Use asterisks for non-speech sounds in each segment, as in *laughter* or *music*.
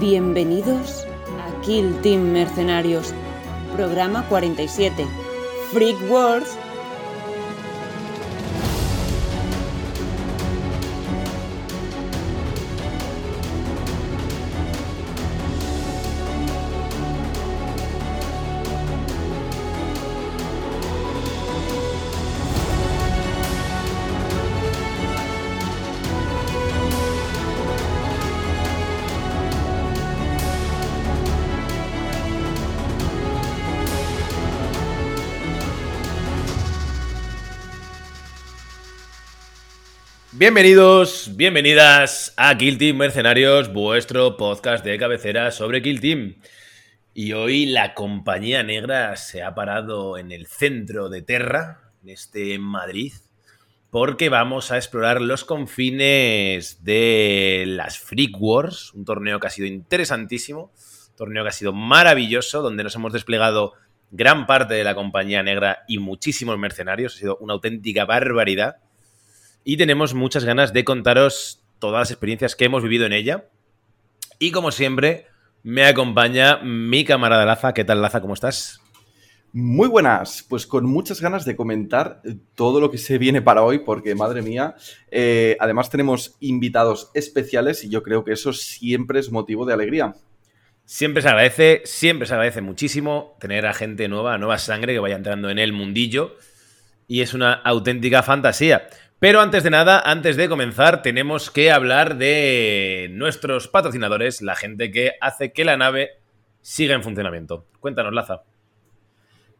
Bienvenidos a Kill Team Mercenarios, programa 47, Freak Wars Bienvenidos, bienvenidas a Kill Team Mercenarios, vuestro podcast de cabecera sobre Kill Team. Y hoy la compañía negra se ha parado en el centro de Terra, en este Madrid, porque vamos a explorar los confines de las Freak Wars, un torneo que ha sido interesantísimo, un torneo que ha sido maravilloso, donde nos hemos desplegado gran parte de la compañía negra y muchísimos mercenarios, ha sido una auténtica barbaridad y tenemos muchas ganas de contaros todas las experiencias que hemos vivido en ella. Y como siempre, me acompaña mi camarada Laza. ¿Qué tal, Laza? ¿Cómo estás? Muy buenas, pues con muchas ganas de comentar todo lo que se viene para hoy, porque madre mía, eh, además tenemos invitados especiales y yo creo que eso siempre es motivo de alegría. Siempre se agradece, siempre se agradece muchísimo tener a gente nueva, nueva sangre que vaya entrando en el mundillo y es una auténtica fantasía. Pero antes de nada, antes de comenzar, tenemos que hablar de nuestros patrocinadores, la gente que hace que la nave siga en funcionamiento. Cuéntanos, Laza.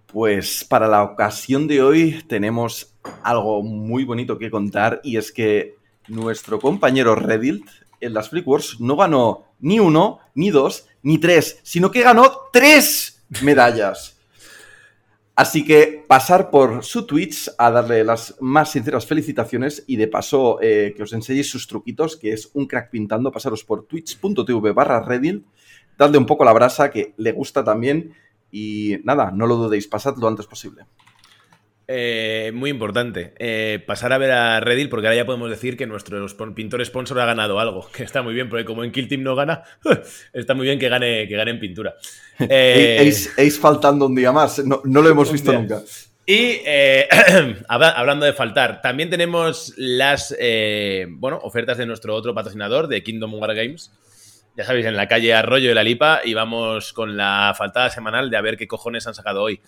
Pues para la ocasión de hoy tenemos algo muy bonito que contar y es que nuestro compañero Redilt en las Freak Wars no ganó ni uno, ni dos, ni tres, sino que ganó tres medallas. Así que pasar por su Twitch a darle las más sinceras felicitaciones y de paso eh, que os enseñéis sus truquitos, que es un crack pintando, pasaros por twitch.tv barra Reddit, dadle un poco la brasa que le gusta también y nada, no lo dudéis, pasad lo antes posible. Eh, muy importante. Eh, pasar a ver a Reddit, porque ahora ya podemos decir que nuestro pintor sponsor ha ganado algo. *laughs* Que está muy bien, porque como en Kill Team no gana, *laughs* está muy bien que gane, que gane en pintura. *laughs* Eh, faltando un día más. No, lo hemos visto nunca. Y eh, *clears throat* hablando de faltar, también tenemos las bueno, ofertas de nuestro otro patrocinador, de Kingdom War Games. Ya sabéis, en la calle Arroyo de la Lipa, y vamos con la faltada semanal de a ver qué cojones han sacado hoy.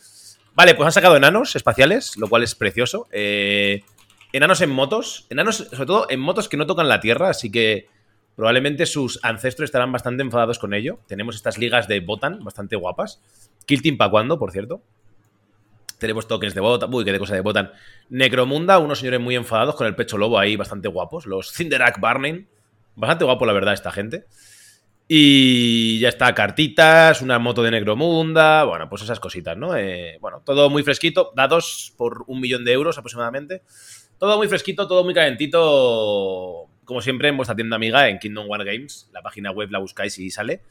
Vale, pues han sacado enanos espaciales, lo cual es precioso. Eh, enanos en motos, enanos sobre todo en motos que no tocan la tierra, así que probablemente sus ancestros estarán bastante enfadados con ello. Tenemos estas ligas de Botan bastante guapas. Kill Team para cuando, por cierto. Tenemos tokens de Botan, uy, qué de cosa de Botan. Necromunda, unos señores muy enfadados con el pecho lobo ahí, bastante guapos. Los Cinderak Burning, bastante guapo la verdad esta gente. Y ya está, cartitas, una moto de Negromunda, bueno, pues esas cositas, ¿no? Eh, bueno, todo muy fresquito, dados por un millón de euros aproximadamente. Todo muy fresquito, todo muy calentito, como siempre en vuestra tienda amiga en Kingdom War Games. La página web la buscáis y sale.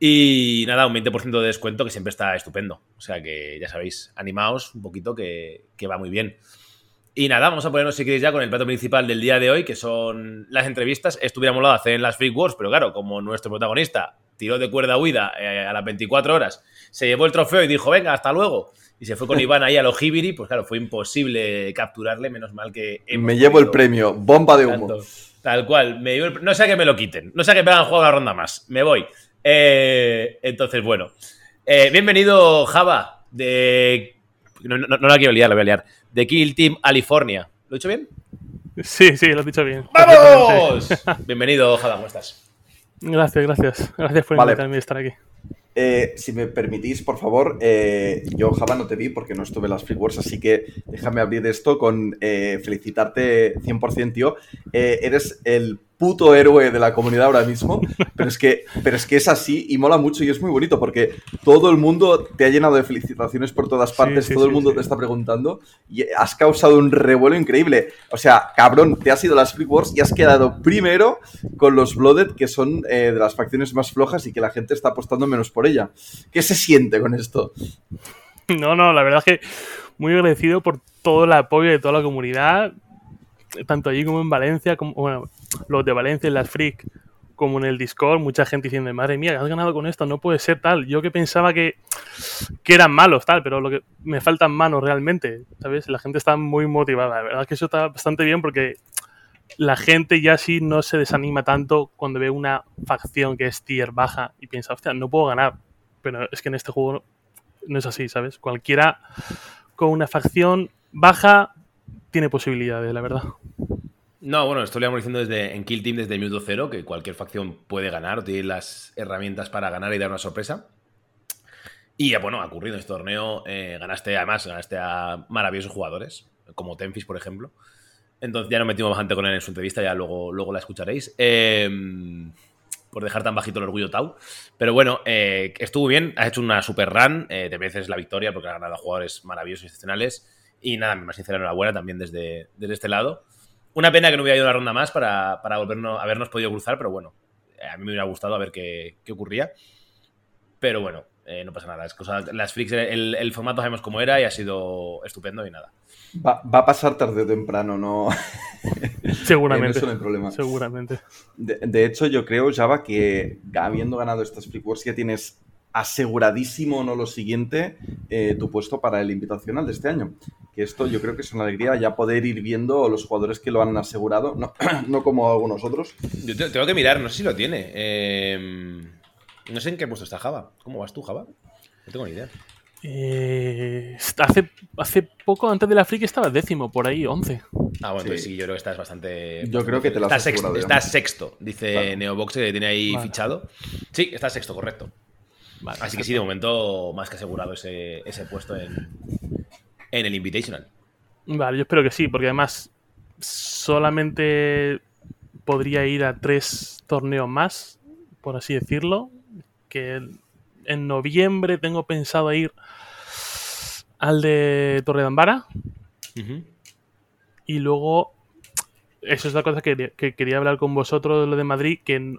Y nada, un 20% de descuento que siempre está estupendo. O sea que ya sabéis, animaos un poquito que, que va muy bien. Y nada, vamos a ponernos, si queréis, ya con el plato principal del día de hoy, que son las entrevistas. Estuviéramos molado hacer en las Freak Wars, pero claro, como nuestro protagonista tiró de cuerda huida eh, a las 24 horas, se llevó el trofeo y dijo, venga, hasta luego. Y se fue con *laughs* Iván ahí a los Hibiri, pues claro, fue imposible capturarle, menos mal que... Me llevo el premio, bomba de humo. tal cual, me no sé que me lo quiten, no sé que me hagan juego la ronda más, me voy. Eh, entonces, bueno. Eh, bienvenido, Java, de... No, no, no la quiero liar, la voy a liar de Kill Team California. ¿Lo he dicho bien? Sí, sí, lo has dicho bien. ¡Vamos! *laughs* Bienvenido, Jada, ¿cómo estás? Gracias, gracias. Gracias por invitarme a estar aquí. Eh, si me permitís, por favor, eh, yo Java no te vi porque no estuve en las Free Wars, así que déjame abrir esto con eh, felicitarte 100%, tío. eres el puto héroe de la comunidad ahora mismo, pero es, que, pero es que es así y mola mucho y es muy bonito porque todo el mundo te ha llenado de felicitaciones por todas partes, todo el mundo te está preguntando y has causado un revuelo increíble. O sea, cabrón, te has ido a las Free Wars y has quedado primero con los Blooded, que son eh, de las facciones más flojas y que la gente está apostando menos por ella. ¿Qué se siente con esto? *laughs* No, no, la verdad es que muy agradecido por todo el apoyo de toda la comunidad, tanto allí como en Valencia, como, bueno, los de Valencia y las Freak, como en el Discord, mucha gente diciendo, madre mía, has ganado con esto, no puede ser tal. Yo que pensaba que, que eran malos, tal, pero lo que me faltan manos realmente, ¿sabes? La gente está muy motivada. La verdad es que eso está bastante bien porque la gente ya sí no se desanima tanto cuando ve una facción que es tier baja y piensa, hostia, no puedo ganar. Pero es que en este juego no es así, ¿sabes? Cualquiera con una facción baja tiene posibilidades, la verdad. No, bueno, esto lo íbamos diciendo desde, en Kill Team desde el minuto cero, que cualquier facción puede ganar, tiene las herramientas para ganar y dar una sorpresa. Y bueno, ha ocurrido en este torneo, eh, ganaste además, ganaste a maravillosos jugadores, como Tenfis, por ejemplo. Entonces ya no metimos bastante con él en su entrevista, ya luego, luego la escucharéis. Em, por dejar tan bajito el orgullo Tau. Pero bueno, eh, estuvo bien, has hecho una super run, eh, te mereces la victoria porque has ganado a jugadores maravillosos y excepcionales. Y nada, más sincera enhorabuena también desde, desde este lado. Una pena que no hubiera ido una ronda más para, para volvernos, habernos podido cruzar, pero bueno, eh, a mí me hubiera gustado a ver qué, qué ocurría. Pero bueno, eh, no pasa nada. Es cosa, las freaks, el, el, formato sabemos cómo era y ha sido estupendo y nada. Va, va a pasar tarde o temprano, ¿no? *laughs* Seguramente. eso no hay problema. Seguramente. De, de, hecho, yo creo, Java, que habiendo ganado estas Freak Wars ya tienes aseguradísimo, no lo siguiente, eh, tu puesto para el invitacional de este año. Que esto yo creo que es una alegría ya poder ir viendo los jugadores que lo han asegurado, no, *clears throat* no como algunos otros. Yo tengo que mirar, no sé si lo tiene. Eh, no sé en qué puesto está Java. ¿Cómo vas tú, Java? No tengo ni idea. Eh, hace, hace poco, antes de la Freak, estaba décimo, por ahí, 11. Ah, bueno, sí. pues sí, yo creo que estás bastante. Yo creo que te lo has estás sexto, estás sexto, dice claro. Neobox, que tiene ahí vale. fichado. Sí, estás sexto, correcto. Vale, Así que sí, de momento, más que asegurado ese, ese puesto en, en el Invitational. Vale, yo espero que sí, porque además solamente podría ir a tres torneos más, por así decirlo. Que en noviembre tengo pensado ir al de Torre de Ambara. Uh -huh. Y luego, eso es la cosa que, que, quería hablar con vosotros de lo de Madrid, que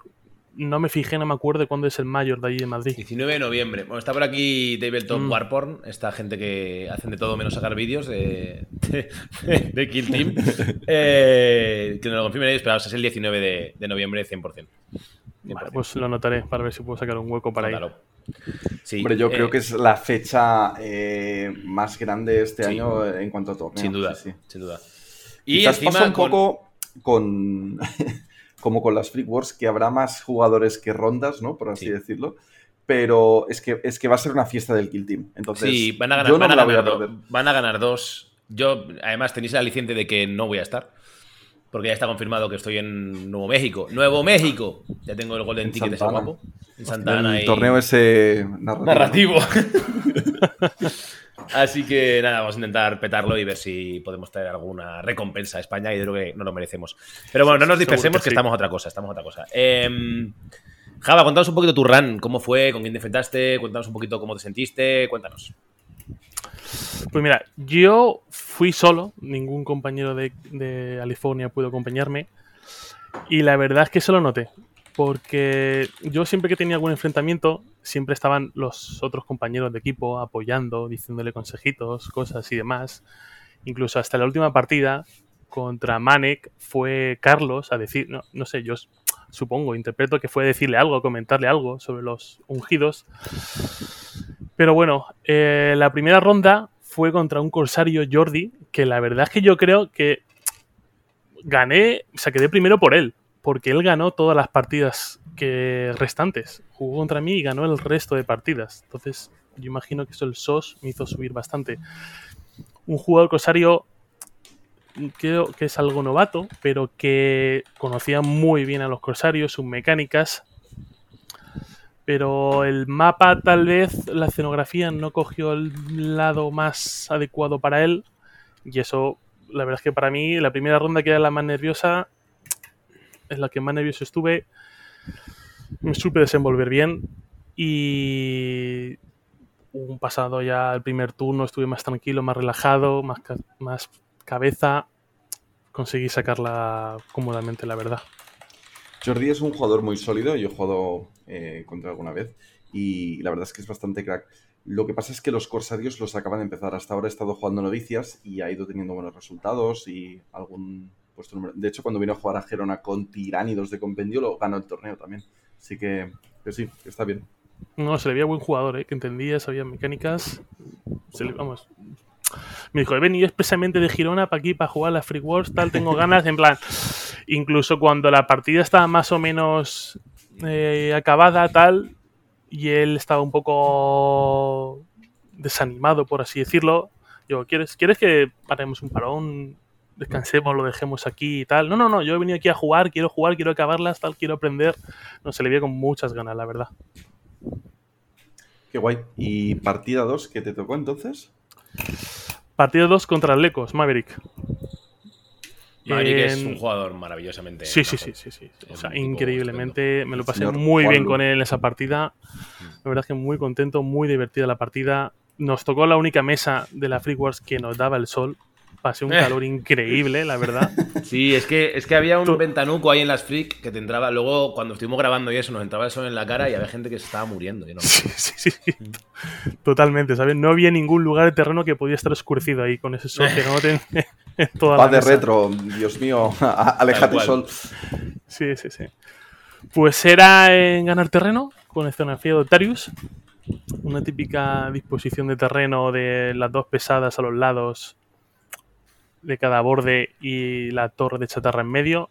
no me fijé, no me acuerdo cuándo es el mayor de allí de Madrid. 19 de noviembre. Bueno, está por aquí Tabletop mm. Warporn, esta gente que hacen de todo menos sacar vídeos de, de, de, Kill Team. *laughs* eh, que nos lo confirmen ellos, pero es el 19 de, de noviembre 100%. 100%. Vale, pues lo anotaré para ver si puedo sacar un hueco para Nótalo. ahí. Sí, Hombre, yo eh, creo que es la fecha eh, más grande este sí, año en cuanto a torneo. Sin duda, sí, sin duda. Y Quizás encima pasa un con... poco con... *laughs* como con las Freak Wars, que habrá más jugadores que rondas, ¿no? Por así sí. decirlo. Pero es que, es que va a ser una fiesta del Kill Team. Entonces, sí, van a ganar, no van, a ganar do, van a ganar dos. Yo, además, tenéis el aliciente de que no voy a estar. Porque ya está confirmado que estoy en Nuevo México. ¡Nuevo México! Ya tengo el Golden Ticket ese guapo. En Santa Ana. El y... torneo ese narrativo. narrativo. *laughs* Así que nada, vamos a intentar petarlo y ver si podemos traer alguna recompensa a España y yo creo que no lo merecemos. Pero bueno, no nos dispersemos que, que, estamos a otra cosa, estamos a otra cosa. Eh, Java, cuéntanos un poquito tu run, cómo fue, con quién te enfrentaste, cuéntanos un poquito cómo te sentiste, cuéntanos. Pues mira, yo fui solo, ningún compañero de, de California pudo acompañarme y la verdad es que eso lo noté porque yo siempre que tenía algún enfrentamiento, siempre estaban los otros compañeros de equipo apoyando, diciéndole consejitos, cosas y demás. Incluso hasta la última partida contra Manek fue Carlos a decir, no, sé, yo supongo, interpreto que fue decirle algo, comentarle algo sobre los ungidos. Pero bueno, eh, la primera ronda fue contra un corsario Jordi, que la verdad es que yo creo que gané, o sea, quedé primero por él, porque él ganó todas las partidas que restantes. Jugó contra mí y ganó el resto de partidas. Entonces, yo imagino que eso el SOS me hizo subir bastante. Un jugador corsario creo que es algo novato, pero que conocía muy bien a los corsarios, sus mecánicas. Pero el mapa, tal vez, la escenografía no cogió el lado más adecuado para él. Y eso, la verdad es que para mí, la primera ronda que era la más nerviosa, es la que más nervioso estuve. Me supe desenvolver bien y un pasado ya el primer turno estuve más tranquilo, más relajado, más, más cabeza. Conseguí sacarla cómodamente, la verdad. Jordi es un jugador muy sólido, yo he jugado eh, contra alguna vez y la verdad es que es bastante crack. Lo que pasa es que los corsarios los acaban de empezar. Hasta ahora he estado jugando novicias y ha ido teniendo buenos resultados y algún puesto número. De hecho, cuando vino a jugar a Gerona con Tiránidos de Compendio, lo ganó el torneo también. Así que, que sí, que está bien. No, se le veía buen jugador, ¿eh? que entendía, sabía mecánicas. Se le- vamos. Me dijo, he venido expresamente de Girona para aquí, para jugar a la Free Wars, tal, tengo *laughs* ganas. En plan, incluso cuando la partida estaba más o menos eh, acabada, tal, y él estaba un poco desanimado, por así decirlo. Digo, ¿quieres, ¿quieres que haremos un parón? Descansemos, lo dejemos aquí y tal. No, no, no, yo he venido aquí a jugar, quiero jugar, quiero acabarlas, tal, quiero aprender. No, se le veía con muchas ganas, la verdad. Qué guay. ¿Y partida 2 qué te tocó entonces? Partido 2 contra Lecos, Maverick. Maverick es un jugador maravillosamente. Sí, sí, sí, sí, sí. O sea, increíblemente. Me lo pasé muy bien con él en esa partida. La verdad es que muy contento, muy divertida la partida. Nos tocó la única mesa de la Free Wars que nos daba el sol. Pasé un Eh. calor increíble, la verdad. *laughs* Sí, es que, es que había un Tú- ventanuco ahí en las Freak que te entraba. Luego, cuando estuvimos grabando y eso, nos entraba el sol en la cara y había gente que se estaba muriendo. no- *laughs* Sí, sí, sí. Totalmente, ¿sabes? No había ningún lugar de terreno que podía estar oscurecido ahí con ese sol que no te- *laughs* en toda Va la de mesa. retro, Dios mío. Aléjate, cual. Sol. Sí, sí, sí. Pues era en ganar terreno con el escenografía de Otarius. Una típica disposición de terreno de las dos pesadas a los lados de cada borde y la torre de chatarra en medio.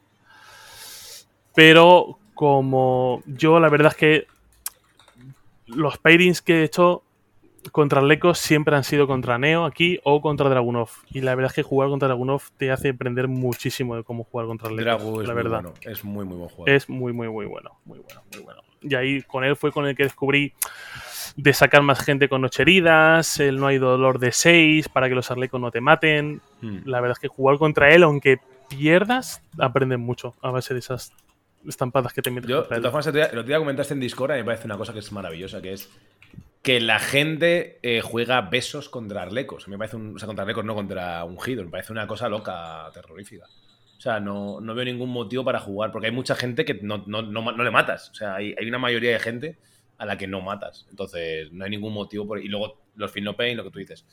Pero como yo la verdad es que los pairings que he hecho contra Lecos siempre han sido contra Neo aquí o contra Dragunov. Y la verdad es que jugar contra Dragunov te hace aprender muchísimo de cómo jugar contra Lecos. Dragu es la muy verdad. bueno. Es muy, muy buen jugador. Es muy, muy, muy bueno. Muy bueno, muy bueno. Y ahí con él fue con el que descubrí de sacar más gente con ocho heridas, el no hay dolor de 6 para que los arlecos no te maten. Mm. La verdad es que jugar contra él, aunque pierdas, aprendes mucho a base de esas estampadas que te metes Yo, de todas formas, el otro día comentaste en Discord, mí me parece una cosa que es maravillosa, que es que la gente eh, juega besos contra Arlecos. A mí me parece un, o sea, contra Arlecos, no contra ungidos. Me parece una cosa loca, terrorífica. O sea, no, no veo ningún motivo para jugar, porque hay mucha gente que no, no- no le matas. O sea, hay, hay una mayoría de gente a la que no matas. Entonces, no hay ningún motivo por... Y luego, los feel no pain, lo que tú dices.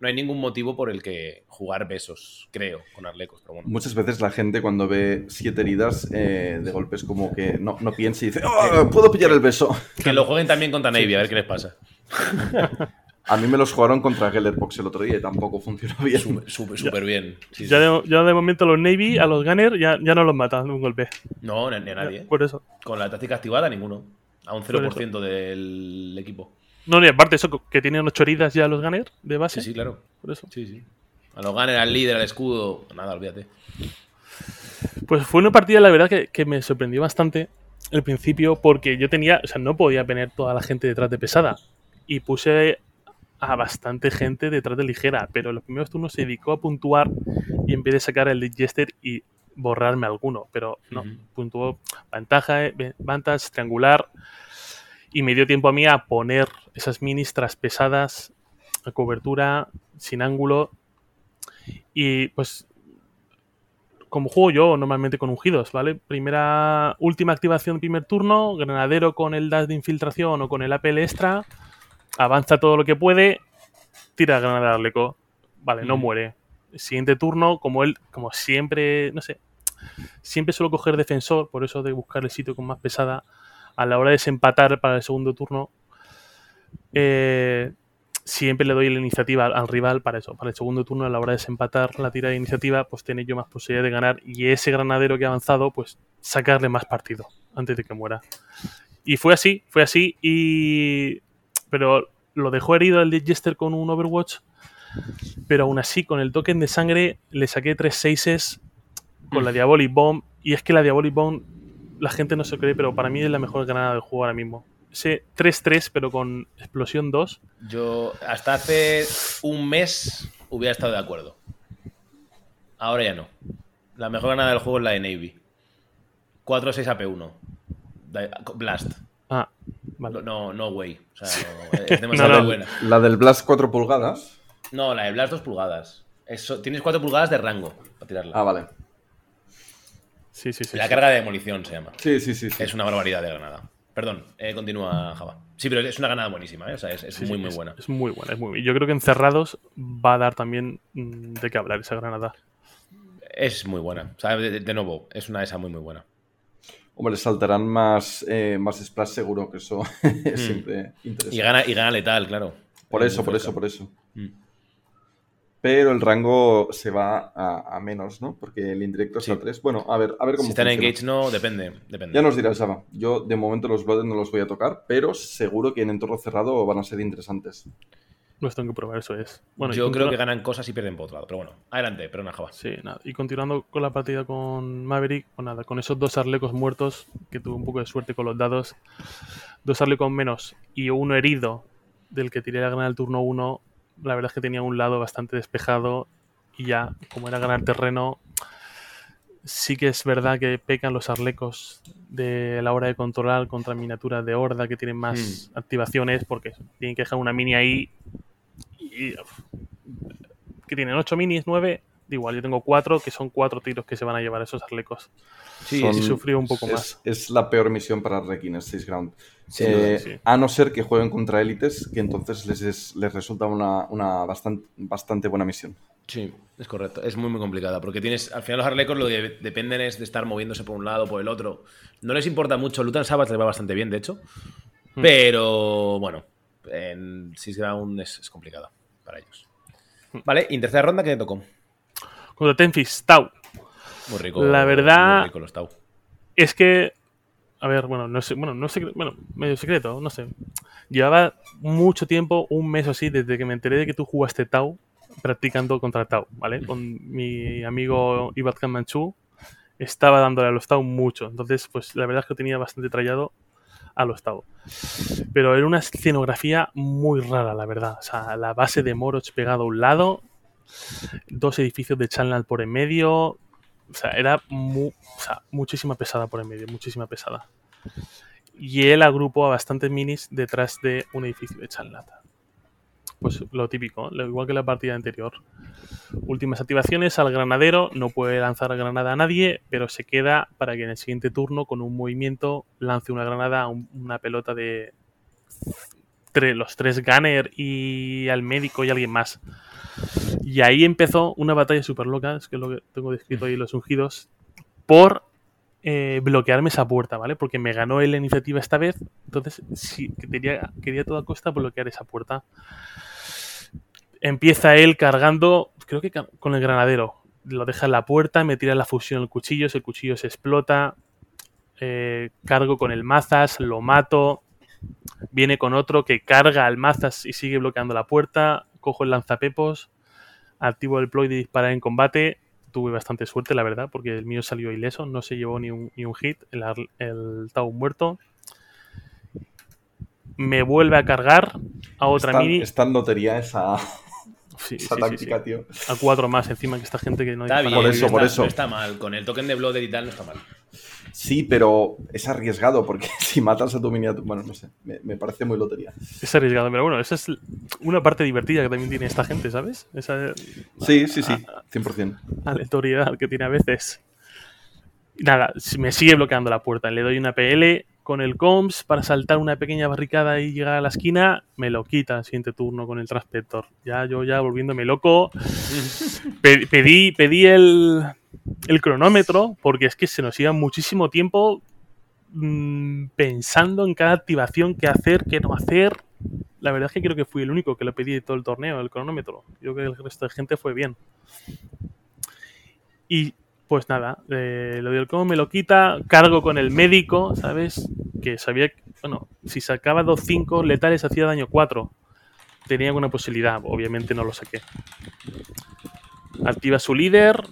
No hay ningún motivo por el que jugar besos, creo, con Arlecos. Pero bueno. Muchas veces la gente cuando ve siete heridas eh, de golpes como que no, no piensa y dice, "Oh, puedo pillar el beso. Que lo jueguen también contra Navy, a ver qué les pasa. *laughs* A mí me los jugaron contra Gellerbox el otro día y tampoco funcionó bien. Súper súper- súper bien. Sí, Ya sí. de, ya de momento los Navy, a los Gunner, ya, ya no los matan de un golpe. No, ni, ni a nadie. ¿eh? Por eso. Con la táctica activada, ninguno. A un Por 0% del equipo. No, y aparte eso, que tienen ocho heridas ya los Gunner de base. Sí, sí, claro. Por eso. Sí, sí. A los gunners, al líder, al escudo. Nada, olvídate. Pues fue una partida, la verdad, que, que me sorprendió bastante al principio porque yo tenía, o sea, no podía tener toda la gente detrás de pesada. Y puse a bastante gente detrás de ligera, pero en los primeros turnos se dedicó a puntuar y en vez de sacar el Jester y borrarme alguno, pero no, Ujú. puntuó ventaja, eh, vantage, triangular y me dio tiempo a mí a poner esas minis tras pesadas a cobertura, sin ángulo y pues como juego yo normalmente con ungidos, ¿vale? Primera, última activación primer turno, granadero con el dash de infiltración o con el APL extra, avanza todo lo que puede, tira granada al eco, vale, no muere. Siguiente turno, como él, como siempre, no sé, siempre suelo coger defensor, por eso de buscar el sitio con más pesada, a la hora de desempatar para el segundo turno, eh, siempre le doy la iniciativa al, al rival para eso, para el segundo turno, a la hora de desempatar la tira de iniciativa, pues tiene yo más posibilidad de ganar y ese granadero que ha avanzado, pues sacarle más partido antes de que muera. Y fue así, fue así y... Pero lo dejó herido el Jester con un Overwatch, pero aún así con el token de sangre le saqué tres seises con la Diabolic Bomb y es que la Diabolic Bomb la gente no se cree, pero para mí es la mejor granada del juego ahora mismo. Ese 3-3 pero con explosión 2 Yo hasta hace un mes hubiera estado de acuerdo. Ahora ya no. La mejor ganada del juego es la de Navy. 4-6 AP1. Da- Blast. Ah, vale. No, no way. O sea, no, es *laughs* demasiado No, no. buena. La del Blast 4 pulgadas. No, la de Blast 2 pulgadas. Eso, tienes 4 pulgadas de rango para tirarla. Ah, vale. Sí, sí, sí. la sí. carga de demolición se llama. Sí, sí, sí. sí. Es una barbaridad de granada. Perdón, eh, continúa Java. Sí, pero es una granada buenísima, ¿eh? O sea, es, es Sí, muy, sí, muy es- buena. Es muy buena, es muy buena. Yo creo que en cerrados va a dar también mm, de qué hablar esa granada. es muy buena. O sea, de, de nuevo, es una esa muy, muy buena. Hombre, saltarán más, eh, más splash seguro, que eso *laughs* es Mm. siempre interesante. Y gana, y gana letal, claro. Por Es eso, por eso, por eso. Mm. Pero el rango se va a, a menos, ¿no? Porque el indirecto es Sí. a 3. Bueno, a ver, a ver cómo Si están en funciona. Engage, no, depende. depende. Ya nos dirás, Java. Yo de momento los Blooded no los voy a tocar, pero seguro que en entorno cerrado van a ser interesantes. Los tengo que probar, eso es. Bueno, Yo creo que ganan cosas y pierden por otro lado. Pero bueno, adelante, perdona, Java. Sí, nada. Y continuando con la partida con Maverick, pues nada, con esos dos arlecos muertos, que tuve un poco de suerte con los dados, dos arlecos menos y uno herido del que tiré la granada al turno 1, la verdad es que tenía un lado bastante despejado y ya, como era ganar terreno, sí que es verdad que pecan los arlecos de la hora de controlar contra miniaturas de horda que tienen más activaciones, porque tienen que dejar una mini ahí y que tienen 8 minis, 9. Igual, yo tengo 4, que son 4 tiros que se van a llevar esos arlecos. Sí, Son- sí sufrió un poco es, más. Es la peor misión para Rekin, el 6 Ground. Sí, Eh, sí. A no ser que jueguen contra élites, que entonces les, es- les resulta una, una bastante, bastante buena misión. Sí, es correcto. Es muy, muy complicada. Porque tienes. Al final, los Harlecos lo que dependen es de estar moviéndose por un lado o por el otro. No les importa mucho. Lutan Sabbath les va bastante bien, de hecho. Hmm. Pero bueno, en Six Ground es, es complicada para ellos. Hmm. Vale, y en tercera ronda, ¿qué te tocó? Contra Tenfis, Tau. Muy rico. La verdad- Muy rico los Tau. Es que, a ver, bueno, no sé, bueno, no sé, bueno, medio secreto, no sé. Llevaba mucho tiempo, un mes o así, desde que me enteré de que tú jugaste Tau, practicando contra Tau, ¿vale? Con mi amigo Ibat Manchu, estaba dándole a los Tau mucho. Entonces, pues la verdad es que tenía bastante trallado a los Tau. Pero era una escenografía muy rara, la verdad. O sea, la base de Moroch pegado a un lado, dos edificios de Chanland por en medio. O sea, era muchísima pesada por en medio, muchísima pesada. Y él agrupó a bastantes minis detrás de un edificio de Chanland. Pues lo típico, lo igual que la partida anterior. Últimas activaciones al granadero, no puede lanzar granada a nadie, pero se queda para que en el siguiente turno, con un movimiento, lance una granada a un- una pelota de tre- los tres Gunner y al médico y alguien más. Y ahí empezó una batalla súper loca, es que es lo que tengo descrito ahí los ungidos, por eh, bloquearme esa puerta, ¿vale? Porque me ganó él la iniciativa esta vez, entonces sí, que quería, quería a toda costa bloquear esa puerta. Empieza él cargando, creo que con el granadero. Lo deja en la puerta, me tira la fusión el cuchillo, el cuchillo se explota. eh, cargo con el mazas, lo mato. Viene con otro que carga al mazas y sigue bloqueando la puerta. Cojo el lanzapepos, activo el ploy de disparar en combate. Tuve bastante suerte, la verdad, porque el mío salió ileso, no se llevó ni un, ni un hit, el, el Tau muerto. Me vuelve a cargar a otra Está, mini. está en lotería esa, Sí, esa sí, sí, táctica, sí. tío. A cuatro más encima que esta gente que no Está dispara. bien, Por eso, no por está- eso. no está mal. Con el token de Blooded y tal, no está mal. Sí, pero es arriesgado porque *laughs* si matas a tu miniatura. Bueno, no sé, me, me parece muy lotería. Es arriesgado, pero bueno, esa es una parte divertida que también tiene esta gente, ¿sabes? Esa Sí, sí, sí, 100%. aleatoriedad que tiene a veces. Nada, si me sigue bloqueando la puerta. Le doy una PL con el comms para saltar una pequeña barricada y llegar a la esquina. Me lo quita al siguiente turno con el transpector. Ya yo ya volviéndome loco. *laughs* Pe- pedí pedí el, el cronómetro porque es que se nos iba muchísimo tiempo mm, pensando en cada activación, qué hacer, qué no hacer. La verdad es que creo que fui el único que lo pedí todo el torneo, el cronómetro. Yo creo que el resto de gente fue bien. Y pues nada, eh, lo del cómo me lo quita, cargo con el médico, ¿sabes? Que sabía, que, bueno, si sacaba 2-5 letales hacía daño 4. Tenía alguna posibilidad, obviamente no lo saqué. Activa su líder,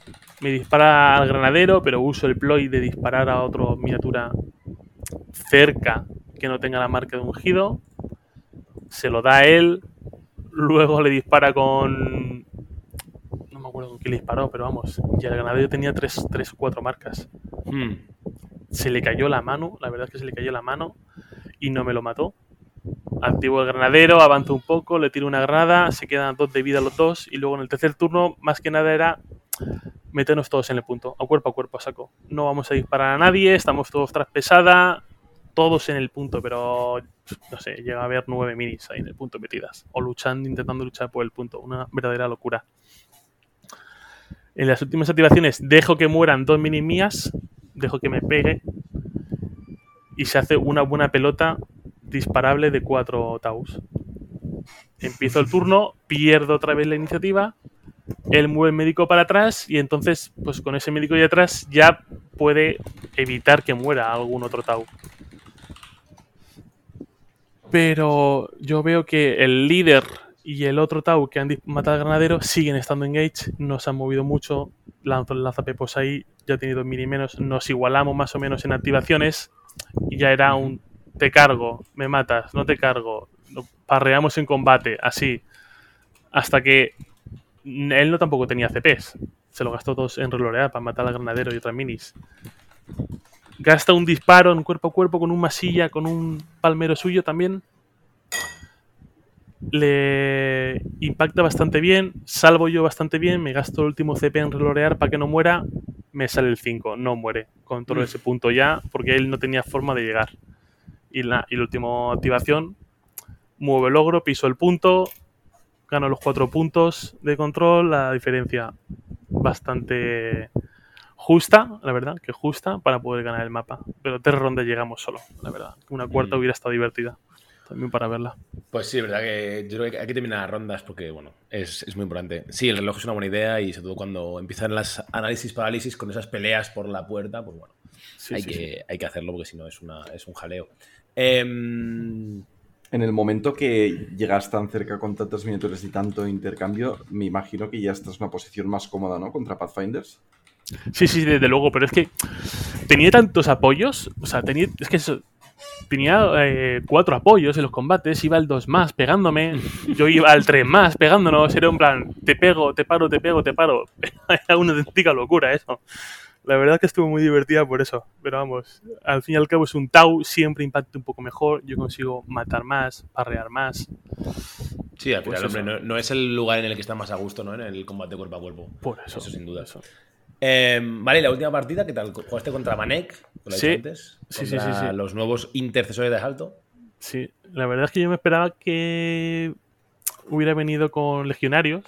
me dispara al granadero, pero uso el ploy de disparar a otro miniatura cerca que no tenga la marca de ungido. Se lo da a él, luego le dispara con no me acuerdo con qué le disparó, pero vamos, y el granadero tenía tres, tres o cuatro marcas. Hmm. Se le cayó la mano, la verdad es que se le cayó la mano y no me lo mató. Activo el granadero, avanzo un poco, le tiro una granada, se quedan dos de vida los dos y luego en el tercer turno más que nada era meternos todos en el punto, a cuerpo a cuerpo a saco. No vamos a disparar a nadie, estamos todos tras pesada, todos en el punto, pero no sé, llega a haber nueve minis ahí en el punto metidas o luchando, intentando luchar por el punto, una verdadera locura. En las últimas activaciones dejo que mueran dos mini mías, dejo que me pegue y se hace una buena pelota disparable de cuatro Taus. Empiezo el turno, pierdo otra vez la iniciativa, él mueve el médico para atrás y entonces, pues con ese médico de atrás ya puede evitar que muera algún otro Tau. Pero yo veo que el líder y el otro Tau que han matado al granadero siguen estando engage, no se han movido mucho. Lanzo el lanzapepos ahí, ya he tenido mini menos, nos igualamos más o menos en activaciones y ya era un te cargo, me matas, no te cargo, parreamos en combate, así. Hasta que él no tampoco tenía CPs. Se lo gastó todos en relorear para matar al granadero y otras minis. Gasta un disparo en cuerpo a cuerpo con un masilla, con un palmero suyo también. Le impacta bastante bien, salvo yo bastante bien, me gasto el último CP en relorear para que no muera, me sale el 5, no muere. Controlo ese punto ya, porque él no tenía forma de llegar. Y la, y la última activación, mueve el logro, piso el punto, gano los cuatro puntos de control, la diferencia bastante justa, la verdad, que justa para poder ganar el mapa. Pero tres rondas llegamos solo, la verdad. Una cuarta mm. hubiera estado divertida también para verla. Pues sí, es verdad que yo creo que hay que terminar las rondas porque, bueno, es, muy importante. Sí, el reloj es una buena idea y sobre todo cuando empiezan las análisis parálisis con esas peleas por la puerta, pues bueno, hay, que, hay que hacerlo porque si no es, una, es un jaleo. Eh, en el momento que llegas tan cerca con tantas miniaturas y tanto intercambio, me imagino que ya estás en una posición más cómoda, ¿no? Contra Pathfinders. Sí, sí, desde luego, pero es que tenía tantos apoyos, o sea, tenía, es que tenía eh, cuatro apoyos en los combates, iba al dos más pegándome, yo iba al tres más pegándonos, era un plan, te pego, te paro, te pego, te paro. *laughs* Era una auténtica locura eso. La verdad es que estuvo muy divertida por eso. Pero vamos, al fin y al cabo es un Tau, siempre impacta un poco mejor. Yo consigo matar más, parrear más. Sí, al final, pues hombre, no, es el lugar en el que está más a gusto, ¿no? En el combate cuerpo a cuerpo. Por eso. Eso sin duda. Eso. Em, vale, la última partida, ¿qué tal? ¿Jugaste contra Manek? Sí. Antes, sí, sí, sí, sí, Los nuevos intercesores de asalto. Sí, la verdad es que yo me esperaba que hubiera venido con legionarios.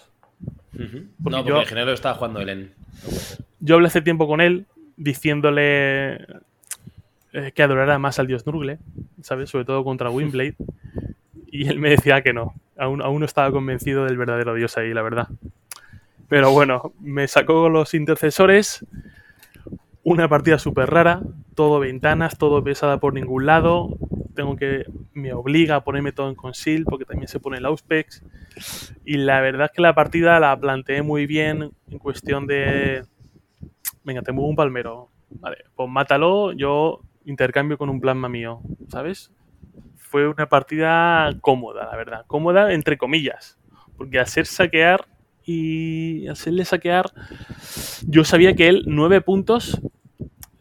No, porque yo... legionario estaba jugando Elen. Yo hablé hace tiempo con él diciéndole eh, que adorara más al dios Nurgle, ¿sabes? Sobre todo contra *laughs* Windblade. Y él me decía que no. Aún, aún no estaba convencido del verdadero dios ahí, la verdad. Pero bueno, me sacó los intercesores. Una partida súper rara. Todo ventanas, todo pesada por ningún lado. Tengo que. Me obliga a ponerme todo en conceal porque también se pone el Auspex. Y la verdad es que la partida la planteé muy bien en cuestión de venga, te muevo un palmero. Vale, pues mátalo, yo intercambio con un plasma mío, ¿sabes? Fue una partida cómoda, la verdad. Cómoda entre comillas. Porque hacer saquear y hacerle saquear, yo sabía que él nueve puntos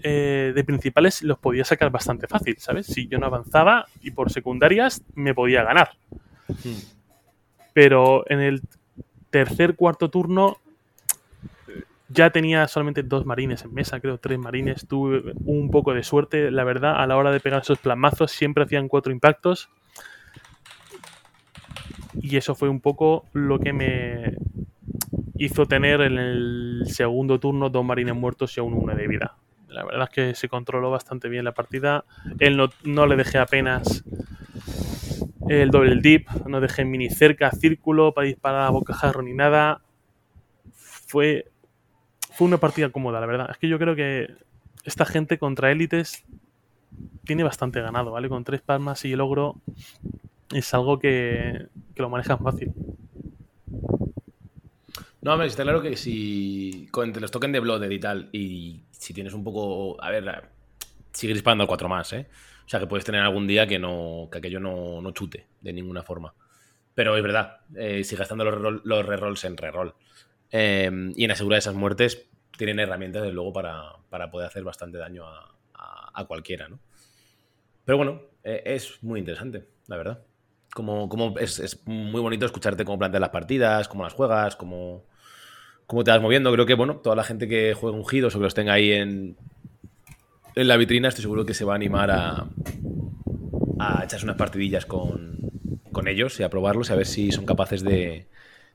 eh, de principales los podía sacar bastante fácil, ¿sabes? Si yo no avanzaba y por secundarias me podía ganar. Hmm. Pero en el tercer, cuarto turno ya tenía solamente dos marines en mesa, creo tres marines. Tuve un poco de suerte, la verdad, a la hora de pegar esos plasmazos. Siempre hacían cuatro impactos. Y eso fue un poco lo que me hizo tener en el segundo turno dos marines muertos y aún uno de vida. La verdad es que se controló bastante bien la partida. Él no, no le dejé apenas el doble dip, no dejé mini cerca, círculo para disparar a bocajarro ni nada. Fue fue una partida cómoda, la verdad. Es que yo creo que esta gente contra élites tiene bastante ganado, ¿vale? Con tres palmas y el logro es algo que, lo manejan fácil. No, hombre, está claro que si con, te los toquen de Blooded y tal, y si tienes un poco. A ver, sigue disparando a cuatro más, ¿eh? O sea que puedes tener algún día que no que aquello no, no chute de ninguna forma. Pero es verdad, eh, sigue gastando los, los rerolls en reroll. Em, y en asegurar esas muertes tienen herramientas, desde luego, para, poder hacer bastante daño a, cualquiera, ¿no? Pero bueno, e, es muy interesante, la verdad. Como, como es, muy bonito escucharte cómo planteas las partidas, cómo las juegas, cómo, cómo te vas moviendo. Creo que, bueno, toda la gente que juega ungidos o que los tenga ahí en, en la vitrina, estoy seguro que se va a animar a, a echarse unas partidillas con, con ellos y a probarlos y a ver si son capaces de,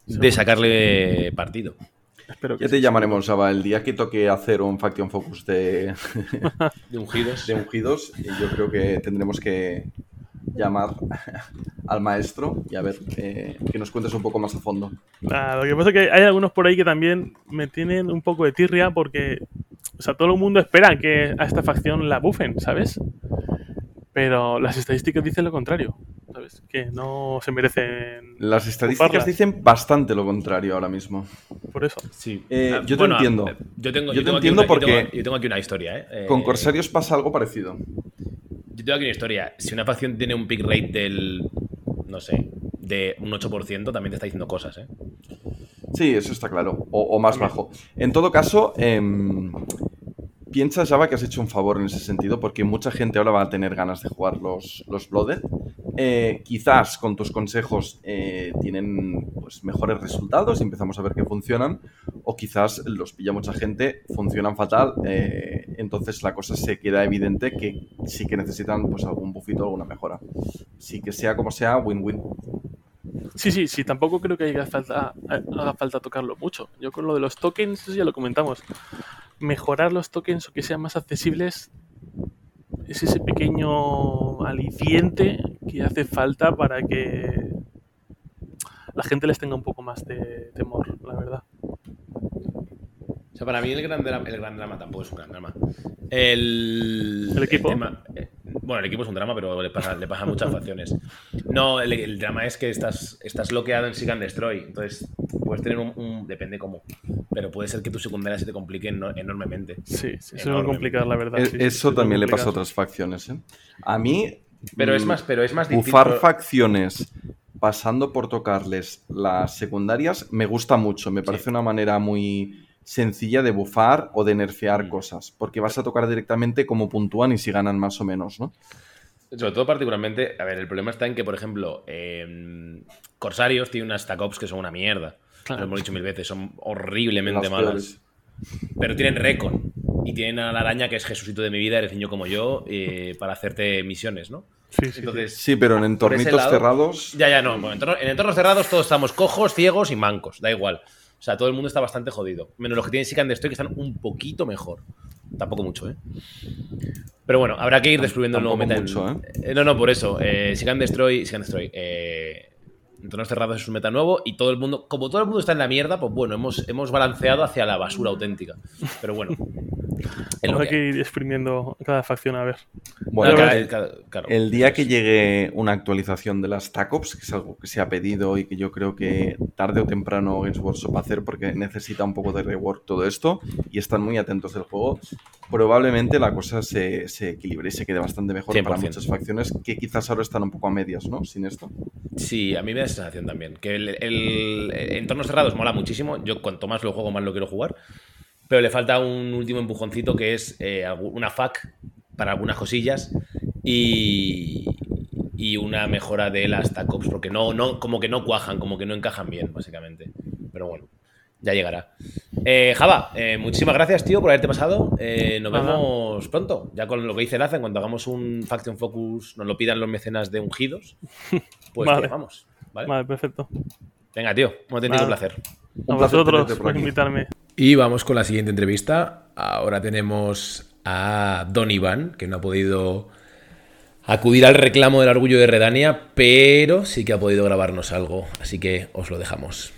de sacarle partido. Espero que Ya te sí. llamaremos, Java, el día que toque hacer un Faction Focus de, *laughs* De ungidos. de ungidos. y Yo creo que tendremos que llamar *laughs* al maestro y a ver eh, que nos cuentes un poco más a fondo. Nada, lo que pasa es que hay algunos por ahí que también me tienen un poco de tirria porque, o sea, todo el mundo espera que a esta facción la bufen, ¿sabes? Pero las estadísticas dicen lo contrario, ¿sabes? Que no se merecen Las estadísticas Bufarlas. dicen bastante lo contrario ahora mismo. por eso. Sí. Eh, Ah, yo te bueno, entiendo. eh, Yo tengo, Yo yo te tengo entiendo una- yo tengo- porque- Yo tengo aquí una historia, ¿eh? Eh, Con Corsarios pasa algo parecido. Yo tengo aquí una historia. Si una facción tiene un pick rate del. No sé. De un 8%, también te está diciendo cosas, ¿eh? Sí, eso está claro. O, o más bajo. En todo caso, em, piensa, Java, que has hecho un favor en ese sentido, porque mucha gente ahora va a tener ganas de jugar los, los Blooded. Eh, quizás con tus consejos eh, tienen pues, mejores resultados y empezamos a ver que funcionan, o quizás los pilla mucha gente, funcionan fatal, eh, entonces la cosa se queda evidente que sí que necesitan pues, algún buffito, alguna mejora. Sí que sea como sea, win-win. Sí, sí, sí, tampoco creo que haga falta, haga falta tocarlo mucho. Yo con lo de los tokens, eso ya lo comentamos. Mejorar los tokens o que sean más accesibles es ese pequeño aliciente que hace falta para que la gente les tenga un poco más de temor, la verdad. O sea, para mí el gran drama, el gran drama tampoco es un gran drama. El, ¿El equipo? tema- eh, bueno, el equipo es un drama, pero le pasa, le pasa a muchas facciones. No, el, el drama es que estás, estás bloqueado en Seek and Destroy. Entonces, puedes tener un, un- Depende cómo. Pero puede ser que tus secundarias se te compliquen no- enormemente. Sí, sí, es muy Enorme. complicado, la verdad. E- sí, sí, Eso es muy también le pasa a otras facciones. ¿eh? A mí. Pero es mm, más, pero es más difícil. Bufar facciones pasando por tocarles las secundarias me gusta mucho. Me parece Sí. una manera muy sencilla de bufar o de nerfear Mm. cosas. Porque vas a tocar directamente cómo puntúan y si ganan más o menos, ¿no? Sobre todo particularmente, a ver, el problema está en que, por ejemplo, eh, Corsarios tiene unas stack ops que son una mierda. Claro. Lo hemos dicho mil veces, son horriblemente Las malas. peores. Pero tienen Recon. Y tienen a la araña que es Jesucito de mi vida, eres niño como yo, eh, para hacerte misiones, ¿no? Sí, sí, Entonces, Sí, pero en entornitos lado- cerrados. ya, ya, no. bueno, en, entorno- en entornos cerrados todos estamos cojos, ciegos y mancos, da igual. O sea, todo el mundo está bastante jodido. Menos los que tienen Seek and Destroy, que están un poquito mejor. Tampoco mucho, ¿eh? Pero bueno, habrá que ir descubriendo el nuevo meta. en- mucho, eh, No, no, por eso. Eh, and Destroy, Seek and Destroy. Eh, entornos cerrados es un meta nuevo y todo el mundo, como todo el mundo está en la mierda, pues bueno, hemos, hemos balanceado hacia la basura auténtica. Pero bueno. *laughs* que hay. ir exprimiendo cada facción a ver. Bueno, Cada- el- cada- claro. El día que llegue una actualización de las TACOPS, que es algo que se ha pedido y que yo creo que tarde o temprano Games Workshop va a hacer porque necesita un poco de rework todo esto y están muy atentos del juego, probablemente la cosa se, se equilibre y se quede bastante mejor para 100%. muchas facciones que quizás ahora están un poco a medias, ¿no? Sin esto. Sí, a mí me sensación también. Que el, el- entornos cerrados mola muchísimo. Yo cuanto más lo juego, más lo quiero jugar. Pero le falta un último empujoncito que es eh, una FAC para algunas cosillas y, y una mejora de las TACOPs. Porque no, no, como que no cuajan, como que no encajan bien, básicamente. Pero bueno, ya llegará. Eh, Java, eh, muchísimas gracias, tío, por haberte pasado. Eh, nos vemos pronto. Ya con lo que dice Laza, en cuanto hagamos un Faction Focus, nos lo pidan los mecenas de ungidos. Pues Vale. llamamos. ¿Vale? Vale, perfecto. Venga, tío, un auténtico Nada. placer. A Un placer vosotros por invitarme. Y vamos con la siguiente entrevista. Ahora tenemos a Don Iván, que no ha podido acudir al reclamo del orgullo de Redania, pero sí que ha podido grabarnos algo, así que os lo dejamos.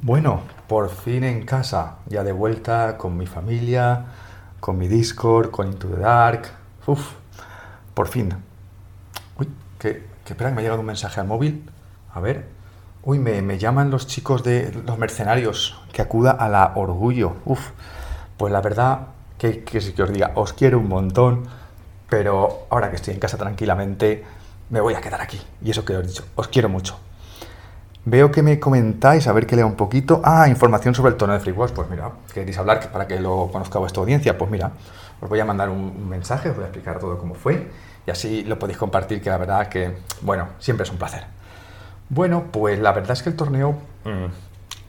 Bueno, por fin en casa, ya de vuelta con mi familia, con mi Discord, con Into the Dark. Uf, por fin. Uy, que, que espera, me ha llegado un mensaje al móvil. A ver. Uy, me, me llaman los chicos de los mercenarios, que acuda a la orgullo. Uf, pues la verdad, que, que que os diga, os quiero un montón, pero ahora que estoy en casa tranquilamente, me voy a quedar aquí. Y eso que os he dicho, os quiero mucho. Veo que me comentáis, a ver que lea un poquito. Ah, información sobre el torneo de Free Wars. Pues mira, queréis hablar para que lo conozca vuestra audiencia. Pues mira, os voy a mandar un, mensaje, os voy a explicar todo cómo fue y así lo podéis compartir, que la verdad que, bueno, siempre es un placer. Bueno, pues la verdad es que el torneo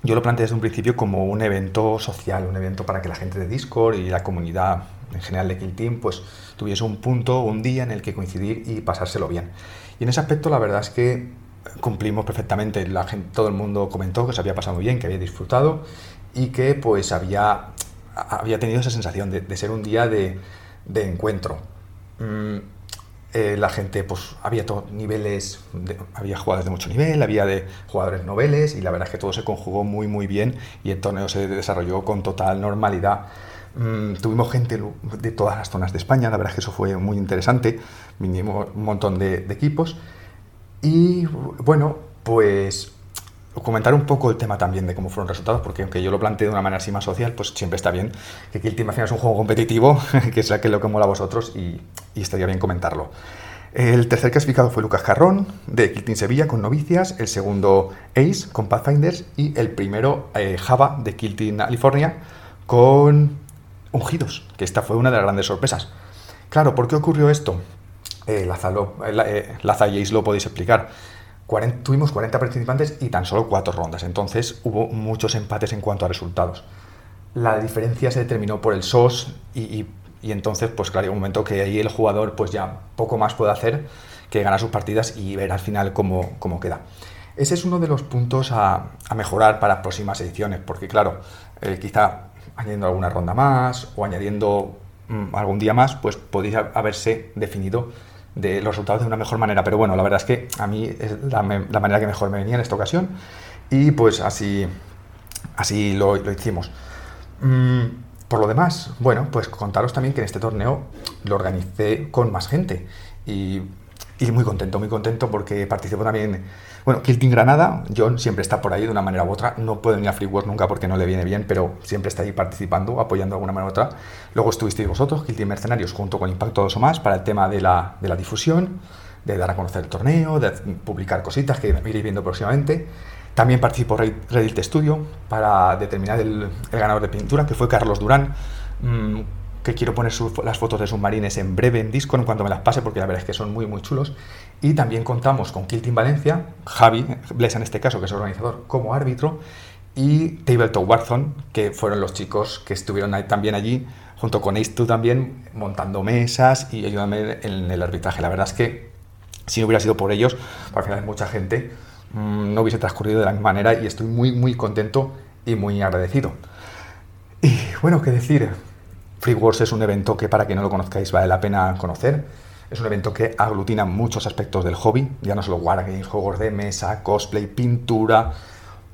yo lo planteé desde un principio como un evento social, un evento para que la gente de Discord y la comunidad en general de Kill Team pues tuviese un punto, un día en el que coincidir y pasárselo bien. Y en ese aspecto la verdad es que cumplimos perfectamente. Todo el mundo comentó que se había pasado muy bien, que había disfrutado y que pues había, había tenido esa sensación de, ser un día de, encuentro. Mm, eh, la gente, pues había niveles, había jugadores de mucho nivel, había de jugadores noveles y la verdad es que todo se conjugó muy muy bien y el torneo se desarrolló con total normalidad. Mm, tuvimos gente de todas las zonas de España, la verdad es que eso fue muy interesante, vinimos un montón de equipos y bueno, pues comentar un poco el tema también de cómo fueron los resultados, porque aunque yo lo planteé de una manera así más social, pues siempre está bien que Team al final es un juego competitivo, *laughs* que es que lo que mola a vosotros y, estaría bien comentarlo. El tercer clasificado fue Lucas Carrón, de Kill Team Sevilla, con Novicias, el segundo Ace, con Pathfinders, y el primero eh, Java, de Kill Team California, con Ungidos, que esta fue una de las grandes sorpresas. Claro, ¿por qué ocurrió esto? Eh, Laza, eh, Laza y Ace lo podéis explicar tuvimos 40 participantes y tan solo 4 rondas, entonces hubo muchos empates en cuanto a resultados. La diferencia se determinó por el SOS y, entonces, pues claro, hay un momento que ahí el jugador pues ya poco más puede hacer que ganar sus partidas y ver al final cómo, cómo queda. Ese es uno de los puntos a, mejorar para próximas ediciones, porque claro, eh, quizá añadiendo alguna ronda más o añadiendo mm, algún día más, pues podéis haberse definido de los resultados de una mejor manera. Pero bueno, la verdad es que a mí es la, manera que mejor me venía en esta ocasión y pues así, así lo, hicimos. Mm, por lo demás, bueno, pues contaros también que en este torneo lo organicé con más gente y, y muy contento, muy contento porque participó también bueno, Kilting Granada, John siempre está por ahí de una manera u otra. No puede venir a Free Wars nunca porque no le viene bien, pero siempre está ahí participando, apoyando de alguna manera u otra. Luego estuvisteis vosotros, Kilting Mercenarios, junto con Impacto 2 o más, para el tema de la, de la difusión, de dar a conocer el torneo, de publicar cositas que iréis viendo próximamente. También participó Reddit Studio para determinar el, ganador de pintura, que fue Carlos Durán. Mm, que quiero poner las fotos de submarines en breve en Discord en cuanto me las pase, porque la verdad es que son muy, muy chulos. Y también contamos con Kill Team Valencia, Javi, Blesa en este caso, que es organizador, como árbitro, y Tabletop Warzone, que fueron los chicos que estuvieron también allí, junto con Ace también, montando mesas y ayudándome en el arbitraje. La verdad es que si no hubiera sido por ellos, al final mucha gente, mm, no hubiese transcurrido de la misma manera y estoy muy, muy contento y muy agradecido. Y bueno, qué decir, Free Wars es un evento que para quien no lo conozcáis vale la pena conocer. Es un evento que aglutina muchos aspectos del hobby, ya no solo wargames, juegos de mesa, cosplay, pintura,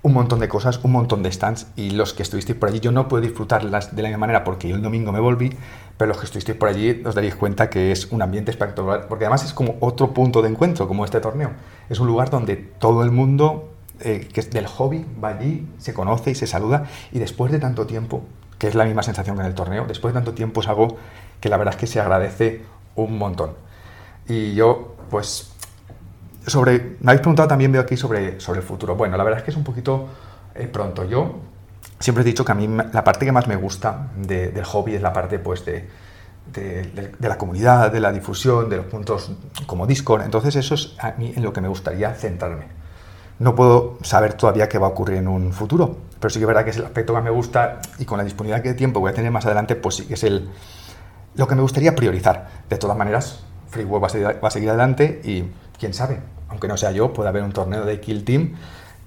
un montón de cosas, un montón de stands y los que estuvisteis por allí, yo no puedo disfrutarlas de la misma manera porque yo el domingo me volví, pero los que estuvisteis por allí os daréis cuenta que es un ambiente espectacular, porque además es como otro punto de encuentro, como este torneo. Es un lugar donde todo el mundo eh, que es del hobby va allí, se conoce y se saluda y después de tanto tiempo que es la misma sensación que en el torneo. Después de tanto tiempo es algo que la verdad es que se agradece un montón. Y yo, pues, sobre... Me habéis preguntado también, veo aquí, sobre, sobre el futuro. Bueno, la verdad es que es un poquito eh, pronto. Yo siempre he dicho que a mí la parte que más me gusta del hobby es la parte, pues, de, de, la comunidad, de la difusión, de los puntos como Discord. Entonces eso es a mí en lo que me gustaría centrarme. No puedo saber todavía qué va a ocurrir en un futuro, pero sí que es verdad que es el aspecto que más me gusta y con la disponibilidad de tiempo que voy a tener más adelante, pues sí que es el, lo que me gustaría priorizar. De todas maneras, FreeWorld va, va a, seguir, adelante y quién sabe, aunque no sea yo, puede haber un torneo de Kill Team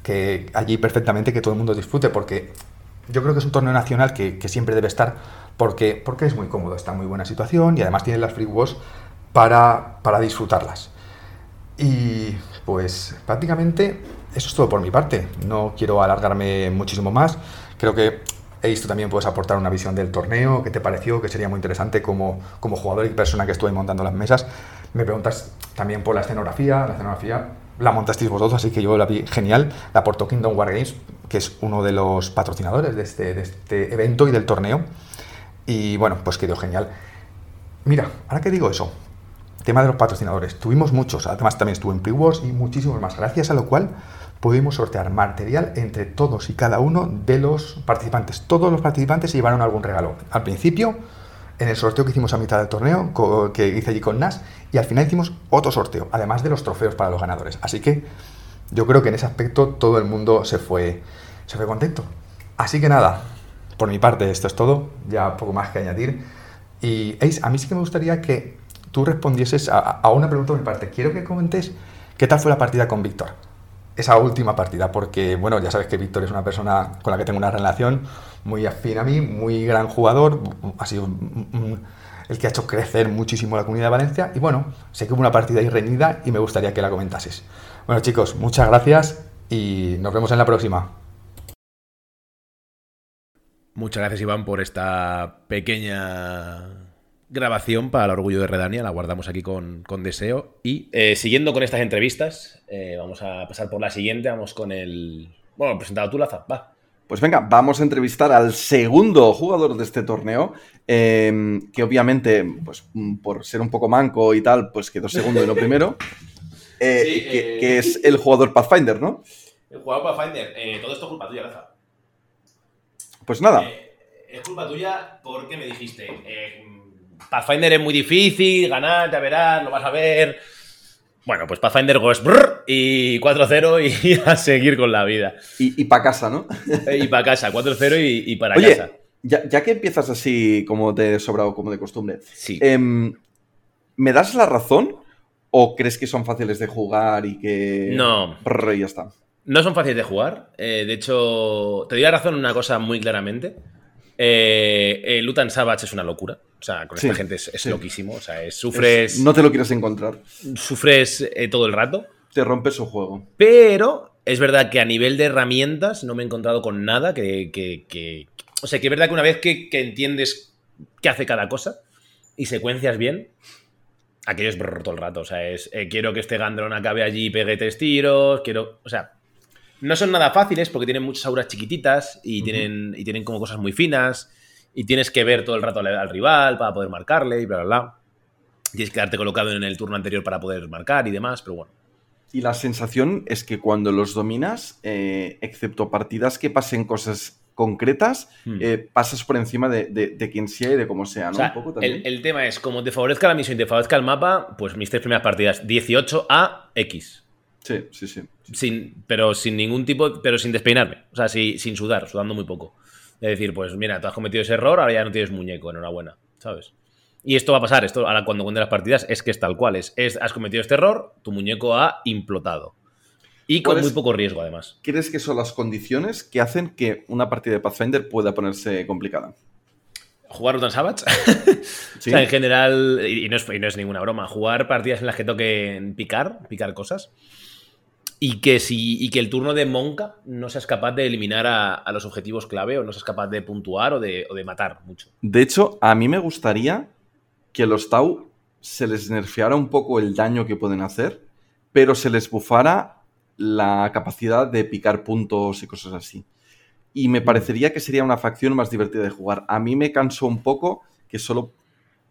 que allí perfectamente que todo el mundo disfrute, porque yo creo que es un torneo nacional que, siempre debe estar, porque, porque es muy cómodo, está en muy buena situación y además tiene las Free para, para disfrutarlas. Y pues prácticamente eso es todo por mi parte. No quiero alargarme muchísimo más. Creo que Tú también puedes aportar una visión del torneo. ¿Qué te pareció? Que sería muy interesante como, como jugador y persona que estuve montando las mesas. Me preguntas también por la escenografía. La escenografía la montasteis vosotros, así que yo la vi genial. La aportó Kingdom War Games, que es uno de los patrocinadores de este, de este evento y del torneo. Y bueno, pues quedó genial. Mira, ahora que digo eso, tema de los patrocinadores. Tuvimos muchos, además también estuve en Pre-Wars y muchísimos más, gracias a lo cual pudimos sortear material entre todos y cada uno de los participantes. Todos los participantes se llevaron algún regalo. Al principio, en el sorteo que hicimos a mitad del torneo, que hice allí con Nas, y al final hicimos otro sorteo, además de los trofeos para los ganadores. Así que yo creo que en ese aspecto todo el mundo se fue, se fue contento. Así que nada, por mi parte esto es todo, ya poco más que añadir. Y Ace, a mí sí que me gustaría que tú respondieses a, a una pregunta de mi parte. Quiero que comentes qué tal fue la partida con Víctor esa última partida, porque, bueno, ya sabes que Víctor es una persona con la que tengo una relación muy afín a mí, muy gran jugador, ha sido el que ha hecho crecer muchísimo la comunidad de Valencia, y bueno, sé que hubo una partida ahí reñida y me gustaría que la comentases. Bueno, chicos, muchas gracias y nos vemos en la próxima. Muchas gracias, Iván, por esta pequeña grabación para el orgullo de Redania, la guardamos aquí con, deseo. Y eh, siguiendo con estas entrevistas, eh, vamos a pasar por la siguiente, vamos con el... Bueno, presentado tú, Laza, va. Pues venga, vamos a entrevistar al segundo jugador de este torneo, em, que obviamente, pues por ser un poco manco y tal, pues quedó segundo y lo primero, *laughs* eh, que, es el jugador Pathfinder, ¿no? El jugador Pathfinder, todo esto es culpa tuya, Laza. Pues nada. es culpa tuya porque me dijiste, Pathfinder es muy difícil, ganar, ya verás, lo vas a ver. Bueno, pues Pathfinder goes y 4-0 y *laughs* a seguir con la vida. Y, para casa, ¿no? y para casa, 4-0 y, para casa. Ya, ya, que empiezas así como de sobrado, como de costumbre, sí. Em, ¿me das la razón o crees que son fáciles de jugar y que... No. Brr, y ya está. No son fáciles de jugar. Eh, de hecho, te doy la razón en una cosa muy claramente. Eh, eh, Lutan Savage es una locura. O sea, con esta gente es, loquísimo. O sea, sufres. no te lo quieres encontrar. Sufres eh, todo el rato. Te rompes su juego. Pero es verdad que a nivel de herramientas no me he encontrado con nada que. o sea, que es verdad que una vez que, entiendes qué hace cada cosa y secuencias bien, aquello es todo el rato. O sea, es. quiero que este Gandron acabe allí y pegue tres tiros. Quiero. O sea, no son nada fáciles porque tienen muchas auras chiquititas y, tienen, y tienen como cosas muy finas y tienes que ver todo el rato al, rival para poder marcarle y bla, bla, bla. Tienes que quedarte colocado en el turno anterior para poder marcar y demás, pero bueno. Y la sensación es que cuando los dominas, eh, excepto partidas que pasen cosas concretas, hmm. eh, pasas por encima de, quien sea y de cómo sea, ¿no? El, tema es, como te favorezca la misión y te favorezca el mapa, pues mis tres primeras partidas, 18 a X. Sí, sí, sí. Sin, pero sin ningún tipo, pero sin despeinarme. O sea, sin sudar, sudando muy poco. Es decir, pues mira, tú has cometido ese error, ahora ya no tienes muñeco, enhorabuena, ¿sabes? Y esto va a pasar, esto ahora cuando cuente las partidas es que es tal cual, es, has cometido este error, tu muñeco ha implotado. Y con muy poco riesgo, además. ¿Crees que son las condiciones que hacen que una partida de Pathfinder pueda ponerse complicada? Jugar Utan Savage. *laughs* o sea, en general, y no, es, y no es ninguna broma, jugar partidas en las que toquen picar, picar cosas y que, si, que el turno de Monka no seas capaz de eliminar a, los objetivos clave o no seas capaz de puntuar o de, matar mucho. De hecho, a mí me gustaría que los Tau se les nerfeara un poco el daño que pueden hacer, pero se les bufara la capacidad de picar puntos y cosas así. Y me mm. parecería que sería una facción más divertida de jugar. A mí me cansó un poco que solo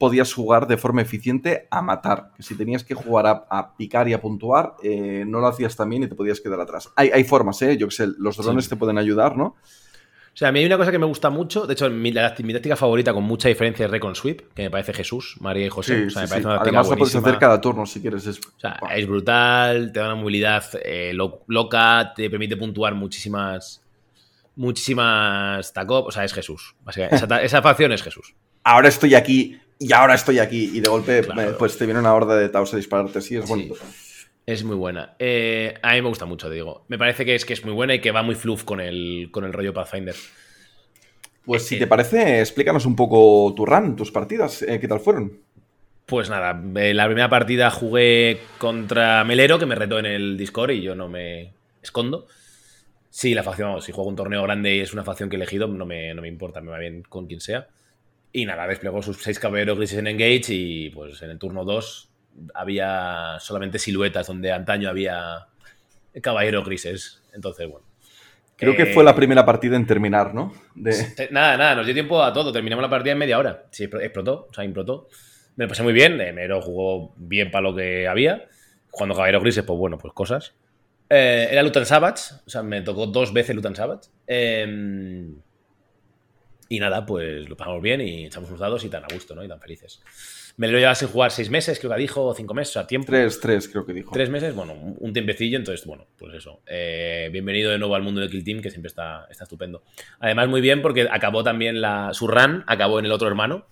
podías jugar de forma eficiente a matar. Que si tenías que jugar a, picar y a puntuar, eh, no lo hacías también y te podías quedar atrás. Hay, formas, ¿eh? Yo que sé, los drones te pueden ayudar, ¿no? O sea, a mí hay una cosa que me gusta mucho, de hecho, mi, táctica favorita con mucha diferencia es Recon Sweep, que me parece Jesús, María y José. o sea, me parece una Además, lo puedes hacer cada turno si quieres. Es, o sea, es brutal, te da una movilidad eh, loca, te permite puntuar muchísimas. Muchísimas taco. O sea, es Jesús. Esa, esa facción es Jesús. Ahora estoy aquí y ahora estoy aquí y de golpe pues te viene una horda de Taos a dispararte. Sí, es bonito. Es muy buena. Eh, a mí me gusta mucho, te digo. Me parece que es, que es muy buena y que va muy fluff con el, con el rollo Pathfinder. Pues si te parece, explícanos un poco tu run, tus partidas, eh, ¿qué tal fueron? Pues nada, eh, la primera partida jugué contra Melero, que me retó en el Discord y yo no me escondo. Sí, la facción, si juego un torneo grande y es una facción que he elegido, no me, no me importa, me va bien con quien sea. Y nada, desplegó sus seis caballeros grises en Engage y pues en el turno 2 había solamente siluetas donde antaño había caballeros grises. Entonces, bueno. Creo que fue la primera partida en terminar, ¿no? Nada, nada, nos dio tiempo a todo. Terminamos la partida en media hora. Sí, explotó, o sea, implotó. Me lo pasé muy bien. Mero jugó bien para lo que había. Cuando caballeros grises, pues bueno, pues cosas. Eh, era Lutan Savage, o sea, me tocó dos veces Lutan Savage. Eh, y nada, pues lo pasamos bien y echamos unos dados y tan a gusto, ¿no? Y tan felices. Me lo llevas sin jugar seis meses, creo que dijo, o cinco meses, o sea, tiempo. Tres, tres, creo que dijo. Tres meses, bueno, un tiempecillo, entonces, bueno, pues eso. Eh, bienvenido de nuevo al mundo de Kill Team, que siempre está, está estupendo. Además, muy bien porque acabó también la, su run, acabó en el otro hermano,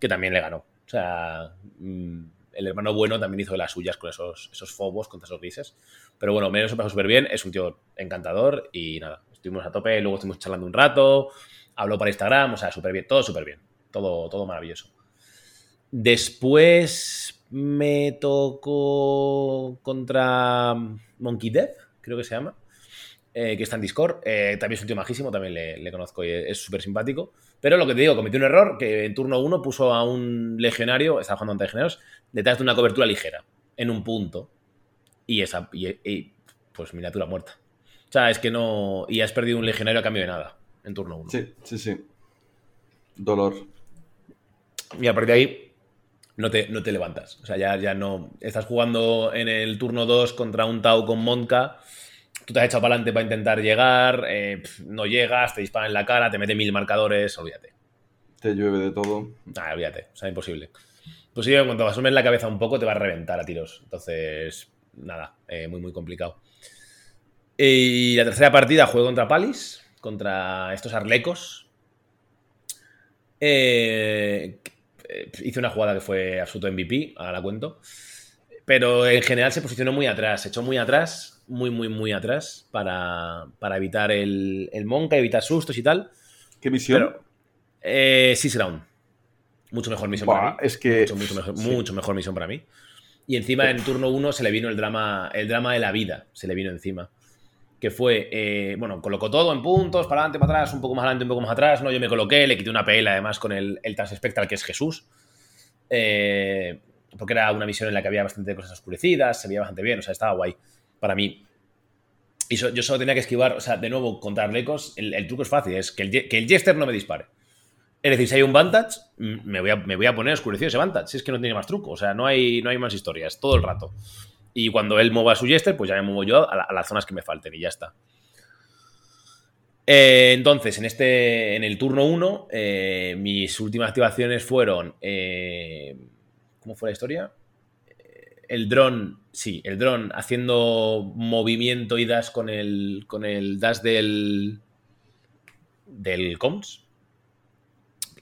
que también le ganó. O sea, mm, el hermano bueno también hizo las suyas con esos, esos fobos contra esos grises. Pero bueno, menos se pasó súper bien, es un tío encantador y nada, estuvimos a tope, luego estuvimos charlando un rato, habló para Instagram, o sea, súper bien, todo súper bien, todo, todo maravilloso. Después me tocó contra Monkey Death, creo que se llama, eh, que está en Discord. Eh, también es un tío majísimo, también le, conozco y es súper simpático. Pero lo que te digo, cometió un error que en turno 1 puso a un legionario, estaba jugando ante legionarios, detrás de una cobertura ligera, en un punto. Y esa, y, pues miniatura muerta. O sea, es que no. Y has perdido un legionario a cambio de nada en turno 1. Sí, sí, sí. Dolor. Y a partir de ahí, no te, no te levantas. O sea, ya, ya no. Estás jugando en el turno 2 contra un Tau con Monka tú te has echado para adelante para intentar llegar, eh, no llegas, te disparan en la cara, te mete mil marcadores, olvídate. Te llueve de todo. Ah, olvídate, o sea, imposible. Pues sí, en cuanto asumes la cabeza un poco, te va a reventar a tiros. Entonces, nada, eh, muy, muy complicado. Y la tercera partida juego contra Palis, contra estos arlecos. Eh, hice una jugada que fue absoluto MVP, ahora la cuento. Pero en general se posicionó muy atrás, se echó muy atrás muy, muy, muy atrás para, evitar el, el Monka, evitar sustos y tal. ¿Qué misión? Pero, eh, Six Ground. Mucho mejor misión para mí. Es que. Mucho, mejor, misión para mí. Y encima en turno 1 se le vino el drama, el drama de la vida, se le vino encima. Que fue, eh, bueno, colocó todo en puntos, para adelante, para atrás, un poco más adelante, un poco más atrás. No, yo me coloqué, le quité una PL además con el, el Spectral, que es Jesús. Eh, porque era una misión en la que había bastante cosas oscurecidas, se veía bastante bien, o sea, estaba guay para mí. Y yo solo tenía que esquivar, o sea, de nuevo, contra Arlecos, el, truco es fácil, es que el, que el Jester no me dispare. Es decir, si hay un Vantage, me voy a, me voy a poner oscurecido ese Vantage. Si es que no tiene más truco, o sea, no hay, no hay más historias, todo el rato. Y cuando él mueva su Jester, pues ya me muevo yo a, las zonas que me falten y ya está. Eh, entonces, en este. En el turno 1, eh, mis últimas activaciones fueron. Eh, ¿Cómo fue la historia? el dron, sí, el dron haciendo movimiento y dash con el, con el dash del, del comms.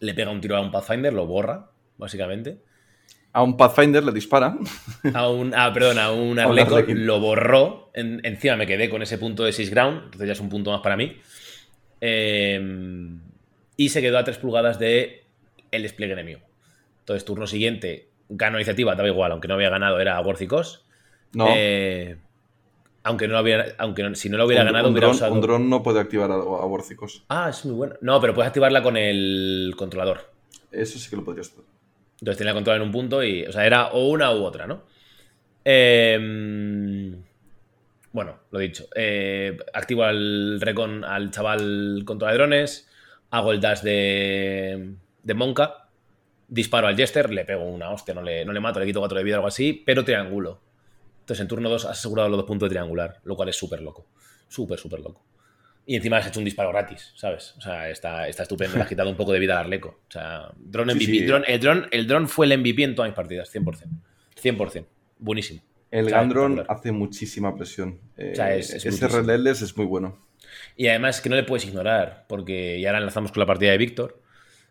Le pega un tiro a un Pathfinder, lo borra, básicamente. A un Pathfinder le dispara. A un, ah, perdón, a un *laughs* Arleco lo borró. encima me quedé con ese punto de 6 ground, entonces ya es un punto más para mí. Em, y se quedó a 3 pulgadas de el despliegue enemigo. Entonces, turno siguiente, ganó iniciativa, daba igual, aunque no había ganado, era Worthicos. No. Eh, aunque no hubiera, aunque si no lo hubiera ganado, un hubiera dron, usado. Un dron no puede activar a, a Ah, es muy bueno. No, pero puedes activarla con el controlador. Eso sí que lo podrías hacer. Entonces tenía control en un punto y. O sea, era o una u otra, ¿no? Em, bueno, lo dicho. Eh, activo al recon al chaval contra de drones. Hago el dash de, de Monka disparo al Jester, le pego una hostia, no le, no le mato, le quito 4 de vida o algo así, pero triángulo. Entonces en turno 2 has asegurado los dos puntos de triangular, lo cual es súper loco. Súper, súper loco. Y encima has hecho un disparo gratis, ¿sabes? O sea, está, está estupendo, le has quitado un poco de vida al Arleco. O sea, drone MVP. el, drone, el drone fue el MVP en todas mis partidas, 100%. 100%. Buenísimo. El Gandron hace muchísima presión. Eh, ese Relentless es muy bueno. Y además que no le puedes ignorar, porque ya ahora enlazamos con la partida de Víctor.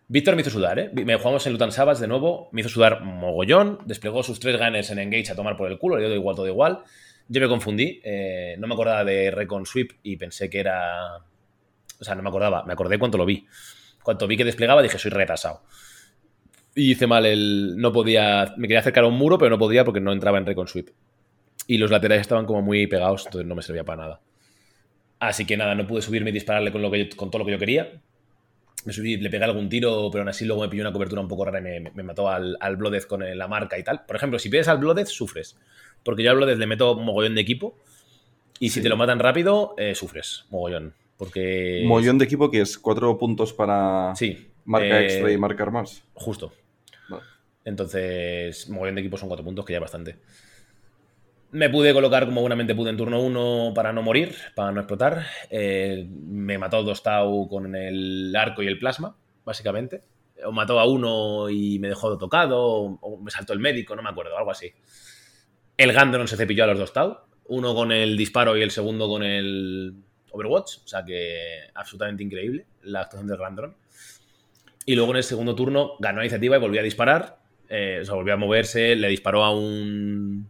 Víctor me hizo sudar, ¿eh? Me jugamos en Lutan Sabas de nuevo, me hizo sudar mogollón, desplegó sus tres ganes en Engage a tomar por el culo, le dio igual, todo igual. Yo me confundí, eh, no me acordaba de Recon Sweep y pensé que era. O sea, no me acordaba, me acordé cuando lo vi. Cuando vi que desplegaba dije, soy retrasado. Y hice mal el. No podía. Me quería acercar a un muro, pero no podía porque no entraba en Recon Sweep. Y los laterales estaban como muy pegados, entonces no me servía para nada. Así que nada, no pude subirme y dispararle con, lo que con todo lo que yo quería me subí, le pegué algún tiro, pero aún así luego me pilló una cobertura un poco rara y me, mató al, al con la marca y tal. Por ejemplo, si pides al Blooded, sufres. Porque yo al Blooded le meto mogollón de equipo. Y si te lo matan rápido, eh, sufres, mogollón. Porque. Mogollón de equipo que es cuatro puntos para. Sí. Marca eh, extra y marcar más. Justo. Entonces, mogollón de equipo son cuatro puntos, que ya es bastante. Me pude colocar como buenamente pude en turno 1 para no morir, para no explotar. Eh, me mató dos Tau con el arco y el plasma, básicamente. O mató a uno y me dejó tocado, o, me saltó el médico, no me acuerdo, algo así. El Gandron se cepilló a los dos Tau, uno con el disparo y el segundo con el Overwatch, o sea que absolutamente increíble la actuación del Gandron. Y luego en el segundo turno ganó la iniciativa y volvió a disparar Eh, o sea, volvió a moverse, le disparó a un.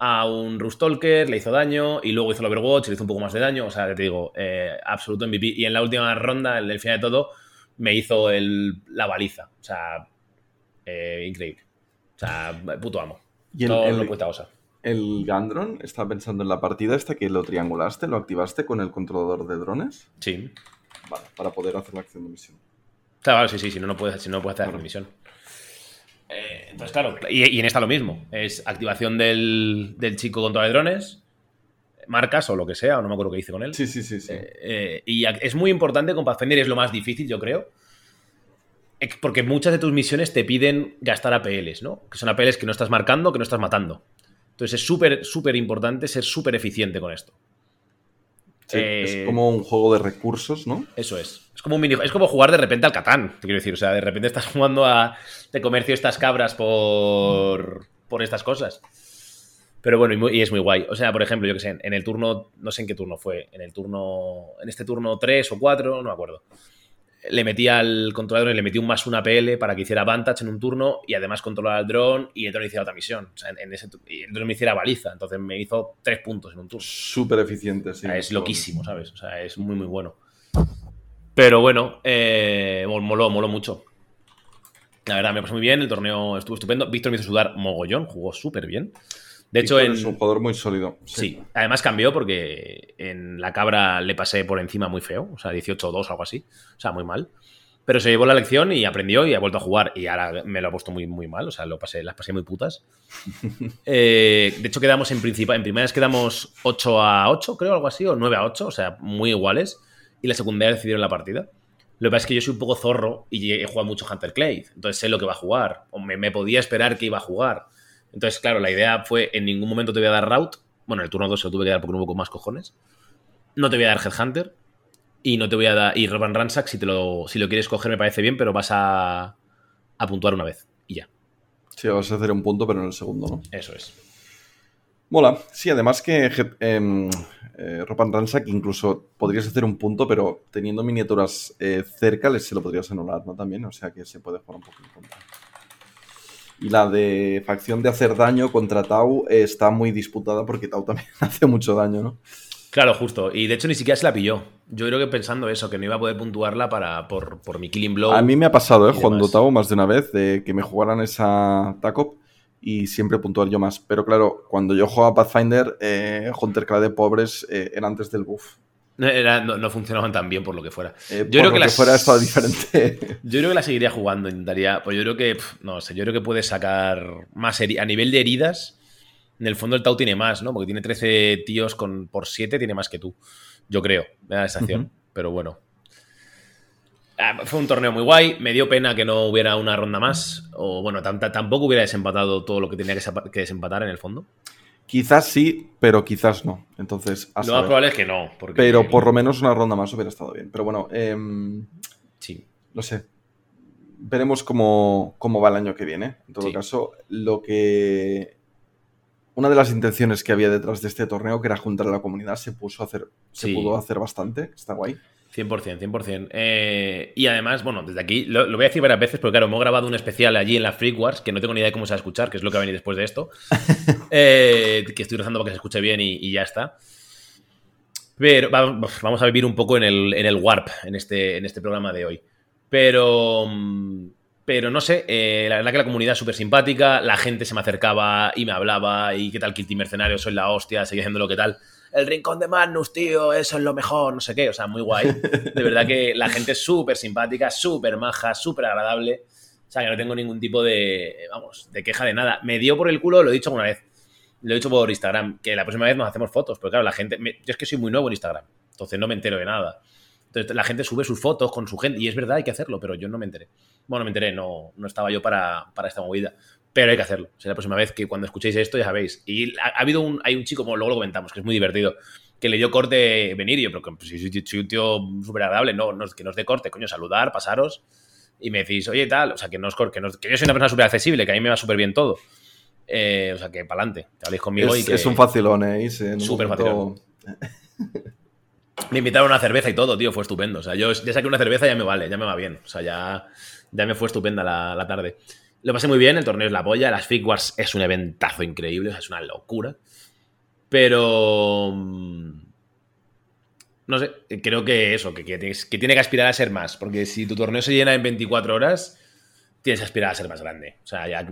A un Rustalker, le hizo daño y luego hizo el Overwatch, le hizo un poco más de daño. O sea, te digo, eh, absoluto MVP. Y en la última ronda, en el final de todo, me hizo el, la baliza. O sea, eh, increíble. O sea, puto amo. Y el, no, el- no puta cosa. el Gandron, estaba pensando en la partida esta que lo triangulaste, lo activaste con el controlador de drones. Sí. Vale, para poder hacer la acción de misión. Claro, vale, sí, sí, si no, no puedes, si no puedes hacer la transmisión. Eh, entonces, claro, y, y en esta lo mismo. Es activación del, del chico contra de drones, marcas o lo que sea, o no me acuerdo qué hice con él. Sí, sí, sí, sí. Eh, eh, y es muy importante con Pathfinder, es lo más difícil, yo creo. Porque muchas de tus misiones te piden gastar APLs, ¿no? Que son APLs que no estás marcando, que no estás matando. Entonces es súper, súper importante ser súper eficiente con esto. Sí, eh, es como un juego de recursos, ¿no? Eso es. Es como un mini, es como jugar de repente al Catán, te quiero decir. O sea, de repente estás jugando a te comercio estas cabras por, por estas cosas. Pero bueno, y, muy- y es muy guay. O sea, por ejemplo, yo que sé, en el turno, no sé en qué turno fue, en el turno, en este turno 3 o 4, no me acuerdo. Le metí al controlador y le metí un más una PL para que hiciera Vantage en un turno y además controlara al dron y el dron hiciera otra misión. O sea, en, en ese, tu- y el dron me hiciera baliza. Entonces me hizo tres puntos en un turno. Súper eficiente, sí. O sea, es loquísimo, ¿sabes? O sea, es muy, muy bueno. Pero bueno, eh, mol- moló, moló mucho. La verdad, me pasó muy bien, el torneo estuvo estupendo. Víctor me hizo sudar mogollón, jugó súper bien. De hecho, en... Es un jugador muy sólido. Sí, además cambió porque en la cabra le pasé por encima muy feo, o sea, 18-2 o algo así, o sea, muy mal. Pero se llevó la lección y aprendió y ha vuelto a jugar y ahora me lo ha puesto muy, muy mal, o sea, lo pasé, las pasé muy putas. *laughs* Eh, de hecho, quedamos en principal, en primeras quedamos 8 a 8, creo, algo así, o 9 a 8, o sea, muy iguales. Y la secundaria decidieron la partida. Lo que pasa es que yo soy un poco zorro y he jugado mucho Hunter Clay, entonces sé lo que va a jugar, o me, me podía esperar que iba a jugar. Entonces, claro, la idea fue: en ningún momento te voy a dar route. Bueno, en el turno 2 se lo tuve que dar porque no hubo con más cojones. No te voy a dar Headhunter. Y no te voy a dar. Y Roban Ransack, si, te lo, si lo quieres coger, me parece bien, pero vas a, a puntuar una vez. Y ya. Sí, vas a hacer un punto, pero en el segundo, ¿no? Eso es. Mola. Sí, además que eh, eh, Ropan Ransack incluso podrías hacer un punto, pero teniendo miniaturas eh, cerca les se lo podrías anular, ¿no? También, o sea que se puede jugar un poco en contra. Y la de facción de hacer daño contra Tau está muy disputada porque Tau también *laughs* hace mucho daño, ¿no? Claro, justo. Y de hecho ni siquiera se la pilló. Yo creo que pensando eso, que no iba a poder puntuarla para, por, por mi Killing Blow. A mí me ha pasado, ¿eh? Jugando. Tau más de una vez, de que me jugaran esa TACOP y siempre puntuar yo más. Pero claro, cuando yo jugaba Pathfinder, eh, Hunter Clad de pobres eh, era antes del buff. No, era- no- no funcionaban tan bien por lo que fuera. Eh, Yo por creo lo que que, fuera diferente. *laughs* Yo creo que la seguiría jugando, intentaría. Pues yo creo que, no sé, yo creo que puede sacar más a nivel de heridas. En el fondo el Tau tiene más, ¿no? Porque tiene 13 tíos con, por 7, tiene más que tú. Yo creo, me da la sensación. Pero bueno. Ah, Fue un torneo muy guay. Me dio pena que no hubiera una ronda más. O bueno, tam- tam- tampoco hubiera desempatado todo lo que tenía que, que desempatar en el fondo. Quizás sí, pero quizás no. Entonces, Lo más probable es que no. Porque, Pero por lo menos una ronda más hubiera estado bien. Pero bueno, em, Sí. no sé. Veremos cómo, cómo va el año que viene. En todo Sí. caso, lo que. Una de las intenciones que había detrás de este torneo, que era juntar a la comunidad, se puso a hacer. Se Sí. pudo hacer bastante. Está guay. 100%, 100%. Eh, y además, bueno, desde aquí, lo, lo voy a decir varias veces, porque claro, hemos grabado un especial allí en la Freak Wars, que no tengo ni idea de cómo se va a escuchar, que es lo que va a venir después de esto. *laughs* Eh, que estoy rezando para que se escuche bien y, y ya está. Pero va- vamos a vivir un poco en el, en el warp en este, en este programa de hoy. Pero, mm, pero no sé, eh, la verdad que la comunidad es súper simpática, la gente se me acercaba y me hablaba, y qué tal Kilti Mercenario, soy la hostia, seguí haciendo lo que tal. El rincón de Magnus, tío, eso es lo mejor, no sé qué, o sea, muy guay. De verdad que la gente es súper simpática, súper maja, súper agradable. O sea, que no tengo ningún tipo de, vamos, de queja de nada. Me dio por el culo, lo he dicho una vez, lo he dicho por Instagram, que la próxima vez nos hacemos fotos, pero claro, la gente, yo es que soy muy nuevo en Instagram, entonces no me entero de nada. Entonces la gente sube sus fotos con su gente, y es verdad, hay que hacerlo, pero yo no me enteré. Bueno, me enteré, no, no estaba yo para, para esta movida, pero hay que hacerlo. Será la próxima vez que cuando escuchéis esto ya sabéis. Y ha, ha habido un, hay un chico, como luego lo comentamos, que es muy divertido, que le dio corte venir, y yo, pero que pues, soy, soy un tío súper agradable, no, no, que nos dé corte, coño, saludar, pasaros, y me decís, oye, tal, o sea, que, no os que, no- que yo soy una persona súper accesible, que a mí me va súper bien todo. Eh, o sea, que para adelante, que habléis conmigo y Es, que... es un facilón, ¿eh? Súper momento- *laughs* Me invitaron a una cerveza y todo, tío, fue estupendo. O sea, yo ya saqué una cerveza y ya me vale, ya me va bien. O sea, ya, ya me fue estupenda la, la tarde. Lo pasé muy bien, el torneo es la polla, las Freak Wars es un eventazo increíble, es una locura. Pero... mm, No sé, creo que eso, que, que que tiene que aspirar a ser más, porque si tu torneo se llena en 24 horas, tienes que aspirar a ser más grande. O sea, ya,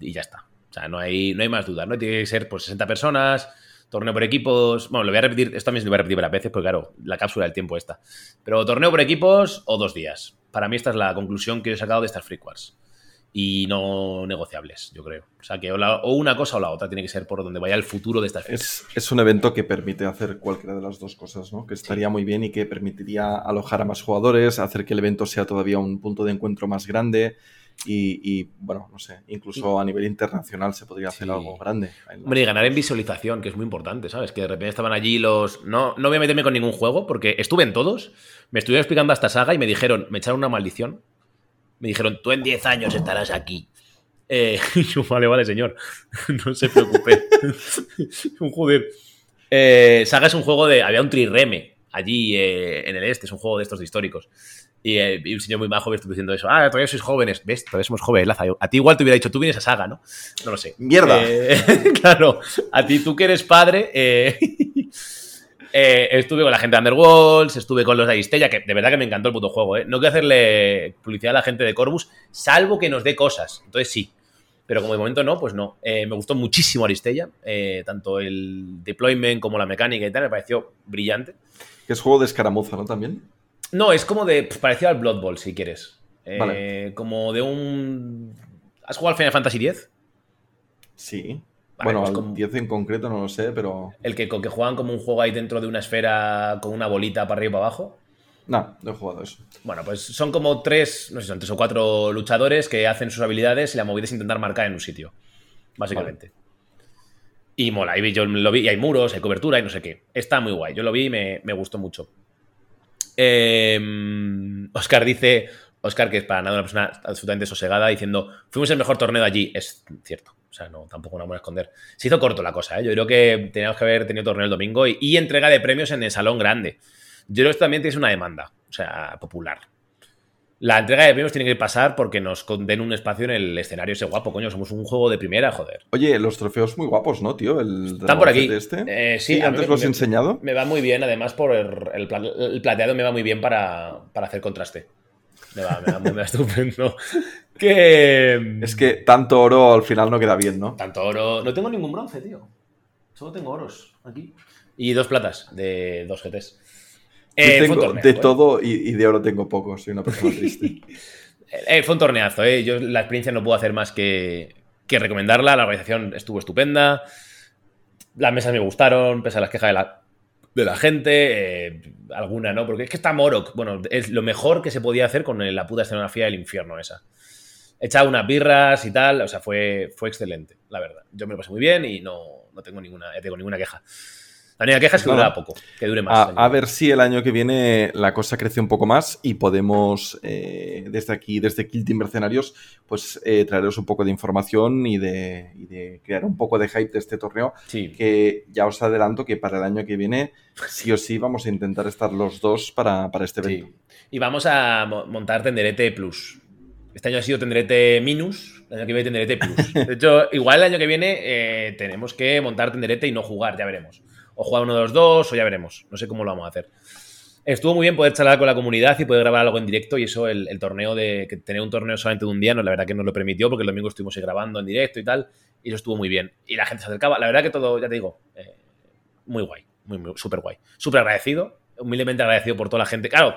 y ya está. O sea, no hay, no hay más dudas, ¿no? Tiene que ser por 60 personas, torneo por equipos. Bueno, lo voy a repetir, esto también lo voy a repetir varias veces, porque claro, la cápsula del tiempo está. Pero torneo por equipos o dos días. Para mí esta es la conclusión que he sacado de estas Freak Wars. Y no negociables, yo creo. O sea, que o, la- o una cosa o la otra tiene que ser por donde vaya el futuro de estas Freak Es, es un evento que permite hacer cualquiera de las dos cosas, ¿no? Que estaría muy bien y que permitiría alojar a más jugadores, hacer que el evento sea todavía un punto de encuentro más grande y, y, bueno, no sé, incluso a nivel internacional se podría hacer Sí. algo grande. Hombre, y ganar en visualización, que es muy importante, ¿sabes? Que de repente estaban allí los. No, no voy a meterme con ningún juego, porque estuve en todos, me estuvieron explicando esta saga y me dijeron, me echaron una maldición. Me dijeron, tú en 10 años estarás aquí. Eh, y *laughs* yo, vale, vale, señor. *laughs* no se preocupe. *laughs* un joder. Eh, saga es un juego de. Había un trireme allí eh, en el este, es un juego de estos de históricos. Y, eh, y un señor muy bajo me estuvo diciendo eso. Ah, todavía sois jóvenes. ¿Ves? Todavía somos jóvenes, Laza. A ti igual te hubiera dicho, tú vienes a saga, ¿no? No lo sé. ¡Mierda! Eh, claro, a ti tú que eres padre. Eh, estuve con la gente de Underworlds, estuve con los de Aristella, que de verdad que me encantó el puto juego, ¿eh? No quiero hacerle publicidad a la gente de Corvus, salvo que nos dé cosas. Entonces sí. Pero como de momento no, pues no. Eh, me gustó muchísimo Aristella, eh, tanto el deployment como la mecánica y tal, me pareció brillante. Que es juego de escaramuza, ¿no? También. No, es como de. pf, parecido al Blood Bowl, si quieres. Vale. Como de un. ¿Has jugado al Final Fantasy X? Sí. Vale, bueno, pues al como- 10 en concreto no lo sé, pero... El que, con que juegan como un juego ahí dentro de una esfera con una bolita para arriba y para abajo. No, no he jugado eso. Bueno, pues son como tres, no sé, son tres o cuatro luchadores que hacen sus habilidades y la movida es intentar marcar en un sitio. Básicamente. Y mola, y yo lo vi, y hay muros, hay cobertura y no sé qué. Está muy guay. Yo lo vi y me, me gustó mucho. Oscar dice, Oscar, que es para nada una persona absolutamente sosegada, diciendo, fuimos el mejor torneo allí. Es cierto. O sea, no, tampoco nos vamos a esconder. Se hizo corto la cosa, ¿eh? Yo creo que teníamos que haber tenido torneo el domingo y, y entrega de premios en el salón grande. Yo creo que esto también tiene una demanda, o sea, popular. La entrega de premios tiene que pasar porque nos den un espacio en el escenario ese guapo, coño. Somos un juego de primera, joder. Oye, los trofeos muy guapos, ¿no, tío? El Están por aquí. Este. Eh, sí, mí antes me- lo has me- enseñado. Me va muy bien, además, por el, el plateado me va muy bien para, para hacer contraste. Me va, me va, me va *laughs* estupendo. Que. Es que tanto oro al final no queda bien, ¿no? Tanto oro. No tengo ningún bronce, tío. Solo tengo oros aquí. Y dos platas de dos GTs. Eh, tengo torneo, de ¿eh? todo y, y de oro tengo poco, soy una persona *laughs* triste. Eh, fue un torneazo, ¿eh? Yo la experiencia no puedo hacer más que, que recomendarla. La organización estuvo estupenda. Las mesas me gustaron, pese a las quejas de la, de la gente. eh, alguna no, porque es que está Morok. Bueno, es lo mejor que se podía hacer con la puta escenografía del infierno esa. Echaba unas birras y tal, o sea, fue, fue excelente, la verdad. Yo me lo pasé muy bien y no, no tengo ninguna, ya tengo ninguna queja. La única queja es que dura poco, que dure más. A, a ver si el año que viene la cosa crece un poco más y podemos, eh, desde aquí, desde Kill Team Mercenarios, pues eh, traeros un poco de información y de, y de crear un poco de hype de este torneo. Sí. Que ya os adelanto que para el año que viene, sí o sí, vamos a intentar estar los dos para, para este evento. Sí. Y vamos a mo- montar Tenderete Plus. Este año ha sido Tenderete Minus, el año que viene Tenderete Plus. *laughs* De hecho, igual el año que viene eh, tenemos que montar Tenderete y no jugar, ya veremos. O jugar uno de los dos, o ya veremos. No sé cómo lo vamos a hacer. Estuvo muy bien poder charlar con la comunidad y poder grabar algo en directo y eso, el, el torneo de que tener un torneo solamente de un día, no, la verdad que nos lo permitió porque el domingo estuvimos grabando en directo y tal, y eso estuvo muy bien. Y la gente se acercaba, la verdad que todo, ya te digo, eh, muy guay, muy, muy súper guay. Súper agradecido, humildemente agradecido por toda la gente. Claro,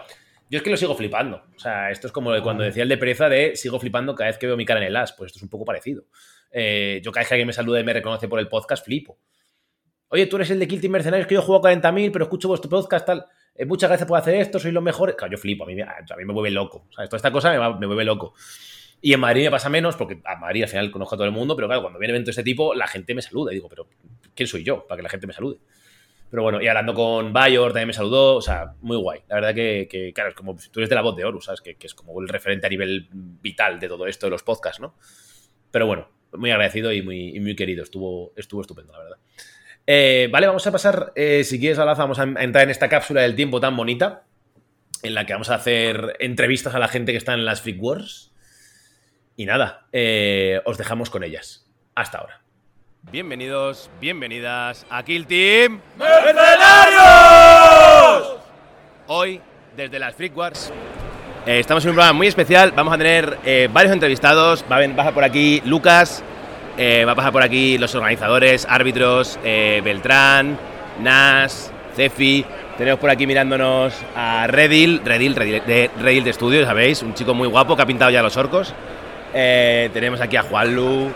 yo es que lo sigo flipando. O sea, esto es como cuando decía el de pereza de sigo flipando cada vez que veo mi cara en el as. Pues esto es un poco parecido. Eh, yo cada vez que alguien me saluda y me reconoce por el podcast, flipo. Oye, tú eres el de Kill Team Mercenarios que yo juego a 40.000, pero escucho vuestro podcast, tal. Eh, muchas gracias por hacer esto, sois los mejores. Claro, yo flipo, a mí, a mí me vuelve loco. Sea, toda esta cosa me, va- me vuelve loco. Y en Madrid me pasa menos, porque a Madrid al final conozco a todo el mundo, pero claro, cuando viene evento de este tipo, la gente me saluda. Y digo, pero ¿quién soy yo para que la gente me salude? Pero bueno, y hablando con Bayor también me saludó, o sea, muy guay. La verdad que, que, claro, es como tú eres de la voz de Horus, ¿sabes? Que, que es como el referente a nivel vital de todo esto de los podcasts, ¿no? Pero bueno, muy agradecido y muy, y muy querido. Estuvo, estuvo estupendo, la verdad. Eh, vale, vamos a pasar, eh, si quieres, Alaza, vamos a a entrar en esta cápsula del tiempo tan bonita, en la que vamos a hacer entrevistas a la gente que está en las Freak Wars. Y nada, eh, os dejamos con ellas. Hasta ahora. Bienvenidos, bienvenidas a Kill Team Mercenarios. Hoy, desde las Freak Wars, eh, estamos en un programa muy especial. Vamos a tener eh, varios entrevistados. Va a ven- pasar por aquí Lucas, eh, va a pasar por aquí los organizadores, árbitros, eh, Beltrán, Nas, Cefi. Tenemos por aquí mirándonos a Redil, Redil, Redil de, Redil de Estudio, ¿sabéis? Un chico muy guapo que ha pintado ya los orcos. Eh, tenemos aquí a Juanlu,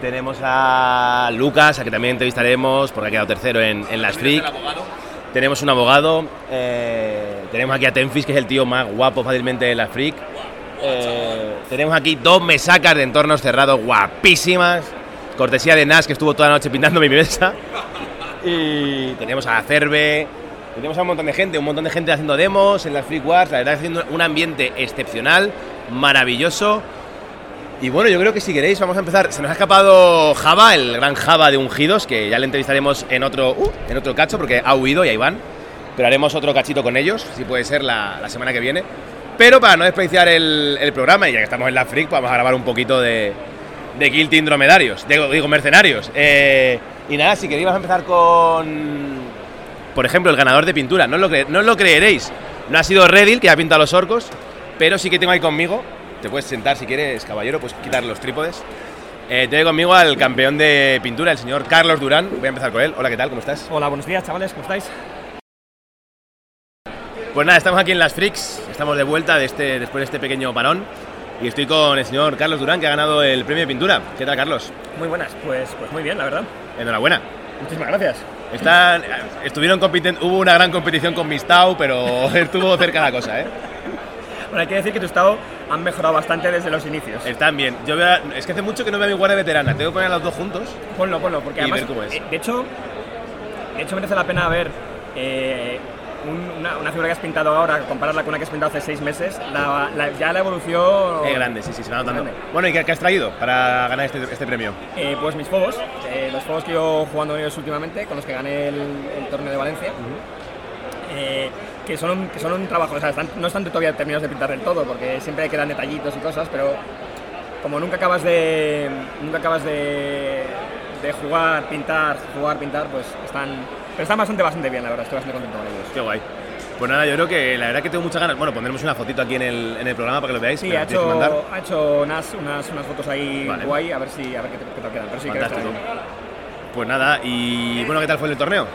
tenemos a Lucas, a que también entrevistaremos porque ha quedado tercero en, en las Freak. Tenemos un abogado, tenemos aquí a Tenfis, que es el tío más guapo fácilmente de las Freak. Eh, tenemos aquí dos mesacas de entornos cerrados guapísimas. Cortesía de Nas, que estuvo toda la noche pintando mi mesa. Y tenemos a Cerve, tenemos a un montón de gente, un montón de gente haciendo demos en las Freak Wars. La verdad, haciendo un ambiente excepcional, maravilloso. Y bueno, yo creo que si queréis vamos a empezar. Se nos ha escapado Java, el gran Java de Ungidos, que ya le entrevistaremos en otro, uh, en otro cacho, porque ha huido y ahí van. Pero haremos otro cachito con ellos, si puede ser la, la semana que viene. Pero para no desperdiciar el, programa, y ya que estamos en la Freak, pues vamos a grabar un poquito de, de Team Dromedarios, digo, mercenarios. Eh, y nada, si queréis vamos a empezar con, por ejemplo, el ganador de pintura. No lo, creeréis. No ha sido Redil, que ha pintado los orcos, pero sí que tengo ahí conmigo. Te puedes sentar si quieres, caballero, pues quitar los trípodes. Eh, tengo conmigo al campeón de pintura, el señor Carlos Durán. Voy a empezar con él. Hola, ¿qué tal? ¿Cómo estás? Hola, buenos días, chavales, ¿cómo estáis? Pues nada, estamos aquí en las Freaks. Estamos de vuelta de este, después de este pequeño parón. Y estoy con el señor Carlos Durán, que ha ganado el premio de pintura. ¿Qué tal, Carlos? Muy buenas, pues, pues muy bien, la verdad. Enhorabuena. Muchísimas gracias. Están, estuvieron compiten- hubo una gran competición con Mistau, pero *laughs* estuvo cerca la cosa, ¿eh? Bueno, hay que decir que tu estado han mejorado bastante desde los inicios. Están bien. Yo veo es que hace mucho que no veo a mi guardia veterana. Tengo que poner a los dos juntos. Ponlo, ponlo, porque Y además, ver cómo es. eh, de hecho, de hecho merece la pena ver eh, un- una, una figura que has pintado ahora, compararla con una que has pintado hace seis meses, la- la- ya la evolución... Qué grande, sí, sí, se va notando. Bueno, ¿y qué, qué has traído para ganar este, este premio? Eh, pues mis fuegos, eh, los fuegos que yo jugando ellos últimamente, con los que gané el, el torneo de Valencia, eh, que, son un, que son un trabajo, o sea, están- no están todavía terminados de pintar del todo, porque siempre quedan detallitos y cosas, pero como nunca acabas de, nunca acabas de, de jugar, pintar, jugar, pintar, pues están, pero están bastante, bastante bien, la verdad, estoy bastante contento con ellos. Qué guay. Pues nada, yo creo que la verdad que tengo muchas ganas. Bueno, pondremos una fotito aquí en el, en el programa para que lo veáis. Sí, ha que mandar. hecho, ha hecho Nas unas, unas fotos ahí Vale. guay, a ver si a ver qué, qué tal quedan. Pero sí, Fantástico. Pues nada, y bueno, ¿qué tal fue el torneo?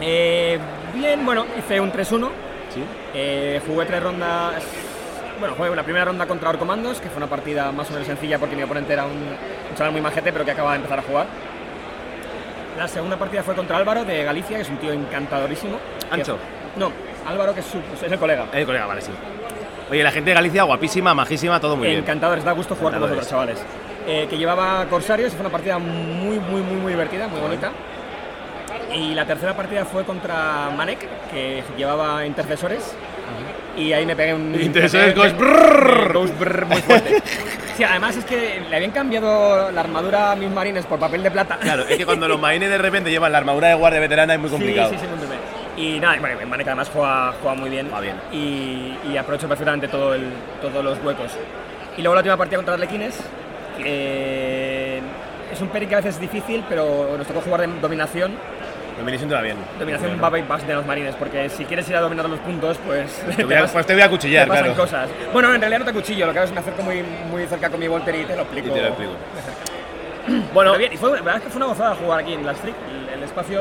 Eh, bien, bueno, hice un 3-1. Sí. Eh, jugué tres rondas. Bueno, jugué la primera ronda contra Orcomandos, que fue una partida más o menos sencilla porque mi oponente era un, un chaval muy majete, pero que acaba de empezar a jugar. La segunda partida fue contra Álvaro de Galicia, que es un tío encantadorísimo. ¿Ancho? Que- no, Álvaro, que es, su- es el colega. Eh, colega, vale, sí. Oye, la gente de Galicia, guapísima, majísima, todo muy bien. Encantadores, da gusto jugar con Encantadores. vosotros, chavales. Eh, que llevaba Corsarios, fue una partida muy, muy, muy, muy divertida, muy bonita. Y la tercera partida fue contra Manek, que llevaba intercesores. Y ahí me pegué un. Pegué- Ghost brrrr. Ghost brrrr muy fuerte. *laughs* Sí, además es que le habían cambiado la armadura a mis marines por papel de plata. Claro, es que cuando los *laughs* marines de repente llevan la armadura de guardia veterana es muy complicado. Sí, sí, sí, muy bien. Y nada, bueno, Manek además juega, juega muy bien. Va bien. Y, y aprovecho perfectamente todo el, todos los huecos. Y luego la última partida contra Arlequines, que es un peri que a veces es difícil, pero nos tocó jugar de dominación. Dominación te va bien. Dominación baba y bash de los marines, porque si quieres ir a dominar los puntos, pues Te *laughs* voy a, pas- pues te voy a cuchillar, te pasan claro. cosas. Bueno, en realidad no te cuchillo, lo que hago es me acerco muy, muy cerca con mi Volter y te lo explico. Y te lo explico. *clears throat* Bueno, bien, y fue, la verdad es que fue una gozada jugar aquí en la Street. El, el espacio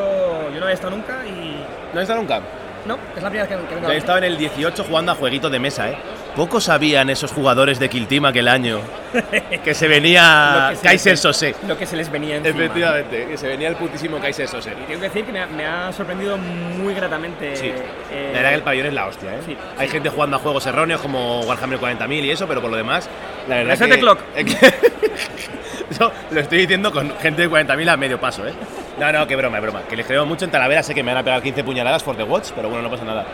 yo no había estado nunca y. ¿No has estado nunca? No, es la primera vez que, que vengo Yo a he la estado en el 18 jugando a jueguitos de mesa, ¿eh? Poco sabían esos jugadores de Team aquel año *laughs* que se venía que se Kaiser les- Sosé. Lo que se les venía encima. Efectivamente, que se venía el putísimo Kaiser Sosé. Y tengo que decir que me ha, me ha sorprendido muy gratamente. Sí, eh, la verdad que el pabellón es la hostia, ¿eh? sí, Hay gente jugando a juegos erróneos como Warhammer 40.000 y eso, pero por lo demás, la verdad Reset que... the clock. *laughs* Lo estoy diciendo con gente de 40.000 a medio paso, ¿eh? No, no, que broma, es broma. Que les creo mucho en Talavera, sé que me van a pegar 15 puñaladas for the watch, pero bueno, no pasa nada.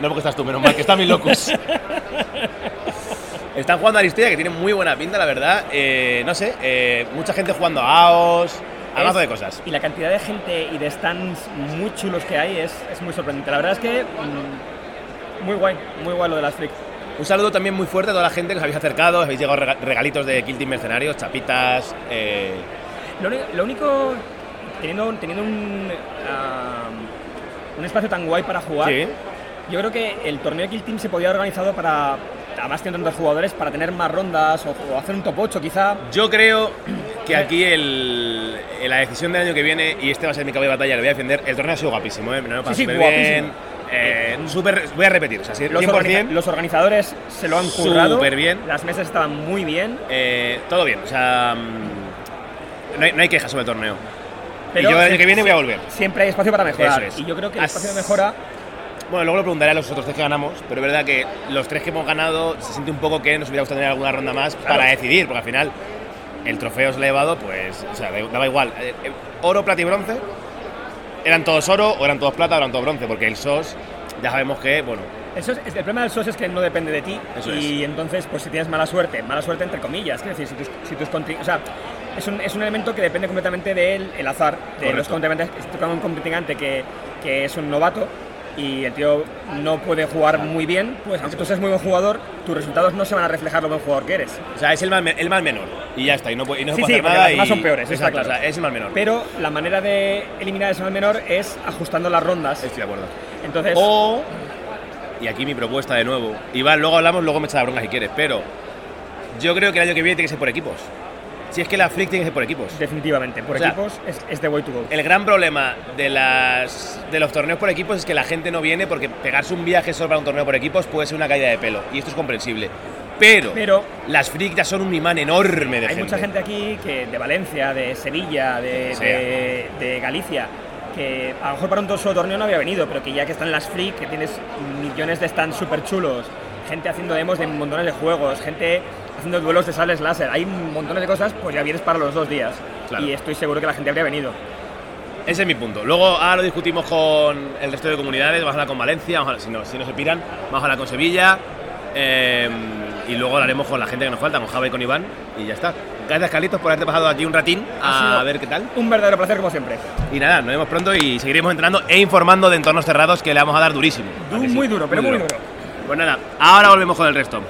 No porque estás tú, menos mal, que están mis locos. *laughs* Están jugando a Aristea, que tiene muy buena pinta, la verdad. Eh, no sé, eh, mucha gente jugando a AOS, a mazo de cosas. Y la cantidad de gente y de stands muy chulos que hay es, es muy sorprendente. La verdad es que. mm, muy guay, muy guay lo de las Freak. Un saludo también muy fuerte a toda la gente que os habéis acercado, os habéis llegado rega- regalitos de Kill Team Mercenarios, chapitas. eh, Lo, lo único, teniendo, teniendo un, ah, un espacio tan guay para jugar, sí. yo creo que el torneo de Kill Team se podía haber organizado para, además teniendo tantos jugadores, para tener más rondas o, o hacer un top 8 quizá. Yo creo que aquí el, la decisión del año que viene, y este va a ser mi caballo de batalla, lo voy a defender, el torneo ha sido guapísimo, ¿eh? Me he pasado Sí, sí, guapísimo. bien. Eh, súper- voy a repetir, o sea, Los, 100%. organiza- los organizadores se lo han currado. Súper bien. Las mesas estaban muy bien. eh, todo bien, o sea. mm, No hay, no hay quejas sobre el torneo. Pero y yo el año que viene voy a volver. Siempre hay espacio para mejorar. Es. Y yo creo que el As- espacio de mejora. Bueno, luego lo preguntaré a los otros tres que ganamos, pero es verdad que los tres que hemos ganado se siente un poco que nos hubiera gustado tener alguna ronda más para decidir, porque al final el trofeo se elevado, pues, o sea, da- daba igual. Eh, eh, oro, plata y bronce, eran todos oro o eran todos plata o eran todos bronce, porque el SOS ya sabemos que, bueno, Eso es, el problema del SOS es que no depende de ti. Eso y entonces, pues si tienes mala suerte, mala suerte entre comillas, quiero decir, si tus, si tus O sea, es un, es un elemento que depende completamente del el azar, de Correcto. los contrincantes. Un contrincante que, que es un novato y el tío no puede jugar muy bien, pues aunque tú seas muy buen jugador, tus resultados no se van a reflejar lo buen jugador que eres. o sea, es el mal, el mal menor. Y ya está, y no, puede- y no se Sí, puede sí, hacer nada. las demás y- son peores, está Exacto, claro. o sea, es el mal menor. Pero la manera de eliminar ese mal menor es ajustando las rondas. Estoy de acuerdo. Entonces, O, y aquí mi propuesta de nuevo, Iván, luego hablamos, luego me echas la bronca si quieres, pero yo creo que el año que viene tiene que ser por equipos. Si es que la Flick tiene que ser por equipos. definitivamente, por O sea, equipos es, es the way to go. El gran problema de, las, de los torneos por equipos es que la gente no viene porque pegarse un viaje solo para un torneo por equipos puede ser una caída de pelo. Y esto es comprensible. Pero, Pero las Freak ya son un imán enorme de Hay gente. mucha gente aquí que de Valencia, de Sevilla, de, de- de Galicia, que a lo mejor para un solo torneo no había venido, pero que ya que están en las Freak, que tienes millones de stands súper chulos, gente haciendo demos de montones de juegos, gente haciendo duelos de sables láser, hay montones de cosas, pues ya vienes para los dos días. Claro. Y estoy seguro que la gente habría venido. Ese es mi punto. Luego ahora lo discutimos con el resto de comunidades, vamos a hablar con Valencia, vamos a hablar- si, no, si no se piran, vamos a hablar con Sevilla. eh, y luego hablaremos con la gente que nos falta, con Java y con Iván, y ya está. Gracias, Carlitos, por haberte pasado aquí un ratín a ver qué tal. Un verdadero placer como siempre. Y nada, nos vemos pronto y seguiremos entrenando e informando de entornos cerrados que le vamos a dar durísimo. Muy duro, pero muy duro. Pues nada, ahora volvemos con el resto.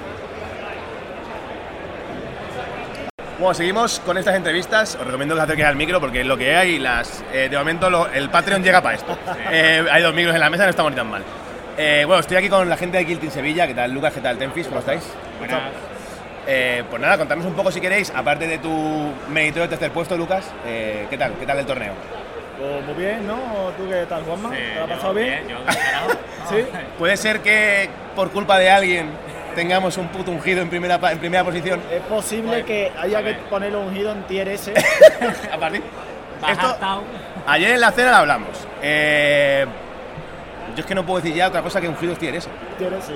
Bueno, seguimos con estas entrevistas. Os recomiendo que os acerquéis al micro porque es lo que hay. Las, eh, de momento lo- el Patreon llega para esto. Eh, hay dos micros en la mesa, no estamos ni tan mal. Eh, bueno, estoy aquí con la gente de Kill Team Sevilla. ¿Qué tal, Lucas? ¿Qué tal, Tenfis? ¿Cómo estáis? Buenas. Eh, pues nada, contadnos un poco si queréis, aparte de tu meritorio de tercer puesto, Lucas, eh, ¿qué tal? ¿Qué tal el torneo? Pues muy bien, ¿no? ¿Tú qué tal, Juanma? Sí, ¿Te lo has yo pasado bien? Yo. *laughs* Sí. ¿Puede ser que por culpa de alguien tengamos un puto ungido en primera, pa- en primera posición? Es posible que haya que ponerlo ungido en tier S. *laughs* A partir. Esto, Tau. ayer en la cena lo hablamos. Eh, yo es que no puedo decir ya otra cosa que ungidos tier S. tier S.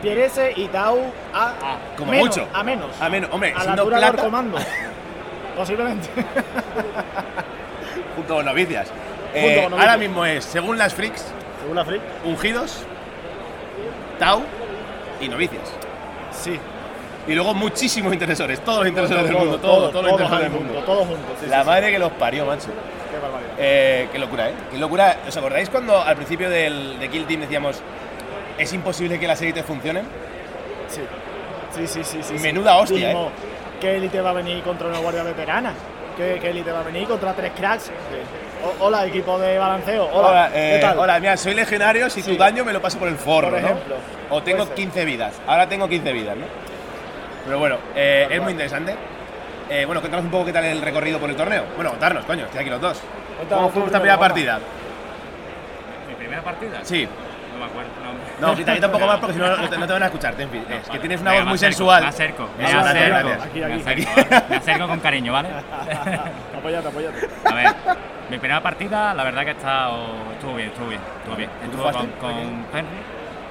Tier S y Tau a Como menos, mucho. A menos. A menos, hombre, a la altura del plata- comando. *laughs* Posiblemente. Junto con novicias. Junto Eh, con novicias. ahora mismo es, según las freaks, Según la Freak. ungidos, Tau y novicias. Sí. Y luego muchísimos interesores, todos los interesores del mundo, todo, todos, todos los interesores del mundo. Todos juntos. sí, La sí, madre que los parió, macho. sí. Qué barbaridad. Eh, qué locura, ¿eh? Qué locura. ¿Os acordáis cuando al principio del, de Kill Team decíamos es imposible que las élites funcionen? Sí. Sí, sí, sí, sí. sí. Menuda hostia, ¿eh? ¿Qué élite va a venir contra una guardia veterana? ¿Qué, qué élite va a venir contra tres cracks? O- hola, equipo de balanceo. Hola, eh, ¿qué tal? hola, mira, soy legionario si Sí. tu daño me lo paso por el forro, Por ¿no? O tengo Puede ser. 15 vidas. Ahora tengo 15 vidas, ¿no? Pero bueno, eh, es muy interesante. Eh, bueno, cuéntanos un poco qué tal el recorrido por el torneo. Bueno, contarnos, coño, estoy aquí los dos. Cuéntanos ¿Cómo fue vuestra primera partida? ¿Mi primera partida? Sí. No me acuerdo. No, No, quita, quita un poco más porque si no, no te, no te van a escuchar, Tenfi. Es que vale. tienes una voz me muy acerco, sensual. Me acerco, me acerco. Me acerco con cariño, ¿vale? *laughs* Apóyate, apóyate. A ver, mi primera partida, la verdad que ha estado, estuvo bien, estuvo bien, estuvo bien. ¿Tú Estuve con, con Henry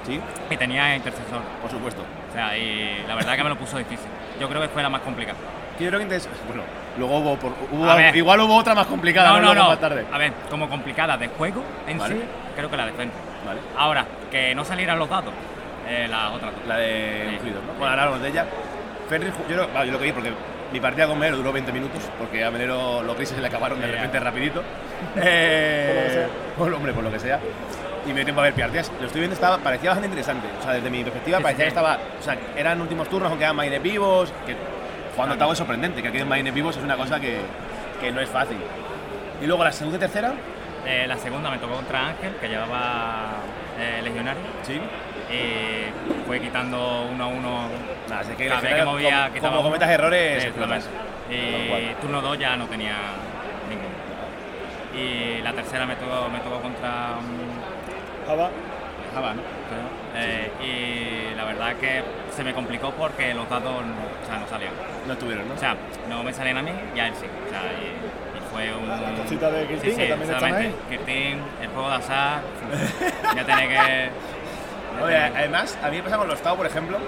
Sí, y tenía intercesor. por supuesto. O sea, y la verdad que me lo puso difícil. Yo creo que fue la más complicada. Yo creo que entonces, bueno, luego hubo, por- hubo- A ver. igual hubo otra más complicada, no, no, Luego no. más tarde. A ver, como complicada de juego en Vale. sí, creo que la de Henry. Vale. Ahora, que no salieran los datos, eh, las otras dos. La de ¿no? Bueno, ahora hablamos de ella. Fenrir, ju- yo, lo- claro, yo lo que vi, porque Mi partida con Melero duró 20 minutos, porque a Melero los grises se le acabaron de repente rapidito. *laughs* Eh, por hombre, por lo que sea. Y me dio tiempo a ver partidas. Lo estoy viendo, estaba, parecía bastante interesante. O sea, desde mi perspectiva, Sí, parecía sí. que estaba. O sea, eran últimos turnos, aunque eran marines vivos. Que jugando octavo es sorprendente, que aquí en marines vivos es una cosa que, que no es fácil. Y luego la segunda y tercera, Eh, la segunda me tocó contra Ángel, que llevaba eh, Legionario. sí. Y fue quitando uno a uno. Si es que cada vez que movía, como- quitaba como uno. cometas errores, Sí, explotas. Y turno 2 ya no tenía ninguno. Y la tercera me tocó, me tocó contra um, Java, Java, ¿no? Eh, y la verdad que se me complicó porque los dados no, o sea, no salían. No estuvieron, ¿no? O sea, no me salían a mí y a él sí. O sea, y, y fue un. Las cositas de Kirtin, que también están exactamente. ahí. Kirtin, el juego de azar. *laughs* ya tiene que. Además, a mí me pasa con los Tau, por ejemplo,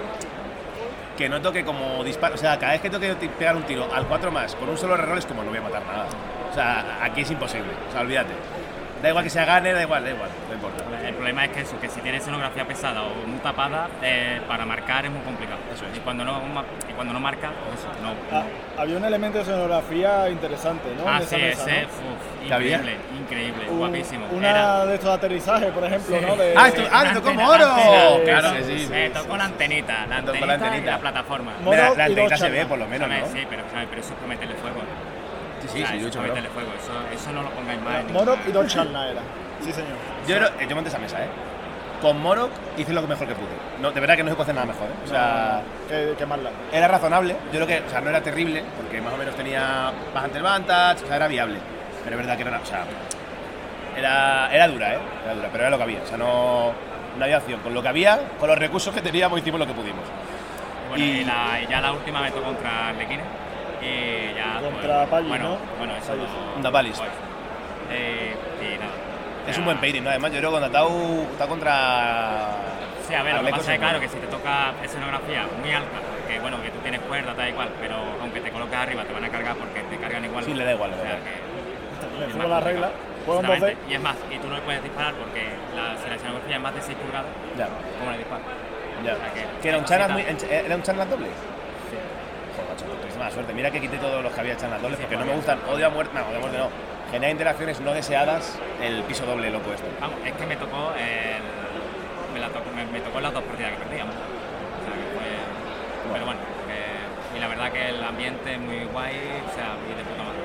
que noto que como disparo, o sea, cada vez que tengo que pegar un tiro al 4 más con un solo reroll es como no voy a matar nada. O sea, aquí es imposible, o sea, olvídate. Da igual que sea gane, da igual, da igual, no importa. El problema es que eso, que si tienes escenografía pesada o muy tapada, eh, para marcar es muy complicado. Eso es. Y cuando no, y cuando no marca, pues eso, no. ah, había un elemento de escenografía interesante, ¿no? Ah, en esa sí, mesa, ese, ¿no? uf, increíble, increíble, Un- guapísimo. Una Era- de estos aterrizajes, por ejemplo, Sí. ¿no? De- Ah, esto- ah, tocó antena, Moro. antena, Claro sí, sí. Tocó la antenita, la antenita, la antenita. y la plataforma. Moro la y antenita se ve, por lo menos. Sí, pero, pero eso es para meterle fuego. Sí, sea, sí, meterle fuego. Eso, eso no lo pongáis más. ninguna- y dos charlas era. Sí, señor. Yo, creo- eh, yo monté esa mesa, ¿eh? Con Morok hice lo mejor que pude. No, de verdad que no se puede hacer nada mejor, ¿eh? O sea, Que, que más largo. era razonable. Yo creo que, o sea, no era terrible, porque más o menos tenía bastante advantage, o sea, era viable. Pero es verdad que no era, o sea, era, era dura, ¿eh? Era dura, pero era lo que había. O sea, no, no había opción. Con lo que había, con los recursos que teníamos, hicimos lo que pudimos. Bueno, Y- y, la- y ya la última me tocó contra Arlequines. Y ya. Contra pues, bueno, ¿no? Bueno, eso Pagis. no- Contra Pagis. pues, eh, y nada. Es Ya- un buen pairing, ¿no? Además, yo creo que cuando Tau está contra. Sí, a ver, lo que pasa es claro bueno. que si te toca escenografía muy alta, que bueno, que tú tienes cuerda, tal y cual, pero aunque te coloques arriba te van a cargar porque te cargan igual. Sí, le da igual, O sea, igual. que- Le la regla. complicado. Juego en 2D. Exactamente. Y es más, y tú no le puedes disparar porque la, si la escenografía es más de 6 pulgadas, Ya, ¿cómo le disparas? ya. O sea, que- Que era un cositas. muy. ¿Era un chanas doble? Mala suerte. Mira que quité todos los que había chanas dobles porque no me gustan. Odio a muerte. No, odio a muerte no. Genera interacciones no deseadas el piso doble loco este. Vamos, es que me tocó el, me, la tocó, me, me tocó las dos partidas que perdíamos. O sea, que fue. Pero bueno, que- y la verdad que el ambiente es muy guay, o sea, y de puta madre.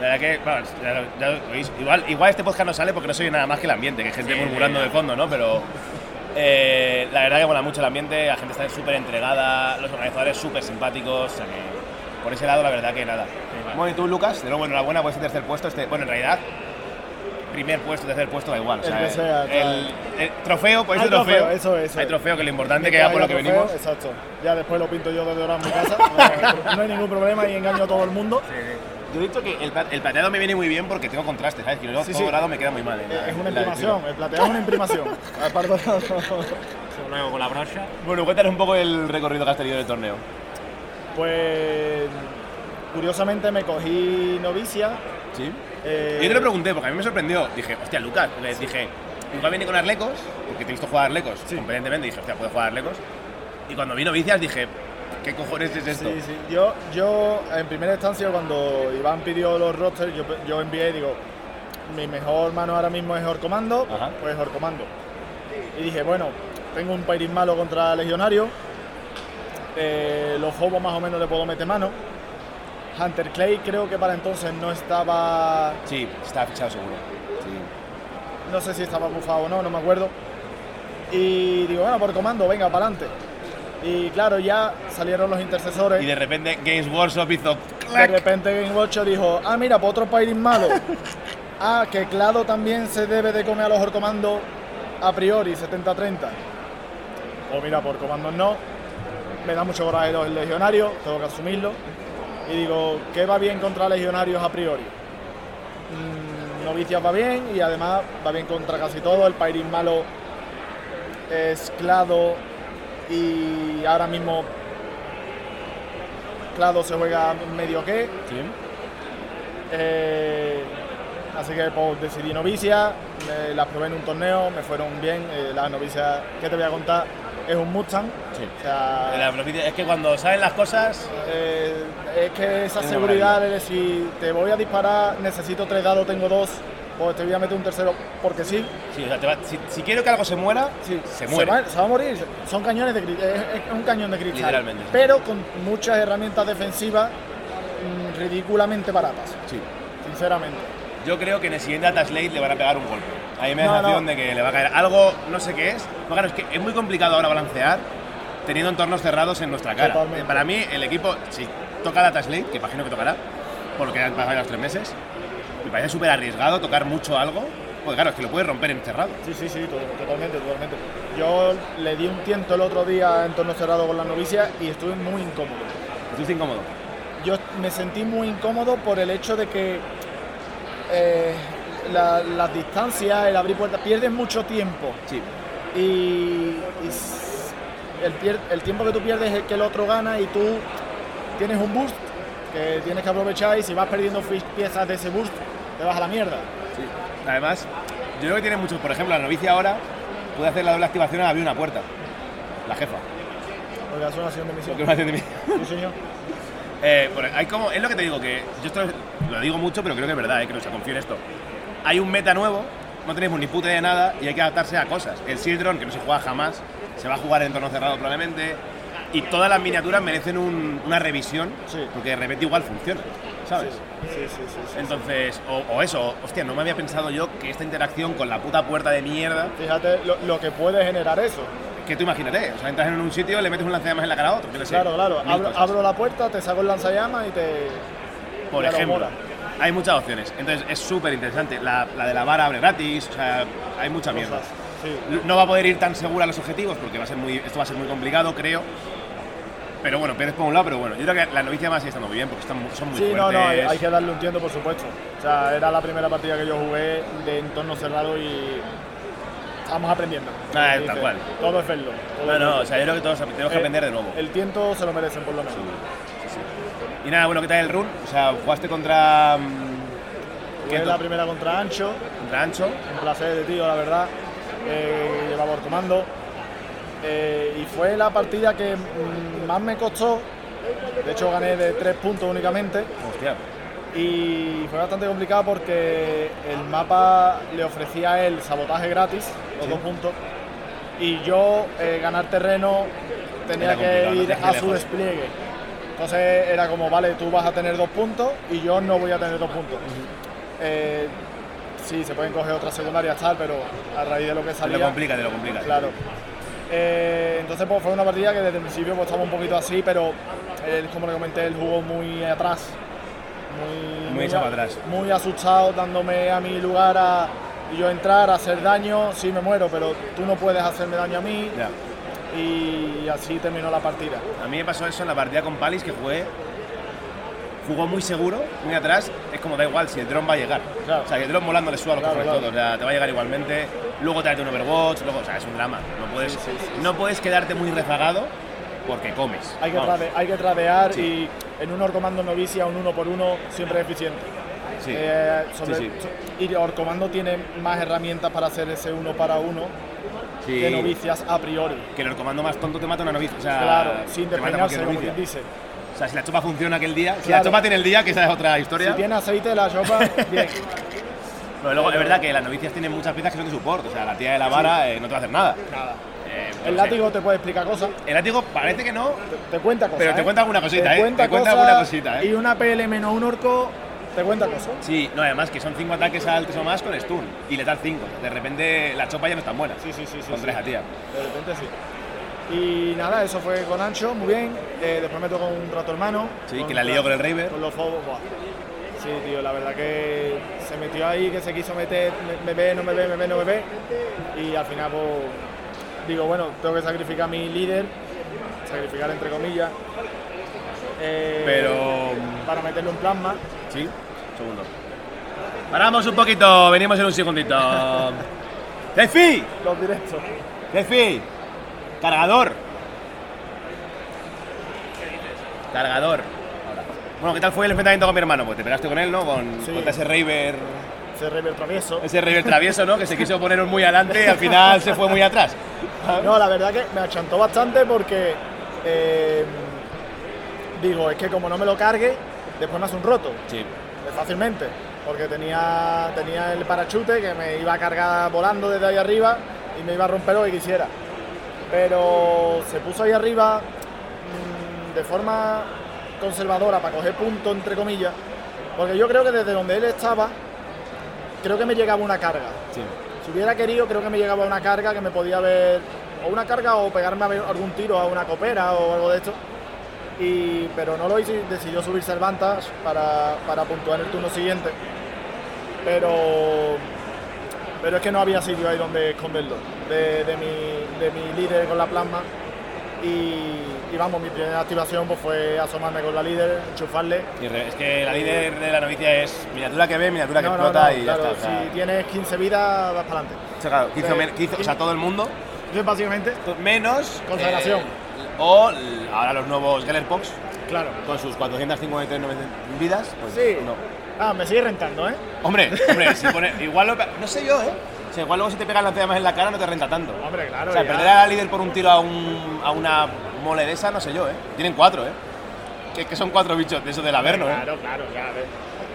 La verdad que, bueno, ya, lo- ya lo. Igual, igual este podcast no sale porque no soy nada más que el ambiente, que hay gente Sí, murmurando sí, de fondo, ¿no? Pero eh, la verdad que mola mucho el ambiente, la gente está súper entregada, los organizadores súper simpáticos, o sea que por ese lado la verdad que nada. Bueno, y tú, Lucas, de nuevo enhorabuena por este tercer puesto. Este, bueno, en realidad, primer puesto, tercer puesto, da igual. o El sea, que sea, el, el trofeo, pues Hay ese trofeo. trofeo, eso es, eso Hay trofeo, que lo importante que queda por lo que trofeo, venimos. Exacto. Ya después lo pinto yo de dorado en mi casa. *laughs* No, no hay ningún problema y engaño a todo el mundo. Yo he dicho que el, el plateado me viene muy bien porque tengo contraste, ¿sabes? Que luego Sí, todo sí. dorado me queda muy mal. en la- Es una imprimación, el plateado es una imprimación. *laughs* Aparte de todo. Luego con la brocha. Bueno, cuéntanos un poco el recorrido que has tenido del torneo. Pues curiosamente me cogí novicia. ¿Sí? eh, Yo te lo pregunté porque a mí me sorprendió. Dije, hostia, Lucas, le dije, igual viene con Arlecos, porque te he visto jugar Arlecos Sí. competentemente. Dije, hostia, puede jugar Arlecos. Y cuando vino Vicias dije, ¿qué cojones es esto? Sí, sí. Yo, yo en primera instancia cuando Iván pidió los rosters, yo, yo envié y digo, mi mejor mano ahora mismo es Horcomando, Ajá. pues Horcomando. Y dije, bueno, tengo un Pairing malo contra Legionario, eh, los Hobos más o menos le puedo meter mano. Hunter Clay creo que para entonces no estaba, Sí, estaba fichado seguro. Sí. no sé si estaba bufado o no, no me acuerdo. Y digo, bueno, por comando, venga, para adelante. Y claro, ya salieron los intercesores. Y de repente Games Workshop hizo De clac. repente Game Watch dijo, ah, mira, pues otro Pairing malo. *laughs* ah, que Clado también se debe de comer a los Horcomandos a priori, 70-30. O mira, por comandos no. Me da mucho coraje los legionarios, tengo que asumirlo. Y digo, ¿qué va bien contra legionarios a priori? Mm, novicias va bien y además va bien contra casi todo. El Pairing malo es Clado y ahora mismo Clado se juega medio que. Eh, así que pues, decidí novicia, me las probé en un torneo, me fueron bien. eh, las novicias, ¿qué te voy a contar? Es un Mustang. Sí. O sea, La Es que cuando saben las cosas, eh, es que esa Es seguridad de si te voy a disparar, necesito tres dados, tengo dos, o te voy a meter un tercero porque sí. sí, o sea, te va- si, si quiero que algo se muera, Sí, se muere. va, se va a morir. Son cañones de. Es, es un cañón de cristal. Literalmente. Pero con muchas herramientas defensivas mm, ridículamente baratas. Sí. Sinceramente. Yo creo que en el siguiente Attack Slate le van a pegar un golpe. A mí me da No, la sensación no. de que le va a caer algo, no sé qué es. Claro, es que es muy complicado ahora balancear teniendo entornos cerrados en nuestra cara. Totalmente. Para mí, el equipo, si toca Attack Slate, que imagino que tocará, por lo que han pasado los tres meses, me parece súper arriesgado tocar mucho algo. Pues claro, es que lo puedes romper en cerrado. Sí, sí, sí, to- totalmente, totalmente. Yo le di un tiento el otro día en torno cerrado con la novicia y estuve muy incómodo. Estuviste incómodo. Yo me sentí muy incómodo por el hecho de que eh, la- las distancias, el abrir puertas, pierdes mucho tiempo. Sí. y, el, pier- el tiempo que tú pierdes es el que el otro gana y tú tienes un boost que tienes que aprovechar y si vas perdiendo piezas de ese boost te vas a la mierda. Además, yo creo que tiene muchos. Por ejemplo, la novicia ahora puede hacer la doble activación al abrir una puerta. La jefa. Porque es una acción de misión. Porque hace de mí. Sí, señor. *laughs* Eh, hay como, es lo que te digo, que yo esto lo digo mucho, pero creo que es verdad, eh, que no se confío en esto. Hay un meta nuevo, no tenemos ni puta idea de nada y hay que adaptarse a cosas. El Sildron, que no se juega jamás, se va a jugar en entorno cerrado probablemente, y todas las miniaturas merecen un- una revisión, Sí. porque de repente igual funciona, ¿sabes? Sí, sí, sí. Entonces, o, o eso, hostia, no me había pensado yo que esta interacción con la puta puerta de mierda, Fíjate lo, lo que puede generar eso. que tú imagínate, o sea, entras en un sitio, le metes un lanzallamas en la cara a otro, qué sé, Claro, claro. Abro, abro la puerta, te saco el lanzallamas y te. Por ejemplo, mola. Hay muchas opciones. Entonces es súper interesante. La, la de la vara abre gratis, o sea, hay mucha mierda. Sí. No va a poder ir tan segura a los objetivos porque va a ser muy, esto va a ser muy complicado, creo. Pero bueno, pierdes por un lado, pero bueno, yo creo que la novicia más sigue estando muy bien porque están, son muy Sí, no, fuertes. no, hay, hay que darle un tiento, por supuesto. O sea, era la primera partida que yo jugué de entorno cerrado y estamos aprendiendo. Ah, Dice, tal cual. Todo es verlo. todo No, no, o sea, yo creo que todos tenemos que aprender de nuevo. El tiento se lo merecen, por lo menos. Y nada, bueno, ¿qué tal el run? O sea, jugaste contra. mm, Jugué ¿qué la primera contra Ancho, Contra Ancho. un placer de tío, la verdad. Eh, llevaba por comando. Eh, y fue la partida que mm, más me costó. De hecho, gané de tres puntos únicamente. Hostia. Y fue bastante complicado porque el mapa le ofrecía él sabotaje gratis, los dos puntos, y yo eh, ganar terreno tenía Era que ir a su lejos. despliegue. Entonces era como, vale, tú vas a tener dos puntos y yo no voy a tener dos puntos. Eh, sí, se pueden coger otras secundarias tal, pero a raíz de lo que Te salía... lo complica, te lo complica. Claro. Eh, entonces pues, fue una partida que desde el principio pues, estaba un poquito así, pero él, como le comenté, él jugó muy atrás. Muy, Muy echado a- para atrás. Muy asustado, dándome a mi lugar a yo entrar, a hacer daño. Sí me muero, pero tú no puedes hacerme daño a mí. Ya. Y así terminó la partida. A mí me pasó eso en la partida con Palis que jugué. Jugó muy seguro, muy atrás. Es como da igual si el dron va a llegar. Claro. O sea, que el dron volando le suba a los Claro, cojones claro. todo. O sea, te va a llegar igualmente. Luego te hace un Overwatch, luego, o sea, es un drama. No puedes, Sí, sí, sí, no puedes quedarte muy rezagado porque comes. Hay que, hay tradear Sí. y en un orcomando novicia, un uno por uno, siempre es eficiente. Sí. Eh, sobre- Sí, sí. Y Orcomando tiene más herramientas para hacer ese uno para uno Sí. que novicias a priori. Que el comando más tonto te mata una novicia. O sea, claro, sin cualquier como quien dice. O sea, si la chopa funciona aquel día, si la chopa tiene el día, que esa es otra historia. Si tiene aceite la chopa, *laughs* bien. Pero luego es verdad que las novicias tienen muchas piezas que son de support. O sea, la tía de la vara eh, no te va a hacer nada. Nada. Eh, El sé. látigo te puede explicar cosas, El látigo parece que no, te, te cuenta cosas. Pero te cuenta alguna cosita, te ¿eh? Te cuenta alguna cosita, ¿eh? Y una PL menos un orco te cuenta cosas. Sí, no, además que son 5 ataques altos o más con stun y letal 5. De repente la chopa ya no es tan buena. Sí, sí, sí. sí, con sí. tres a tía. De repente sí. Y nada, eso fue con Ancho, muy bien. Eh, después me tocó un rato hermano. Sí, que la lió con el Raver. Con los fobos, buah. Sí, tío, la verdad que se metió ahí, que se quiso meter, me, me ve, no me ve, me ve, no me ve. Y al final, pues, digo, bueno, tengo que sacrificar a mi líder, sacrificar entre comillas. eh, Pero. Para meterle un plasma. Sí, segundo. Paramos un poquito, venimos en un segundito. *laughs* ¡Defi! Los directos. ¡Defi! ¡Cargador! Cargador. Ahora. Bueno, ¿qué tal fue el enfrentamiento con mi hermano? Pues te pegaste con él, ¿no? Con, Sí. Ese Raver ese River travieso. Ese River travieso, ¿no? Que se quiso poner muy adelante y al final se fue muy atrás. *laughs* No, la verdad que me achantó bastante porque eh, digo, es que como no me lo cargue, después me hace un roto. Sí. Eh, Fácilmente. Porque tenía, tenía el parachute que me iba a cargar volando desde ahí arriba y me iba a romper lo que quisiera. Pero se puso ahí arriba mm, de forma conservadora para coger punto, entre comillas. Porque yo creo que desde donde él estaba, creo que me llegaba una carga. Sí. Si hubiera querido, creo que me llegaba una carga que me podía haber. O una carga o pegarme algún tiro a una copera o algo de esto. Y, pero no lo hizo y decidió subir Cervantas para, para puntuar el turno siguiente. Pero. Pero es que no había sitio ahí donde esconderlo. De, de mi, de mi líder con la plasma. Y, y vamos, mi primera activación pues, fue asomarme con la líder, enchufarle. Es que la líder de la novicia es miniatura que ve, miniatura que No, explota no, y claro, ya está. si tienes 15 vidas, vas para adelante. o sea, claro, 15 o, men- 15 o sea, todo el mundo, Entonces, básicamente, menos. Consagración. eh, o ahora los nuevos Gellerpox, claro. con sus 459 vidas, pues Sí. no. Ah, me sigue rentando, ¿eh? Hombre, hombre, *laughs* si pone, igual lo, no sé yo, ¿eh? O sea, igual luego si te pegan las más en la cara no te renta tanto. Hombre, claro. o sea, ya. perder a la líder por un tiro a, un, a una mole de esa, no sé yo, ¿eh? Tienen cuatro, ¿eh? Que, que son cuatro bichos de eso del Averno, ¿eh? Claro, claro.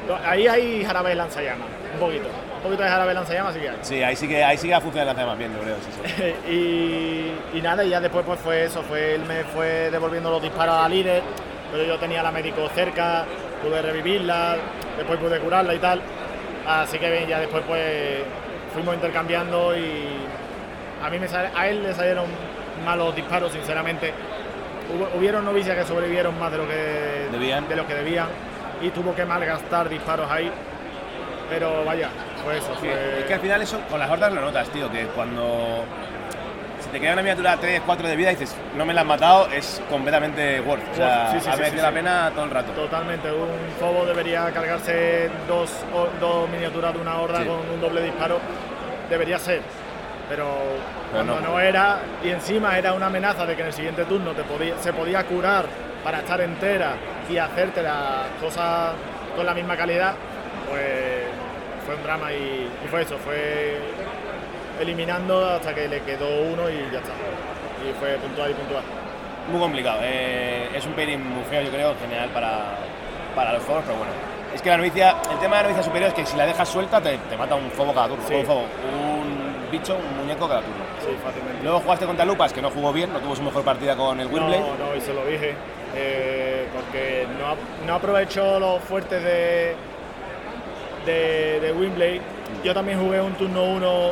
No, Ahí hay jarabe de lanzallamas, un poquito. Un poquito de jarabe de lanzallamas sí que hay. Sí, ahí sí que, ahí sí que funciona la más bien, yo creo, sí, sí. *laughs* y, y nada, y ya después pues fue eso, fue él me fue devolviendo los disparos a líder, pero yo tenía a la médico cerca, pude revivirla, después pude curarla y tal. Así que bien, ya después pues fuimos intercambiando y a mí me sale- a él le salieron malos disparos, sinceramente. Hubo- hubieron novicias que sobrevivieron más de lo que Debían. de lo que debían y tuvo que malgastar disparos ahí. Pero vaya, fue eso, Sí, fue- Es que al final eso con las hordas lo notas, tío, que cuando si te queda una miniatura 3, 4 de vida y dices, no me la has matado, es completamente worth. O sea, Sí, sí, ha sí, la pena todo el rato. Totalmente, un fobo debería cargarse dos, dos miniaturas de una horda con un doble disparo, debería ser, pero Pero cuando no. no. era, y encima era una amenaza de que en el siguiente turno te podía, se podía curar para estar entera y hacerte las cosas con la misma calidad, pues fue un drama y, y fue eso, fue eliminando hasta que le quedó uno y ya está. Y fue puntual y puntual. Muy complicado. eh, es un pairing muy feo, yo creo, en general para, para los fogos, pero bueno. Es que la novicia, el tema de la novicia superior es que si la dejas suelta te, te mata un fobo cada turno. Sí. Un fobo, un bicho, un muñeco cada turno. Sí, fácilmente. Luego jugaste contra Lupas, que no jugó bien, no tuvo su mejor partida con el Windblade. No, no, y se lo dije. eh, porque no, no aprovechó los fuertes de, de, de Windblade. Yo también jugué un turno 1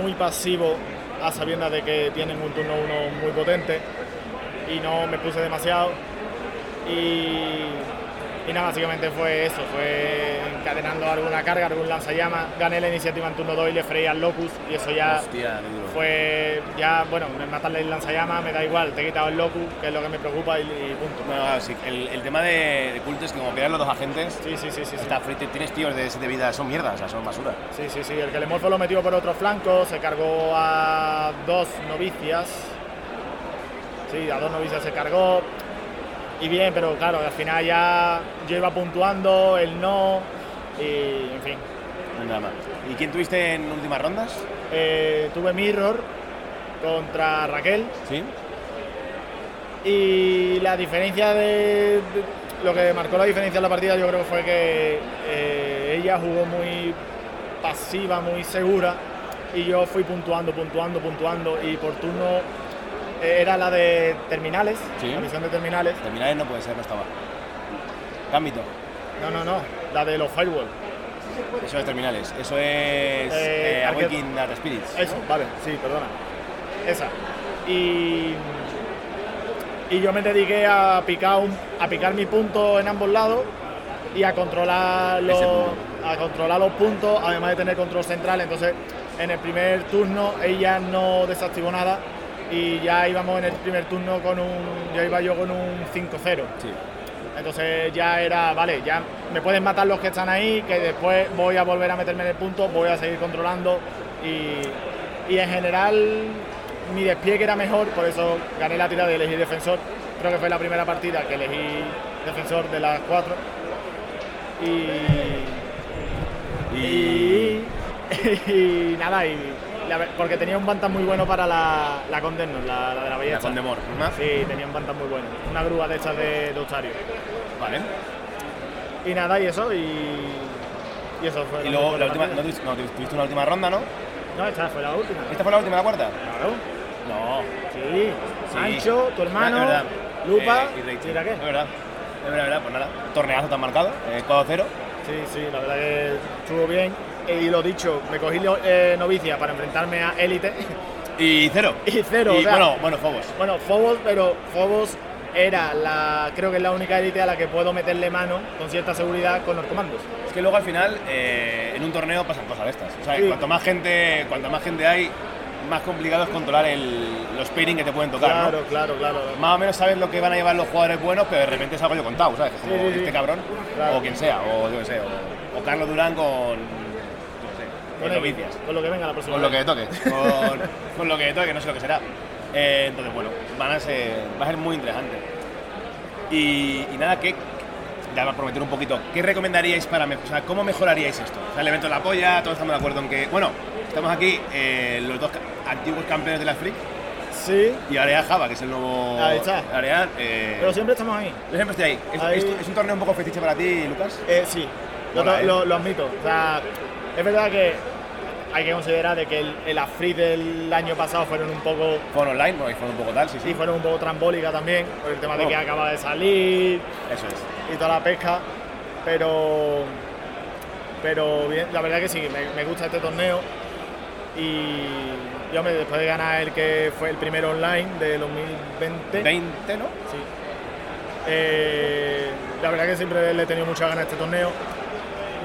muy pasivo, a sabiendas de que tienen un turno 1 muy potente. Y no me puse demasiado. Y, y nada, básicamente fue eso, fue encadenando alguna carga, algún lanzallamas. Gané la iniciativa en turno 2 y le freí al Locus. Y eso ya Hostia, fue ya, bueno, me matarle el lanzallamas, me da igual, te he quitado el locus, que es lo que me preocupa y, y punto. No, no, sí, el, el tema de, de culto es que como pegan los dos agentes, Sí, sí, sí, sí. Sí, está free, tienes tíos de 7 vidas, son mierdas, o sea, son basura. sí, sí, sí, el que le morfo lo metió por otro flanco, se cargó a dos novicias. Sí, a dos novicias se cargó. Y bien, pero claro, al final ya yo iba puntuando, él no, y en fin. Nada más. ¿Y quién tuviste en últimas rondas? Eh, tuve Mirror contra Raquel. Sí. Y la diferencia de, de- Lo que marcó la diferencia en la partida yo creo que fue que eh, ella jugó muy pasiva, muy segura y yo fui puntuando, puntuando, puntuando y por turno era la de terminales, Sí. la de terminales. Terminales no puede ser, no estaba. Gambito. No, no, no, la de los firewall. Eso es terminales. Eso es Eh, eh, Awakening at Spirits. Eso, vale, sí, perdona. Esa. Y, y yo me dediqué a picar, un- a picar mi punto en ambos lados y a controlar, los, a controlar los puntos, además de tener control central. Entonces, en el primer turno ella no desactivó nada y ya íbamos en el primer turno con un. Ya iba yo con un 5-0. Sí. Entonces ya era, vale, ya me pueden matar los que están ahí, que después voy a volver a meterme en el punto, voy a seguir controlando y, y en general mi despliegue era mejor, por eso gané la tira de elegir defensor. Creo que fue la primera partida que elegí defensor de las cuatro. Y, Y, y *laughs* nada, y la porque tenía un Bantam muy bueno para la, la Condemnus, la, la de la La belleza. Condemor, ¿no? Sí, tenía un Bantam muy bueno. Una grúa de estas de, de Otario. Vale. Y nada, y eso, y, y eso fue Y luego la última, no, tuviste- no, tuviste una última ronda, ¿no? No, esta fue la última. ¿Esta fue la última, la cuarta? Claro. No. Sí, Sí. Sancho, tu hermano, Es verdad. Lupa Eh, y Rachel. ¿y la qué? Es verdad. Es verdad, es verdad. Pues nada, torneazo tan marcado. Eh, 4-0. Sí, sí, la verdad que estuvo bien. Y lo dicho, me cogí eh, novicia para enfrentarme a Élite *laughs* Y cero. *laughs* y cero. Y o sea, bueno, bueno, Fobos. bueno, Phobos, pero Phobos era la, creo que es la única élite a la que puedo meterle mano con cierta seguridad con los comandos. Es que luego al final, eh, en un torneo pasan cosas de estas. O sea, Sí. cuanto más gente, cuanto más gente hay, más complicado es controlar el, los pairing que te pueden tocar, Claro, ¿no? claro, claro. Más o menos sabes lo que van a llevar los jugadores buenos, pero de repente es algo yo contado, ¿sabes? Como Sí, sí, sí. este cabrón, Claro. o quien sea, o yo qué sé, o, o Carlos Durán con. Con novicias. con lo que venga la próxima Con lo que toque, con, con lo que toque, no sé lo que será. Eh, entonces, bueno, van a ser, va a ser muy interesante. Y, y nada, ¿qué, ya va a prometer un poquito, ¿qué recomendaríais para mejorar? O sea, ¿cómo mejoraríais esto? O sea, el evento de la polla, todos estamos de acuerdo en que, bueno, estamos aquí eh, los dos antiguos campeones de la Freak Sí, y Area Java, que es el nuevo. Ahí está. Area, eh, pero siempre estamos ahí. yo siempre estoy ahí. ¿Es, Ahí- es- es un torneo un poco fetiche para ti, Lucas? Eh, sí, lo admito. O sea, es verdad que hay que considerar de que el, el AFRIT del año pasado fueron un poco Fue online, bueno, y fue un poco tal, sí, sí. Sí, fueron un poco trambólicas también, por el tema de que acaba de salir Eso es. y toda la pesca, pero pero bien, la verdad que sí, me, me gusta este torneo y yo me después de ganar el que fue el primero online de 2020, 20, ¿no? sí, eh, la verdad que siempre le he tenido muchas ganas a este torneo.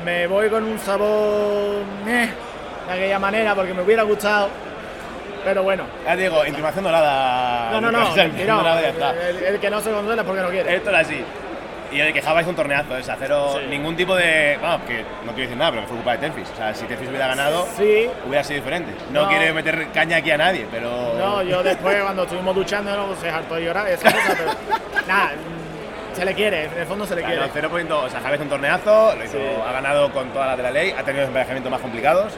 Me voy con un sabor eh, de aquella manera porque me hubiera gustado, pero bueno, Ya digo, intimación dorada. no, no, no, *laughs* dorada, ya está. el, el que no se consuela es porque no quiere. Esto era así. Y el que Java hizo un torneazo, es cero Sí. ningún tipo de. Vamos, que no quiero decir nada, pero que fue culpa de Telfis. O sea, si Telfis hubiera ganado, Sí, hubiera sido diferente. No, No. quiere meter caña aquí a nadie, pero. no, yo después cuando estuvimos duchando no se hartó de llorar, esa cosa, pero *laughs* nada, se le quiere, en el fondo se le O sea, quiere. no, cero punto- o sea, Java hizo un torneazo, lo hizo- Sí. ha ganado con todas las de la ley, ha tenido emparejamientos más complicados.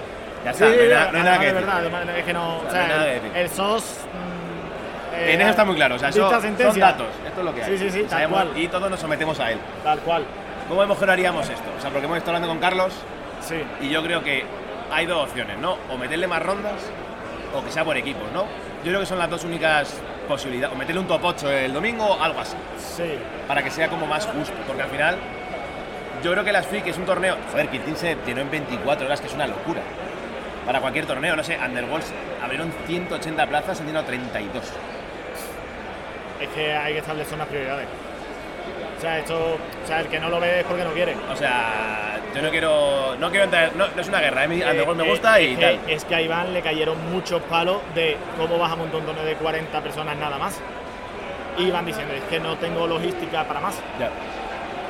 Ya está, Sí, no hay, nada- no hay nada que de decir. verdad, además es que no, o sea, no hay nada que decir. el SOS mm, eh, En eso está muy claro, o sea, eso son datos, esto es lo que hay. Sí, sí, sí, tal cual. Y todos nos sometemos a él. Tal cual. ¿Cómo mejoraríamos esto? O sea, porque hemos estado hablando con Carlos Sí. y yo creo que hay dos opciones, ¿no? O meterle más rondas o que sea por equipos, ¿no? Yo creo que son las dos únicas posibilidades. O meterle un top 8 el domingo o algo así, Sí. para que sea como más justo. Porque al final, yo creo que las Freak es un torneo. Joder, Quintín se llenó en 24 horas, que es una locura. Para cualquier torneo, no sé, Underworlds abrieron 180 plazas, han llenado 32. Es que hay que establecer unas prioridades. O sea, esto, o sea, el que no lo ve es porque no quiere. O sea, yo no quiero. No quiero entrar. No, no es una guerra, ¿eh? Eh, Underworld me eh, gusta y tal. que, es que a Iván le cayeron muchos palos de cómo vas a un torneo de 40 personas nada más. Y iban diciendo, es que no tengo logística para más. Ya.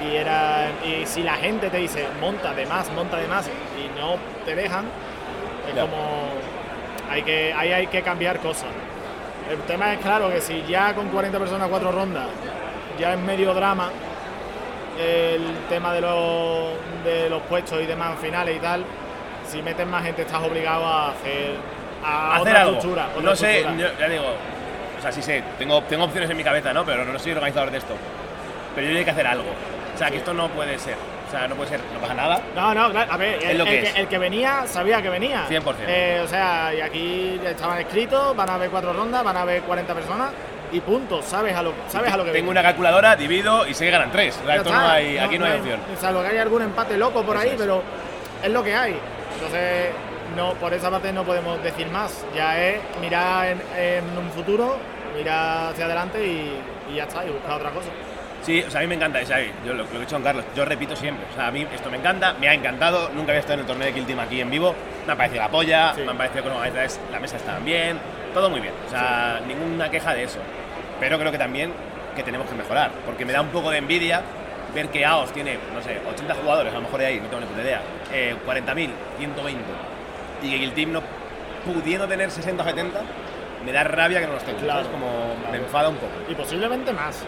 Y, era, y si la gente te dice, monta de más, monta de más, y no te dejan, es Ya. como, hay que, ahí hay que cambiar cosas. El tema es claro que si ya con 40 personas cuatro rondas, ya es medio drama, el tema de los, de los puestos y demás finales y tal, si metes más gente estás obligado a hacer, a hacer otra algo. otra no sé, yo, ya digo, o sea, sí sé, tengo, tengo opciones en mi cabeza, ¿no? Pero no soy organizador de esto. Pero yo hay que hacer algo. O sea, que esto no puede ser. O sea, no puede ser, no pasa nada. No, no, claro, a ver, que el que venía sabía que venía. 100%. Eh, o sea, y aquí estaban escritos, van a haber cuatro rondas, van a haber 40 personas y punto, sabes a lo, sabes a lo que Tengo viene. una calculadora, divido y sé que ganan tres. O sea, Ya esto no hay, aquí no, hay opción. Salvo que haya algún empate loco por Eso ahí, es. pero es lo que hay. Entonces, no, por esa parte no podemos decir más. Ya es mirar en, en un futuro, mirar hacia adelante y, y ya está, y buscar otra cosa. Sí, o sea, a mí me encanta, sea, yo lo, lo que he dicho con Carlos, yo repito siempre, o sea, a mí esto me encanta, me ha encantado, nunca había estado en el torneo de Kill Team aquí en vivo, me ha parecido la polla, Sí. me ha parecido que no, es- la mesa está bien, todo muy bien, o sea, ninguna queja de eso, pero creo que también que tenemos que mejorar, porque me da un poco de envidia ver que AOS tiene, no sé, 80 jugadores, a lo mejor de ahí, no tengo ni puta idea, eh, 40.000, 120, y que Kill Team no pudiendo tener 60 o 70, me da rabia que no los tenga, Claro, ¿sabes? Como me enfada un poco. Y posiblemente más.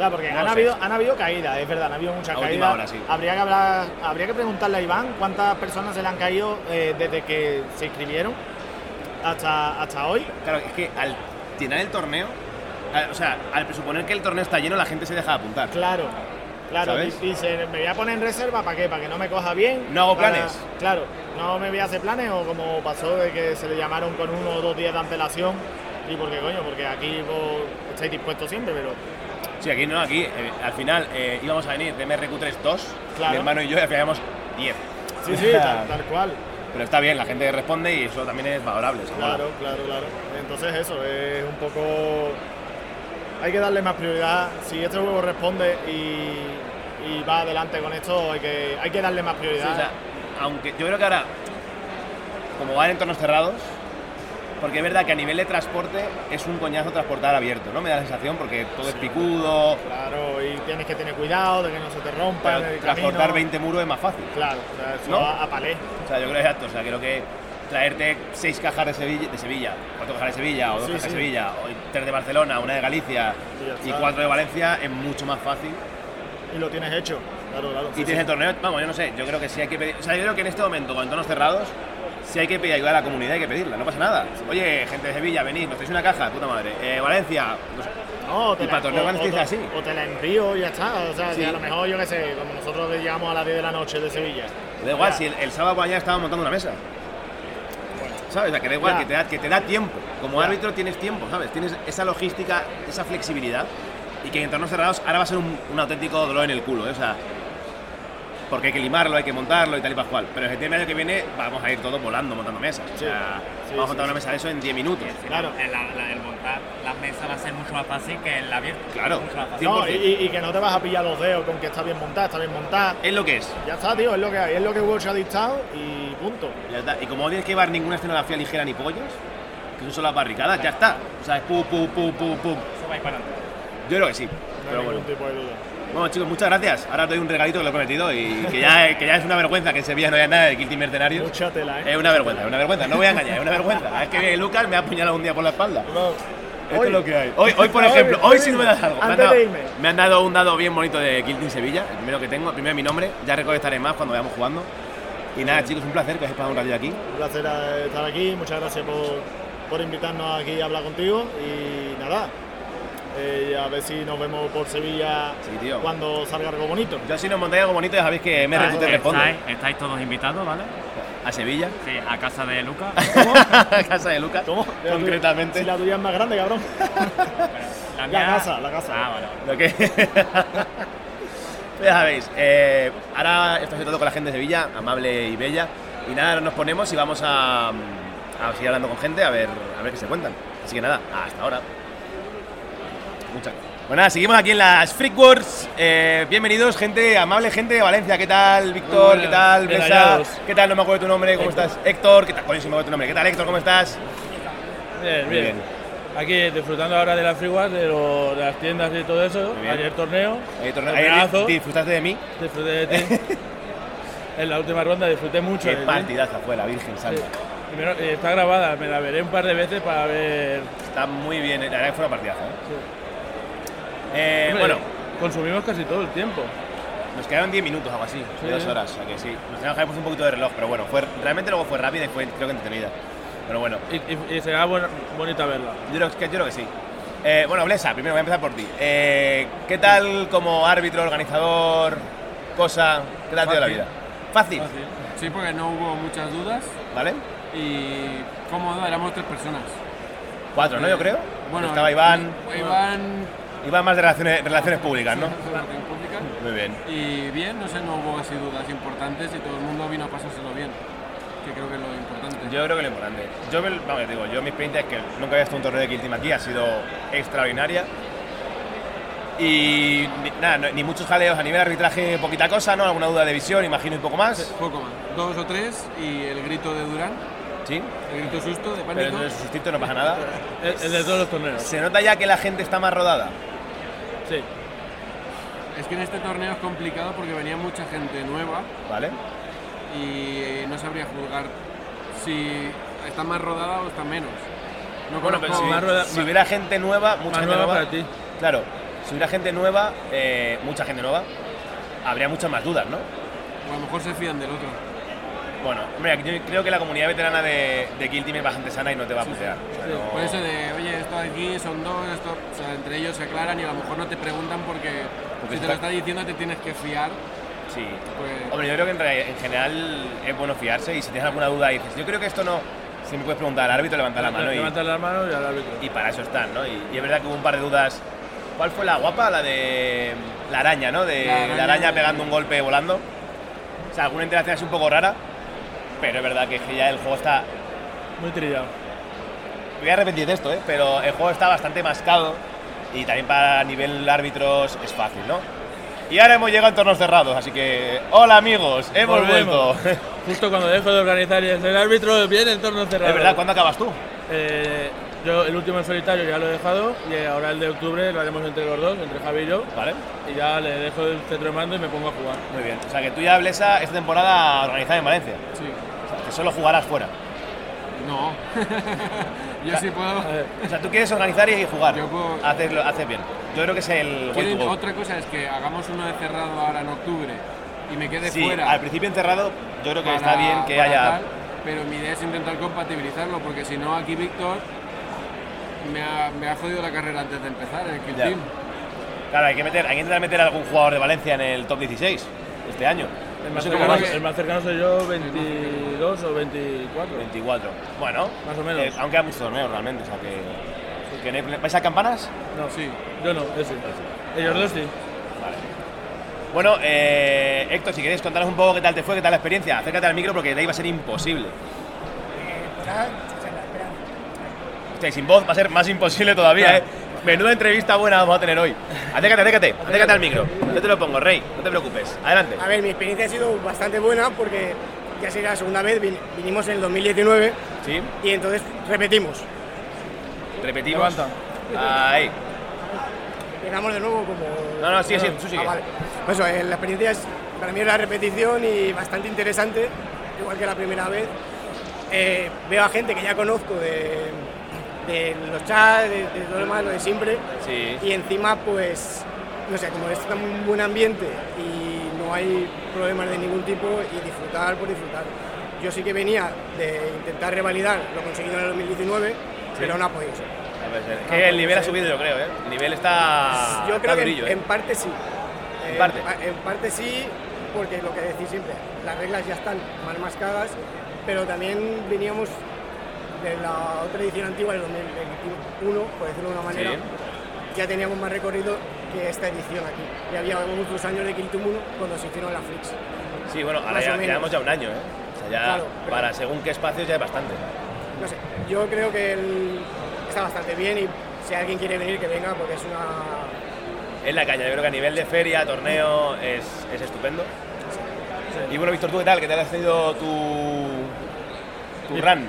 Sea, porque No han, habido, han habido caídas, es verdad, han habido muchas caídas. hora, sí. habría, que hablar, habría que preguntarle a Iván cuántas personas se le han caído eh, desde que se inscribieron hasta, hasta hoy. Claro, es que al llenar el torneo, al- o sea, al presuponer que el torneo está lleno, la gente se deja de apuntar. Claro, claro. ¿Sabes? di- Dice, me voy a poner en reserva, ¿para qué? Para que no me coja bien. No hago para- planes. Claro, no me voy a hacer planes o como pasó de que se le llamaron con uno o dos días de antelación. ¿Y por qué coño? Porque aquí vos estáis dispuestos siempre, pero Sí, aquí no, aquí eh, al final eh, íbamos a venir de MRQ3 2, Claro. mi hermano y yo, y al final íbamos 10. sí, sí, tal, *laughs* tal cual. Pero está bien, la gente responde y eso también es valorable. mola. Claro, claro, claro. Entonces eso, es un poco... Hay que darle más prioridad. Si este juego responde y, y va adelante con esto, hay que, hay que darle más Sí, prioridad. o sea, aunque yo creo que ahora, como van en entornos cerrados, porque es verdad que a nivel de transporte es un coñazo transportar abierto, ¿no? Me da la sensación porque todo es picudo, Claro, y tienes que tener cuidado de que no se te rompa pero transportar camino. 20 muros es más fácil. Claro, o sea, eso ¿No? a, a palé. O sea, yo creo exacto, o sea, creo que traerte seis cajas de Sevilla, de Sevilla, cuatro cajas de Sevilla, o dos Sí, cajas sí. de Sevilla, o tres de Barcelona, una de Galicia Y cuatro de Valencia es mucho más fácil. Y lo tienes hecho. Claro, claro. Y tienes el torneo, vamos, yo no sé, yo creo que sí hay que pedir, o sea, yo creo que en este momento con entornos cerrados, si hay que pedir ayuda a la comunidad, hay que pedirla, no pasa nada. Oye, gente de Sevilla, venid, nos traéis una caja, puta madre. Eh, Valencia, no sé. No, te y la- para grandes así. O te la envío y ya está. O sea, Sí. a lo mejor, yo qué sé, como nosotros llegamos a las 10 de la noche de Sevilla. Da igual, Ya. si el, el sábado por la mañana estaban montando una mesa. ¿Sabes? O sea, que da igual, que te, da, que te da tiempo. Como Ya. árbitro tienes tiempo, ¿sabes? Tienes esa logística, esa flexibilidad. Y que en entornos cerrados ahora va a ser un, un auténtico dolor en el culo, ¿eh? O sea, porque hay que limarlo, hay que montarlo y tal y pascual. Pero el septiembre del año que viene vamos a ir todos volando, montando mesas. O sea, Sí, vamos a sí, montar una sí. mesa de eso en 10 minutos. Claro. El, montar las mesas va a ser mucho más fácil que el abierto. Claro. Mucho más fácil. No, 100%. y, y que no te vas a pillar los dedos con que está bien montada, está bien montada. Es lo que es. Ya está, tío, es lo que hay, es lo que se ha dictado y punto. Ya está. Y como no tienes que llevar ninguna escenografía ligera ni pollos, que son las barricadas, ya está. O sea, es pum, pum, pum, pum, pum. Eso va a ir para adelante. Yo creo que sí. No Pero hay bueno. ningún tipo de duda. Bueno, chicos, muchas gracias. Ahora os doy un regalito que lo he prometido y que ya, *laughs* que ya es una vergüenza que en Sevilla no haya nada de. Mucha tela, ¿eh? Es una vergüenza, es una vergüenza, no voy a engañar, es una vergüenza. Es que Lucas me ha apuñalado un día por la espalda. No. Esto Hoy- es lo que hay. Hoy, hoy por ejemplo, hoy hoy sí no me das algo. Me han, dado, de irme. me han dado un dado bien bonito de Guilty Sevilla, el primero que tengo, el primero mi nombre. Ya recolectaré más cuando vayamos jugando. Y nada, chicos, un placer que os hayáis pasado un ratito aquí. Un placer estar aquí, muchas gracias por, por invitarnos aquí a hablar contigo y nada, eh, a ver si nos vemos por Sevilla Sí, tío. cuando salga algo bonito. Yo si nos montáis algo bonito ya sabéis que me te respondo. Estáis, estáis todos invitados, ¿vale? A Sevilla, Sí, a casa de Lucas. *laughs* a casa de Lucas, ¿Cómo? concretamente. Si la tuya es más grande, cabrón. La, La casa, la casa. Ah, vale. Lo que. *laughs* ya sabéis, eh, ahora estoy todo con la gente de Sevilla, amable y bella. Y nada, ahora nos ponemos y vamos a, a seguir hablando con gente a ver, a ver qué se cuentan. Así que nada, hasta ahora. Muchas Bueno, nada, seguimos aquí en las Freak Wars. Eh, bienvenidos, gente, amable gente de Valencia. ¿Qué tal, Víctor? ¿Qué tal, hallados. ¿Qué tal? No me acuerdo tu nombre. ¿Cómo estás? Héctor. ¿Qué tal? Coño, sí me acuerdo tu nombre. ¿Qué tal, Héctor? ¿Cómo estás? Bien, bien. bien. Aquí disfrutando ahora de las friguas, de, lo- de las tiendas y todo eso. Ayer torneo, Ayer torneo- ayer disfrutaste de mí. disfruté de ti. *laughs* en la última ronda disfruté mucho. Qué de ti. partidaza fue la Virgen Sí. Santa. Primero, está grabada, me la veré un par de veces para ver. Está muy bien, la verdad que fue una partidaza. ¿eh? Eh, Hombre, bueno, consumimos casi todo el tiempo. nos quedaron 10 minutos, algo así, Sí. de dos horas, o sea que sí. Nos teníamos que haber un poquito de reloj, pero bueno, fue, realmente luego fue rápida y fue, creo que entretenida. Pero bueno, Y, y- y será buena- bonita verla. yo creo que, yo creo que sí. Eh, bueno, Blesa, primero voy a empezar por ti. Eh, ¿Qué tal como árbitro, organizador, cosa? ¿Qué tal ha ido la Fácil. vida? Fácil, Sí, porque no hubo muchas dudas ¿vale? y cómodo, éramos tres personas. Cuatro, ¿no? Yo creo. Bueno, Estaba Iván. Iván, Iván más de relaciones, relaciones públicas, ¿no? relación pública. Muy bien. Y bien, no sé, no hubo así dudas importantes y todo el mundo vino a pasárselo bien, que creo que es lo importante. Yo creo que lo importante. Yo, vamos, digo, yo mi experiencia es que nunca había estado un torneo de Kill Team aquí, ha sido extraordinaria. Y nada, no- ni muchos jaleos a nivel de arbitraje, poquita cosa, ¿no? Alguna duda de visión, imagino, y poco más. Poco más, dos o tres y el grito de Durán, Sí, el grito susto de pero pánico. eso es sustito, no pasa nada. *laughs* Es, es de todos los torneos. Se nota ya que la gente está más rodada. Sí. Es que en este torneo es complicado porque venía mucha gente nueva ¿Vale? y no sabría juzgar si está más rodada o está menos. No Bueno, pero si, si hubiera gente nueva, mucha más gente nueva nueva. para ti. Claro, si hubiera gente nueva, eh, mucha gente nueva, habría muchas más dudas, ¿no? O a lo mejor se fían del otro. Bueno, hombre, yo creo que la comunidad veterana de, de Kill Team es bastante sana y no te va a putear. O sea, no- Por eso de, oye, esto aquí son dos, esto, o sea, entre ellos se aclaran y a lo mejor no te preguntan porque, Porque si te está- lo está diciendo te tienes que fiar. Sí. Pues, Hombre, yo creo que en, general es bueno fiarse y si tienes alguna duda dices, yo creo que esto no, si me puedes preguntar al árbitro, levanta la mano y, Levanta las manos y al árbitro. y para eso están, ¿no? Y, y es verdad que hubo un par de dudas. ¿Cuál fue la guapa? La de la araña, ¿no? De La la araña araña, de- pegando un golpe volando. O sea, alguna interacción así un poco rara, pero es verdad que ya el juego está... Muy trillado. Me voy a arrepentir de esto, ¿eh? Pero el juego está bastante mascado y también para nivel árbitros es fácil, ¿no? Y ahora hemos llegado a entornos cerrados, así que... ¡Hola amigos! ¡Hemos Volvemos. vuelto! *laughs* Justo cuando dejo de organizar y ser árbitro, viene el torneo cerrado. Es verdad, ¿cuándo acabas tú? Eh, yo el último en solitario ya lo he dejado y ahora el de octubre lo haremos entre los dos, entre Javi y yo. Vale. Y ya le dejo el centro de mando y me pongo a jugar. Muy bien. O sea, que tú ya Blesa esta temporada organizada en Valencia. sí. Que solo jugarás fuera. No. *laughs* Yo sí puedo. O sea, tú quieres organizar y jugar. Yo puedo- Hacerlo, haces bien. Yo creo que es el way otra cosa es que hagamos uno de cerrado ahora en octubre y me quede Sí, fuera. al principio encerrado, yo creo que para- está bien que haya. tal, pero mi idea es intentar compatibilizarlo porque si no aquí Víctor me ha, me ha jodido la carrera antes de empezar en el Kill Ya. Team. Claro, hay que, meter, hay que intentar meter a algún jugador de Valencia en el top 16 este año. El No más, sé cercano, vais. el más cercano soy yo, 22 o 24. 24. Bueno, Más o menos. eh, aunque hay muchos torneos realmente. O sea que. que ¿Vais a campanas? No, sí. Yo no, ese. Ellos dos sí. Vale. Bueno, eh, Héctor, si quieres contarnos un poco qué tal te fue, qué tal la experiencia, acércate al micro porque de ahí va a ser imposible. Hostia, y sin voz va a ser más imposible todavía, ¿eh? Menuda entrevista buena vamos a tener hoy. Acércate, acércate, acércate al micro. Yo te lo pongo, Rey, no te preocupes. Adelante. A ver, mi experiencia ha sido bastante buena porque ya sería la segunda vez, vin- vinimos en el 2019 Sí, y entonces repetimos. repetimos. Ahí. Empezamos de nuevo como... No, no, sigue, sigue, tú sigue. Ah, vale. Pues eso, eh, la experiencia es, para mí es la repetición y bastante interesante, igual que la primera vez. Eh, veo a gente que ya conozco de, de los chats, de, de todo lo demás, lo de siempre, Sí. y encima pues, no sé, como está un buen ambiente y no hay problemas de ningún tipo y disfrutar por disfrutar. Yo sí que venía de intentar revalidar lo conseguido en el 2019, pero no ha podido ser. Es que el nivel ha subido, yo creo, ¿eh? El nivel está. Yo creo está que durillo, en, ¿eh? en parte sí. En parte. pa- en parte sí, porque lo que decís siempre, las reglas ya están más mascadas, pero también veníamos de la otra edición antigua, del 2021, por decirlo de una manera, Sí. ya teníamos más recorrido que esta edición aquí. Ya había muchos años de Team 1 cuando se hicieron las Flix. Sí, bueno, ahora ya llevamos ya un año, ¿eh? O sea, ya Claro, para según qué espacios ya es bastante. No sé, yo creo que el- está bastante bien y si alguien quiere venir, que venga, porque es una Es la caña, yo creo que a nivel de feria, torneo, es, es estupendo. Y bueno, Víctor, ¿tú qué tal? ¿Qué tal has tenido tu, tu run?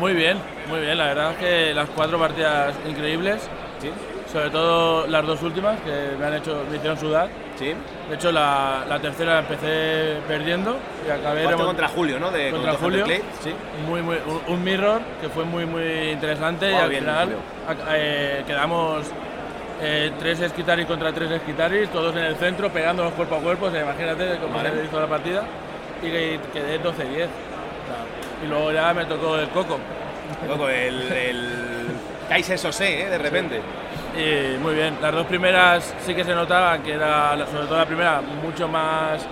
Muy bien, muy bien. La verdad es que las cuatro partidas increíbles. ¿Sí? Sobre todo las dos últimas que me han hecho, me hicieron sudar. ¿Sí? De hecho, la, la tercera empecé perdiendo y acabé contra Julio, ¿no? De, contra contra Julio. Clay, Sí. Muy, muy, un, un mirror que fue muy, muy interesante y al bien, final eh, quedamos eh, tres esquitaris contra tres esquitaris, todos en el centro, pegándonos cuerpo a cuerpo, o sea, imagínate cómo Vale. se hizo la partida y que- quedé 12-10. O sea, y luego ya me tocó el coco. Loco, el, el Kaiser Sosé, ¿eh? De repente. Y muy bien, las dos primeras sí que se notaba que era, sobre todo la primera, mucho más,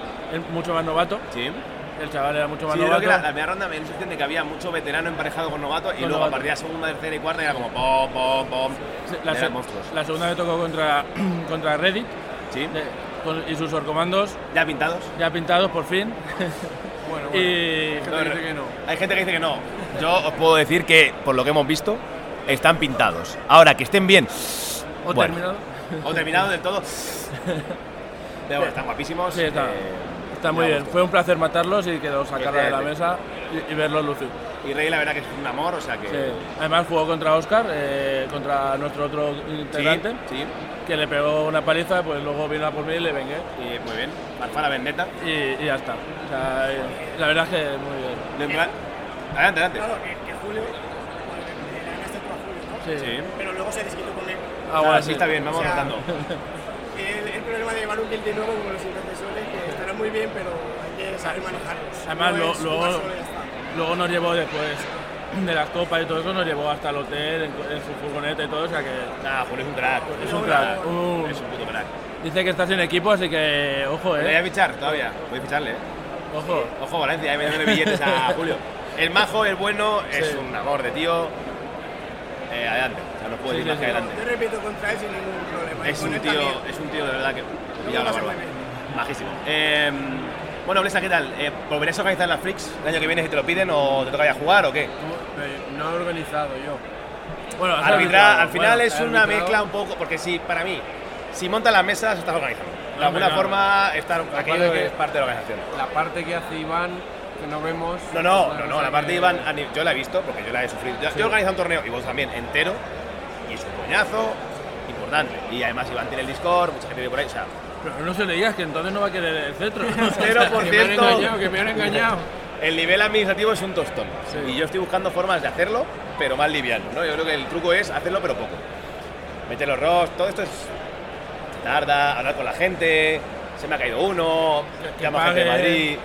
mucho más novato. Sí. El chaval era mucho más Sí, yo creo novato. que la, la primera ronda me dio la sensación de que había mucho veterano emparejado con novato y Con luego novato. a partir de la segunda, tercera y cuarta era como pom, pom, pom. Sí, la, se- la segunda me tocó contra, *clears throat* contra Reddit Sí. de- con- y sus orcomandos ¿Ya pintados? ya pintados por fin. *laughs* Bueno, bueno. y Hay gente que dice que no. Hay gente que dice que no. Yo os puedo decir que, por lo que hemos visto, están pintados. Ahora, que estén bien. o Bueno, terminado. O terminado del todo. *laughs* Pero bueno, están guapísimos. Sí, está, eh, está muy bien. Fue un placer matarlos y que los sacara de la mesa y, y verlos lucir. Y Rey, la verdad que es un amor, o sea que. Sí. Además jugó contra Oscar, eh, contra nuestro otro integrante, sí. que le pegó una paliza, pues luego vino a por mí y le vengué. Y muy bien. Alfara Vendetta. Y, y ya está. O sea, la verdad es que muy bien. De Adelante, adelante. Claro, que, que Julio, bueno, le- tú a Julio, ¿no? Sí. Sí. Pero luego se desquitó con él. Ahora sí está bien, vamos O sea, rotando. *laughs* El, el problema de llevar un build nuevo como los intercesores, que muy bien, pero hay que saber manejarlos. Además, No lo- luego, luego nos llevó después de las copas y todo eso, nos llevó hasta el hotel en, en su furgoneta y todo, o sea que Nada, Julio es un crack. es un crack. un- Es un puto crack. dice que está sin equipo, así que ojo, ¿Le voy a eh. fichar todavía? Voy a ficharle, ¿eh? Ojo. Ojo, Valencia, ahí me billetes a *laughs* Julio. El majo, el bueno, es Sí. un amor de tío. Eh, adelante, o sea, no puedo Sí, decir más sí, que sí. adelante. Yo repito contra él sin ningún problema. Es un tío, también. es un tío de verdad que Lo pilla Majísimo. Eh, bueno, Blesa, ¿qué tal? Eh, ¿Volverías a organizar las Freaks el año que viene si te lo piden o te toca ya jugar o qué? No he organizado yo. Bueno, arbitrado, al final bueno, es una arbitrado. mezcla un poco, porque sí, para mí, si montas las mesas estás organizando. De alguna claro. forma, estar, aquello pasa que que- es parte de la organización. La parte que hace Iván, que no vemos. No, no, no, no, la parte de Iván, a yo la he visto porque yo la he sufrido. Yo, yo he organizado un torneo y vos también entero y es un coñazo importante. Y además Iván tiene el Discord, mucha gente vive por ahí, o sea, Pero no se le digas que entonces no va a querer el centro. *laughs* Cero por Que me han engañado, que me han engañado. el nivel administrativo es un tostón. Y yo estoy buscando formas de hacerlo, pero más liviano, ¿no? Yo creo que el truco es hacerlo, pero poco. Meter los ROS, todo esto es. tarda, hablar con la gente, se me ha caído uno, Que llama gente de. Madrid.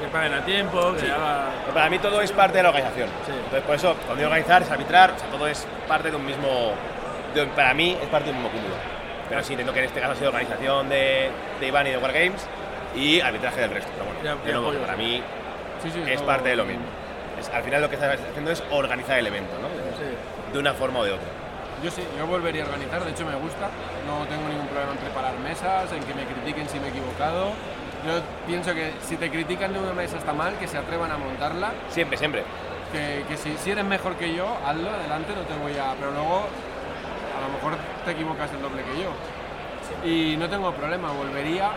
que paguen a tiempo, que haga... Pero Para mí todo es parte de la organización. Sí. Entonces, por eso, cuando digo organizar, es arbitrar, o sea, todo es parte de un mismo. de- para mí, es parte de un mismo cúmulo. Pero sí, entiendo que en este caso ha sido organización de, de Iván y de Wargames y arbitraje del resto. Pero bueno, Ya- para mí Sí, sí, es parte de lo mismo. Es- al final, lo que estás haciendo es organizar el evento, ¿no? De una forma o de otra. Yo sí, yo volvería a organizar, de hecho me gusta. No tengo ningún problema en preparar mesas, en que me critiquen si me he equivocado. Yo pienso que si te critican de una mesa está mal, que se atrevan a montarla. Siempre, siempre. Que, que si, si eres mejor que yo, hazlo, adelante, no te voy a. Pero luego, a lo mejor te equivocas el doble que yo. Y no tengo problema, volvería.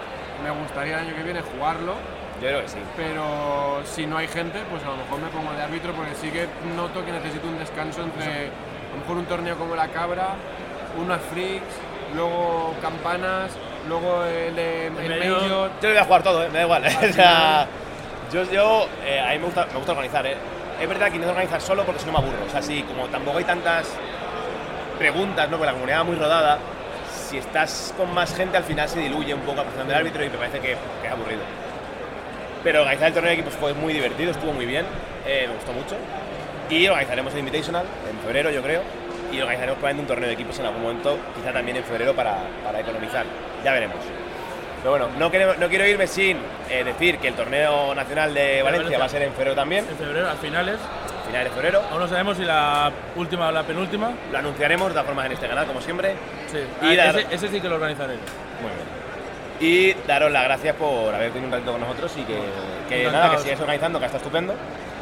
Me gustaría el año que viene jugarlo, Yo creo que sí. pero si no hay gente, pues a lo mejor me pongo de árbitro porque sí que noto que necesito un descanso entre a lo mejor un torneo como la Cabra, unas freaks, luego campanas, luego el, el. Yo lo voy a jugar todo, ¿eh? me da igual. *laughs* o sea, yo, yo eh, a mí me gusta, me gusta organizar. ¿eh? Es verdad que no organizar solo porque si no me aburro. O sea, si como tampoco hay tantas preguntas, ¿no? Porque la comunidad va muy rodada, si estás con más gente al final se diluye un poco la posición del árbitro y me parece que, que es aburrido. Pero organizar el torneo de equipos fue muy divertido, estuvo muy bien, eh, me gustó mucho. Y organizaremos el Invitational en febrero, yo creo. Y organizaremos probablemente un torneo de equipos en algún momento, quizá también en febrero para, para economizar. Ya veremos. Pero bueno, no, queremos- no quiero irme sin eh, decir que el torneo nacional de Valencia Valencia. va a ser en febrero también, En febrero, a finales, finales de febrero. aún no sabemos si la última o la penúltima. Lo anunciaremos de todas formas en este canal, como siempre. Sí. Y Ah, dar- ese, ese sí que lo organizaré. Muy bien. Y daros las gracias por haber tenido un ratito con nosotros y que, que nada, que sigáis organizando, que está estupendo.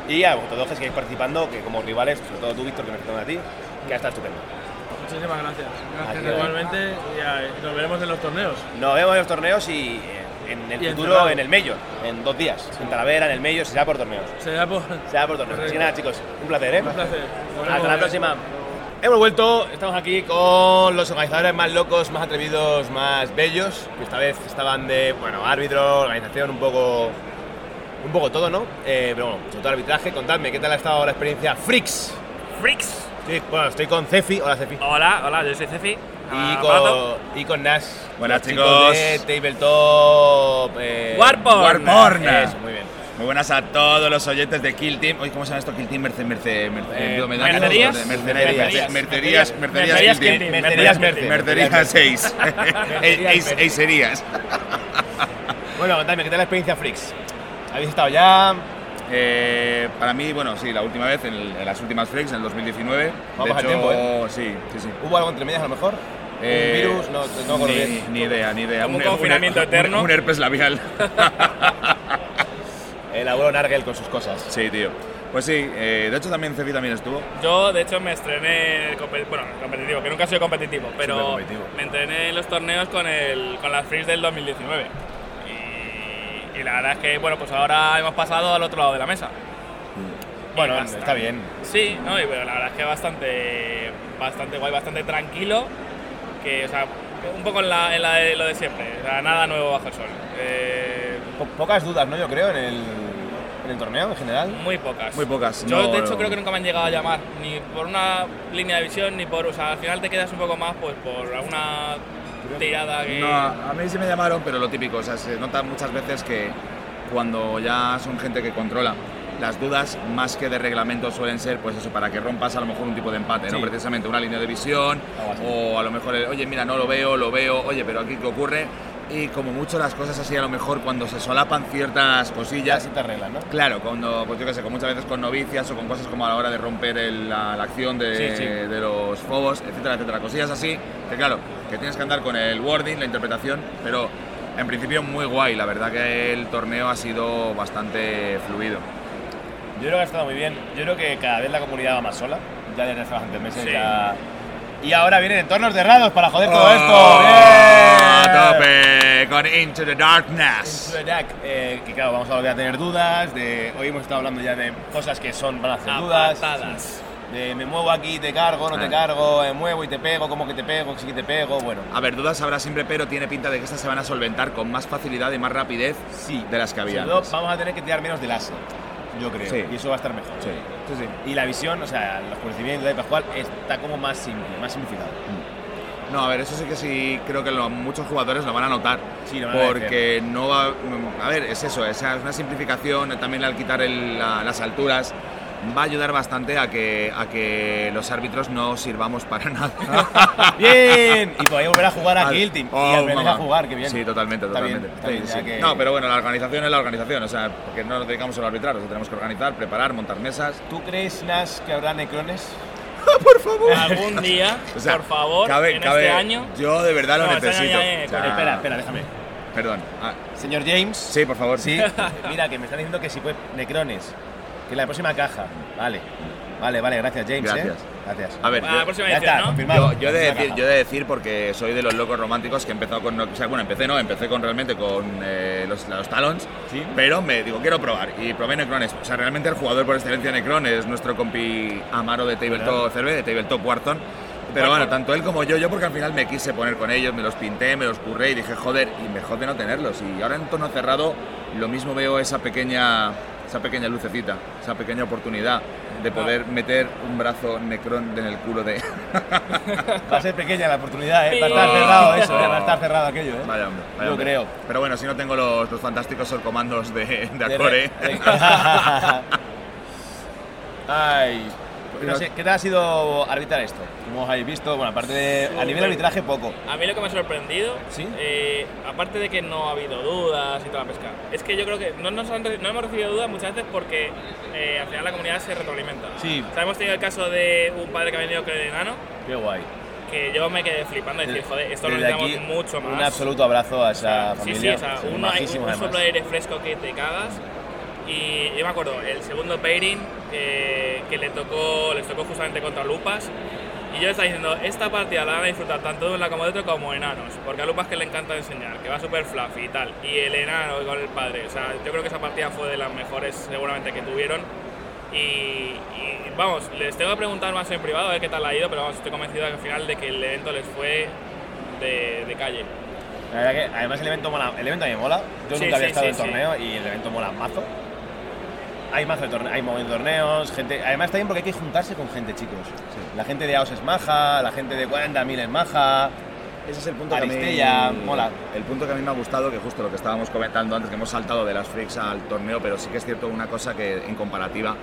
Y a vosotros dos que sigáis participando, que como rivales, sobre todo tú, Víctor, que me presentado a ti, que está estupendo. Muchísimas gracias. Gracias. Igualmente, y nos veremos en los torneos. Nos vemos en los torneos y eh, en el Y futuro en el Mello, en dos días. En Talavera, en el Mello, será por torneos. Será por. Será por torneos. Así que nada, chicos, un placer, ¿eh? Un placer. Hasta la próxima. Hemos vuelto, estamos aquí con los organizadores más locos, más atrevidos, más bellos, que esta vez estaban de, bueno, árbitro, organización, un poco, un poco todo, ¿no? Eh, pero bueno, sobre todo arbitraje, contadme, ¿qué tal ha estado la experiencia Freaks? Freaks. Sí, bueno, estoy con Cefi, hola Cefi. Hola, hola, yo soy Cefi. Y Ah, con, y con Nash. Buenas, los chicos. de Tabletop. Eh, Warporn. Warporn. Eso, muy bien. Muy buenas a todos los oyentes de Kill Team. Oye, ¿cómo se llama esto? Kill Team Merce, Merce, Merce, Eh. Mercerías. Mercerías. Mercerías. Mercerías. Mercerías Merce. Mercerías 6. Mercerías. Eiserías. Bueno, contadme, ¿qué tal la experiencia Freaks? ¿Habéis estado ya? Eh, para mí, bueno, sí, la última vez, en, el- en las últimas Freaks, en el 2019. Vamos de al tiempo, ¿eh? Sí, sí, sí. ¿Hubo algo entre medias a lo mejor? Eh, ¿Un virus? No, no ni, ni idea, ni idea. Un her- confinamiento her- eterno. Un, un herpes labial. *laughs* El abuelo Nargel con sus cosas. sí, tío. Pues sí, eh, de hecho también Cefi también estuvo. Yo, de hecho, me estrené, bueno, en competitivo, que nunca he sido competitivo, pero competitivo. me entrené en los torneos con, el, con las Freaks del 2019. Y, y la verdad es que, bueno, pues ahora hemos pasado al otro lado de la mesa. Bueno, Y bastante- está bien. Sí, no, y, pero la verdad es que bastante, bastante guay, bastante tranquilo. Que, o sea, un poco en, la, en la de, lo de siempre. O sea, nada nuevo bajo el sol. Eh, Po- pocas dudas, ¿no? Yo creo, en el, en el torneo en general? Muy pocas. Muy pocas. Yo, no- de hecho, creo que nunca me han llegado a llamar, ni por una línea de visión, ni por. O sea, al final te quedas un poco más pues por alguna tirada que. No, a mí sí me llamaron, pero lo típico, o sea, se nota muchas veces que cuando ya son gente que controla, las dudas más que de reglamento suelen ser, pues eso, para que rompas a lo mejor un tipo de empate, ¿no? Precisamente una línea de visión, así. o a lo mejor, el, oye, mira, no lo veo, lo veo, oye, pero aquí qué ocurre. Y como mucho las cosas así, a lo mejor cuando se solapan ciertas cosillas, sí te arreglan, ¿no? Claro, cuando, pues yo qué sé, con muchas veces con novicias o con cosas como a la hora de romper el- la, la acción de, Sí, sí. de los fobos, etcétera, etcétera. Cosillas así, que claro, que tienes que andar con el wording, la interpretación, pero en principio muy guay. La verdad que el torneo ha sido bastante fluido. Yo creo que ha estado muy bien. Yo creo que cada vez la comunidad va más sola. Ya desde hace bastantes meses Sí. ya. Y ahora vienen entornos de rados para joder todo ¡Oh! esto. ¡A tope! Con Into the Darkness. Into the Dark, eh, que claro, vamos a volver a tener dudas. De, hoy hemos estado hablando ya de cosas que son van a hacer dudas. De me muevo aquí, te cargo, no te Ah. cargo, me muevo y te pego, como que te pego, sí que te pego. Bueno, A ver, dudas habrá siempre, pero tiene pinta de que estas se van a solventar con más facilidad y más rapidez sí. de las que había. Sobre todo vamos a tener que tirar menos de láser, yo creo. Sí. Y eso va a estar mejor. Sí, sí, sí. Y la visión, o sea, los conocimientos de Pascual está como más simple, más simplificado. No, a ver, eso sí que sí creo que lo- muchos jugadores lo van a notar. Sí, lo van a porque no va. A ver, es eso, es una simplificación. También al quitar el- la- las alturas va a ayudar bastante a que, a que los árbitros no sirvamos para nada. *laughs* ¡Bien! Y podéis volver a jugar a Kill Team. Oh, y aprender a jugar, que bien. Sí, totalmente, Está bien, totalmente. está bien, Sí, ya sí. que- No, pero bueno, la organización es la organización, o sea, porque no nos dedicamos solo a arbitrar, o sea, tenemos que organizar, preparar, montar mesas. ¿Tú crees, Nash, que habrá necrones? *laughs* Algún día, *laughs* O sea, por favor, cabe- en cabe- este año. Yo de verdad lo No, este necesito. ya, eh, O sea, Espera, espera, déjame. Perdón. Ah, Señor James. sí, por favor. Sí. Mira, que me están diciendo que si puede. Necrones. Que en la próxima caja. Vale. Vale, vale, gracias, James. ¿eh? Gracias. Gracias. A ver, yo- la próxima Ya edición, está, ¿no? confirmado. Yo, yo he de decir, yo de porque soy de los locos románticos que he empezado con, o sea, bueno, empecé no, empecé con realmente con eh, los, los Talons, Sí. pero me digo, quiero probar y probé Necrones. O sea, realmente el jugador por excelencia de Necron es nuestro compi Amaro de Tabletop CRB, de Tabletop Warzone. Pero bueno, tanto él como yo, yo porque al final me quise poner con ellos, me los pinté, me los curré y dije, joder, y me jode no tenerlos. Y ahora en tono cerrado, lo mismo veo esa pequeña, esa pequeña lucecita, esa pequeña oportunidad de poder meter un brazo Necron en el culo de, *laughs* Va a ser pequeña la oportunidad, ¿eh? Va a estar cerrado eso, ¿eh? Va a estar cerrado aquello, ¿eh? Vaya hombre, vaya Yo hombre. creo. Pero bueno, si no tengo los, los fantásticos orcomandos de, de Acore. *laughs* *laughs* Ay. Sé, ¿qué tal ha sido arbitrar esto? Como os habéis visto, bueno, aparte de. A nivel Súper. arbitraje, poco. A mí lo que me ha sorprendido, ¿Sí? eh, aparte de que no ha habido dudas y toda la pesca, es que yo creo que no, nos han no hemos recibido dudas muchas veces porque eh, al final la comunidad se retroalimenta. Sí. O sea, hemos tenido el caso de un padre que ha venido con el enano, Qué guay. que yo me quedé flipando y decir, joder, esto lo necesitamos aquí, mucho más. Un absoluto abrazo a esa Sí, familia. sí, o sea, un, majísimos, un soplo de aire fresco que te cagas. Y yo me acuerdo, el segundo pairing eh, que le tocó, les tocó justamente contra Lupas. Y yo le estaba diciendo, esta partida la van a disfrutar tanto de un lado como de otro como enanos. Porque a Lupas que le encanta enseñar, que va súper fluffy y tal. Y el enano con el padre. O sea, yo creo que esa partida fue de las mejores seguramente que tuvieron. Y, y, vamos, les tengo que preguntar más en privado a ver qué tal ha ido, pero vamos, estoy convencido al final de que el evento les fue de, de calle. La verdad que además el evento mola, el evento a mí mola. Yo Sí, nunca había sí, estado sí, en sí. torneo y el evento mola mazo. Hay mazo de torneos, hay de torneos, gente. Además bien porque hay que juntarse con gente, chicos. La gente de AOS es maja, la gente de 40.000 es maja. Ese es el punto que a Aristella, mí, mola. El punto que a mí me ha gustado, que justo lo que estábamos comentando antes, que hemos saltado de las freaks al torneo, pero sí que es cierto una cosa que en comparativa,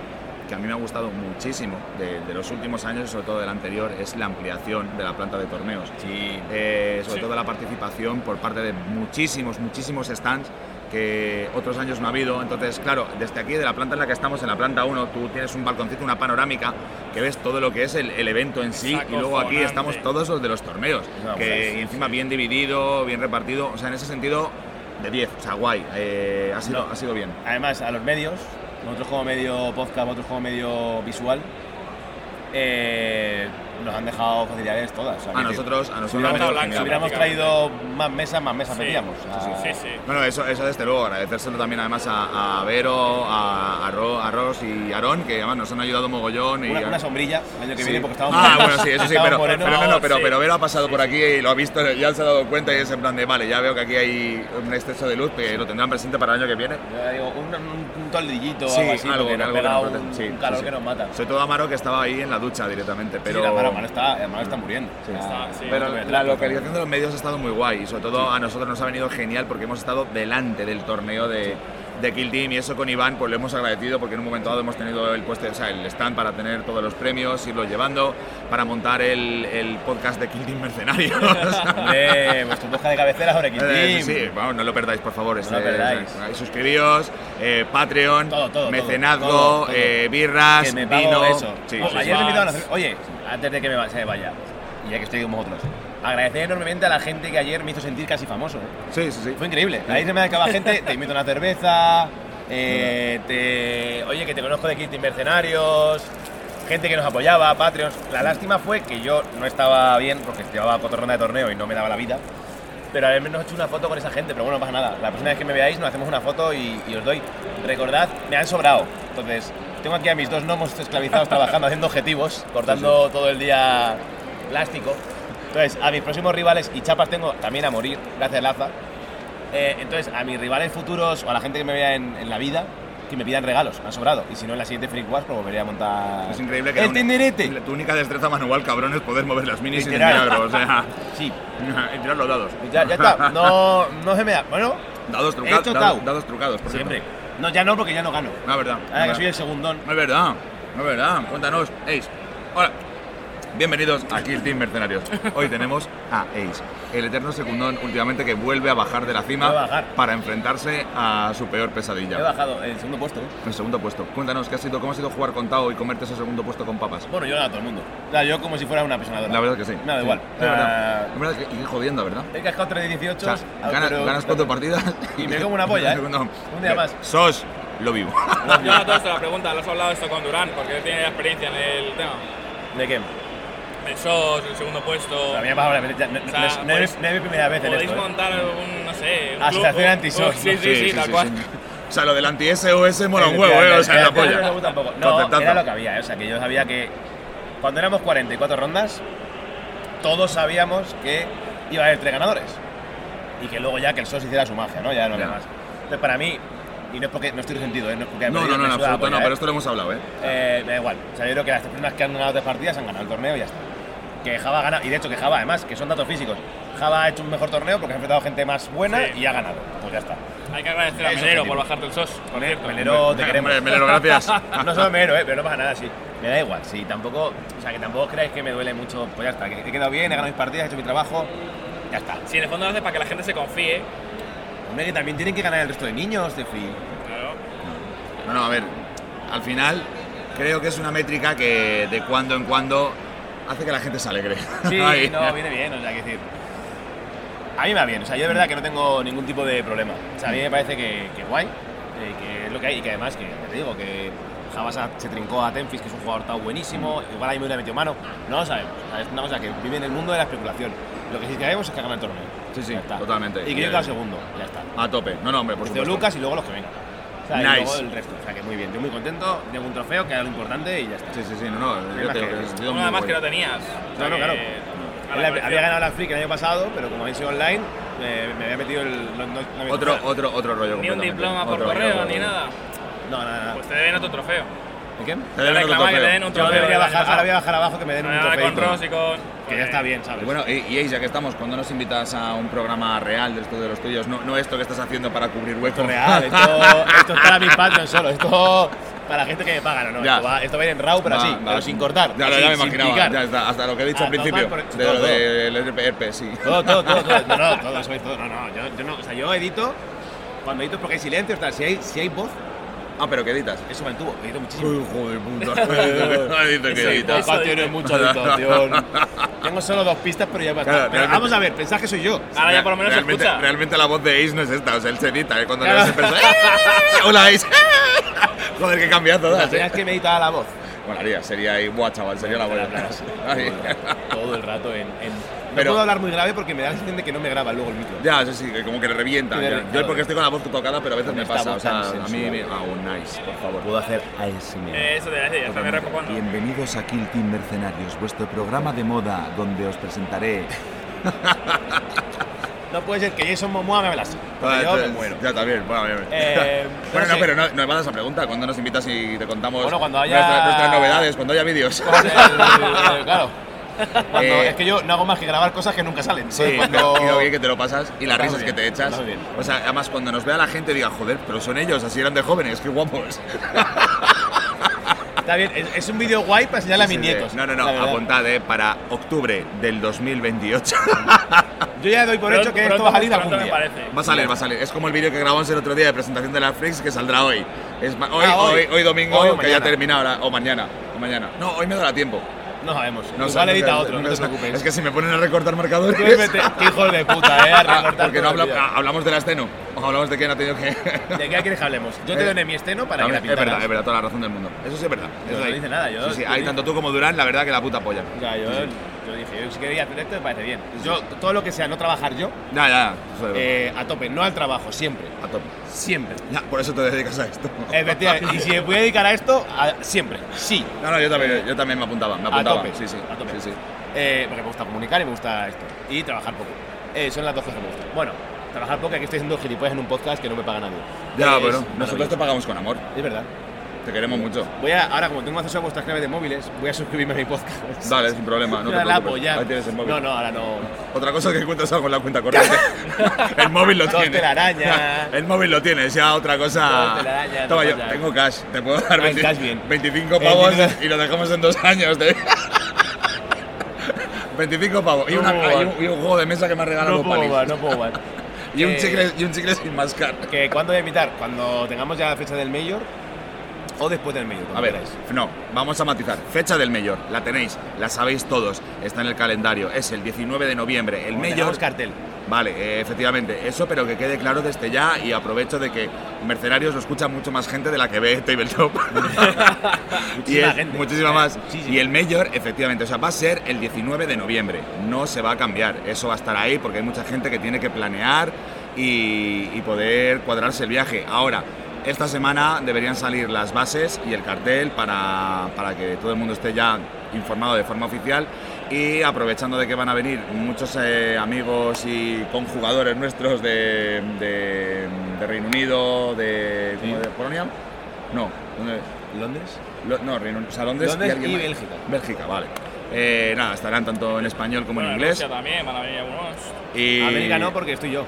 que a mí me ha gustado muchísimo de, de los últimos años y sobre todo del anterior, es la ampliación de la planta de torneos. Sí. Eh, sobre Sí. todo la participación por parte de muchísimos, muchísimos stands que otros años no ha habido. Entonces, claro, desde aquí, de la planta en la que estamos, en la planta 1, tú tienes un balconcito, una panorámica, que ves todo lo que es el, el evento en sí, Es y luego aquí estamos todos los de los torneos, una que pasada, sí, y encima bien dividido, bien repartido, o sea, en ese sentido, de 10, o sea, guay, eh, ha, sido, No. ha sido bien. Además, a los medios, nosotros como medio podcast, vosotros como medio visual, eh, nos han dejado facilidades todas. o sea, A nosotros, a Si nosotros hubiéramos, si hubiéramos traído más mesas, más mesas Sí. metíamos. o sea, Sí, sí. Bueno, eso, eso desde luego, agradecérselo también además a, a Vero, a, a, Ro- a Ros y Aarón, que además nos han ayudado mogollón. Y Una, una sombrilla el año que Sí. viene porque estamos Ah, bueno, sí, eso sí, estábamos pero, morenos. pero, no, no, pero, sí. pero Vero ha pasado por aquí y lo ha visto, ya se ha dado cuenta y es en plan de, vale, ya veo que aquí hay un exceso de luz que lo tendrán presente para el año que viene. Yo digo, un, un, un toldillito o Sí, algo así, algo, porque nos algo que pega nos un, calor que nos mata. Sobre todo Amaro que estaba ahí en la ducha directamente, pero... La mano, está, la mano está muriendo. Está- sí. Pero la metas, localización de los medios ha estado muy guay y sobre todo a nosotros nos ha venido genial porque hemos estado delante del torneo de, de Kill Team y eso con Iván pues lo hemos agradecido porque en un momento dado hemos tenido el puesto, o sea, el stand para tener todos los premios, irlos llevando, para montar el, el podcast de Kill Team Mercenarios. *laughs* Hombre, vuestro podcast de cabecera sobre Kill Eh, Team. sí, sí, vamos, no lo perdáis, por favor. No este, lo perdáis. eh, suscribíos, eh, Patreon, Todo, todo, todo, mecenazgo, todo, eh, birras, que me pago vino. eso. Sí, Oh, sí, ayer sí. me invitaron a hacer- Oye, antes de que me se me vaya, y ya que estoy con vosotros, agradecer enormemente a la gente que ayer me hizo sentir casi famoso. ¿eh? Sí, sí, sí. Fue increíble. Ahí se me acaba gente, te invito a una cerveza, eh, te, oye, que te conozco de Kitty Mercenarios, gente que nos apoyaba, Patreons. La lástima fue que yo no estaba bien porque llevaba cuatro rondas de torneo y no me daba la vida. Pero al menos he hecho una foto con esa gente, pero bueno, no pasa nada. La próxima vez que me veáis nos hacemos una foto y, y os doy. Recordad, me han sobrado. Entonces, tengo aquí a mis dos gnomos esclavizados trabajando, haciendo objetivos, cortando todo el día plástico. Entonces, a mis próximos rivales, y chapas tengo también a morir, gracias Laza. Eh, entonces, a mis rivales futuros o a la gente que me vea en, en la vida, que me pidan regalos, me han sobrado. Y si no, en la siguiente Freak Wars, pues volveré a montar. Es increíble que ¡El tenderete! tu única destreza manual, cabrón, es poder mover las minis sin Literal. milagro. O sea, *laughs* Sí, y *laughs* tirar los dados. ya, ya está. No, no se me da. Bueno, Dados, He trucados, hecho dados, dados trucados, por siempre. cierto. No, ya no, porque ya no gano. No, es verdad. Ahora que soy el segundón. No es verdad. No es verdad. Cuéntanos, Ace. Hola. Bienvenidos a Kill Team Mercenarios. Hoy tenemos a Ace, el eterno secundón últimamente que vuelve a bajar de la cima Vuelve a bajar. para enfrentarse a su peor He pesadilla. bajado el segundo puesto. ¿eh? El segundo puesto. Cuéntanos, ¿qué ha sido, ¿cómo ha sido jugar con Tao y comerte ese segundo puesto con papas? Bueno, yo gano a todo el mundo. O sea, yo como si fuera una persona La verdad que sí. Me da Sí. igual. Sí, es verdad. Ah, Es verdad que y jodiendo, ¿verdad? He cascado 3 de 18. O sea, ah, ganas, pero- ganas cuatro partidas Y me *laughs* como una polla, ¿eh? No, Un día más. Sos lo vivo. Yo a todos te la pregunta, ¿lo has hablado esto con Durán? Porque él tiene experiencia en el tema. ¿De qué? El SOS, el segundo puesto. A mí me ha pasado varias veces. No, O sea, no es- no podéis- no es mi primera vez en Podéis esto. ¿eh? montar un, no sé, un Asociación o- Sí, ¿no? sí, sí, tal cual. O sea, lo del anti-SOS mola un huevo, ¿eh? O sea, la No me polla. gusta tampoco. No, era lo que había. ¿eh? O sea, que yo sabía que cuando éramos 44 rondas, todos sabíamos que iba a haber tres ganadores. Y que luego ya que el SOS hiciera su magia, ¿no? Ya no había más. Entonces, para mí, y no es porque no estoy resentido, ¿eh? no es porque No, no, no, me en absoluto no, pero ¿eh? esto lo hemos hablado, ¿eh? Eh, da igual. O sea, yo creo que las tres primeras que han ganado tres partidas han ganado el torneo y ya está. Que Java ha ganado, y de hecho que Java además, que son datos físicos, Java ha hecho un mejor torneo porque ha enfrentado gente más buena Sí. y ha ganado. Pues ya está. Hay que agradecer a Melero por bajarte el SOS, por cierto. Melero, te queremos. Melero, gracias. *laughs* no solo Melero, eh, pero no pasa nada, sí. Me da igual, sí, tampoco, o sea, que tampoco creáis que me duele mucho, pues ya está, que he quedado bien, he ganado mis partidas, he hecho mi trabajo, ya está. Si en el fondo lo hace para que la gente se confíe. Hombre, que también tienen que ganar el resto de niños, de free. Claro. No, no, a ver, al final creo que es una métrica que de cuando en cuando hace que la gente se alegre. Sí, *laughs* Ahí. no, viene bien, o sea, que decir. A mí me va bien, o sea, yo de verdad que no tengo ningún tipo de problema. O sea, a mí me parece que, que guay, eh, que es lo que hay y que además, que te digo, que Java se- trincó a Tenfis, que es un jugador tan buenísimo, igual ahí me hubiera metido mano, no lo sabemos. O sea, es una cosa que vive en el mundo de la especulación. Lo que sí sabemos es que gana el torneo. Sí, sí, totalmente. Y que yo quedo segundo, ya está. A tope. No, no, hombre, por supuesto. Lucas y luego los que vengan. Sea, Nice. y luego el resto. O sea, que muy bien. Yo muy contento, tengo un trofeo, que era lo importante y ya está. Sí, sí, sí, no, no, yo más te que además guay. que lo tenías. O sea No, no, claro. la había ganado la Freak el año pasado, pero como habéis sido online, me, me había metido el. No, no- no había Otro, otro, otro rollo. Ni un diploma por Otro correo, rollo. ni nada. No, nada, nada. Pues te deben otro trofeo. ¿De qué? Te deben otro reclama que te trofeo. den un Yo trofeo. debería bajar, ahora voy a bajar abajo que me den un trofeo. con Ross y con. Que ya está bien, ¿sabes? Y bueno, y, y ya que estamos, cuando nos invitas a un programa real de esto de los tuyos, no, no esto que estás haciendo para cubrir huecos. esto es real, esto, *laughs* esto es para mis patrons solo, esto para la gente que me paga, no, no. Esto, va, esto va a ir en RAW, pero Va, así, va. pero sin cortar. Ya, así, ya me imaginaba, ya está, hasta lo que he dicho Ah, al principio, por- de todo, lo del RP, sí. Todo, todo, todo, todo. No, no, *laughs* todo, todo. No, no, yo, yo no. O sea, yo edito, cuando edito es porque hay silencio, tal. Si hay, si hay voz, Ah, pero ¿qué editas? eso me entubo, edito muchísimo. Hijo de puta. *laughs* Dice que editas. podcast tiene mucha editación. *laughs* Tengo solo dos pistas, pero ya basta. Claro, Pero vamos a ver, pensad que soy yo. Ahora ya por lo menos se realmente, escucha. realmente la voz de Ace no es esta, o sea, él se edita, ¿eh? Cuando Claro. le das el perso- ¡Eh! *laughs* Hola Ace. Joder, qué cambiazo La das, primera ¿eh? vez que me editaba la voz. Molaría, sería ahí, buah, chaval, sería la buena. *laughs* Todo el rato en. en- No Pero- puedo hablar muy grave porque me da la sensación de que no me graba luego el micro. Ya, sí, sí, que como que le revienta. Ya. claro. Yo porque estoy con la voz tocada, pero a veces me pasa. O sea, a mí me. Ah, un nice, por favor. Puedo hacer ASMR. Eh, eso te voy a decir, ya está. Bienvenidos a Kill Team Mercenarios, vuestro programa de moda donde os presentaré. *laughs* No puede ser que Jason Momoa me así. Porque Ah, yo me muero. Ya también, bueno, bien. Eh, *laughs* bueno, no sé. pero no, no me esa pregunta. ¿Cuándo nos invitas y te contamos Bueno, cuando haya- nuestras, nuestras novedades? Cuando haya vídeos. Con el- claro. *laughs* Cuando- Eh, es que yo no hago más que grabar cosas que nunca salen. Sí, cuando- y lo bien que te lo pasas y las risas muy que bien, te echas. bien. O sea, además cuando nos vea la gente diga, joder, pero son ellos, así eran de jóvenes, qué guapos. *laughs* Está bien, es, es un vídeo guay para enseñarle a mis Sí, nietos. No, no, no, apuntad, eh, para octubre del 2028. *laughs* Yo ya doy por Pronto- hecho que esto va a salir algún día. Va a salir, va a salir. Es como el vídeo que grabamos el otro día de presentación de la Freaks que saldrá hoy. Es hoy, Ah, hoy. hoy, hoy domingo, Hoy que ya mañana. termina ahora. O mañana. O mañana. No, hoy me dará tiempo. No sabemos. No Igual sé, edita otro, no nunca te preocupes. Es que si me ponen a recortar marcadores. Tú vete- qué hijos de puta, eh, a *laughs* Ah, recortar porque no habla- ah, hablamos de la esteno. O hablamos de quién ha tenido que. ¿De qué quieres que hablemos? Yo te Eh, doné mi esteno para que la es pintaras. verdad, es verdad, toda la razón del mundo. Eso sí es verdad. Eso no ahí. dice nada, yo- Sí, digo- tanto tú como Durán, la verdad que la puta polla. Ya, yo, Sí, sí. Yo dije, yo si quería hacer esto me parece bien. Yo, todo lo que sea no trabajar yo, Ya, eh, a tope, no al trabajo, siempre. a tope. Siempre. Ya, por eso te dedicas a esto. Efectivamente. y si me pudiera dedicar a esto, a- siempre. Sí. No, no, yo también, yo también me apuntaba. Me apuntaba. tope, Sí, sí. a tope. Sí, sí. Eh, porque me gusta comunicar y me gusta esto. Y trabajar poco. Eh, son las dos cosas que me gustan. Bueno, trabajar poco, aquí estoy haciendo gilipollas en un podcast que no me paga nadie. Ya, Es pero nosotros maravilloso. te pagamos con amor. Es verdad. Te queremos mucho. Voy a, ahora, como tengo acceso a vuestras claves de móviles, voy a suscribirme a mi podcast. Dale, sin problema. No te preocupes. apoyar. Ahí tienes el móvil. No, no, ahora no. Otra cosa que encuentras algo en la cuenta corriente. el móvil lo Dos tiene. telarañas. *laughs* el móvil lo tienes, ya otra cosa. Dos telarañas, Toma, no yo tengo cash. Te puedo dar Ah, en 20 cash bien. 25 pavos Eh, y lo dejamos en dos años. de- 25 *laughs* pavos. Y, una- y un, y un juego de mesa que me ha regalado No puedo más, no puedo más. *laughs* Y un, chicle, y un chicle sin mascar. Que cuando voy a invitar, cuando tengamos ya la fecha del Mayor o después del Mayor. A ver, queráis. no, vamos a matizar. Fecha del Mayor, la tenéis, la sabéis todos, está en el calendario, es el 19 de noviembre. El Mayor. cartel. Vale, eh, efectivamente, eso, pero que quede claro desde ya y aprovecho de que Mercenarios lo escucha mucho más gente de la que ve Tabletop. *laughs* y Muchísima es gente. muchísima más. Y el Mayor, efectivamente, o sea, va a ser el 19 de noviembre, no se va a cambiar, eso va a estar ahí porque hay mucha gente que tiene que planear y, y poder cuadrarse el viaje. Ahora, esta semana deberían salir las bases y el cartel para, para que todo el mundo esté ya informado de forma oficial y aprovechando de que van a venir muchos eh, amigos y conjugadores nuestros de, de- de Reino Unido, de, ¿cómo de Polonia, no, ¿dónde? ¿Londres? Lo- no, Reino Unido, o sea, Londres, Londres y. Bélgica. Bélgica, vale. Eh, nada, estarán tanto en español como Bueno, en en inglés. Rusia también van a venir algunos. Y América no, porque estoy yo.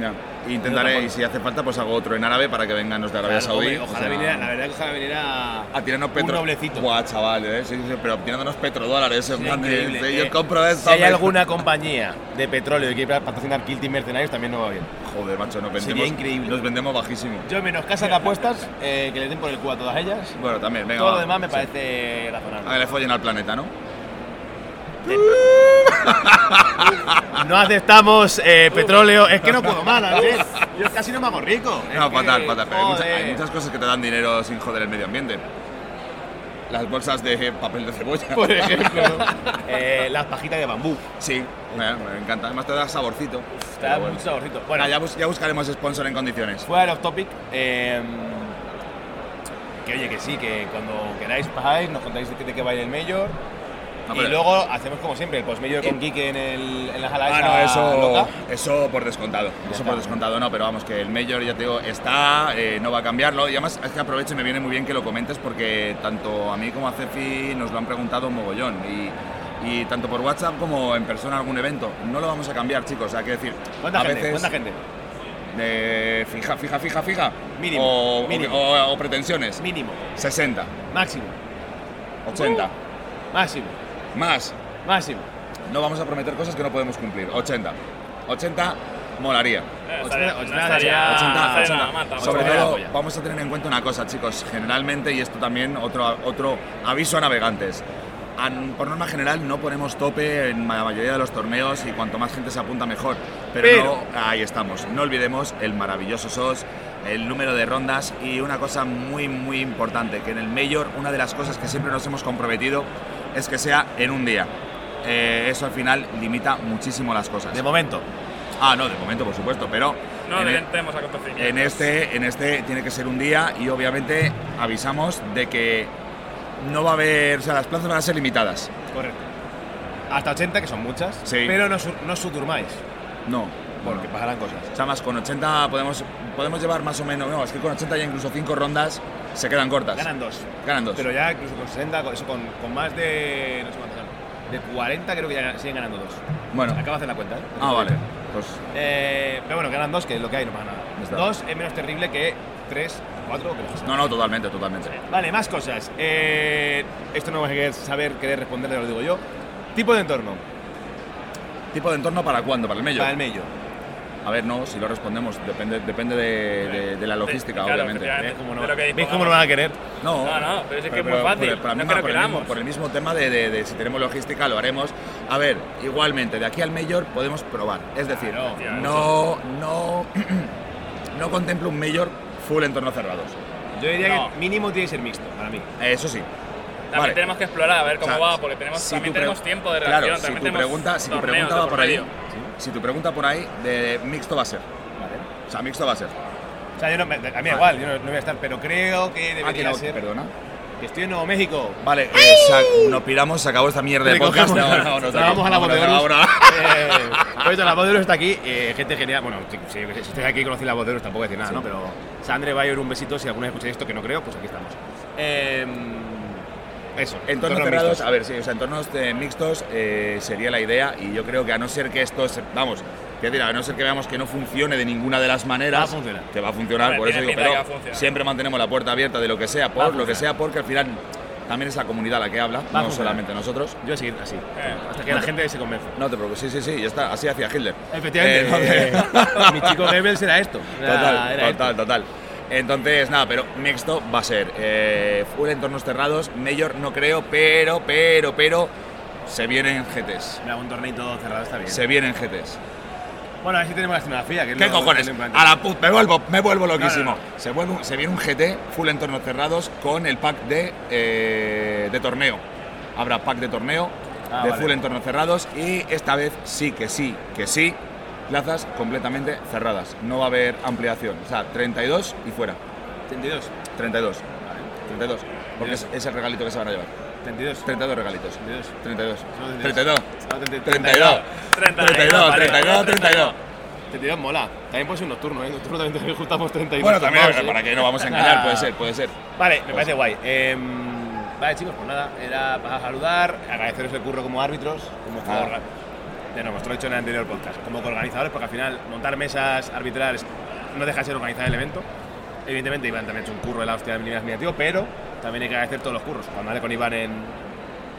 ya. Intentaré, y si hace falta, pues hago otro en árabe para que vengan los de Arabia Claro, Saudí. hombre, o ojalá sea, viniera, la verdad que ojalá viniera a tirarnos petro. un. Buah, chaval, eh, sí, sí, pero tirándonos petrodólares. Sería de- increíble. de, yo Eh, compro esto. Si hay alguna compañía de petróleo que quiera patrocinar Kill Team Mercenarios, también no va bien. Joder, macho, nos Sería vendemos, increíble. nos vendemos bajísimo. Yo menos casas de apuestas, eh, que les den por el culo a todas ellas. Bueno, también, venga. Todo va, lo demás me parece razonable. A que le follen al planeta, ¿no? *laughs* No aceptamos eh, petróleo. Es que no puedo más, Andrés. Yo casi no me hago rico. Es No, que, fatal, fatal. Pero hay, mucha- joder. hay muchas cosas que te dan dinero sin joder el medio ambiente. Las bolsas de papel de cebolla. Por ejemplo, *laughs* eh, las pajitas de bambú. Sí, me encanta. Además te da saborcito. Te da Pero bueno. mucho saborcito. Bueno, Bueno, ya, bus- ya buscaremos sponsor en condiciones. fuera off topic. eh, que oye, que sí, que cuando queráis pasáis, nos contáis de qué, de qué va a ir el Mayor. No, y luego hacemos como siempre, el post-Mayor con Geek en, el, en la sala Ah, no, eso, loca. eso por descontado. Ya Eso está. por descontado, no, pero vamos, que el Mayor, ya te digo, está, eh, no va a cambiarlo. Y además es que aprovecho y me viene muy bien que lo comentes porque tanto a mí como a Cefi nos lo han preguntado un mogollón. Y, y tanto por WhatsApp como en persona en algún evento. No lo vamos a cambiar, chicos. O sea, quiero decir, ¿Cuánta a gente? veces ¿Cuánta gente? de fija, fija, fija, fija. Mínimo, O, o- mínimo. o- o pretensiones. Mínimo. 60, Máximo. 80, Máximo. Más. Máximo. No vamos a prometer cosas que no podemos cumplir. 80. 80 molaría. Eh, Ochenta- estaría- no ochenta estaría- sería- no 80, estaría 80. nada mal, tampoco. Sobre todo, vamos a tener en cuenta una cosa, chicos. Generalmente, y esto también otro, otro aviso a navegantes. an- por norma general no ponemos tope en la mayoría de los torneos y cuanto más gente se apunta mejor. Pero, Pero- no, ahí estamos. No olvidemos el maravilloso SOS, el número de rondas y una cosa muy muy importante, que en el Mayor una de las cosas que siempre nos hemos comprometido es que sea en un día. Eh, eso al final limita muchísimo las cosas. De momento. Ah, no, de momento por supuesto, pero No en, e- en este, en este tiene que ser un día y obviamente avisamos de que no va a haber, o sea, las plazas van a ser limitadas. Correcto. Hasta 80, que son muchas. Sí. Pero no, no os durmáis. No, Porque pasarán cosas. O sea, más con 80 podemos, podemos llevar más o menos, no, es que con 80 ya incluso 5 rondas se quedan cortas. Ganan dos. Ganan dos. Pero ya incluso con 60, con, eso con, con más de. No sé cuántos. De 40 creo que ya siguen ganando dos. Bueno. Acabo de hacer la cuenta, ¿eh? Ah, vale. Pues Eh, pero bueno, ganan dos, que es lo que hay, no pasa nada. Está. Dos es menos terrible que tres, cuatro o que no, no, totalmente, totalmente. Vale, más cosas. Eh, esto no vas a querer saber, querer responder, lo digo yo. Tipo de entorno. ¿Tipo de entorno para cuándo? ¿Para el mello? Para el mello. A ver, no, si lo respondemos, depende, depende de, de- de la logística, claro, obviamente. efectivamente. ¿Ves cómo no, lo ¿Ves cómo no van a querer? No, No, no, pero es que es muy fácil. Por, por la no misma- creo por que el mismo, queramos. por el mismo tema de, de- de si tenemos logística, lo haremos. A ver, igualmente, de aquí al mayor podemos probar. Es decir, Claro, no, no, *clears throat* no contemplo un mayor full entornos cerrados. Yo diría No. que mínimo tiene que ser mixto, para mí. Eso sí. También Vale. tenemos que explorar a ver cómo O sea, va, porque tenemos, si también tenemos tiempo de Claro, reacción. si tu pregunta, si tu pregunta va por ahí, medio. Si tu pregunta por ahí, de mixto va a ser. O sea, mixto va a ser. O sea, yo no, me- a mí igual, yo no, no voy a estar, pero creo que Ah, que debería no, ser. perdona. Que estoy en Nuevo México. Vale, eh, sa- nos piramos, se acabó esta mierda de podcast. Recogemos, nos *laughs* vamos a la vámonos, Horus. vámonos. Eh, por eso, la voz de Horus está aquí, eh, gente genial. Bueno, si, si- si estoy aquí y conocí la voz de Horus, tampoco voy a decir nada, ¿no? Pero Sandre, Bayer, un besito. Si alguna vez escucháis esto, que no creo, pues aquí estamos. Eh, eso, Entornos entornos cerrados, mixtos. a ver, sí, o sea, entornos eh, mixtos eh, sería la idea y yo creo que a no ser que esto, se- vamos, decir, a no ser que veamos que no funcione de ninguna de las maneras, Va a funcionar. que va a funcionar, por eso digo, pero que siempre mantenemos la puerta abierta de lo que sea, por lo que sea, porque al final también es la comunidad la que habla, no solamente nosotros. Yo voy a seguir así, Eh, hasta que la gente se convence. No te preocupes, sí, sí, sí, ya está, así hacía Hitler. Efectivamente, Eh, *laughs* mi chico Goebbels era esto. Era- Total, era total, esto. total. Entonces, nada, pero mixto va a ser eh, full entornos cerrados. Mayor no creo, pero, pero, pero, se vienen GTs. Mira, un torneito cerrado está bien. Se vienen GTs. Bueno, a ver si tenemos la escenografía. Que ¿Qué cojones? A la puta, me vuelvo, me vuelvo loquísimo. No, no, Se, vuelve, se viene un GT full entornos cerrados con el pack de, eh, de torneo. Habrá pack de torneo Ah, de vale. full entornos cerrados y esta vez sí que sí, que sí, plazas completamente cerradas. No va a haber ampliación. O sea, 32 y fuera. 32. 32. 32. Porque es, es el regalito que se van a llevar. 32. 32 regalitos. 32. 32. No, 32. No, 32. 32. 32. 32. 32. 32 mola. También puede ser un nocturno, ¿eh? Nocturno también te ajustamos 32. Bueno, también, ¿eh? para que no vamos a engañar, puede ser, puede ser. Vale, me parece guay. Em, vale, chicos, pues nada, era para saludar, agradeceros el curro como árbitros, como Ah. De nuevo, esto lo he dicho en el anterior podcast, como organizadores, porque al final montar mesas arbitrales no deja de ser organizar el evento. Evidentemente, Iván también ha hecho un curro de la hostia de nivel admirativo, pero también hay que agradecer todos los curros. Cuando hablé con Iván en,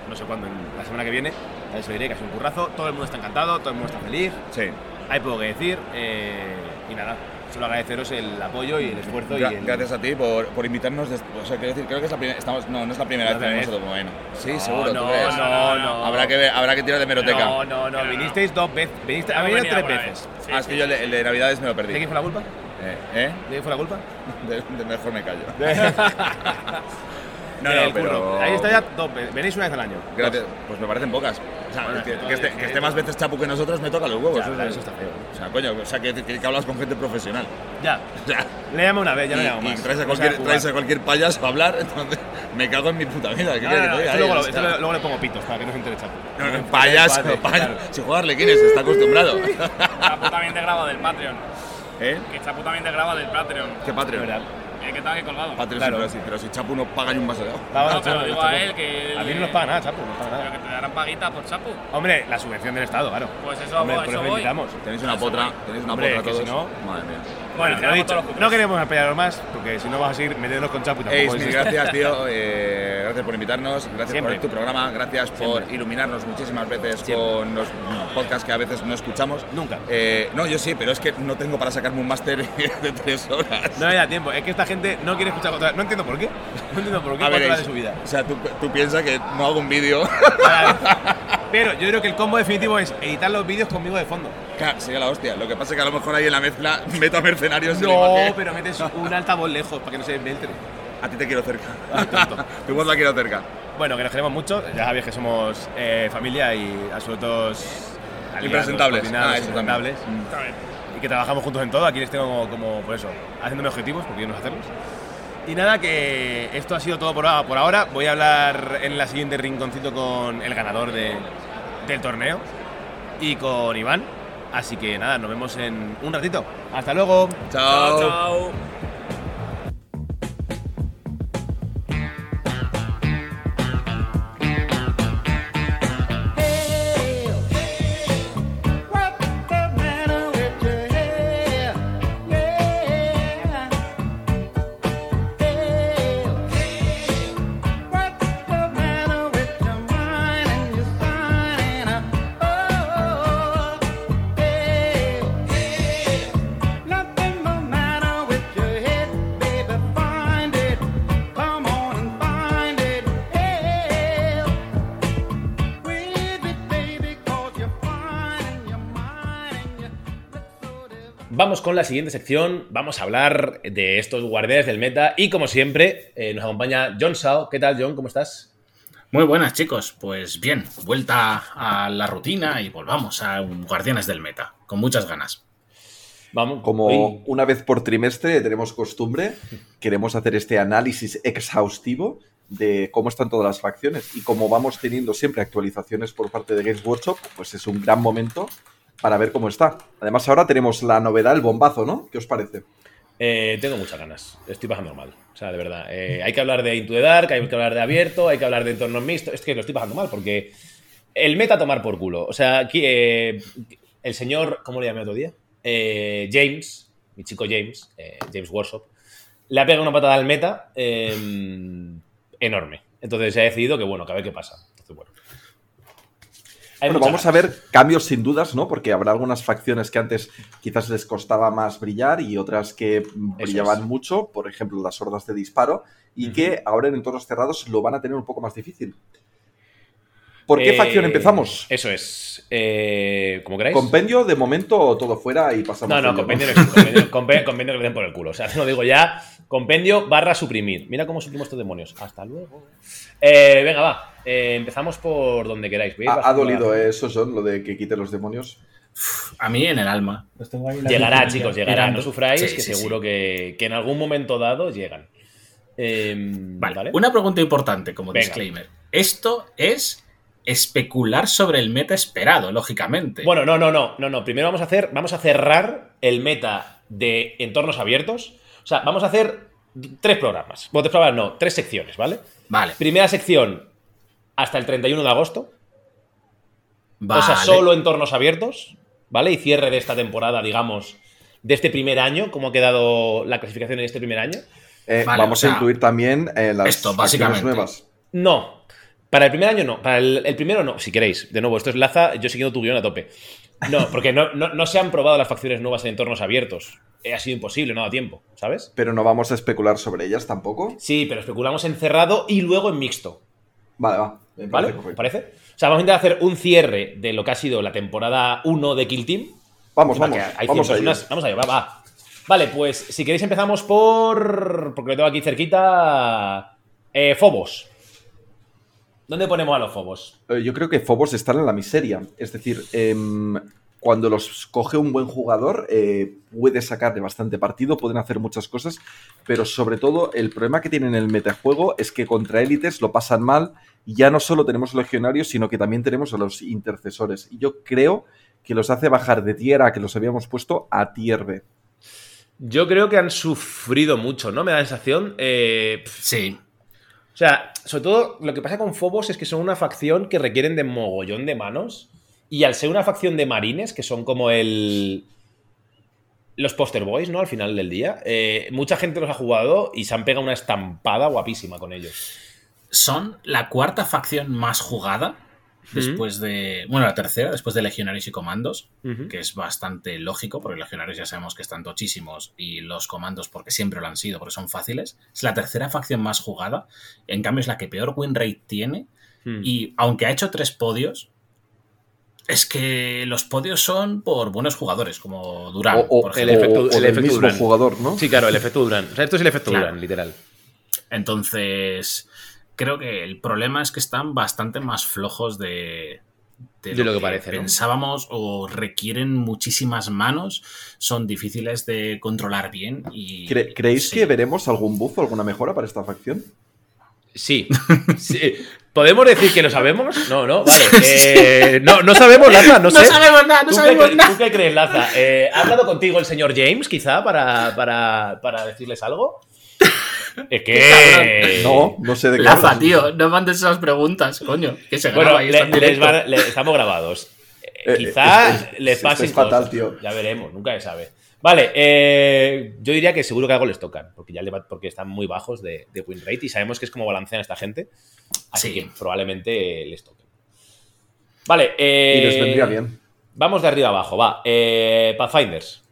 no sé cuándo, en la semana que viene, a eso diré que ha sido un currazo, todo el mundo está encantado, todo el mundo está feliz, Sí. hay poco que decir, eh, y nada, solo agradeceros el apoyo y el esfuerzo. Gra- y el, Gracias a ti por, por invitarnos. des- o sea, quiero decir, creo que es la primera. Estamos, no, no es la primera vez que primera nosotros. Bueno, sí, No, seguro. ¿tú no, crees? no, no. Habrá que, ver- habrá que tirar de meroteca. No, no, no, vinisteis dos veces. Viniste, ha venido tres veces. Sí, ah, es sí, que yo el de, el de Navidades me lo ¿De perdí. quién fue la culpa? Eh, ¿eh? ¿De quién fue la culpa? *laughs* De, de mejor me callo. *laughs* *laughs* no, no, el pero- curro. Ahí está ya veces. Venís una vez al año. Gracias. Pues me parecen pocas. O sea, Bueno, que, que esté, que esté más veces chapu que nosotros me toca los huevos. Ya, eso, está feo. O sea, coño, o sea, que, que, hablas con gente profesional. Ya. *laughs* Ya. Le llamo una vez, ya no le llamo y más. traes a, cualquier, traes a cualquier payaso a hablar, entonces me cago en mi puta vida. ¿Qué No, quieres no, no, luego, lo- luego le pongo pitos para que no se entere Chapo. No, no, payaso, payaso. claro. Si jugarle, ¿quién es? Está acostumbrado. *laughs* Chapu también te graba del Patreon. ¿Eh? Que Chapu también te graba del Patreon. ¿Qué Patreon? verdad. Que está aquí colgado. Claro. sí, pero, si, pero si Chapu no paga ni un vaso de agua. No, pero digo a él que. A mí no nos paga nada, Chapo, no nos paga Pero nada. que te darán paguita por Chapu. Hombre, la subvención del Estado, claro. Pues eso, Hombre, por eso eso voy. invitamos. Tenéis una potra, tenéis una Hombre, potra todos. si no- Madre mía. Bueno, lo he dicho, no queremos apoyaros más, porque si no vas a seguir metiéndonos con Chapo y tampoco es- gracias, tío. *laughs* Eh, gracias por invitarnos, gracias Siempre. por tu programa, gracias por iluminarnos muchísimas veces Siempre. con los podcasts que a veces no escuchamos. Nunca. Eh, no, yo sí, pero es que no tengo para sacarme un máster *laughs* de tres horas. No me da tiempo. Es que esta gente no quiere escuchar otra. No entiendo por qué. No entiendo por qué. A ver, de su vida. O sea, tú, tú piensas que no hago un vídeo. *laughs* Pero yo creo que el combo definitivo es editar los vídeos conmigo de fondo. Claro, sería la hostia. Lo que pasa es que a lo mejor ahí en la mezcla meto a mercenarios. No, pero metes un altavoz lejos para que no se filtre. A ti te quiero cerca. *laughs* tu voz la quiero cerca. Bueno, que nos queremos mucho. Ya sabéis que somos eh, familia y absolutos aliados, Impresentables. Ah, impresentables. Y que trabajamos juntos en todo. Aquí les tengo como, como, por eso, haciéndome objetivos, porque yo no sé hacerlos. Y nada, que esto ha sido todo por, por ahora. Voy a hablar en la siguiente rinconcito con el ganador de- del torneo y con Iván. Así que nada, nos vemos en un ratito. Hasta luego. Chao. Chao. Vamos con la siguiente sección. Vamos a hablar de estos guardianes del meta. Y como siempre, eh, nos acompaña John Sao. ¿Qué tal, John? ¿Cómo estás? Muy buenas, chicos. Pues bien, vuelta a la rutina y volvamos a un Guardianes del Meta, con muchas ganas. Vamos. Como una vez por trimestre tenemos costumbre, queremos hacer este análisis exhaustivo de cómo están todas las facciones. Y como vamos teniendo siempre actualizaciones por parte de Games Workshop, pues es un gran momento para ver cómo está. Además, ahora tenemos la novedad, el bombazo, ¿no? ¿Qué os parece? Eh, tengo muchas ganas. Estoy pasando mal. O sea, de verdad. Eh, hay que hablar de Into the Dark, hay que hablar de abierto, hay que hablar de entornos mixtos. Es que lo estoy pasando mal porque el meta tomar por culo. O sea, aquí eh, el señor, ¿cómo le llamé otro día? Eh, James, mi chico James, eh, James Workshop, le ha pegado una patada al meta eh, enorme. Entonces se ha decidido que, bueno, que a ver qué pasa. Bueno. Vamos a ver cambios sin dudas, ¿no? Porque habrá algunas facciones que antes quizás les costaba más brillar y otras que brillaban es. mucho, por ejemplo, las hordas de disparo, y que ahora en entornos cerrados lo van a tener un poco más difícil. ¿Por qué Eh, facción empezamos? Eso es. Eh, como queráis. Compendio, de momento todo fuera y pasamos. No, no, ello, compendio no. *laughs* Compendio, compe- compendio que le den por el culo. O sea, no digo ya. Compendio barra suprimir. Mira cómo suprimimos estos demonios. Hasta luego. Eh, venga, va. Eh, empezamos por donde queráis. Voy a ir Ha, ha dolido la- eso, John, lo de que quite los demonios. A mí en el alma. Los tengo ahí Llegará, chicos, llegará. mirando. No sufráis, Sí, que sí, seguro sí. Que, que en algún momento dado llegan. Eh, Vale. ¿vale? Una pregunta importante como Venga. disclaimer. Esto es especular sobre el meta esperado, lógicamente. Bueno, no, no, no, no, no. Primero vamos a hacer, vamos a cerrar el meta de entornos abiertos. O sea, vamos a hacer tres programas. Bueno, tres programas no, tres secciones, ¿vale? Vale. Primera sección hasta el 31 de agosto. O sea, solo entornos abiertos, ¿vale? Y cierre de esta temporada, digamos, de este primer año, cómo ha quedado la clasificación en este primer año. Eh, Vale, vamos o sea, a incluir también eh, las esto, básicamente. nuevas. No. Para el primer año no. Para el, el primero no, si queréis. De nuevo, esto es Laza, yo siguiendo tu guion a tope. No, porque no, no- no se han probado las facciones nuevas en entornos abiertos. Eh, ha sido imposible, no da tiempo, ¿sabes? Pero no vamos a especular sobre ellas tampoco. Sí, pero especulamos en cerrado y luego en mixto. Vale, va. me ¿Vale? parece ¿Os correcto. parece? O sea, vamos a intentar hacer un cierre de lo que ha sido la temporada 1 de Kill Team. Vamos, vamos. hay Vamos 100 a. Vamos a ello, va, va. Vale, pues si queréis empezamos por. Porque lo tengo aquí cerquita. Eh, Fobos. ¿Dónde ponemos a los Fobos? Eh, Yo creo que Phobos están en la miseria. Es decir, em, cuando los coge un buen jugador, eh, puede sacarle bastante partido, pueden hacer muchas cosas, pero sobre todo el problema que tienen en el metajuego es que contra élites lo pasan mal. Y ya no solo tenemos legionarios, sino que también tenemos a los intercesores. Y yo creo que los hace bajar de tier A que los habíamos puesto a tier B. Yo creo que han sufrido mucho, ¿no? Me da la sensación. Eh, Sí. o sea, sobre todo lo que pasa con Fobos es que son una facción que requieren de mogollón de manos. Y al ser una facción de marines, que son como el. Los poster boys, ¿no? Al final del día. eh, mucha gente los ha jugado y se han pegado una estampada guapísima con ellos. son la cuarta facción más jugada después de. Bueno, la tercera, después de Legionarios y Comandos, que es bastante lógico, porque Legionarios ya sabemos que están tochísimos y los Comandos, porque siempre lo han sido, porque son fáciles. Es la tercera facción más jugada, en cambio, es la que peor win rate tiene. Hmm. Y aunque ha hecho tres podios, es que los podios son por buenos jugadores, como Durán. O- o por El ejemplo. efecto, o el efecto mismo Durán. jugador, ¿no? Sí, claro, el efecto Durán. O sea, esto es el efecto Claro. Durán, literal. Entonces, creo que el problema es que están bastante más flojos de, De lo que parece, ¿no? pensábamos o requieren muchísimas manos, son difíciles de controlar bien y Cre- ¿Creéis sí. que veremos algún buff o alguna mejora para esta facción? Sí. *laughs* Sí. ¿Podemos decir que lo sabemos? No, no, vale. *laughs* Eh, no, no sabemos, Laza, no sé. No sabemos nada, no ¿Tú qué sabemos nada. ¿Tú qué crees, Laza? Eh, ¿Ha hablado contigo el señor James, quizá, para, para, para decirles algo? Es que. No, no sé de qué Laza, hablas. tío, no mandes esas preguntas, coño, que se Bueno, graba y le- les van le- estamos grabados. Eh, quizá es- es- les es- pasen es fatal, cosas. tío. Ya veremos, nunca se sabe. Vale, eh, yo diría que seguro que algo les tocan, porque ya le va- porque están muy bajos de, de win rate y sabemos que es como balancean esta gente. Así Sí. que probablemente les toquen. Vale, eh, Y les vendría bien. Vamos de arriba abajo, va. Eh, Pathfinders.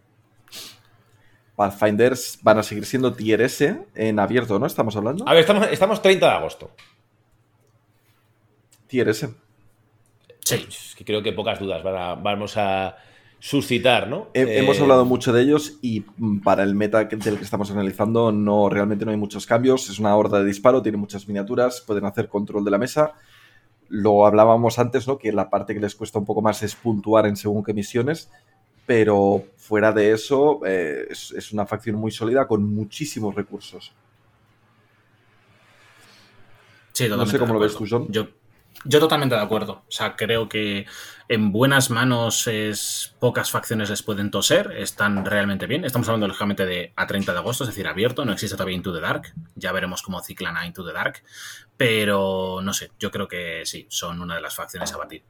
Pathfinders van a seguir siendo tier S en abierto, ¿no? Estamos hablando. A ver, estamos, estamos 30 de agosto. Tier S. Sí. Es que creo que pocas dudas van a- vamos a suscitar, ¿no? He- Eh, Hemos hablado mucho de ellos y mm, para el meta que- del que estamos analizando no realmente no hay muchos cambios. Es una horda de disparo, tiene muchas miniaturas, pueden hacer control de la mesa. Lo hablábamos antes, ¿no? Que la parte que les cuesta un poco más es puntuar en según qué misiones. Pero fuera de eso, eh, es, es una facción muy sólida con muchísimos recursos. Sí, No totalmente sé cómo de lo ves tú, John. Yo, yo totalmente de acuerdo. O sea, creo que en buenas manos es pocas facciones les pueden toser, están realmente bien. Estamos hablando lógicamente de a 30 de agosto, es decir, abierto, no existe todavía Into the Dark. Ya veremos cómo ciclan a Into the Dark. Pero no sé, yo creo que sí, son una de las facciones a batir.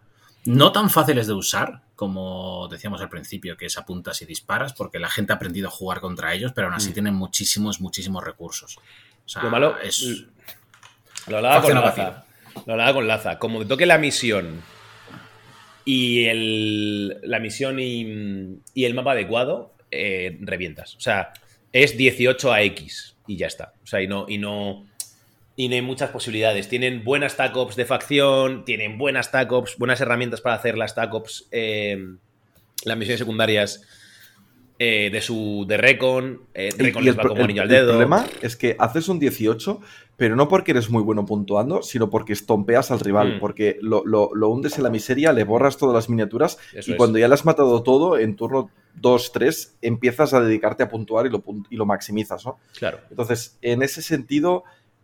No tan fáciles de usar, como decíamos al principio, que es apuntas y disparas, porque la gente ha aprendido a jugar contra ellos, pero aún así Mm. tienen muchísimos, muchísimos recursos. O sea, Lo malo es. Lo hablaba con Laza. Lo hablaba con Laza. Como toque la misión y el, la misión y, y el mapa adecuado, eh, revientas. O sea, es 18 a X y ya está. O sea, y no, y no, y no hay muchas posibilidades. Tienen buenas tac-ops de facción, tienen buenas tac-ops, buenas herramientas para hacer las tac-ops, eh, las misiones secundarias eh, de su de Recon. Eh, Recon y les el, va como el- al el dedo. problema es que haces un 18, pero no porque eres muy bueno puntuando, sino porque estompeas al rival, Mm. porque lo, lo- lo hundes en la miseria, le borras todas las miniaturas Eso y es. cuando ya le has matado todo, en turno 2, 3, empiezas a dedicarte a puntuar y lo, y lo maximizas, ¿no? Claro. Entonces, en ese sentido,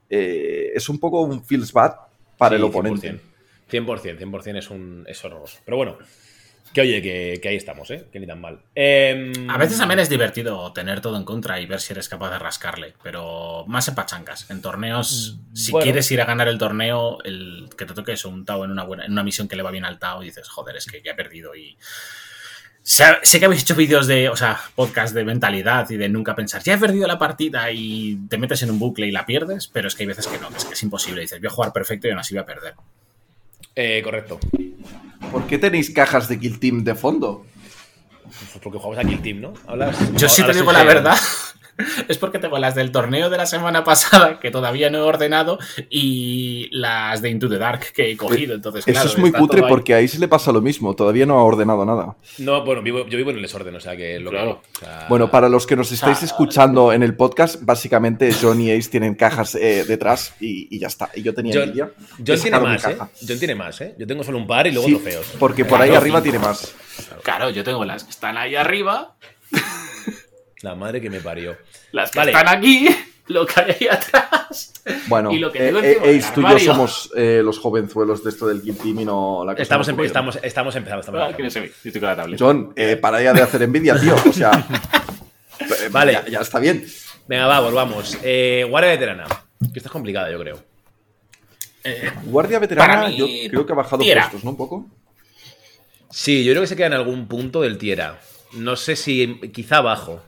eh, es un poco un feels bad para Sí, el oponente. 100%, 100%, 100% es, un, es horroroso. Pero bueno, que oye, que, que ahí estamos, ¿eh? Que ni tan mal. Em, A veces también es divertido tener todo en contra y ver si eres capaz de rascarle, pero más en pachangas. En torneos, si Mm, bueno. quieres ir a ganar el torneo, el que te toque eso, un Tao en una, buena, en una misión que le va bien al Tao y dices, joder, es que ya he perdido y... Sé, que habéis hecho vídeos de, o sea, podcast de mentalidad y de nunca pensar, ya he perdido la partida y te metes en un bucle y la pierdes, pero es que hay veces que no, es que es imposible. Dices, voy a jugar perfecto y aún así voy a perder. eh, correcto. ¿Por qué tenéis cajas de Kill Team de fondo? Pues porque jugamos aquí el team, ¿no? Hablas, Yo sí te digo la verdad. Es porque tengo las del torneo de la semana pasada, que todavía no he ordenado, y las de Into the Dark que he cogido. Entonces, Eso claro, es muy cutre ahí. porque ahí se le pasa lo mismo, todavía no ha ordenado nada. No, bueno, vivo- yo vivo en el desorden, o sea que lo Claro. que. o sea, Bueno, para los que nos estáis escuchando en el podcast, básicamente John y Ace tienen cajas eh, detrás y, y ya está. Y yo tenía John, envidia. John de tiene más, ¿eh? John tiene más, ¿eh? Yo tengo solo un par y luego Sí, trofeos. porque por ahí arriba tiene más. Claro, yo tengo las que están ahí arriba, La madre que me parió. las que Vale. están aquí, *laughs* lo que hay ahí atrás. Bueno, Y lo que eh, tengo eh, Ace, tú y yo somos eh, los jovenzuelos de esto del Kill Team y no la cosa Estamos, no empe- ocurre. estamos, estamos empezando. Estamos Ah, empezando. no. John, eh, para ya de hacer envidia, tío. O sea, *laughs* eh, Vale. ya, ya está bien. Venga, vamos, vamos. Eh, Guardia Veterana. Que esta es complicada, yo creo. Eh, Guardia veterana, yo creo que ha bajado Tiera. puestos, ¿no? Un poco. Sí, yo creo que se queda en algún punto del Tiera. No sé si quizá abajo.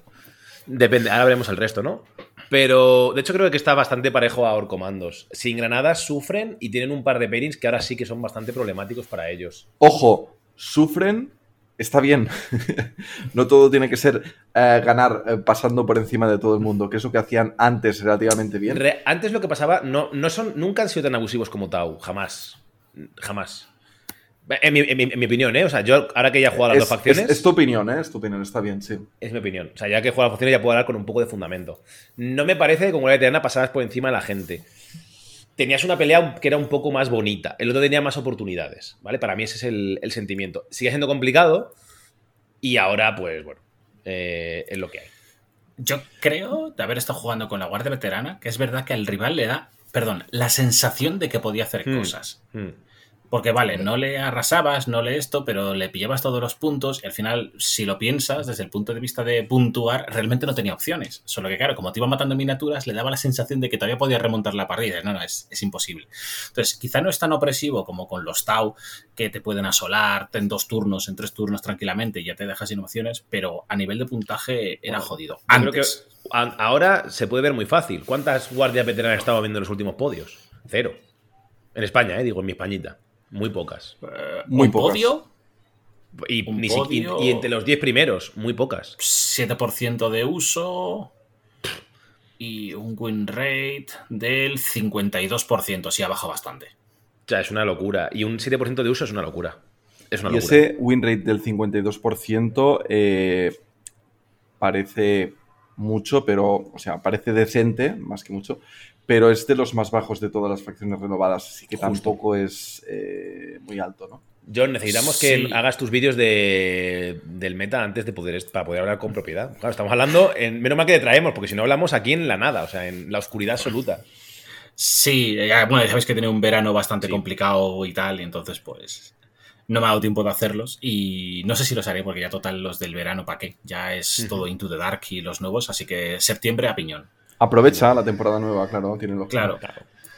Depende, ahora veremos el resto, ¿no? Pero de hecho creo que está bastante parejo a Orcomandos. Sin granadas sufren y tienen un par de pairings que ahora sí que son bastante problemáticos para ellos. Ojo, sufren, está bien. *laughs* no todo tiene que ser eh, ganar eh, pasando por encima de todo el mundo, que eso que hacían antes relativamente bien. Re- antes lo que pasaba, no, no son, nunca han sido tan abusivos como Tau, jamás. Jamás. En mi, en mi- en mi opinión, ¿eh? O sea, yo ahora que ya he jugado a las es, dos facciones. es- es tu opinión, ¿eh? Es tu opinión, está bien, sí. Es mi opinión. O sea, ya que he jugado a las facciones ya puedo hablar con un poco de fundamento. No me parece que como la veterana pasabas por encima de la gente. Tenías una pelea que era un poco más bonita. El otro tenía más oportunidades, ¿vale? Para mí ese es el, el sentimiento. Sigue siendo complicado y ahora, pues, bueno, eh, es lo que hay. Yo creo, de haber estado jugando con la Guardia Veterana, que es verdad que al rival le da, perdón, la sensación de que podía hacer Hmm. cosas. Hmm. Porque vale, no le arrasabas, no le esto, pero le pillabas todos los puntos y al final, si lo piensas desde el punto de vista de puntuar, realmente no tenía opciones. Solo que claro, como te iba matando miniaturas, le daba la sensación de que todavía podía remontar la partida. No, no, es, es imposible. Entonces, quizá no es tan opresivo como con los Tau, que te pueden asolar en dos turnos, en tres turnos tranquilamente y ya te dejas sin opciones, pero a nivel de puntaje era jodido. Creo que ahora se puede ver muy fácil. ¿Cuántas guardias veteranas estaba viendo en los últimos podios? Cero. En España, ¿eh? digo, en mi Españita. Muy pocas. Muy ¿Un pocas. podio? Y, Un ni si- y- podio. y entre los 10 primeros, muy pocas. 7% de uso y un win rate del 52%, sí ha bajado bastante. O sea, es una locura. Y un 7% de uso es una locura. Es una Y locura. ese win rate del 52% eh, parece mucho, pero, o sea, parece decente, más que mucho, pero es de los más bajos de todas las facciones renovadas, así que Justo. tampoco es eh, muy alto, ¿no? John, necesitamos que Sí. hagas tus vídeos de, del meta antes de poder para poder hablar con propiedad. Claro, estamos hablando, en, menos mal que te traemos, porque si no hablamos aquí en la nada, o sea, en la oscuridad absoluta. Sí, ya, bueno, ya sabéis que tenido un verano bastante Sí. complicado y tal, y entonces pues no me ha dado tiempo de hacerlos y no sé si los haré porque ya total los del verano, ¿para qué? Ya es todo Into the Dark y los nuevos, así que septiembre a piñón. Aprovecha la temporada nueva, claro, tiene lógica. Claro.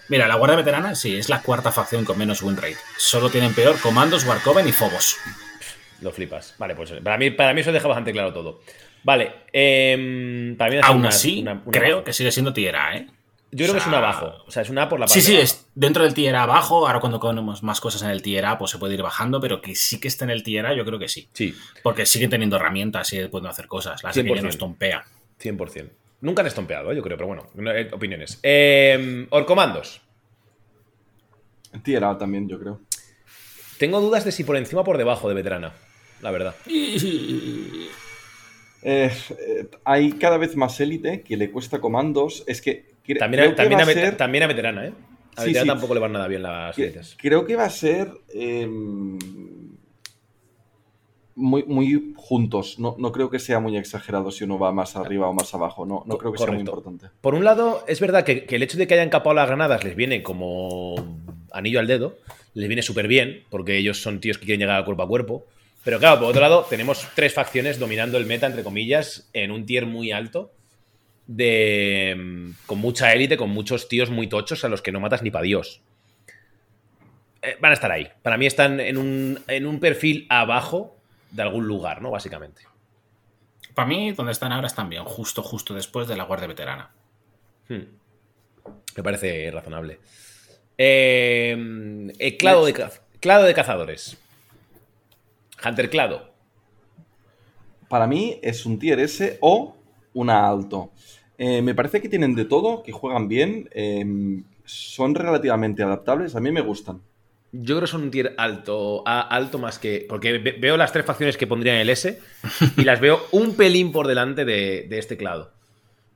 Mira, la Guardia Veterana sí, es la cuarta facción con menos win rate. Solo tienen peor Comandos, Warcoven y Phobos. Lo flipas. Vale, pues para mí, para mí eso deja bastante claro todo. Vale, em, para mí Aún una- así, una- una creo que sigue siendo tier A, ¿eh? Yo creo que es una sea, bajo. O sea, es una por la Sí, parte sí, baja. es dentro del tier A abajo. Ahora cuando ponemos más cosas en el tier A, pues se puede ir bajando, pero que sí que esté en el tier A, yo creo que sí. Sí, Porque siguen teniendo herramientas, siguen pueden hacer cosas. Las que ya no 100%. Estompea. 100%. Nunca han estompeado, ¿eh? yo creo, pero bueno, no, eh, opiniones. Em, Orcomandos. Tier A también, yo creo. Tengo dudas de si por encima o por debajo de veterana, la verdad. *laughs* Eh, eh, hay cada vez más élite que le cuesta comandos. Es que También, a, que también, a, ser- también a veterana, ¿eh? A Sí, veterana sí. tampoco le van nada bien las élites. creo que va a ser eh, muy, muy juntos. No, no creo que sea muy exagerado si uno va más arriba o más abajo. No, no creo que sea muy importante. Por un lado, es verdad que, que el hecho de que hayan capado las granadas les viene como anillo al dedo, les viene súper bien, porque ellos son tíos que quieren llegar al cuerpo a cuerpo. Pero claro, por otro lado, tenemos tres facciones dominando el meta, entre comillas, en un tier muy alto, de, con mucha élite, con muchos tíos muy tochos a los que no matas ni para Dios. Eh, van a estar ahí. Para mí están en un, en un perfil abajo de algún lugar, ¿no? Básicamente. Para mí, donde están ahora están bien, justo, justo después de la Guardia Veterana. Hmm. Me parece razonable. Eh, eh, clado, de, ca- clado de cazadores. Hunter Clado. Para mí es un tier S o una alto. Eh, me parece que tienen de todo, que juegan bien, eh, son relativamente adaptables, a mí me gustan. Yo creo que son un tier alto, a- alto más que. Porque ve- veo las tres facciones que pondrían el S y las veo un pelín por delante de, este clado.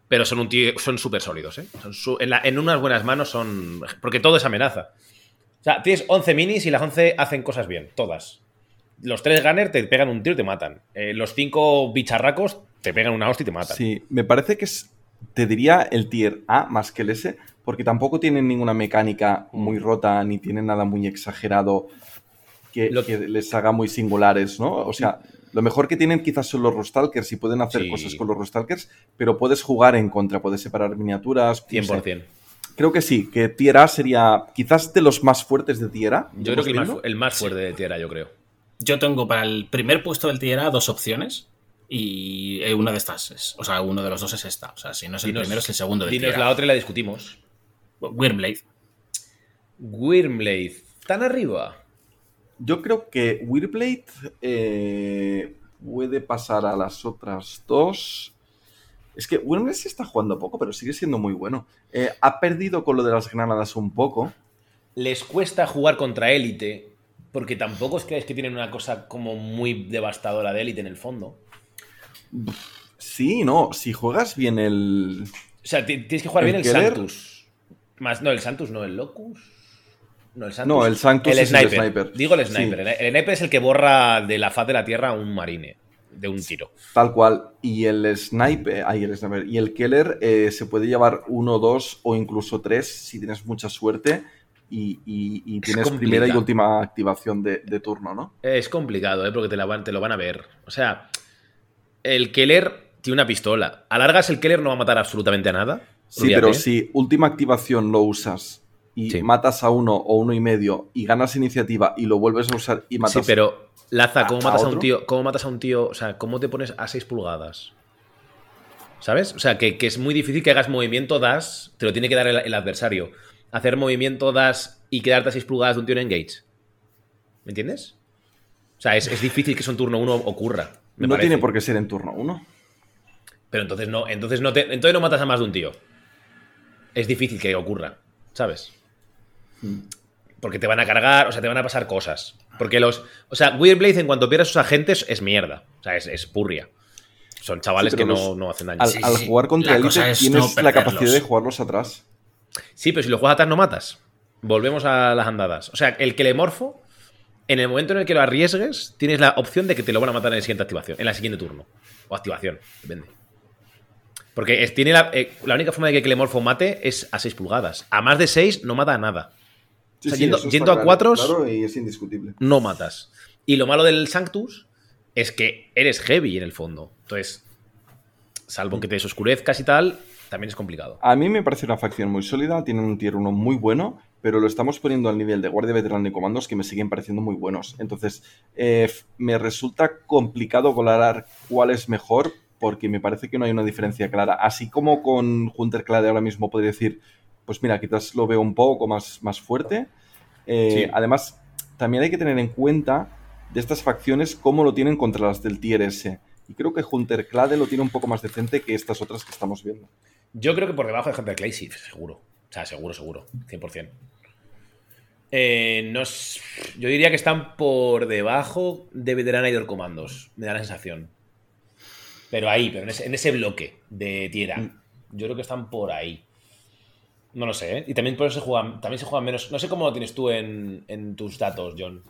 Pero son un tier- son súper sólidos, ¿eh? Son en, en unas buenas manos son. Porque todo es amenaza. O sea, tienes 11 minis y las 11 hacen cosas bien, todas. Los tres Gunner te pegan un tiro y te matan. Eh, los cinco bicharracos te pegan una hostia y te matan. Sí, me parece que es, te diría el tier A más que el S, porque tampoco tienen ninguna mecánica muy rota, ni tienen nada muy exagerado que, Lo- que les haga muy singulares, ¿no? O sea, lo mejor que tienen quizás son los Rustalkers y pueden hacer Sí. cosas con los Rustalkers, pero puedes jugar en contra, puedes separar miniaturas. no sé. 100%. Creo que sí, que Tier A sería quizás de los más fuertes de Tier A. Yo creo que el más, viendo. el más fuerte de tierra, yo creo. Yo tengo para el primer puesto del tier A dos opciones. Y eh, una de estas es, o sea, uno de los dos es esta. O sea, si no es el Dinos- primero, es el segundo de Dinos tira. la otra y la discutimos. Wyrmblade. Wyrmblade. ¿Tan arriba? Yo creo que Wyrblade eh, puede pasar a las otras dos. Es que Wyrmblade se está jugando poco, pero sigue siendo muy bueno. Eh, ha perdido con lo de las granadas un poco. Les cuesta jugar contra élite, porque tampoco es que es que tienen una cosa como muy devastadora de élite en el fondo. Sí, no, si juegas bien el... O sea, ti- tienes que jugar ¿El bien el? Santus. Más, no, el Santus, no, el Locus. No, el Santus. No, el Sanctus es el sniper. Digo el sniper. El, el sniper es el que borra de la faz de la tierra a un marine. De un tiro. Tal cual. Y el sniper, ay, el sniper. Y el Keller eh, se puede llevar uno, dos o incluso tres si tienes mucha suerte y, y- y tienes complicado. primera y última activación de, de turno, ¿no? Es complicado, ¿eh? Porque te, la van- te lo van a ver. O sea, el Keller tiene una pistola. Alargas el Keller no va a matar absolutamente a nada. Sí, Olvídate. pero si última activación lo usas y matas a uno o uno y medio y ganas iniciativa y lo vuelves a usar y matas Sí, pero Laza, ¿cómo a- matas a a, un tío? ¿Cómo matas a un tío? O sea, ¿cómo te pones a 6 pulgadas? ¿Sabes? O sea, que, que es muy difícil que hagas movimiento das, te lo tiene que dar el, el adversario. Hacer movimiento das y quedarte a 6 pulgadas de un tío en engage. ¿Me entiendes? O sea, es, es difícil que eso en turno 1 ocurra. Me no parece. tiene por qué ser en turno uno. Pero entonces no, entonces no te, entonces no matas a más de un tío. Es difícil que ocurra, ¿sabes? Porque te van a cargar, o sea, te van a pasar cosas. Porque los. O sea, Weirdblade, en cuanto pierdas sus agentes, es mierda. O sea, es, es purria. Son chavales Sí, que no, los- no hacen daño. Al, al jugar contra Elite tienes la capacidad de jugarlos atrás. Sí, pero si lo juegas atrás no matas. Volvemos a las andadas. O sea, el que le morfo, en el momento en el que lo arriesgues, tienes la opción de que te lo van a matar en la siguiente activación, en la siguiente turno. O activación, depende. Porque es- tiene la, eh, la única forma de que Clemorfo mate es a 6 pulgadas. A más de 6 no mata a nada. Sí, O sea, sí, yendo a claro, 4 Claro, indiscutible. no matas. Y lo malo del Sanctus es que eres heavy en el fondo. Entonces, salvo que te oscurezcas y tal, también es complicado. A mí me parece una facción muy sólida, tienen un tier 1 muy bueno, pero lo estamos poniendo al nivel de guardia veterano y comandos que me siguen pareciendo muy buenos. Entonces, eh, me resulta complicado valorar cuál es mejor porque me parece que no hay una diferencia clara. Así como con Hunter Clade ahora mismo podría decir, pues mira, quizás lo veo un poco más, más fuerte. Eh, Sí. Además, también hay que tener en cuenta de estas facciones cómo lo tienen contra las del tier S. Y creo que Hunter Clade lo tiene un poco más decente que estas otras que estamos viendo. Yo creo que por debajo de Hunter Clay, sí, seguro. O sea, seguro, seguro. 100%. Eh, no es- yo diría que están por debajo de Veterana y Comandos. Me da la sensación. Pero ahí, pero en ese, en ese bloque de tierra. Yo creo que están por ahí. No lo sé, ¿eh? Y también por eso se juegan, también se juegan menos. No sé cómo lo tienes tú en, en tus datos, John.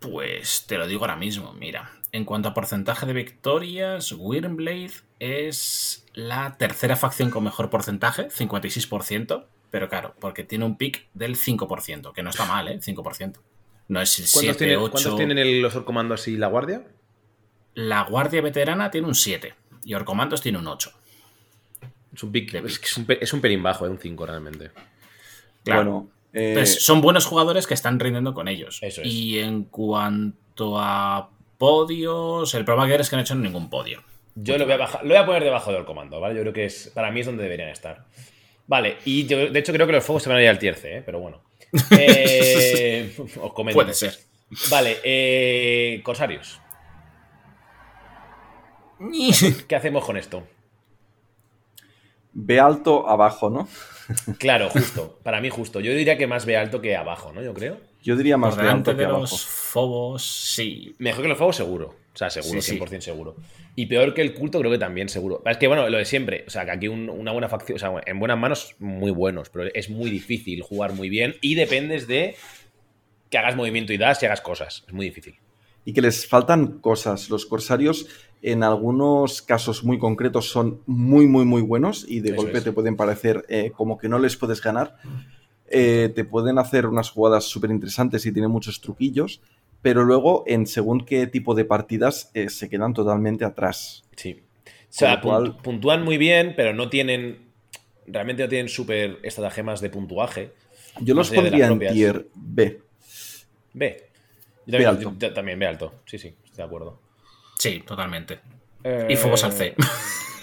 Pues te lo digo ahora mismo, mira. En cuanto a porcentaje de victorias, Wyrmblade es la tercera facción con mejor porcentaje, 56%. Pero claro, porque tiene un pick del 5%, que no está mal, ¿eh? 5%. No es el ¿Cuántos 7, tienen, 8. cuántos tienen el- los Orcomandos y la Guardia? La Guardia Veterana tiene un 7 y Orcomandos tiene un 8. Es un pick, es, es un, es un pelín bajo, es un 5 realmente. Claro. Bueno, eh, Entonces, son buenos jugadores que están rindiendo con ellos. Eso es. Y en cuanto a podios, el problema que hay es que no han hecho ningún podio. Yo lo voy a bajar, lo voy a poner debajo del comando, ¿vale? Yo creo que es, para mí es donde deberían estar. Vale, y yo, de hecho creo que los fuegos se van a ir al tier C, ¿eh? pero bueno. *laughs* Eh, *laughs* os comento. Puede ser. Vale, eh, Corsarios. *laughs* ¿Qué hacemos con esto? ve alto abajo, ¿no? Claro, justo. Para mí, justo. Yo diría que más ve alto que abajo, ¿no? Yo creo. Yo diría más delante alto que de abajo. los Fobos, sí. Mejor que los fuegos, seguro. O sea, seguro, Sí, sí. 100% seguro. Y peor que el culto, creo que también, seguro. Es que, bueno, lo de siempre. O sea, que aquí un- una buena facción. O sea, en buenas manos, muy buenos. Pero es muy difícil jugar muy bien. Y dependes de que hagas movimiento y das y hagas cosas. Es muy difícil. y que les faltan cosas. Los corsarios, en algunos casos muy concretos, son muy, muy, muy buenos y de Eso golpe es. te pueden parecer eh, como que no les puedes ganar. Eh, te pueden hacer unas jugadas súper interesantes y tienen muchos truquillos, pero luego, en según qué tipo de partidas, eh, se quedan totalmente atrás. Sí. O sea, cual- puntúan muy bien, pero no tienen. Realmente no tienen súper estratagemas de puntuaje. Yo los pondría en tier B. B. Yo también, alto. yo también ve alto. Sí, sí, estoy de acuerdo. Sí, totalmente. Eh, Y fuegos al C.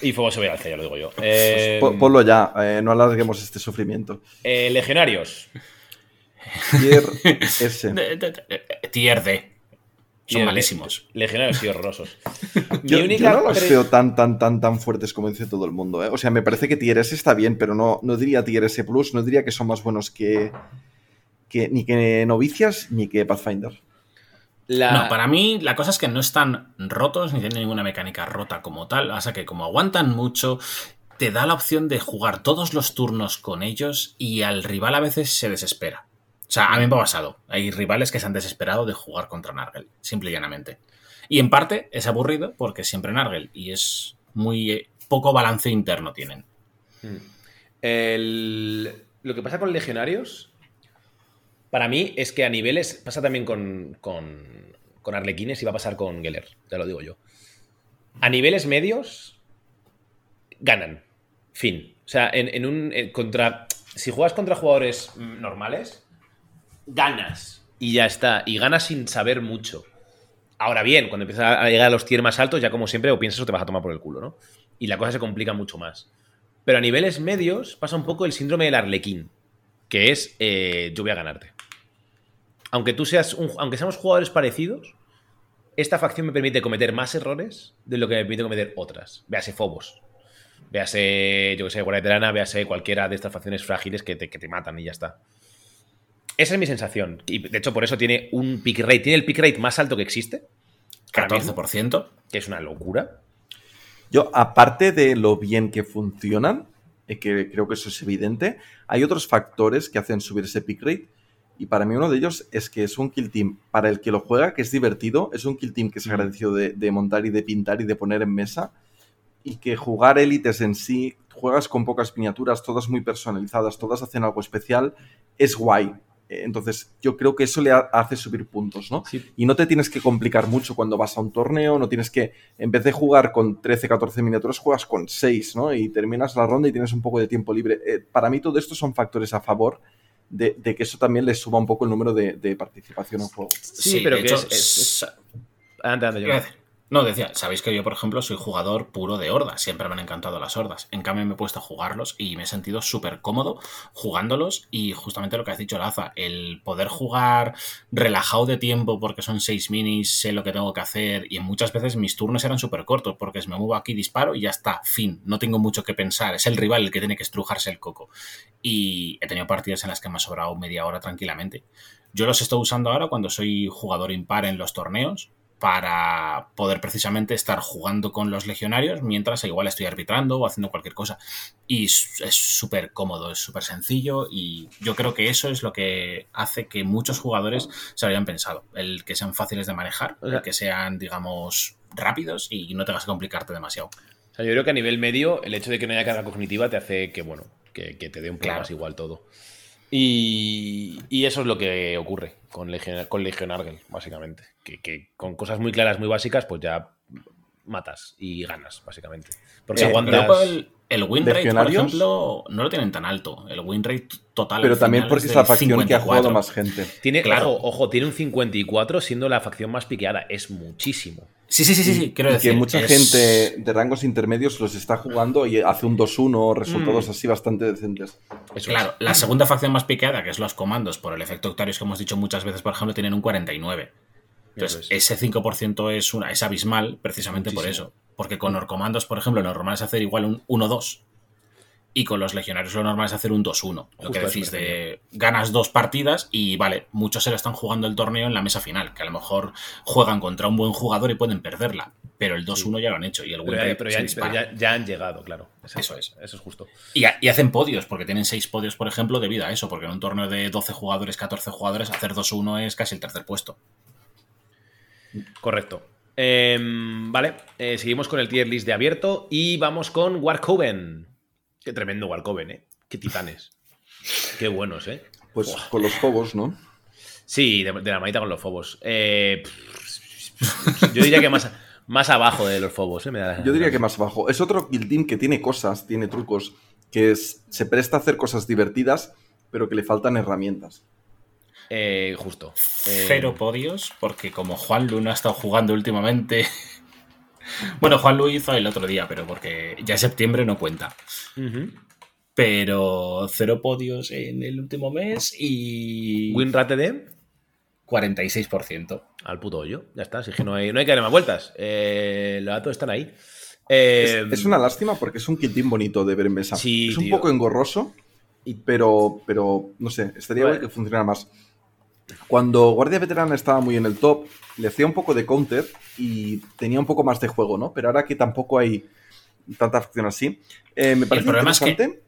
Y fuegos al C, ya lo digo yo. Eh, Po- ponlo ya, eh, no alarguemos este sufrimiento. eh, legionarios. Tier S. *laughs* Tier D. Son Tier D. malísimos. Legionarios sí horrorosos. *laughs* Yo, Mi única yo no los pre- veo tan, tan, tan, tan fuertes como dice todo el mundo. ¿eh? O sea, me parece que Tier S está bien, pero no, no diría Tier S Plus, no diría que son más buenos que, que ni que Novicias ni que Pathfinder. La- No, para mí la cosa es que no están rotos ni tienen ninguna mecánica rota como tal. O sea que como aguantan mucho, te da la opción de jugar todos los turnos con ellos y al rival a veces se desespera. O sea, a mí me ha pasado. Hay rivales que se han desesperado de jugar contra Nargel, simple y llanamente. Y en parte es aburrido porque siempre Nargel y es muy eh, poco balance interno tienen. Mm. El- Lo que pasa con legionarios, para mí, es que a niveles. Pasa también con, con, con Arlequines y va a pasar con Geller, ya lo digo yo. A niveles medios, ganan. Fin. O sea, en, un. en contra. Si juegas contra jugadores mm, normales, ganas. Y ya está. Y ganas sin saber mucho. Ahora bien, cuando empiezas a llegar a los tier más altos, ya como siempre, o piensas o te vas a tomar por el culo, ¿no? Y la cosa se complica mucho más. Pero a niveles medios pasa un poco el síndrome del arlequín, que es eh, yo voy a ganarte. Aunque tú seas un- aunque seamos jugadores parecidos, esta facción me permite cometer más errores de lo que me permite cometer otras. Véase Fobos. Véase, yo que sé, Guardia Veterana, véase cualquiera de estas facciones frágiles que te, que te matan y ya está. Esa es mi sensación. Y de hecho, por eso tiene un pick rate. Tiene el pick rate más alto que existe. ahora mismo, 14%. Que es una locura. Yo, aparte de lo bien que funcionan, eh, que creo que eso es evidente, hay otros factores que hacen subir ese pick rate. Y para mí uno de ellos es que es un kill team para el que lo juega, que es divertido, es un kill team que es agradecido de, de montar y de pintar y de poner en mesa. Y que jugar élites en sí, juegas con pocas miniaturas, todas muy personalizadas, todas hacen algo especial, es guay. Entonces, yo creo que eso le ha- hace subir puntos, ¿no? Y no te tienes que complicar mucho cuando vas a un torneo, no tienes que, en vez de jugar con 13, 14 miniaturas, juegas con 6, ¿no? Y terminas la ronda y tienes un poco de tiempo libre. Eh, para mí todo esto son factores a favor de, de que eso también le suba un poco el número de, de participación en juego. Sí, pero que hecho, es- es- es- Adelante, adelante, Iba a Jonathan. decir- No, decía, sabéis que yo, por ejemplo, soy jugador puro de hordas. Siempre me han encantado las hordas. En cambio, me he puesto a jugarlos y me he sentido súper cómodo jugándolos. Y justamente lo que has dicho, Laza, el poder jugar relajado de tiempo porque son seis minis, sé lo que tengo que hacer. Y muchas veces mis turnos eran súper cortos porque me muevo aquí, disparo y ya está, fin. No tengo mucho que pensar. Es el rival el que tiene que estrujarse el coco. Y he tenido partidas en las que me ha sobrado media hora tranquilamente. Yo los estoy usando ahora cuando soy jugador impar en los torneos para poder precisamente estar jugando con los legionarios mientras igual estoy arbitrando o haciendo cualquier cosa. Y es súper cómodo, es súper sencillo y yo creo que eso es lo que hace que muchos jugadores se lo hayan pensado. El que sean fáciles de manejar, el que sean, digamos, rápidos y no tengas que complicarte demasiado. O sea, yo creo que a nivel medio, el hecho de que no haya carga cognitiva te hace que, bueno, que, que te dé un poco Claro. más igual todo. Y, y eso es lo que ocurre con Legion, con Legion Argel, básicamente. Que, que con cosas muy claras, muy básicas, pues ya matas y ganas, básicamente. Porque aguantas. el, el win rate, por ejemplo, no lo tienen tan alto. El win rate total. Pero también porque es del la facción que ha jugado 54. más gente. Tiene, Claro. ojo, ojo, tiene un 54 siendo la facción más piqueada. Es muchísimo. Sí, sí, sí, sí, sí, quiero y decir. que mucha es- gente de rangos intermedios los está jugando y hace un 2-1, resultados Mm. así bastante decentes. Claro, la segunda facción más piqueada, que es los comandos, por el efecto Octarius que hemos dicho muchas veces, por ejemplo, tienen un 49. Entonces, ese 5% es, una, es abismal precisamente por Muchísimo. eso. Porque con Orcomandos, por ejemplo, lo normal es hacer igual un 1-2. Y con los legionarios lo normal es hacer un 2-1. Lo que eso decís de ganas dos partidas y vale, muchos se lo están jugando el torneo en la mesa final, que a lo mejor juegan contra un buen jugador y pueden perderla. Pero el 2-1 ya lo han hecho y el win Pero, pero se ya- dispara. pero ya- ya han llegado, claro. Eso es. Eso es justo. Y, y hacen podios, porque tienen seis podios, por ejemplo, debido a eso, porque en un torneo de 12 jugadores, 14 jugadores, hacer 2-1 es casi el tercer puesto. Correcto. Em, vale, eh, seguimos con el tier list de abierto y vamos con Warcoven. Qué tremendo Warcoven, ¿eh? Qué titanes. *laughs* Qué buenos, ¿eh? Pues con los fobos, ¿no? Sí, de, de la manita con los fobos. Eh, yo diría que más, más abajo de los fobos, ¿eh? Me da Yo diría que más abajo. Es otro kill team que tiene cosas, tiene trucos, que es- se presta a hacer cosas divertidas, pero que le faltan herramientas. Eh, justo. Eh, Cero podios, porque como Juan Luna ha estado jugando últimamente, *laughs* Bueno, Juan lo hizo el otro día, pero porque ya septiembre no cuenta. Pero cero podios en el último mes y. ¿Win rate de? 46%. Al puto hoyo. Ya está. Si es que no hay, no hay que darle más vueltas. Eh, los datos están ahí. Eh, Es, es una lástima porque es un kit team bonito de ver en mesa. Sí, es un tío. poco engorroso, pero, pero no sé, estaría bien que funcionara más. Cuando Guardia Veterana estaba muy en el top, le hacía un poco de counter y tenía un poco más de juego, ¿no? Pero ahora que tampoco hay tanta acción así, eh, me parece problema es que-.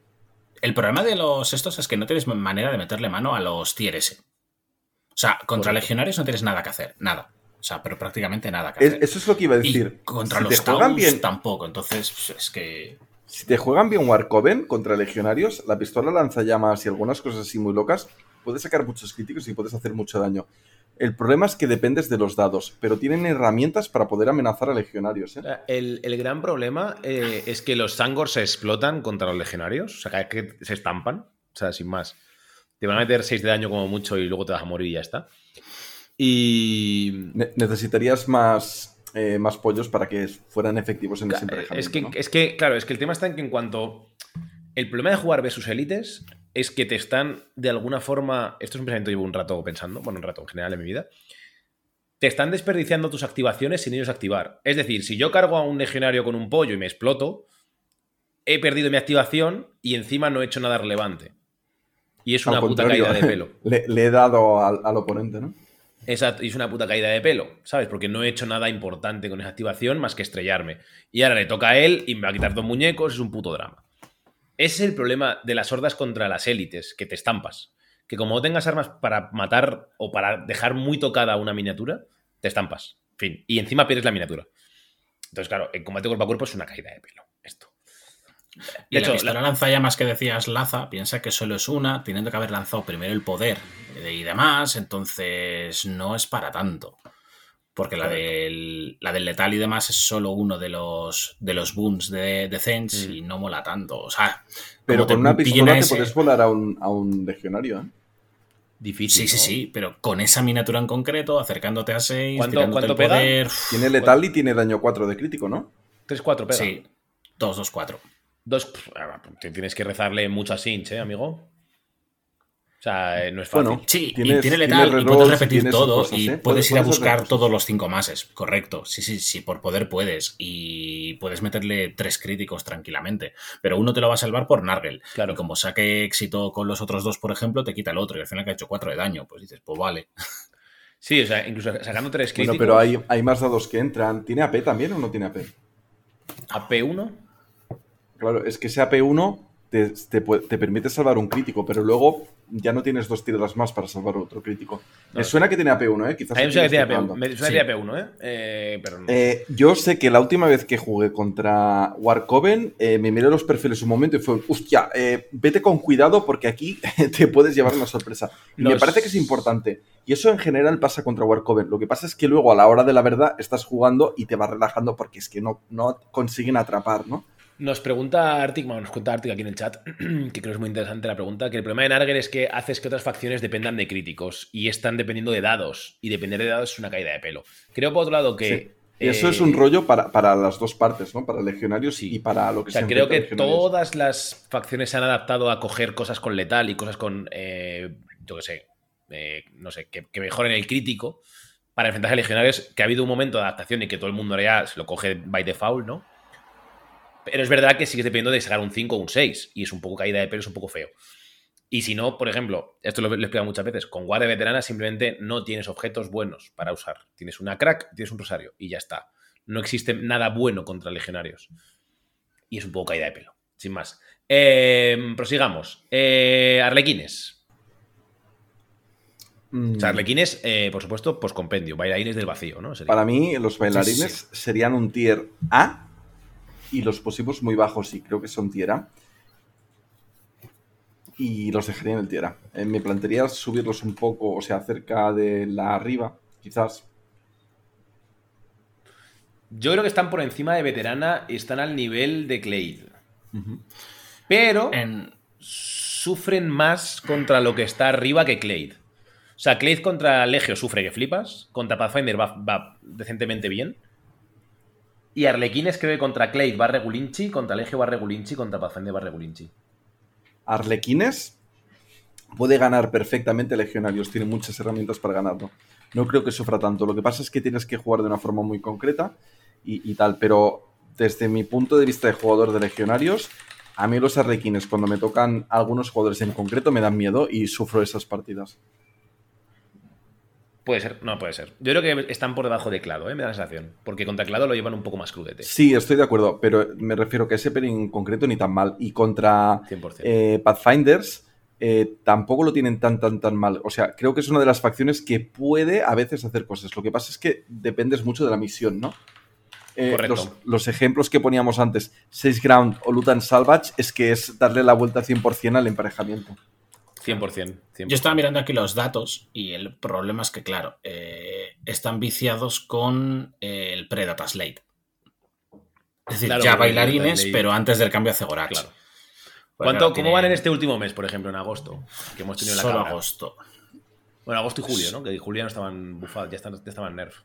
El problema de los estos es que no tienes manera de meterle mano a los tier S. O sea, contra legionarios no tienes nada que hacer, nada. O sea, pero prácticamente nada que Es- hacer. eso es lo que iba a Y decir. contra Si los te juegan Taus bien- tampoco. Entonces, pues, es que. Si te juegan bien Warcoven contra legionarios, la pistola lanzallamas y algunas cosas así muy locas, puedes sacar muchos críticos y puedes hacer mucho daño. El problema es que dependes de los dados, pero tienen herramientas para poder amenazar a legionarios. ¿eh? El, el gran problema eh, es que los Sangors se explotan contra los legionarios. O sea, vez que se estampan. O sea, sin más. Te van a meter 6 de daño como mucho y luego te vas a morir y ya está. Y. Ne- necesitarías más, eh, más pollos para que fueran efectivos en ese emparejamiento. Es que, ¿no? es que, claro, es que el tema está en que en cuanto. El problema de jugar versus élites es que te están, de alguna forma. Esto es un pensamiento que llevo un rato pensando, bueno, un rato en general en mi vida. Te están desperdiciando tus activaciones sin ellos activar. Es decir, si yo cargo a un legionario con un pollo y me exploto, he perdido mi activación y encima no he hecho nada relevante. Y es una puta caída de pelo. *laughs* le, le he dado al, al oponente, ¿no? Exacto, y es una puta caída de pelo, ¿sabes? Porque no he hecho nada importante con esa activación más que estrellarme. Y ahora le toca a él y me va a quitar dos muñecos, es un puto drama. Ese es el problema de las hordas contra las élites, que te estampas. Que como no tengas armas para matar o para dejar muy tocada una miniatura, te estampas. Fin. Y encima pierdes la miniatura. Entonces, claro, el combate cuerpo a cuerpo es una caída de pelo. Esto. Y De la hecho, pistola la- lanzallamas que decías, Laza, piensa que solo es una, teniendo que haber lanzado primero el poder y demás, entonces no es para tanto. Porque la del, la del letal y demás es solo uno de los, de los booms de, de Zench y no mola tanto. O sea, Pero con una pistola a te ese- puedes volar a un, a un legionario, ¿eh? Difícil. Sí, sí, sí, pero con esa miniatura en concreto, acercándote a 6, ¿Cuánto- cuánto el pega? poder. Tiene letal y tiene daño 4 de crítico, ¿no? 3-4 pega. Sí, 2, 2, 4. Dos, ah, tienes que rezarle mucho a Sinch, ¿eh, amigo? O sea, eh, no es fácil. Bueno, Sí, Tienes- y tiene tienes letal y rerolls, puedes repetir todo cosas, y ¿eh? puedes ir a hacer buscar todos los cinco mases, correcto. Sí, sí, sí, por poder puedes y puedes meterle tres críticos tranquilamente, pero uno te lo va a salvar por Nargel. Claro. Y como saque éxito con los otros dos, por ejemplo, te quita el otro y al final que ha hecho cuatro de daño, pues dices, pues vale. Sí, o sea, incluso sacando tres críticos. Bueno, pero hay, hay más dados que entran. ¿Tiene AP también o no tiene AP? AP1. Claro, es que ese AP1 te, te pu- te permite salvar un crítico, pero luego ya no tienes dos tiradas más para salvar otro crítico. No. Me suena que tiene AP1, ¿eh? Quizás A mí me suena que tiene AP1, flipando. me suena que tiene AP1, ¿eh? Eh, Pero no. Eh, yo sé que la última vez que jugué contra Warcoven eh, me miré los perfiles un momento y fue, hostia, eh, vete con cuidado porque aquí *laughs* te puedes llevar una sorpresa. Y me parece que es importante. Y eso en general pasa contra Warcoven. Lo que pasa es que luego a la hora de la verdad estás jugando y te vas relajando porque es que no, no consiguen atrapar, ¿no? Nos pregunta Arctic, bueno, nos cuenta Arctic aquí en el chat, *clears throat* que creo que es muy interesante la pregunta, que el problema de Narger es que haces que otras facciones dependan de críticos y están dependiendo de dados. Y depender de dados es una caída de pelo. Creo, por otro lado, que... Sí. Y eso eh, es un rollo para, para las dos partes, ¿no? Para legionarios y para lo que O sea, se creo que todas las facciones se han adaptado a coger cosas con letal y cosas con, eh, yo qué sé, eh, no sé, que, que mejoren el crítico para enfrentarse a legionarios, que ha habido un momento de adaptación y que todo el mundo ya se lo coge by default, ¿no? Pero es verdad que sigues dependiendo de sacar un 5 o un 6 y es un poco caída de pelo, es un poco feo. Y si no, por ejemplo, esto lo, lo he explicado muchas veces, con guardia veterana simplemente no tienes objetos buenos para usar. Tienes una crack, tienes un rosario y ya está. No existe nada bueno contra legionarios. Y es un poco caída de pelo, sin más. Eh, prosigamos. Eh, Arlequines. Mm, O sea, Arlequines, eh, por supuesto, pues compendio, bailarines del vacío, ¿no? Sería. Para mí, los bailarines Sí, sí, serían un tier A y los posibles muy bajos, sí, creo que son tier A. Y los dejaría en el tier A. Eh, me plantearía subirlos un poco, o sea, cerca de la arriba, quizás. Yo creo que están por encima de veterana y están al nivel de Clade. Pero sufren más contra lo que está arriba que Clade. O sea, Clade contra Legio sufre que flipas. Contra Pathfinder va, va decentemente bien. Y Arlequines creo que contra Clay va Regulinchi, contra Legio va Regulinchi, contra Pathfinder va Regulinchi. Arlequines puede ganar perfectamente Legionarios, tiene muchas herramientas para ganarlo. No creo que sufra tanto. Lo que pasa es que tienes que jugar de una forma muy concreta y, y tal, pero desde mi punto de vista de jugador de Legionarios, a mí los Arlequines, cuando me tocan algunos jugadores en concreto, me dan miedo y sufro esas partidas. Puede ser, no puede ser. Yo creo que están por debajo de Clado, ¿eh? me da la sensación. Porque contra Clado lo llevan un poco más crudete. Sí, estoy de acuerdo, pero me refiero que ese pairing en concreto ni tan mal. Y contra 100%. eh, Pathfinders eh, tampoco lo tienen tan, tan, tan mal. O sea, creo que es una de las facciones que puede a veces hacer cosas. Lo que pasa es que dependes mucho de la misión, ¿no? Eh, Correcto. los, los ejemplos que poníamos antes, 6 Ground o Lutan Salvage, es que es darle la vuelta 100% al emparejamiento. 100%. 100%. Yo estaba mirando aquí los datos y el problema es que, claro, eh, están viciados con eh, el pre-data slate. Es decir, Claro, ya bailarines, pero antes del cambio a Cegorax. Claro. Pues ¿Cuánto, claro, ¿Cómo tiene van en este último mes, por ejemplo, en agosto? Que hemos tenido la Solo cabra? agosto. Bueno, agosto y julio, ¿no? Que julio ya no estaban bufados, ya, están, ya estaban nerf.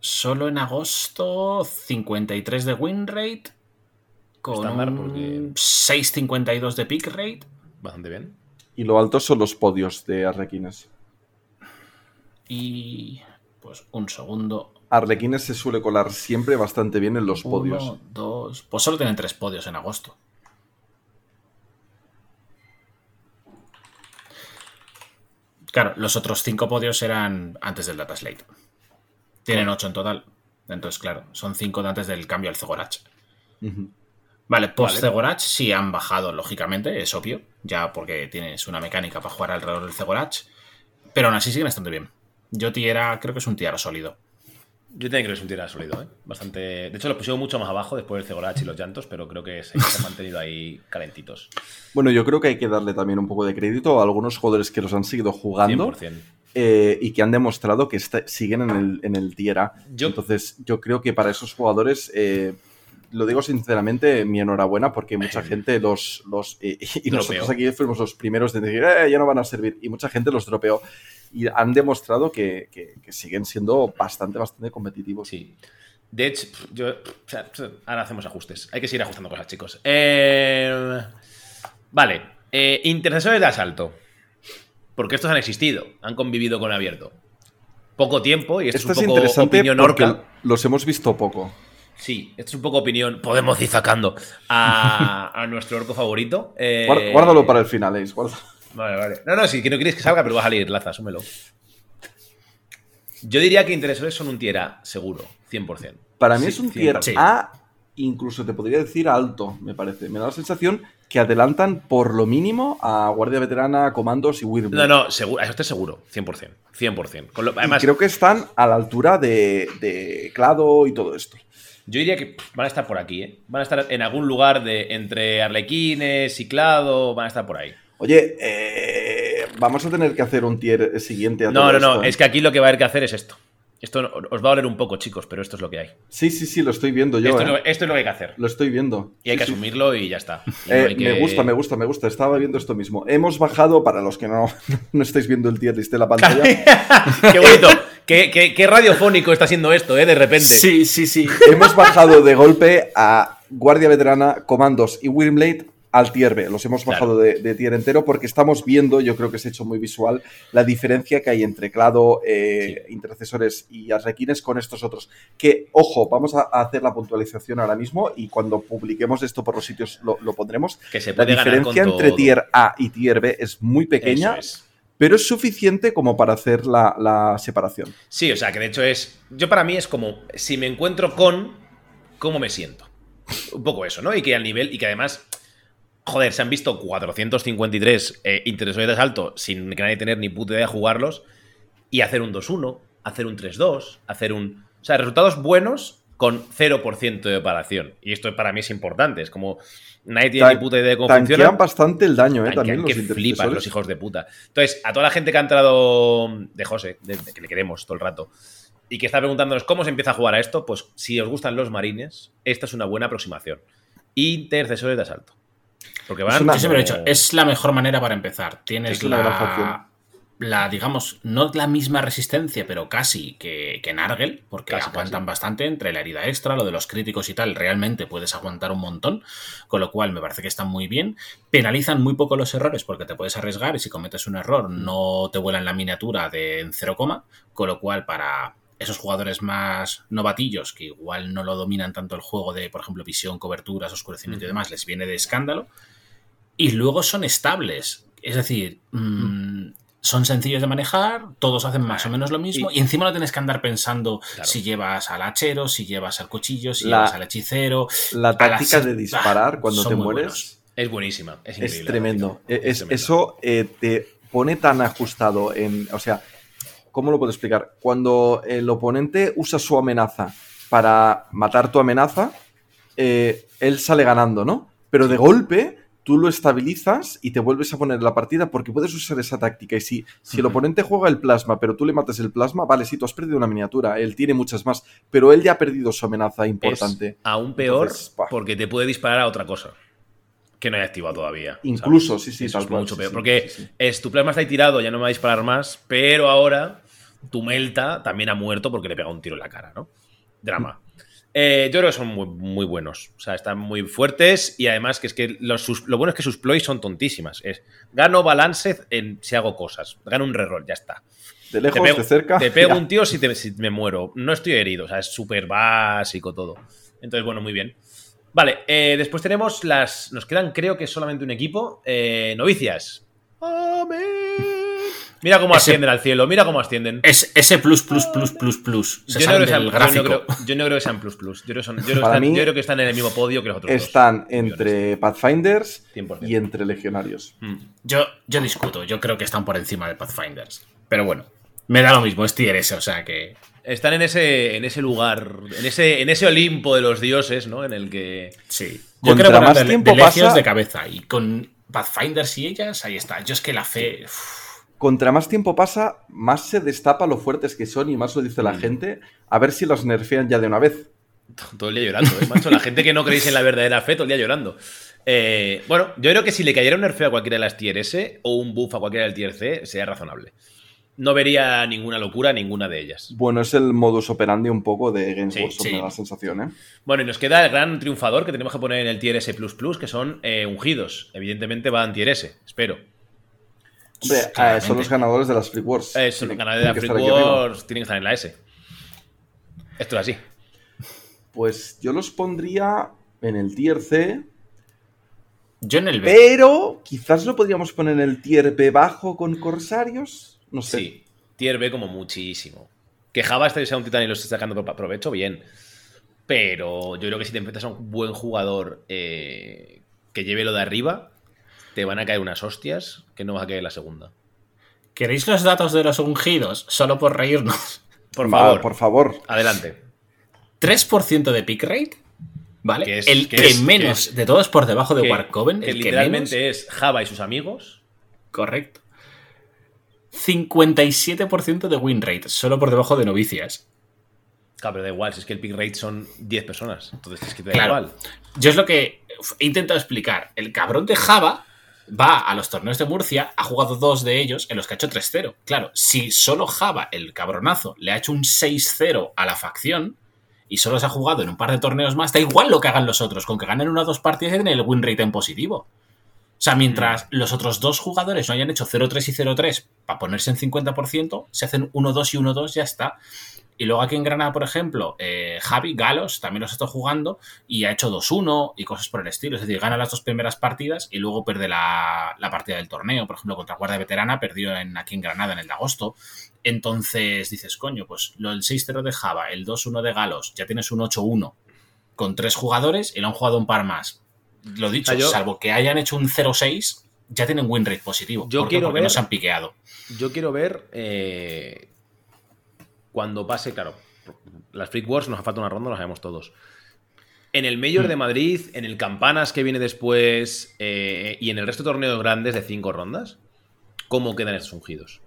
Solo en agosto, 53 de win rate. Con porque- 6.52 de pick rate. Bastante bien. Y lo alto son los podios de Arlequines. Y. Pues un segundo. Arlequines se suele colar siempre bastante bien en los podios. Uno, dos. Pues solo tienen tres podios en agosto. Claro, los otros cinco podios eran antes del Data Slate. Tienen ocho en total. Entonces, claro, son cinco de antes del cambio al Zegorach. Ujú. Vale, post Vale. Zegorach sí han bajado, lógicamente, es obvio, ya porque tienes una mecánica para jugar alrededor del Zegorach, pero aún así siguen estando bien. Yo Tiera creo que es un Tiara sólido. Yo también creo que es un tira sólido, ¿eh? Bastante. De hecho, lo pusieron mucho más abajo después del Cegorach y los llantos, pero creo que *laughs* se, han mantenido ahí calentitos. Bueno, yo creo que hay que darle también un poco de crédito a algunos jugadores que los han seguido jugando 100%. eh, y que han demostrado que está- siguen en el, en el tier A. Yo- Entonces, yo creo que para esos jugadores, eh, lo digo sinceramente, mi enhorabuena porque mucha *laughs* gente los... los eh, y nosotros aquí fuimos los primeros de decir, "Eh, ya no van a servir. Y mucha gente los dropeó. Y han demostrado que, que- que siguen siendo bastante, bastante competitivos. Sí. De hecho, yo. ahora hacemos ajustes. Hay que seguir ajustando cosas, chicos. Eh, vale. eh, intercesores de asalto. Porque estos han existido. Han convivido con abierto. Poco tiempo y esto Esto es es un poco interesante opinión porque orca. los hemos visto poco. Sí, esto es un poco opinión. Podemos ir sacando a, a nuestro orco favorito. Eh, Guár- Guárdalo para el final, Ace. guárdalo. Vale, vale. No, no, si no queréis que salga, pero va a salir, Laza, asúmelo. Yo diría que interesores son un tier A, seguro, 100%. Para mí Sí, es un tier 100%. A, incluso te podría decir alto, me parece. Me da la sensación que adelantan por lo mínimo a Guardia Veterana, Comandos y Wyrm. No, no, seguro, eso estoy seguro, 100%. 100%. Con lo- Y creo que están a la altura de, de Clado y todo esto. Yo diría que pff, van a estar por aquí, ¿eh? Van a estar en algún lugar de entre Arlequines, Ciclado, van a estar por ahí. Oye, eh, vamos a tener que hacer un tier siguiente a No, todo no, no, esto, ¿eh? es que aquí lo que va a haber que hacer es esto. Esto os va a doler un poco, chicos, pero esto es lo que hay. Sí, sí, sí, lo estoy viendo yo. esto, es ¿eh? lo, esto es lo que hay que hacer. Lo estoy viendo. Y hay Sí, que sí. asumirlo y ya está. Y no Eh, hay que- Me gusta, me gusta, me gusta. Estaba viendo esto mismo. Hemos bajado, para los que no, *laughs* no estáis viendo el tier list de la pantalla, *laughs* qué bonito. Qué, qué- qué radiofónico está siendo esto, ¿eh? De repente. Sí, sí, sí. hemos bajado de golpe a Guardia Veterana, Comandos y Wyrmblade al tier B. Los hemos Claro. bajado de, de tier entero porque estamos viendo, yo creo que se ha hecho muy visual, la diferencia que hay entre Clado, eh, Intercesores y Arrequines con estos otros. Que, ojo, vamos a, hacer la puntualización ahora mismo y cuando publiquemos esto por los sitios lo, lo pondremos. Que se La puede ganar diferencia con entre todo. tier A y tier B es muy pequeña, es. Pero es suficiente como para hacer la, la separación. Sí, o sea, que de hecho es. Yo para mí es como. Si me encuentro con. ¿Cómo me siento? Un poco eso, ¿no? Y que al nivel. Y que además. Joder, se han visto 453 eh, intereses de asalto sin que nadie tener ni puta idea de jugarlos. Y hacer un 2-1, hacer un 3-2, hacer un. O sea, resultados buenos con 0% de paración. Y esto para mí es importante. Es como. Nadie tiene Tan- ni puta idea de cómo Tanquean funciona. bastante el daño, ¿eh? Tanquean También los que flipas intercesores. los hijos de puta. Entonces, a toda la gente que ha entrado de José, de- de que le queremos todo el rato, y que está preguntándonos cómo se empieza a jugar a esto, pues si os gustan los marines, esta es una buena aproximación. Intercesores de asalto. Porque van Es una- Yo siempre lo he dicho, es la mejor manera para empezar. Tienes Es una gran la, facción. La, digamos, no la misma resistencia, pero casi que, que Nargel, porque Casi, aguantan bastante entre la herida extra, lo de los críticos y tal, realmente puedes aguantar un montón, con lo cual me parece que están muy bien. Penalizan muy poco los errores porque te puedes arriesgar y si cometes un error no te vuelan la miniatura de en 0, con lo cual para esos jugadores más novatillos que igual no lo dominan tanto el juego de, por ejemplo, visión, coberturas, oscurecimiento y demás, les viene de escándalo. Y luego son estables, es decir, mm, son sencillos de manejar, todos hacen más o menos lo mismo, y, encima no tienes que andar pensando si llevas al hachero, si llevas al cuchillo, si La- llevas al hechicero. La las- táctica de disparar *laughs* cuando son te mueres buenos. Es buenísima. Es, es, increíble la tremendo. es- tremendo. eso eh, te pone tan ajustado en. O sea, ¿cómo lo puedo explicar? Cuando el oponente usa su amenaza para matar tu amenaza, eh, él sale ganando, ¿no? Pero de golpe tú lo estabilizas y te vuelves a poner en la partida porque puedes usar esa táctica. Y si, si el oponente juega el plasma, pero tú le matas el plasma, vale, sí, tú has perdido una miniatura. Él tiene muchas más, pero él ya ha perdido su amenaza importante. Es aún peor Entonces, porque te puede disparar a otra cosa que no haya activado todavía. Incluso, sí, sí, Eso tal es cual, mucho sí, peor. sí, porque sí. es tu plasma está ahí tirado, ya no me va a disparar más, pero ahora tu Melta también ha muerto porque le pega un tiro en la cara, ¿no? Drama. Eh, yo creo que son muy, muy buenos. O sea, están muy fuertes y además que es que los, sus- lo bueno es que sus ploys son tontísimas. Es gano balance en si hago cosas. Gano un reroll, ya está. De lejos, pego, de cerca. Te pego ya. un tío si, te- si me muero. No estoy herido. O sea, es súper básico todo. Entonces, bueno, muy bien. Vale, eh, después tenemos las. Nos quedan, creo que solamente un equipo. Eh, novicias. Mira cómo Ese- ascienden al cielo, mira cómo ascienden. Es, ese plus, plus, plus, plus, plus. Se Yo no, creo que sean, del yo no gráfico. creo- yo no creo que sean plus plus. Yo creo, que son- yo creo que Para están, mí yo creo que están en el mismo podio que los otros dos. Están entre Pathfinders 100%. y entre Legionarios. Mm. Yo, yo discuto, yo creo que están por encima de Pathfinders. Pero bueno, me da lo mismo, es tier ese, o sea que. Están en ese, en ese lugar, en ese, en ese Olimpo de los dioses, ¿no? En el que. Sí. Yo Contra creo que más de, tiempo de pasa- de cabeza. Y con Pathfinders y ellas, ahí está. Yo es que la fe. Contra más tiempo pasa, más se destapa lo fuertes que son y más lo dice la Mm. gente. A ver si los nerfean ya de una vez. *laughs* Todo el día llorando, ¿eh, macho? La gente que no creéis en la verdadera fe, todo el día llorando. Eh, bueno, yo creo que si le cayera un nerfeo a cualquiera de las tier S o un buff a cualquiera del tier C, sería razonable. No vería ninguna locura ninguna de ellas. Bueno, es el modus operandi un poco de Games Sí, Workshop, sí. me da la sensación, ¿eh? Bueno, y nos queda el gran triunfador que tenemos que poner en el tier S, que son eh, ungidos. Evidentemente van tier S, espero. Hombre, eh, claramente. son los ganadores de las Free Wars. Eh, son Tienen- ganadores de la tienen que Free. Wars, tienen que estar en la S. Esto es así. Pues yo los pondría en el tier C, Yo en el B. pero quizás lo podríamos poner en el tier B bajo con Corsarios. No sé. Sí, tier B como muchísimo. Que Java esté sea un titán y lo esté sacando pro- provecho, bien. Pero yo creo que si te enfrentas a un buen jugador eh, que lleve lo de arriba, te van a caer unas hostias que no vas a caer la segunda. ¿Queréis los datos de los ungidos? Solo por reírnos. Por Va, favor, por favor. adelante. 3% de pick rate. ¿Vale? Que es- el que que, es- menos que es- de todos por debajo de que, Warcoven. que el que literalmente menos. es Java y sus amigos. Correcto. 57% de win rate, solo por debajo de novicias. Claro, pero da igual, si es que el pick rate son 10 personas. Entonces es que te da Claro. igual. Yo es lo que he intentado explicar. El cabrón de Java va a los torneos de Murcia, ha jugado dos de ellos en los que ha hecho 3-0. Claro, si solo Java, el cabronazo, le ha hecho un 6-0 a la facción y solo se ha jugado en un par de torneos más, da igual lo que hagan los otros, con que ganen una o dos partidas y tienen el win rate en positivo. O sea, mientras los otros dos jugadores no hayan hecho 0-3 y 0-3 para ponerse en 50%, se hacen 1-2 y 1-2, ya está. Y luego aquí en Granada, por ejemplo, eh, Javi Galos también los está jugando y ha hecho 2-1 y cosas por el estilo. Es decir, gana las dos primeras partidas y luego pierde la, la partida del torneo. Por ejemplo, contra Guardia Veterana perdió en, aquí en Granada en el de agosto. Entonces dices, coño, pues lo del 6-0 de Java, el 2-1 de Galos, ya tienes un 8-1 con tres jugadores y lo han jugado un par más. Lo dicho, yo- salvo que hayan hecho un 0-6, ya tienen win rate positivo. Yo ¿Por qué? quiero Porque ver- no se han piqueado. Yo quiero ver eh, cuando pase, claro, las Freak Wars nos falta una ronda, lo sabemos todos. En el Mayor de Madrid, en el Campanas que viene después eh, y en el resto de torneos grandes de cinco rondas, ¿cómo quedan estos ungidos?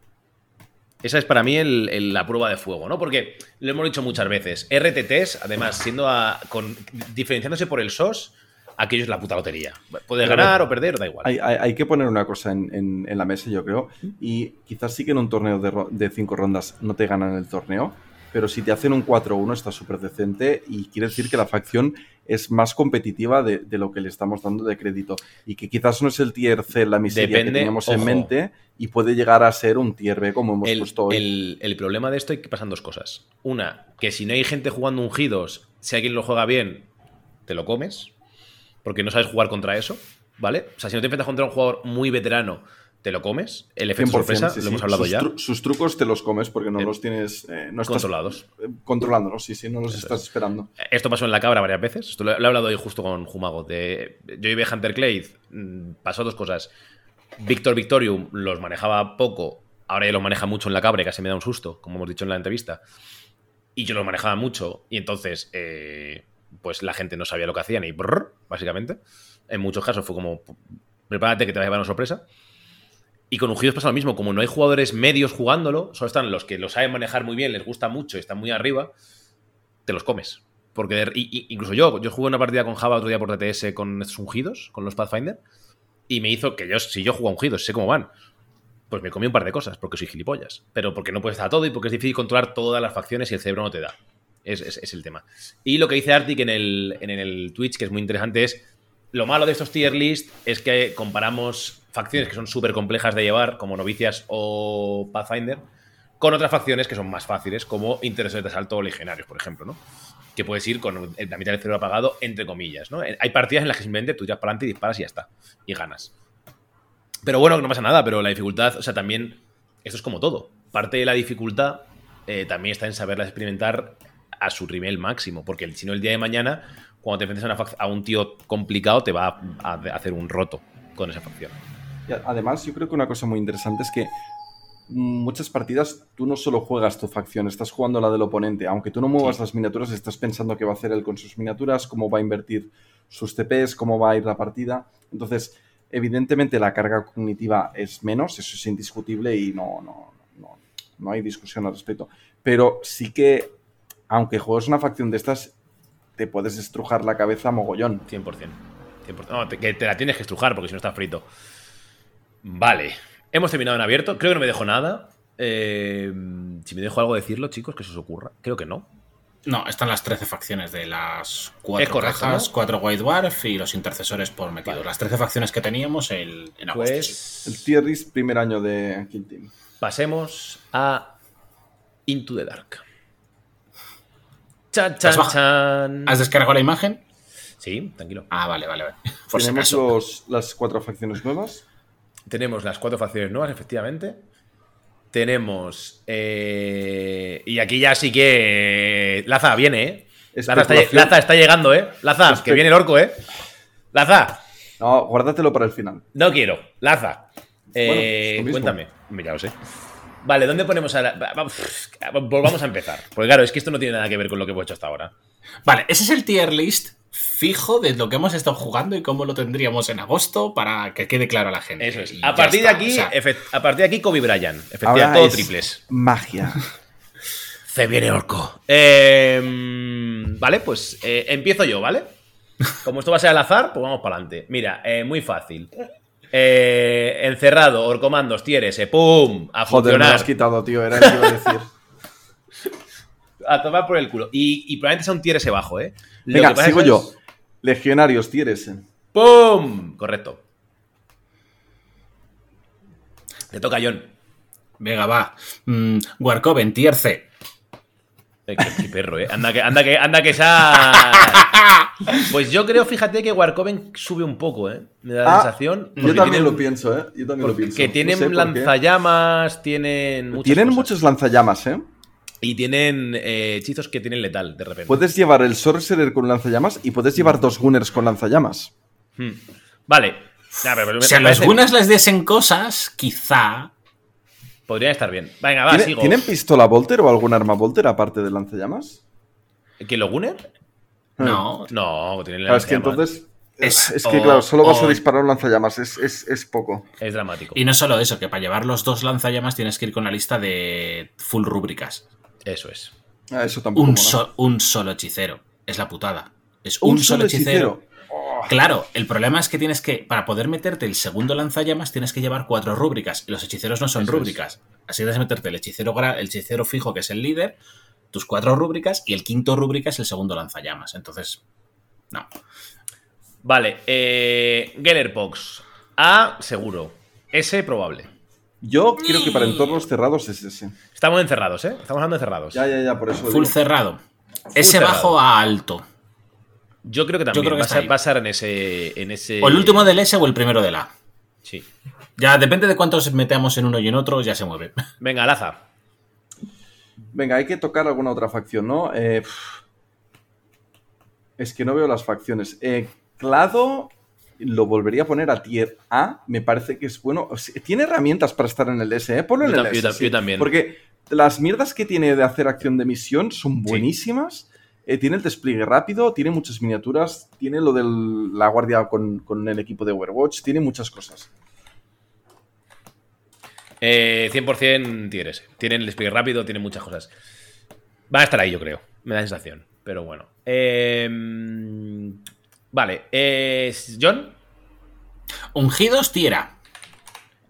Esa es para mí el- el- la prueba de fuego, ¿no? Porque lo hemos dicho muchas veces. RTTs, además, siendo a- con, diferenciándose por el SOS, aquello es la puta lotería. Puedes ganar o perder, da igual. Hay, hay- hay que poner una cosa en, en- en la mesa, yo creo. Y quizás sí que en un torneo de, cinco rondas no te ganan el torneo. Pero si te hacen un 4-1 está súper decente y quiere decir que la facción es más competitiva de, de lo que le estamos dando de crédito. Y que quizás no es el tier C la miseria Depende, que teníamos en mente y puede llegar a ser un tier B como hemos el, puesto hoy. el- el problema de esto es que pasan dos cosas. Una, que si no hay gente jugando ungidos, si alguien lo juega bien, te lo comes, porque no sabes jugar contra eso, ¿vale? O sea, si no te enfrentas contra un jugador muy veterano, te lo comes. El efecto 100%, sorpresa, sí, lo hemos hablado sus, ya. tru- sus trucos te los comes porque no los tienes eh, no estás, Controlados. eh, controlándolos, sí, sí, no los estás esperando. Esto pasó en la cabra varias veces. Esto lo, lo he hablado hoy justo con Jumago. De, yo y Hunter Clay. mm, Pasó dos cosas. Victor Victorium los manejaba poco. Ahora ya los maneja mucho en la cabra y casi me da un susto, como hemos dicho en la entrevista. Y yo los manejaba mucho. Y entonces, eh, pues la gente no sabía lo que hacían y brrr, básicamente. En muchos casos fue como, prepárate que te va a llevar una sorpresa. Y con Ungidos pasa lo mismo, como no hay jugadores medios jugándolo, solo están los que lo saben manejar muy bien, les gusta mucho y están muy arriba, te los comes. Porque incluso yo, yo jugué una partida con Java otro día por TTS con estos ungidos, con los Pathfinder, y me hizo que yo, si yo juego ungidos, sé cómo van, pues me comí un par de cosas, porque soy gilipollas. Pero porque no puedes estar a todo y porque es difícil controlar todas las facciones y el cerebro no te da. Es, es- el tema. Y lo que dice Arctic en el, en el Twitch, que es muy interesante, es lo malo de estos tier list es que comparamos facciones que son súper complejas de llevar, como Novicias o Pathfinder, con otras facciones que son más fáciles, como Intereses de Asalto o Legionarios, por ejemplo, ¿no? Que puedes ir con la mitad del cerebro apagado, entre comillas, ¿no? Hay partidas en las que simplemente tú tiras para adelante y disparas y ya está. Y ganas. Pero bueno, no pasa nada, pero la dificultad, o sea, también, esto es como todo. Parte de la dificultad eh, también está en saberla experimentar a su nivel máximo, porque si no el día de mañana, cuando te enfrentes a, una fac- a un tío complicado, te va a, a hacer un roto con esa facción. Y además, yo creo que una cosa muy interesante es que muchas partidas tú no solo juegas tu facción, estás jugando la del oponente. Aunque tú no muevas las miniaturas, estás pensando qué va a hacer él con sus miniaturas, cómo va a invertir sus TPs, cómo va a ir la partida. Entonces, evidentemente la carga cognitiva es menos, eso es indiscutible y no, no, no, no hay discusión al respecto. Pero sí que, aunque juegues una facción de estas, te puedes estrujar la cabeza mogollón. 100%. 100%. No, te- que te la tienes que estrujar porque si no está frito. Vale. Hemos terminado en abierto. Creo que no me dejo nada. Eh, si me dejo algo decirlo, chicos, que se os ocurra. Creo que no. No, están las 13 facciones de las Es cuatro correcto, cajas, ¿no? cuatro White Dwarf y los intercesores por metidos. Las 13 facciones que teníamos el- en agosto. sí. Pues El tier list primer año de Kill Team. pasemos a Into the Dark. Chan, ¿Has chan, baj- chan. ¿Has descargado la imagen? Sí, tranquilo. Ah, vale, vale, vale. Por si Tenemos acaso. los- las cuatro facciones nuevas. Tenemos las cuatro facciones nuevas, efectivamente. Tenemos. eh, y aquí ya sí que. eh, Laza, viene, ¿eh? Laza está, Especulación. Laza está llegando, ¿eh? Laza, que viene el orco, ¿eh? Laza, No, guárdatelo para el final. no quiero. Laza. Eh, Bueno, mismo. cuéntame. Ya lo sé. Vale, ¿dónde ponemos a la- va- va- Volvamos a empezar. Porque claro, es que esto no tiene nada que ver con lo que hemos hecho hasta ahora. Vale, ese es el tier list fijo de lo que hemos estado jugando y cómo lo tendríamos en agosto para que quede claro a la gente. Eso es. Y A partir de está, aquí, o sea, efect- a partir de aquí, Kobe Bryant. Efectivamente, Ahora todo es triples. Magia. *laughs* Se viene orco. Eh, mm, vale, pues eh, empiezo yo, ¿vale? Como esto va a ser al azar, pues vamos para adelante. Mira, eh, muy fácil. Eh, encerrado, orcomandos, tieres, eh, ¡pum! A Joder, me lo funcionar. has quitado, tío. Era el que iba a decir. *laughs* A tomar por el culo. Y, y probablemente sea un tier ese bajo, ¿eh? Lo Venga, que pasa sigo es- yo. Legionarios, tier S. ¡Pum! Correcto. Te toca, John. Venga, va. Mm, Warcoven, tier C. Eh, qué, qué perro, ¿eh? Anda que, anda que, anda que esa... *laughs* Pues yo creo, fíjate, que Warcoven sube un poco, ¿eh? Me da la Ah, sensación. Yo también tienen- lo pienso, ¿eh? Yo también lo pienso. Que No tienen sé lanzallamas, tienen muchas Tienen cosas. muchos lanzallamas, ¿eh? Y tienen eh, hechizos que tienen letal, de repente. Puedes llevar el Sorcerer con lanzallamas y puedes llevar dos Gunners con lanzallamas. Hmm. Vale. Nah, pero me- Si a me los parece- Gunas les diesen cosas, quizá. Podrían estar bien. Venga, va, ¿Tiene- sigo. ¿Tienen pistola Volter o algún arma Volter aparte de lanzallamas? ¿Que los Gunner? No. No, tienen Claro, es que lanzallamas. entonces. Es- Es, que, o- claro, solo vas a disparar un lanzallamas. Es, es, es poco. Es dramático. Y no solo eso, que para llevar los dos lanzallamas tienes que ir con la lista de full rúbricas. Eso es. Ah, eso tampoco. Un, mola. so- un solo hechicero. Es la putada. Es un, Un solo solo hechicero. Claro, el problema es que tienes que, para poder meterte el segundo lanzallamas, tienes que llevar cuatro rúbricas. Y los hechiceros no son Eso es. rúbricas. Así debes meterte el hechicero, el hechicero fijo, que es el líder, tus cuatro rúbricas, y el quinto rúbrica es el segundo lanzallamas. Entonces, no. Vale, eh, Gellerpox. A, seguro. S, probable. Yo creo que para entornos cerrados es ese. Estamos encerrados, ¿eh? Estamos hablando encerrados. Ya, ya, ya, por eso. Full digo. cerrado. Ese cerrado. bajo a alto. Yo creo que también creo que va, a va a ser en ese, en ese. O el último del S o el primero del A. Sí. Ya depende de cuántos metamos en uno y en otro, ya se mueve. *laughs* Venga, al azar. Venga, hay que tocar alguna otra facción, ¿no? Eh, es que no veo las facciones. Eh, Clado lo volvería a poner a tier A. Me parece que es bueno. O sea, tiene herramientas para estar en el S, ¿eh? Ponlo en Yo el tam- yo S. sí. yo también. Porque las mierdas que tiene de hacer acción de misión son buenísimas. Eh, tiene el despliegue rápido, tiene muchas miniaturas, tiene lo de la guardia con, con el equipo de Overwatch, tiene muchas cosas. Eh, 100% tier S. Tienen el despliegue rápido, tienen muchas cosas. Van a estar ahí, yo creo. Me da sensación. Pero bueno. Eh, vale. eh, John. Ungidos, tierra.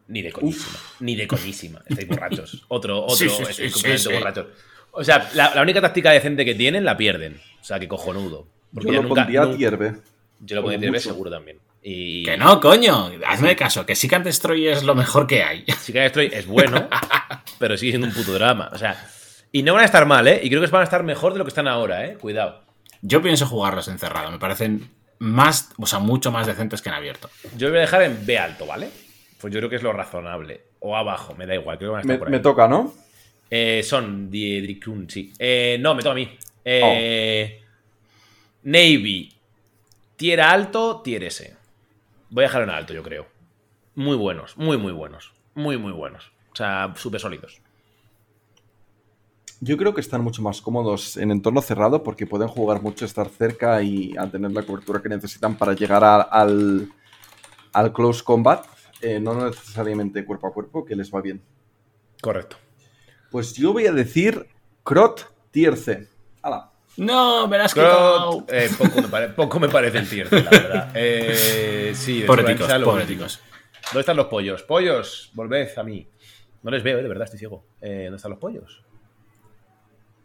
Ni de conísima. Ni de conísima. Estáis borrachos. Otro, *laughs* otro. Sí, sí, estáis sí, sí, completamente sí. borrachos. O sea, la, la única táctica decente que tienen la pierden. O sea, que cojonudo. Porque Yo lo nunca- pondría a nunca- tier B. Yo lo pondría a tier B mucho. seguro también. Y... Que no, coño. Hazme caso, que Seek and Destroy es lo mejor que hay. *laughs* Seek and Destroy es bueno, *laughs* pero sigue siendo un puto drama. O sea, y no van a estar mal, ¿eh? Y creo que van a estar mejor de lo que están ahora, ¿eh? Cuidado. Yo pienso jugarlos encerrado. Me parecen más, o sea, mucho más decentes que en abierto. Yo lo voy a dejar en B alto, ¿vale? Pues yo creo que es lo razonable. O abajo, me da igual, creo que van a estar Me, por ahí. me toca, ¿no? Eh, son Diedrikun, sí. Eh, no, me toca a mí. Eh, Navy. Tier alto, tier S. Voy a dejarlo en alto, yo creo. Muy buenos, muy, muy buenos. Muy, muy buenos. O sea, súper sólidos. Yo creo que están mucho más cómodos en entorno cerrado porque pueden jugar mucho, estar cerca y a tener la cobertura que necesitan para llegar a- al, al close combat, eh, no necesariamente cuerpo a cuerpo, que les va bien. Correcto. Pues yo voy a decir Crot Tier C. ¡Hala! No, me las has Crot, quitado. eh, poco, me pare- poco me parece el tier, la verdad. *laughs* Eh, sí, de Pobre Solancha ticos, lo pobre último. ticos. ¿Dónde están los pollos? ¡Pollos! Volved a mí. No les veo, eh, de verdad, estoy ciego. Eh, ¿Dónde están los pollos?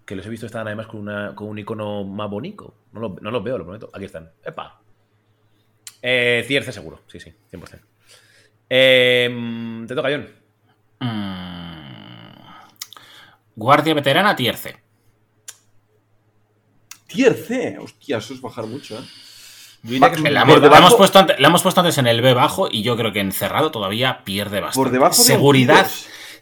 Que los he visto, estaban además con, una, con un icono más bonito. No, lo- no los veo, lo prometo. Aquí están. ¡Epa! Eh, tier C seguro, sí, sí, 100%. Eh, te toca, John. Mm. Guardia veterana, tier C. Tier C. Hostia, eso es bajar mucho, ¿eh? La hemos, la debajo- hemos puesto antes, la hemos puesto antes en el B bajo y yo creo que encerrado todavía pierde bastante. Por debajo de seguridad.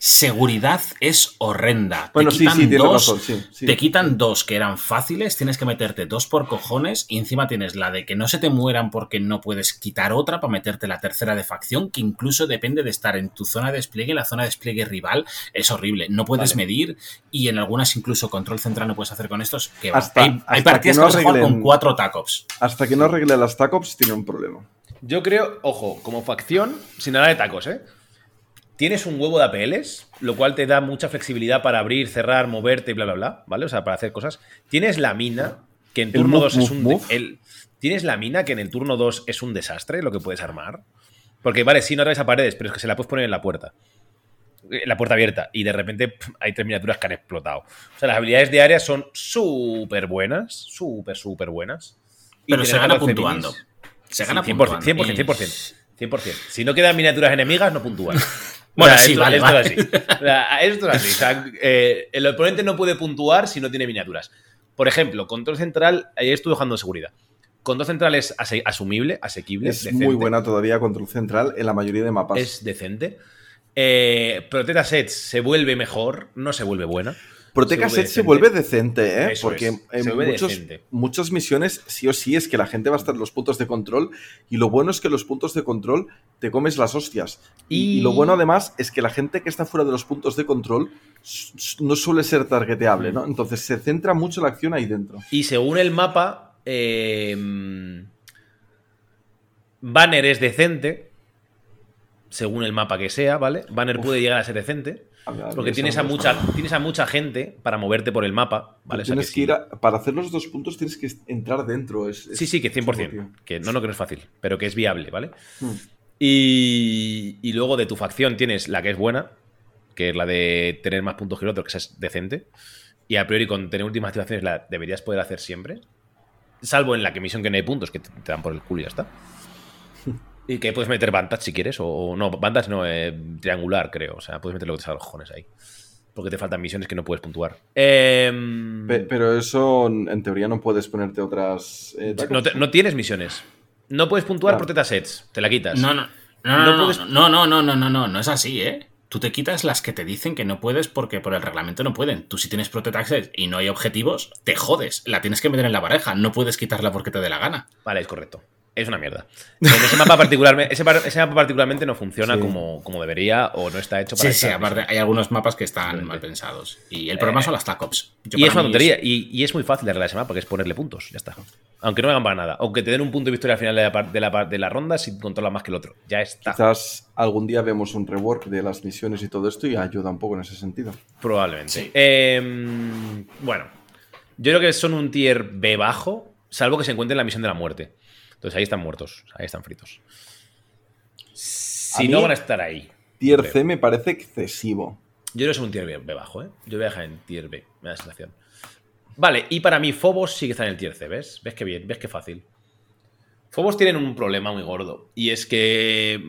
Seguridad es horrenda. Bueno, te sí, quitan sí, dos, razón, sí, sí. Te quitan dos que eran fáciles, tienes que meterte dos por cojones y encima tienes la de que no se te mueran porque no puedes quitar otra para meterte la tercera de facción, que incluso depende de estar en tu zona de despliegue, la zona de despliegue rival, es horrible. No puedes Vale. medir y en algunas incluso control central no puedes hacer con estos. Que. Hasta- hay, partidas que que no vas a jugar con cuatro tacops. Hasta que no arregle las tacops tiene un problema. Yo creo, ojo, como facción, sin nada de tacos, ¿eh? Tienes un huevo de APLs, lo cual te da mucha flexibilidad para abrir, cerrar, moverte y bla, bla, bla, ¿vale? O sea, para hacer cosas. Tienes la mina, que en El turno move, 2 es un... move. el- Tienes la mina, que en el turno 2 es un desastre lo que puedes armar. Porque, vale, sí, no atraviesa paredes, pero es que se la puedes poner en la puerta. Eh, La puerta abierta. Y de repente hay tres miniaturas que han explotado. O sea, las habilidades de área son súper buenas. Súper, súper buenas. Y Pero se gana 14 puntuando. minis- Se Sí, gana 100%, puntuando. 100%, Y- 100%, 100%. Si no quedan miniaturas enemigas, no puntúan. *laughs* Bueno, O sea, sí, esto- vale, esto vale. es así. O sea, esto es así. O sea, eh, el oponente no puede puntuar si no tiene miniaturas. Por ejemplo, control central, ayer estuve jugando seguridad. Control central es asumible, asequible. Es decente. muy buena todavía control central en la mayoría de mapas. Es decente. Eh, Proteta Sets se vuelve mejor, no se vuelve buena. Proteca se vuelve Set se decente. vuelve decente, ¿eh? Eso Porque es, en muchos, decente. muchas misiones, sí o sí, es que la gente va a estar en los puntos de control. Y lo bueno es que los puntos de control te comes las hostias. Y, lo bueno además es que la gente que está fuera de los puntos de control no suele ser targeteable, ¿no? Entonces se centra mucho la acción ahí dentro. Y según el mapa, eh, Banner es decente. Según el mapa que sea, ¿vale? Banner puede llegar a ser decente. Porque tienes a, mucha, tienes a mucha gente para moverte por el mapa. ¿vale? O sea tienes que que ir a- para hacer los dos puntos tienes que entrar dentro. es- es Sí, sí, que chungo, 100%. tío. Que no, no que no es fácil, pero que es viable, ¿vale? Hmm. Y, y luego de tu facción tienes la que es buena, que es la de tener más puntos que el otro, que esa es decente. Y a priori con tener últimas activaciones la deberías poder hacer siempre. Salvo en la que misión que no hay puntos, que te, te dan por el culo y ya está. Y que puedes meter bandas si quieres, o, o no, bandas no, eh, triangular creo. O sea, puedes meter lo que te salga los cojones ahí. Porque te faltan misiones que no puedes puntuar. Em, Pe- pero eso, en teoría, no puedes ponerte otras. eh, no, te- no tienes misiones. No puedes puntuar Claro. por teta sets. Te la quitas. No, no, no, no, no, puedes- no, no, no, no, no, no, no es así, ¿eh? Tú te quitas las que te dicen que no puedes porque por el reglamento no pueden. Tú si tienes Protect Access y no hay objetivos, te jodes. La tienes que meter en la pareja. No puedes quitarla porque te dé la gana. Vale, es correcto. Es una mierda. En ese mapa, particularmente, ese, mapa particularmente no funciona Sí. como, como debería o no está hecho para Sí, sí, aparte hay algunos mapas que están mal pensados. Y el problema son las TACOPs. Yo Y es una tontería. Y, y es muy fácil de arreglar ese mapa, porque es ponerle puntos. Ya está. Aunque no hagan para nada. Aunque te den un punto de victoria al final de la, de la, de la ronda si controlas más que el otro. Ya está. Quizás algún día vemos un rework de las misiones y todo esto y ayuda un poco en ese sentido. Probablemente. Em, bueno, yo creo que son un tier B bajo, salvo que se encuentren en la misión de la muerte. Entonces ahí están muertos, ahí están fritos. Si A no van a estar ahí. Tier creo. C me parece excesivo. Yo que es un tier B, B bajo, ¿eh? Yo voy a dejar en tier B, me da la sensación. Vale, y para mí Phobos sí que está en el tier C, ¿ves? ¿Ves qué bien? ¿Ves qué fácil? Phobos tienen un problema muy gordo. Y es que.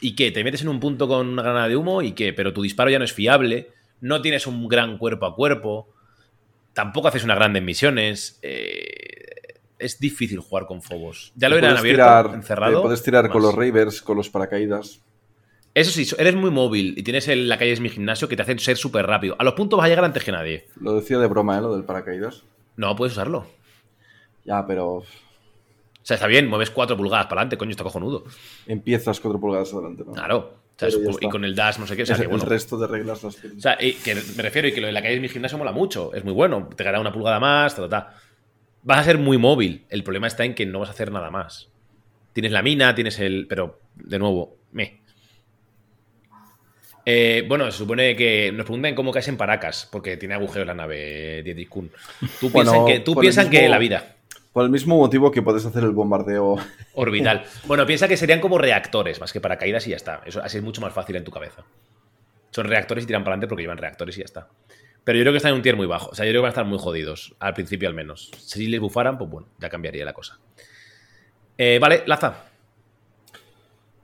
¿Y qué? Te metes en un punto con una granada de humo y qué? Pero tu disparo ya no es fiable. No tienes un gran cuerpo a cuerpo. Tampoco haces unas grandes misiones. eh, es difícil jugar con Phobos. Ya lo eran abierto, tirar- encerrado. te puedes tirar con los Ravers, con los paracaídas. Eso sí, eres muy móvil y tienes el- la calle es mi gimnasio que te hacen ser súper rápido. A los puntos vas a llegar antes que nadie. Lo decía de broma, ¿eh? Lo del paracaídas. No puedes usarlo. Ya, pero O sea, está bien, mueves 4 pulgadas para adelante, coño, está cojonudo. empiezas cuatro pulgadas adelante, ¿no? Claro. O sea, y con el dash, no sé qué. O sea, Es- que bueno. El resto de reglas las O sea, y que me refiero y que lo de la calle es mi gimnasio mola mucho. Es muy bueno. Te gana una pulgada más, ta, ta, ta. Vas a ser muy móvil. El problema está en que no vas a hacer nada más. Tienes la mina, tienes el. Pero, de nuevo, me. Eh, bueno, se supone que nos preguntan cómo caes en Paracas, porque tiene agujeros la nave Kuhn. Tú Bueno, piensas que, tú piensas que la vida. Por el mismo motivo que puedes hacer el bombardeo. Orbital. *laughs* Bueno, piensa que serían como reactores, más que paracaídas y ya está. Eso así es mucho más fácil en tu cabeza. Son reactores y tiran para adelante porque llevan reactores y ya está. Pero yo creo que están en un tier muy bajo. O sea, yo creo que van a estar muy jodidos. Al principio al menos. Si les bufaran, pues bueno, ya cambiaría la cosa. Eh, vale, Laza.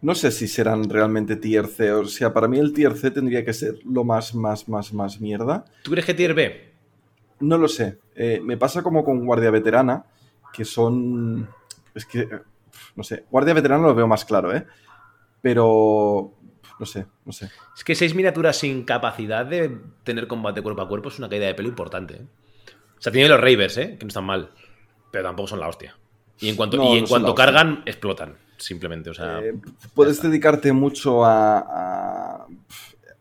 No sé si serán realmente tier C. O sea, para mí el tier C tendría que ser lo más, más, más, más mierda. ¿Tú crees que tier B? No lo sé. Eh, me pasa como con Guardia Veterana, que son. Es que. No sé. Guardia Veterana lo veo más claro, ¿eh? Pero. No sé, no sé. Es que seis miniaturas sin capacidad de tener combate cuerpo a cuerpo es una caída de pelo importante. ¿eh? O sea, tiene los Ravers, ¿eh? Que no están mal. Pero tampoco son la hostia. Y en cuanto, No, y en no cuanto cargan, explotan. Simplemente. O sea. Eh, puedes dedicarte mucho a, a,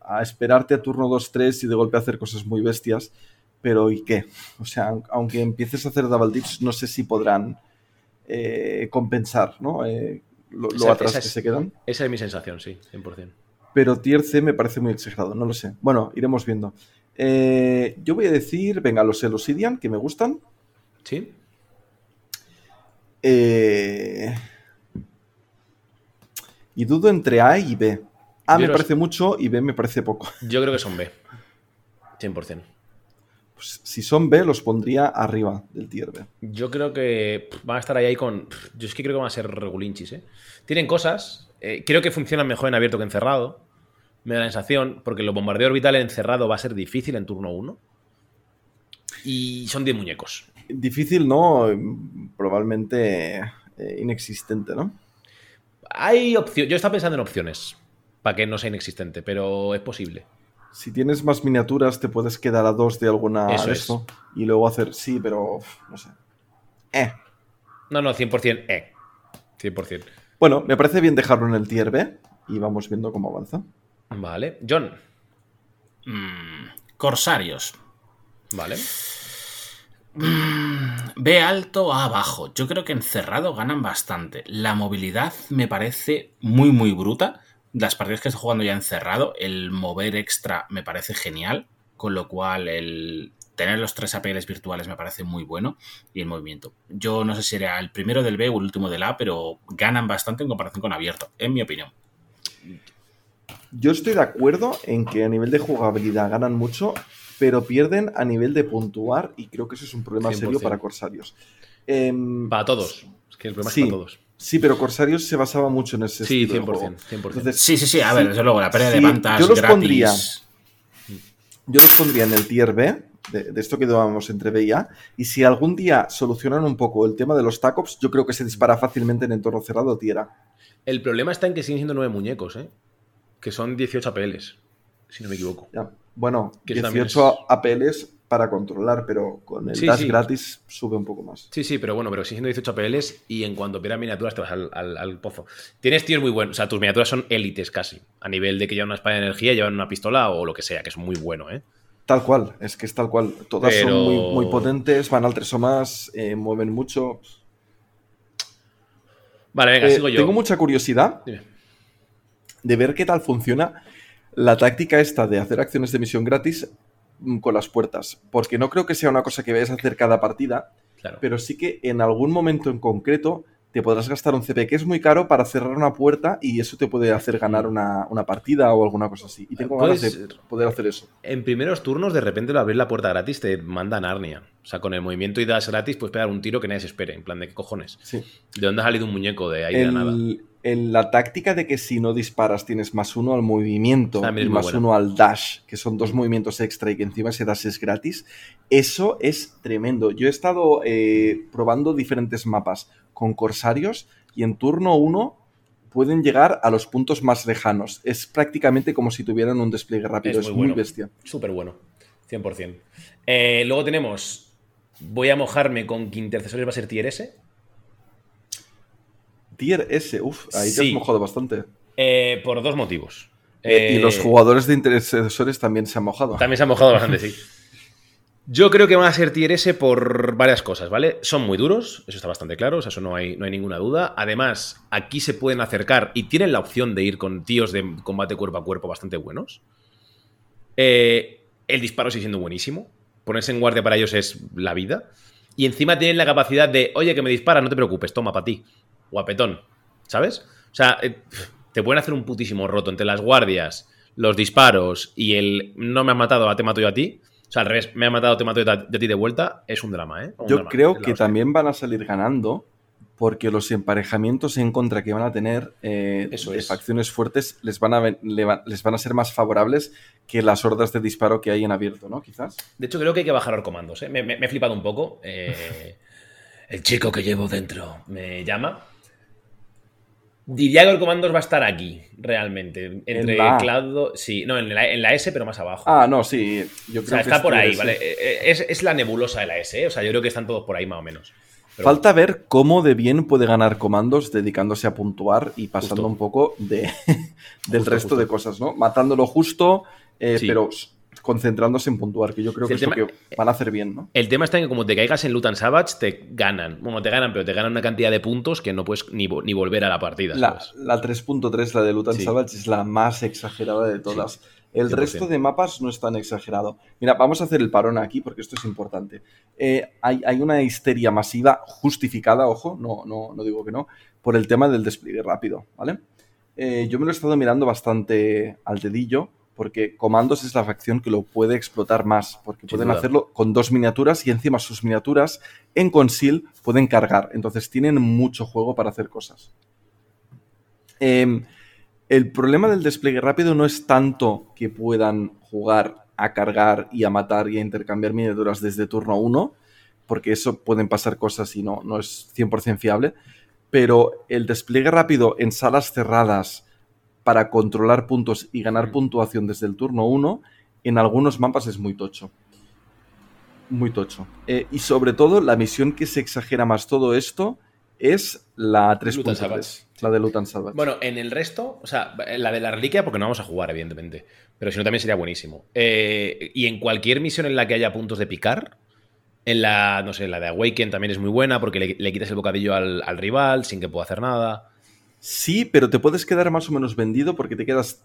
a esperarte a turno 2-3 y de golpe hacer cosas muy bestias, pero ¿y qué? O sea, aun- aunque empieces a hacer double dips, no sé si podrán eh, compensar ¿no? Eh, lo, lo esa- atrás esa que se quedan. Esa es mi sensación, sí, 100%. Pero tier C me parece muy exagerado, no lo sé. Bueno, iremos viendo. Eh, yo voy a decir, venga, los Elosidian, que me gustan. ¿Sí? Eh, y dudo entre A y B. A Yo me los- parece mucho y B me parece poco. Yo creo que son B. 100%. Pues, si son B, los pondría arriba del tier B. Yo creo que pff, van a estar ahí, ahí con. pff, Yo es que creo que van a ser regulinchis, ¿eh? Tienen cosas. eh, creo que funcionan mejor en abierto que encerrado. Me da la sensación, porque los bombardeo orbital en encerrado va a ser difícil en turno 1. Y son 10 muñecos. Difícil, ¿no? Probablemente eh, inexistente, ¿no? Hay opciones. Yo estaba pensando en opciones. Para que no sea inexistente, pero es posible. Si tienes más miniaturas, te puedes quedar a dos de alguna Eso de es. Y luego hacer, sí, pero no sé. Eh. No, no, 100% E. 100%. Bueno, me parece bien dejarlo en el tier B y vamos viendo cómo avanza. Vale. John. Mm, Corsarios. Vale. B alto A bajo. Yo creo que encerrado ganan bastante. La movilidad me parece muy, muy bruta. las partidas que estoy jugando ya encerrado, el mover extra me parece genial, con lo cual el tener los tres APLs virtuales me parece muy bueno y el movimiento. Yo no sé si era el primero del B o el último del A, pero ganan bastante en comparación con abierto, en mi opinión. Yo estoy de acuerdo en que a nivel de jugabilidad ganan mucho, pero pierden a nivel de puntuar y creo que eso es un problema serio 100%. para Corsarios. Em, Para todos. Es que el problema sí, es para todos. sí, pero Corsarios se basaba mucho en ese Sí, estilo de 100%, juego. 100%. Entonces, Sí, sí, sí, a ver, desde luego, la pelea de sí, levantas yo los gratis. pondría, yo los pondría en el tier B, de, de esto que llamamos entre B y A, y si algún día solucionan un poco el tema de los tacops, yo creo que se dispara fácilmente en entorno cerrado tier A. El problema está en que siguen siendo nueve muñecos, ¿eh? Que son 18 APLs, si no me equivoco. Ya. Bueno, Que eso también 18 APLs para controlar, pero con el Sí, dash sí. gratis sube un poco más. Sí, sí, pero bueno, pero siendo 18 APLs y en cuanto pierdas miniaturas te vas al, al- al pozo. Tienes tíos muy buenos, o sea, tus miniaturas son élites casi, a nivel de que llevan una espada de energía, llevan una pistola o lo que sea, que es muy bueno, ¿eh? Tal cual, es que es tal cual. Todas Pero- son muy, muy potentes, van al 3 o más, eh, mueven mucho. Vale, venga, Eh, sigo yo. Tengo mucha curiosidad Dime. De ver qué tal funciona la táctica esta de hacer acciones de misión gratis mm, con las puertas. Porque no creo que sea una cosa que vayas a hacer cada partida, Claro. pero sí que en algún momento en concreto te podrás gastar un CP que es muy caro para cerrar una puerta y eso te puede hacer ganar una, una partida o alguna cosa así. Y tengo ganas de poder hacer eso. En primeros turnos, de repente, al abrir la puerta gratis, te manda Narnia. O sea, con el movimiento y das gratis, puedes pegar un tiro que nadie se espere. En plan, ¿de qué cojones? Sí. ¿De dónde ha salido un muñeco de ahí de la nada? El- la táctica de que si no disparas tienes más uno al movimiento También y es más buena. uno al dash, que son dos movimientos extra y que encima ese dash es gratis, eso es tremendo. Yo he estado eh, probando diferentes mapas con corsarios y en turno uno pueden llegar a los puntos más lejanos. Es prácticamente como si tuvieran un despliegue rápido. Es, muy bueno. bestia. Súper bueno. 100%. Eh, luego tenemos. Voy a mojarme con que intercesores va a ser tier S. Tier S, uff, ahí te has mojado bastante. Eh, por dos motivos. Eh, y Eh, los jugadores de intercesores también se han mojado. También se han mojado bastante, sí. Yo creo que van a ser tier S por varias cosas, ¿vale? Son muy duros, eso está bastante claro, o sea, eso no hay, no hay ninguna duda. Además, aquí se pueden acercar y tienen la opción de ir con tíos de combate cuerpo a cuerpo bastante buenos. Eh, el disparo sigue siendo buenísimo. Ponerse en guardia para ellos es la vida. Y encima tienen la capacidad de, oye, que me disparas, no te preocupes, toma para ti. Guapetón, ¿sabes? O sea, eh, te pueden hacer un putísimo roto entre las guardias, los disparos y el no me has matado, te mato yo a ti. O sea, al revés, me has matado, te mato yo a a ti de vuelta. Es un drama, ¿eh? Un Yo drama, creo que también van a salir ganando porque los emparejamientos en contra que van a tener eh, Eso de es. facciones fuertes les van, a, les van a ser más favorables que las hordas de disparo que hay en abierto, ¿no? Quizás. De hecho, creo que hay que bajar los comandos. ¿eh? Me, me- me he flipado un poco. Eh, el chico que llevo dentro me llama. Diría que el comandos va a estar aquí, realmente. Entre En la. Sí, no, en la, en la S, pero más abajo. Ah, no, sí. Yo creo o sea, que está es por ahí. ¿vale? Eh, eh, Es, es la nebulosa de la S, ¿eh? O sea, yo creo que están todos por ahí más o menos. Pero Falta ver cómo de bien puede ganar comandos dedicándose a puntuar y pasando Justo. un poco de, *laughs* del Justo, resto justo. de cosas, ¿no? Matándolo justo, eh, Sí. pero concentrándose en puntuar, que yo creo que el es lo que van a hacer bien, ¿no? El tema está en que como te caigas en Lutan Savage, te ganan. Bueno, te ganan, pero te ganan una cantidad de puntos que no puedes ni, ni volver a la partida. La, ¿sabes? la 3.3, la de Lutan Sí. Savage, es la más exagerada de todas. El 100%. resto de mapas no es tan exagerado. Mira, vamos a hacer el parón aquí porque esto es importante. Eh, hay, hay una histeria masiva justificada, ojo, no, no, no digo que no, por el tema del despliegue rápido, ¿vale? Eh, yo me lo he estado mirando bastante al dedillo porque Comandos es la facción que lo puede explotar más, porque Sin pueden duda. hacerlo con dos miniaturas y encima sus miniaturas en conceal pueden cargar, entonces tienen mucho juego para hacer cosas. Em, el problema del despliegue rápido no es tanto que puedan jugar a cargar y a matar y a intercambiar miniaturas desde turno 1, porque eso pueden pasar cosas y no, no es 100% fiable, pero el despliegue rápido en salas cerradas para controlar puntos y ganar puntuación desde el turno 1, en algunos mapas es muy tocho. Muy tocho. Eh, y sobre todo, la misión que se exagera más todo esto es la Lutan 3.3, Savage. la de Lutan Salvage. Bueno, en el resto, o sea, la de la reliquia, porque no vamos a jugar, evidentemente. Pero si no, también sería buenísimo. Eh, y en cualquier misión en la que haya puntos de picar, en la, no sé, la de Awaken también es muy buena porque le, le quitas el bocadillo al, al rival sin que pueda hacer nada. Sí, pero te puedes quedar más o menos vendido porque te quedas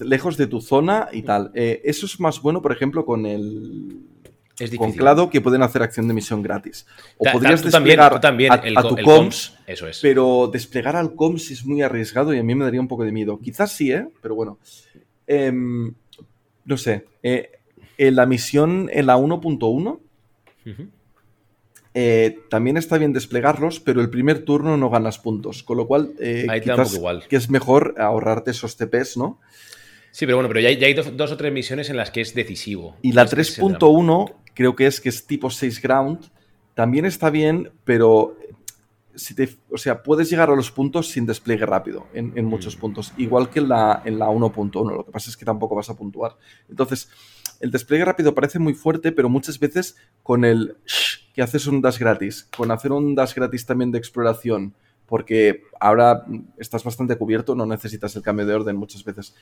lejos de tu zona y tal. Eh, eso es más bueno, por ejemplo, con el. Es con. Clado que pueden hacer acción de misión gratis. O Ta- podrías tú también, desplegar tú también, a, el a tu el comms, comms, eso es. pero desplegar al comms es muy arriesgado y a mí me daría un poco de miedo. Quizás sí, ¿eh? Pero bueno. Em, no sé. eh, en la misión en la 1.1 Ujú. Eh, también está bien desplegarlos, pero el primer turno no ganas puntos. Con lo cual, eh, Ahí quizás igual. que es mejor ahorrarte esos TPs, ¿no? Sí, pero bueno, pero ya hay, ya hay dos, dos o tres misiones en las que es decisivo. Y la Es que es el drama. 3.1 creo que es que es tipo 6 ground. También está bien, pero si te, o sea, puedes llegar a los puntos sin despliegue rápido en, en Mm. muchos puntos. Igual que en la, en la 1.1. Lo que pasa es que tampoco vas a puntuar. Entonces, el despliegue rápido parece muy fuerte, pero muchas veces con el shh, que haces un dash gratis, con hacer un dash gratis también de exploración, porque ahora estás bastante cubierto, no necesitas el cambio de orden muchas veces.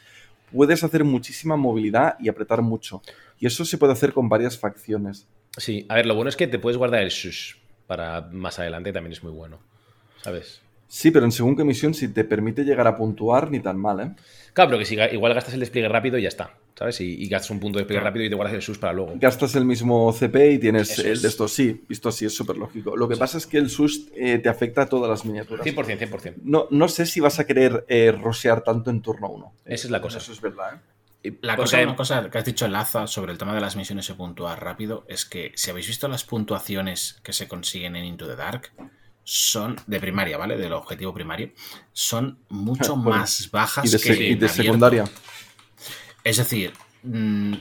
Puedes hacer muchísima movilidad y apretar mucho. Y eso se puede hacer con varias facciones. Sí, a ver, lo bueno es que te puedes guardar el shush para más adelante, también es muy bueno. ¿Sabes? Sí, pero en según qué misión, si te permite llegar a puntuar, ni tan mal, ¿eh? Claro, pero que si igual gastas el despliegue rápido y ya está. ¿Sabes? Y, y gastas un punto de despliegue rápido y te guardas el shush para luego. Gastas el mismo CP y tienes Eso el es. de estos. Sí, visto así, es súper lógico. Lo que pasa es que el SUS eh, te afecta a todas las miniaturas. 100%, 100%. No, no sé si vas a querer eh, rosear tanto en turno 1. Esa es la cosa. Eso es verdad, ¿eh? La Porque- cosa, una cosa que has dicho, Laza, sobre el tema de las misiones y puntuar rápido, es que si habéis visto las puntuaciones que se consiguen en Into the Dark, son de primaria, ¿vale? Del objetivo primario, son mucho *laughs* Bueno, más bajas y de, que y de secundaria. Es decir, mm,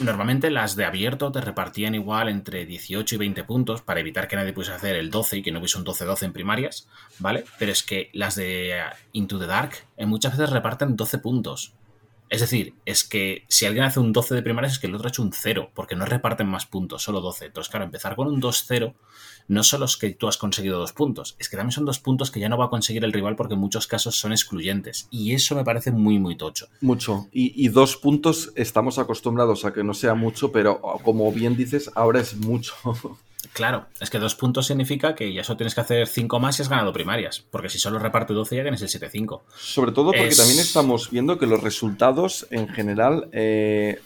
normalmente las de abierto te repartían igual entre 18 y 20 puntos para evitar que nadie pudiese hacer el 12 y que no hubiese un 12-12 en primarias, ¿vale? Pero es que las de eh, Into the Dark en muchas veces reparten 12 puntos. Es decir, es que si alguien hace un 12 de primarias es que el otro ha hecho un 0, porque no reparten más puntos, solo 12. Entonces, claro, empezar con un 2-0 no solo es que tú has conseguido dos puntos, es que también son dos puntos que ya no va a conseguir el rival porque en muchos casos son excluyentes. Y eso me parece muy, muy tocho. Mucho. Y, y dos puntos estamos acostumbrados a que no sea mucho, pero como bien dices, ahora es mucho. *laughs* Claro, es que dos puntos significa que ya solo tienes que hacer cinco más y has ganado primarias. Porque si solo reparte 12 ya tienes el 7-5. Sobre todo porque Es- también estamos viendo que los resultados en general eh,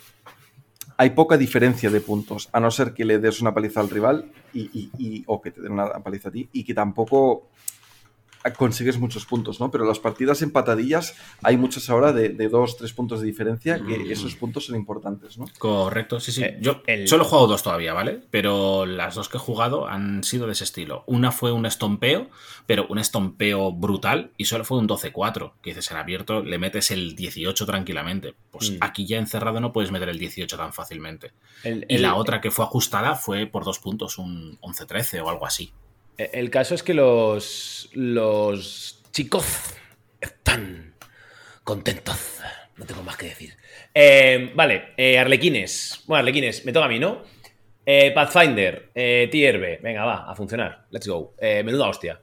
hay poca diferencia de puntos, a no ser que le des una paliza al rival y, y- y- o que te den una paliza a ti y que tampoco consigues muchos puntos, ¿no? Pero las partidas empatadillas hay muchas ahora de, de dos, tres puntos de diferencia que Mm. esos puntos son importantes, ¿no? Correcto, sí, sí. Eh, Yo el- solo he jugado dos todavía, ¿vale? Pero las dos que he jugado han sido de ese estilo. Una fue un estompeo, pero un estompeo brutal y solo fue un 12-4. Que dices, en abierto le metes el 18 tranquilamente. Pues Mm. aquí ya encerrado no puedes meter el 18 tan fácilmente. El, Y el- la otra que fue ajustada fue por dos puntos, un 11-13 o algo así. El caso es que los, los chicos están contentos. No tengo más que decir. Eh, vale, eh, Arlequines. Bueno, Arlequines, me toca a mí, ¿no? Eh, Pathfinder, eh, Tier B. Venga, va, a funcionar. Let's go. Eh, menuda hostia.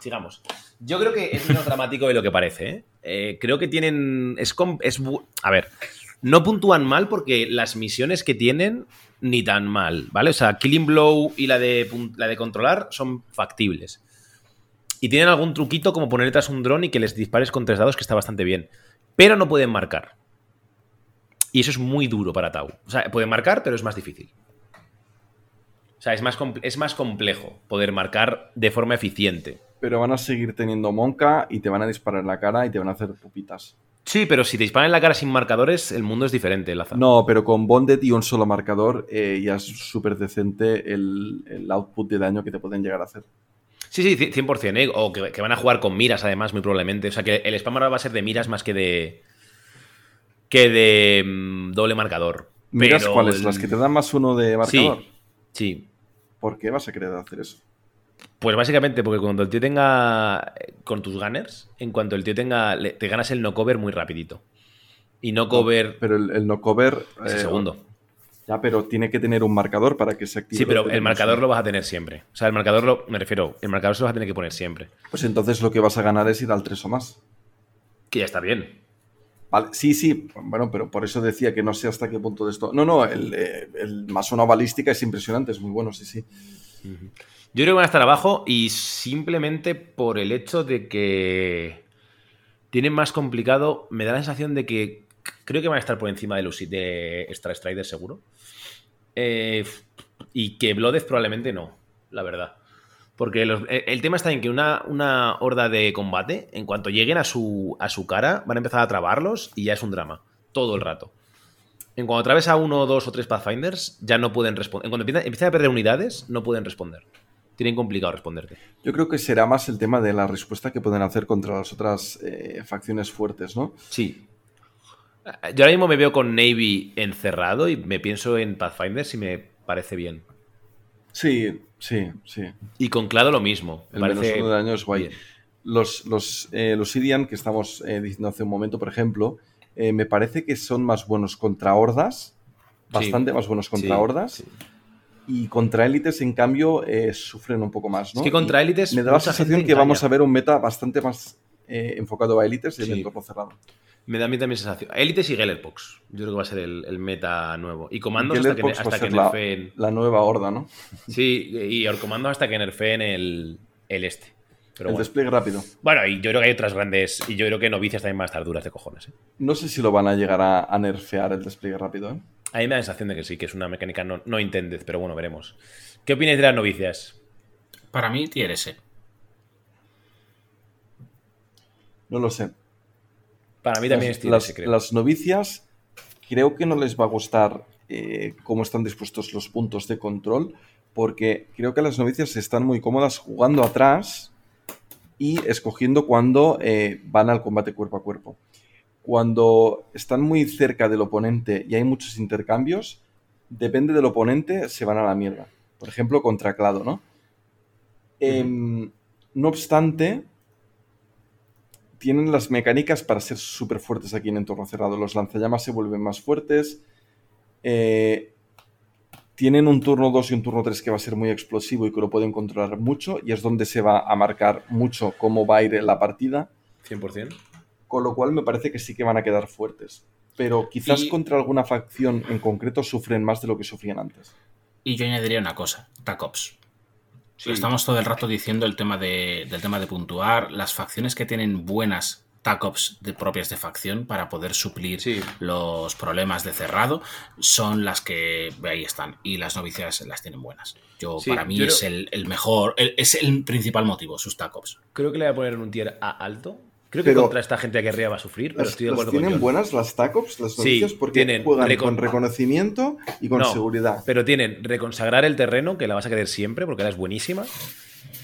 Sigamos. Yo creo que es menos *laughs* dramático de lo que parece. ¿eh? Eh, creo que tienen. Es, es a ver, no puntúan mal porque las misiones que tienen ni tan mal, ¿vale? O sea, Killing Blow y la de, la de controlar son factibles. Y tienen algún truquito como poner detrás un dron y que les dispares con tres dados, que está bastante bien. Pero no pueden marcar. Y eso es muy duro para Tau. O sea, pueden marcar, pero es más difícil. O sea, es más, es más complejo poder marcar de forma eficiente. Pero van a seguir teniendo monca y te van a disparar en la cara y te van a hacer pupitas. Sí, pero si te disparan en la cara sin marcadores, el mundo es diferente, Laza. No, pero con Bonded y un solo marcador eh, ya es súper decente el, el output de daño que te pueden llegar a hacer. Sí, sí, ci- 100%, ¿eh? O que, que van a jugar con miras, además, muy probablemente. O sea, que el spam ahora va a ser de miras más que de. que de mm, doble marcador. ¿Miras Pero cuáles? ¿Las que te dan más uno de marcador? Sí, sí. ¿Por qué vas a querer hacer eso? Pues básicamente porque cuando el tío tenga. Con tus gunners, en cuanto el tío tenga. le- te ganas el no cover muy rapidito. Y no cover. Pero el, el no cover. Es el eh, segundo. Ya, pero tiene que tener un marcador para que se active. Sí, pero el marcador lo vas a tener siempre. O sea, el marcador lo. Me refiero, el marcador se lo vas a tener que poner siempre. Pues entonces lo que vas a ganar es ir al 3 o más. Que ya está bien. Vale, sí, sí, bueno, pero por eso decía que no sé hasta qué punto de esto. No, no, el, eh, el más una balística es impresionante, es muy bueno, sí, sí. Yo creo que van a estar abajo y simplemente por el hecho de que. tienen más complicado. Me da la sensación de que creo que van a estar por encima de, los, de Star Strider, seguro. Eh, y que Bloodeth probablemente no, la verdad. Porque los- el, tema está en que una, una horda de combate, en cuanto lleguen a su, a su cara, van a empezar a trabarlos y ya es un drama. Todo el rato. En cuanto atravesa a uno, dos o tres Pathfinders, ya no pueden responder. En cuanto empiezan, empiezan a perder unidades, no pueden responder. Tienen complicado responderte. Yo creo que será más el tema de la respuesta que pueden hacer contra las otras eh, facciones fuertes, ¿no? Sí. Yo ahora mismo me veo con Navy encerrado y me pienso en Pathfinders y me parece bien. Sí, sí, sí. Y con Clado lo mismo. El parece menos uno de daño es guay. bien. Los, los, eh, los que estamos eh, diciendo hace un momento, por ejemplo, me parece que son más buenos contra hordas, bastante más buenos contra Sí, hordas. Y contra élites, en cambio, eh, sufren un poco más, ¿no? Es que contra élites Me da la sensación que vamos a ver un meta bastante más eh, enfocado a élites y el Sí. entorno cerrado. Me da a mí también sensación. Élites y Gellerpox. Yo creo que va a ser el, el meta nuevo. Y comandos hasta que, Gellerpox va a hasta que ser la- nerfeen. La nueva horda, ¿no? Sí, y comandos hasta que nerfeen el, el este. Pero el bueno. despliegue rápido. Bueno, y yo creo que hay otras grandes. Y yo creo que novicias también van a estar duras de cojones. ¿eh? No sé si lo van a llegar a, a nerfear el despliegue rápido, ¿eh? A mí me da la sensación de que sí, que es una mecánica no, no intended, pero bueno, veremos. ¿Qué opináis de las novicias? Para mí, tier S. No lo sé. Para mí también las, es tier las- S, creo. las novicias creo que no les va a gustar eh, cómo están dispuestos los puntos de control, porque creo que las novicias están muy cómodas jugando atrás y escogiendo cuando eh, van al combate cuerpo a cuerpo. Cuando están muy cerca del oponente y hay muchos intercambios, depende del oponente, se van a la mierda. Por ejemplo, contra Clado, ¿no? Em, no obstante, tienen las mecánicas para ser súper fuertes aquí en entorno cerrado. Los lanzallamas se vuelven más fuertes. eh, tienen un turno 2 y un turno 3 que va a ser muy explosivo y que lo pueden controlar mucho. Y es donde se va a marcar mucho cómo va a ir la partida. 100%. Con lo cual me parece que sí que van a quedar fuertes. Pero quizás Y- contra alguna facción en concreto sufren más de lo que sufrían antes. Y yo añadiría una cosa, TACOPS. Sí. Estamos todo el rato diciendo el tema de, del tema de puntuar, las facciones que tienen buenas TACOPS de propias de facción para poder suplir Sí. los problemas de cerrado son las que ahí están y las novicias las tienen buenas. Yo Sí, para mí yo es creo- el, el mejor, el- es el principal motivo, sus TACOPS. Creo que le voy a poner en un tier A alto. Creo que Pero- contra esta gente aquí arriba va a sufrir, pero Las, estoy de las acuerdo con tienen John. buenas las TACOPs, las Sí, novicias, porque tienen juegan recon- con reconocimiento y con No, seguridad. Pero tienen reconsagrar el terreno, que la vas a querer siempre, porque la es buenísima.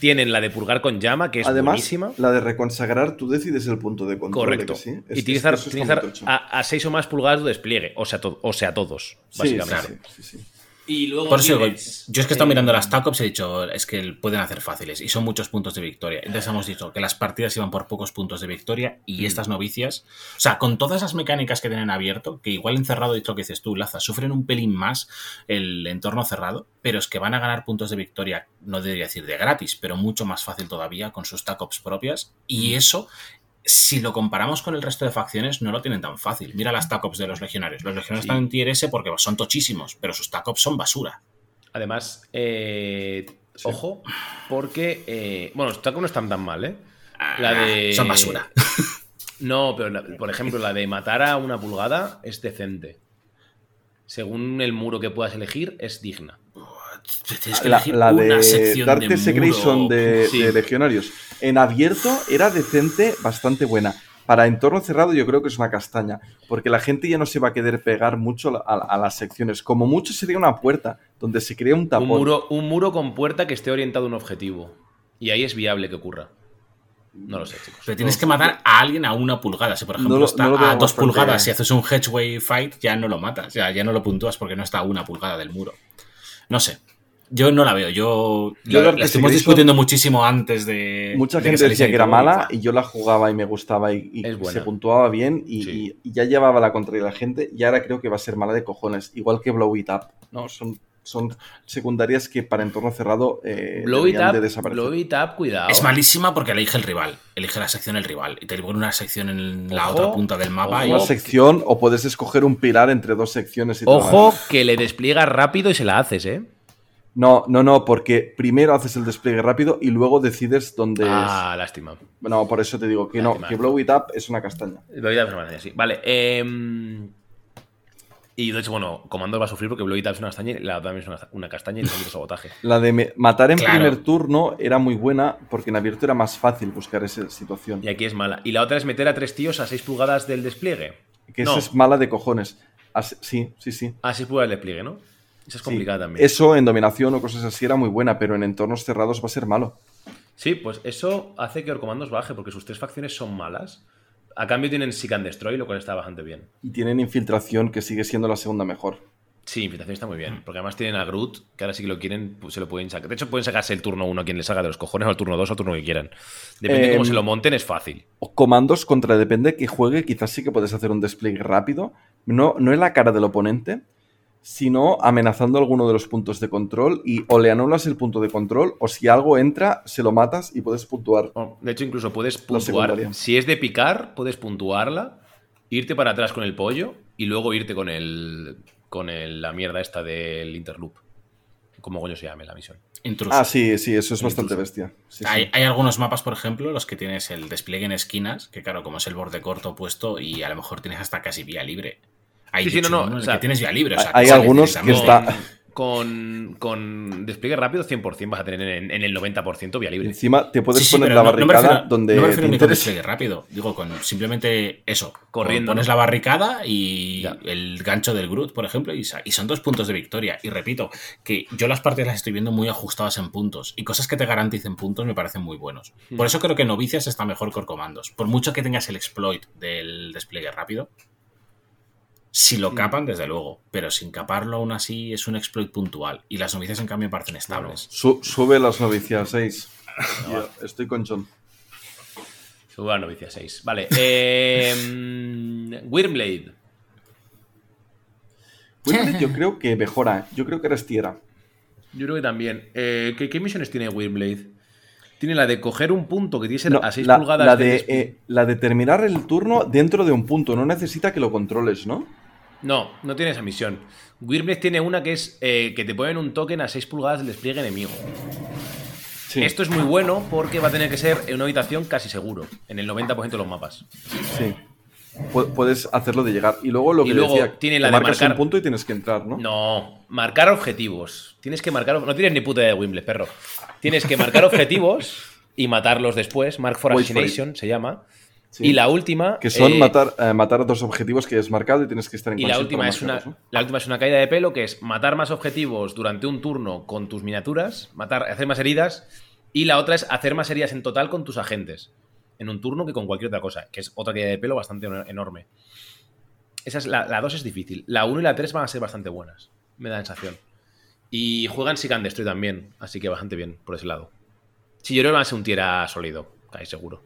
Tienen la de purgar con llama, que es Además, buenísima. la de reconsagrar, tú decides el punto de control. Correcto. ¿de que sí? y Es- tiene que es que que estar tocho. a, 6 o más pulgadas de despliegue, o sea, to- o sea todos, básicamente. sí, sí, sí. Y luego Por eso digo, yo es que he estado eh, mirando las TACOPs y he dicho, es que pueden hacer fáciles y son muchos puntos de victoria. Entonces hemos dicho que las partidas iban por pocos puntos de victoria y Mm. estas novicias, o sea, con todas las mecánicas que tienen abierto, que igual encerrado, y lo que dices tú, Laza, sufren un pelín más el entorno cerrado, pero es que van a ganar puntos de victoria, no debería decir de gratis, pero mucho más fácil todavía con sus TACOPs propias Mm. y eso si lo comparamos con el resto de facciones, no lo tienen tan fácil. Mira las TACOPs de los legionarios. Los legionarios Sí. están en tier S porque son tochísimos, pero sus TACOPs son basura. Además, eh, ojo, porque. eh, bueno, los tacos no están tan mal, ¿eh? La de. Son basura. *laughs* No, pero la- por ejemplo, la de matar a una pulgada es decente. Según el muro que puedas elegir, es digna. Tienes que La, elegir la una de sección Dark de Secretion de, Sí. de Legionarios. En abierto era decente, bastante buena. Para entorno cerrado yo creo que es una castaña, porque la gente ya no se va a querer pegar mucho a, a las secciones. Como mucho sería una puerta, donde se crea un tapón. Un muro, un muro con puerta que esté orientado a un objetivo. Y ahí es viable que ocurra. No lo sé, chicos. Pero tienes que matar a alguien a una pulgada. Si, por ejemplo, No lo- está no a dos bastante- pulgadas y haces un hedgeway fight, ya no lo matas. Ya, ya no lo puntúas porque no está a una pulgada del muro. No sé. Yo no la veo. Yo, Yo la, estuvimos discutiendo muchísimo antes de. Mucha de que gente saliese decía que era mala y- yo la jugaba y me gustaba y, se puntuaba bien y, Sí. y- y ya llevaba la contraria a la gente y ahora creo que va a ser mala de cojones, igual que Blow It Up, ¿no? Son, son secundarias que para entorno cerrado eh, Blow it, deberían de up, desaparecer. blow it up, cuidado. Es malísima porque elige el rival. Elige la sección el rival. Y te pone una sección en la Ojo, otra punta del mapa. Una y sección o puedes escoger un pilar entre dos secciones y Ojo que le despliegas rápido y se la haces, ¿eh? No, no, no, porque primero haces el despliegue rápido y luego decides dónde Ah, lástima. es. No, por eso te digo que no, que Blow It Up es una castaña. Lo voy a hacer más, sí. Vale. em, y de hecho, bueno, Comandos va a sufrir porque Blow It Up es una castaña y la otra también es una, una castaña y necesito sabotaje. *laughs* La de matar en Claro. primer turno era muy buena porque en abierto era más fácil buscar esa situación. Y aquí es mala. Y la otra es meter a tres tíos a 6 pulgadas del despliegue. Que no, esa es mala de cojones. Sí, sí, sí. a 6 pulgadas del despliegue, ¿no? Esa es Sí. complicada también. Eso en dominación o cosas así era muy buena, pero en entornos cerrados va a ser malo. Sí, pues eso hace que Orcomandos baje porque sus tres facciones son malas. A cambio tienen Seek and Destroy, lo cual está bastante bien. Y tienen infiltración, que sigue siendo la segunda mejor. Sí, Infiltración está muy bien. Porque además tienen a Groot, que ahora sí que lo quieren, pues se lo pueden sacar. De hecho, pueden sacarse el turno 1 a quien les haga de los cojones, o el turno 2 o el turno que quieran. Depende de cómo Em, se lo monten, es fácil. Comandos contra depende que juegue, quizás sí que puedes hacer un despliegue rápido. No, no en la cara del oponente, sino amenazando alguno de los puntos de control y o le anulas el punto de control o si algo entra, se lo matas y puedes puntuar. Oh, De hecho, incluso puedes puntuar. Si es de picar, puedes puntuarla, irte para atrás con el pollo y luego irte con el con el- la mierda esta del interloop. Como coño se llame la misión. Intruso. Ah, sí, sí, eso es bastante bestia. Sí, sí. Hay, hay algunos mapas, por ejemplo, los que tienes el despliegue en esquinas, que claro, como es el borde corto puesto y a lo mejor tienes hasta casi vía libre. Hay Sí, sí, no, no, o sea, que tienes vía libre. o sea, hay algunos que está- Con, con despliegue rápido, 100% vas a tener en, en el 90% vía libre. Encima te puedes Sí, sí, poner la no- no me barricada refiero- donde No me refiero te ni con despliegue rápido. Digo, con simplemente eso. Corriendo, Pones la barricada y el gancho del Groot, por ejemplo, y, son dos puntos de victoria. Y repito, que yo las partidas las estoy viendo muy ajustadas en puntos. Y cosas que te garanticen puntos me parecen muy buenos. Por eso creo que Novicias está mejor que Comandos. Por mucho que tengas el exploit del despliegue rápido. Si lo capan, desde luego. Pero sin caparlo aún así es un exploit puntual. Y las novicias, en cambio, me parecen estables. Su- sube las novicias 6. *laughs* estoy con John. Suba a novicia 6. Vale. Eh, mm, Wyrmblade. Wyrmblade yo *laughs* creo que mejora. Yo creo que eres tierra. Yo creo que también. Eh, ¿qué, qué misiones tiene Wyrmblade? Tiene la de coger un punto que tiene No, a 6 la, pulgadas la de eh, la de terminar el turno dentro de un punto. No necesita que lo controles, ¿no? No, no tiene esa misión. Wyrmblade tiene una que es eh, que te ponen un token a 6 pulgadas del despliegue enemigo. Esto es muy bueno porque va a tener que ser en una habitación casi seguro, en el 90% de los mapas. Sí. Pu- Puedes hacerlo de llegar. Y luego lo Y que luego decía, tiene la de marcas marcar- un punto y tienes que entrar, ¿no? No, marcar objetivos. Tienes que marcar. No tienes ni puta idea de Wimble, perro. Tienes que marcar *laughs* objetivos y matarlos después. Mark for Wait for it. Assassination se llama. Sí. Y la última. Que son eh, matar, eh, matar dos objetivos que has marcado y tienes que estar en Y la última, es una, la última es una caída de pelo, que es matar más objetivos durante un turno con tus miniaturas, matar, hacer más heridas, y la otra es hacer más heridas en total con tus agentes, en un turno que con cualquier otra cosa, que es otra caída de pelo bastante eno- enorme. Esa es la, la 2 es difícil. La 1 y la 3 van a ser bastante buenas, me da la sensación. Y juegan Seek and Destroy también, así que bastante bien por ese lado. Sí, yo creo que va a ser un tiera sólido, casi seguro.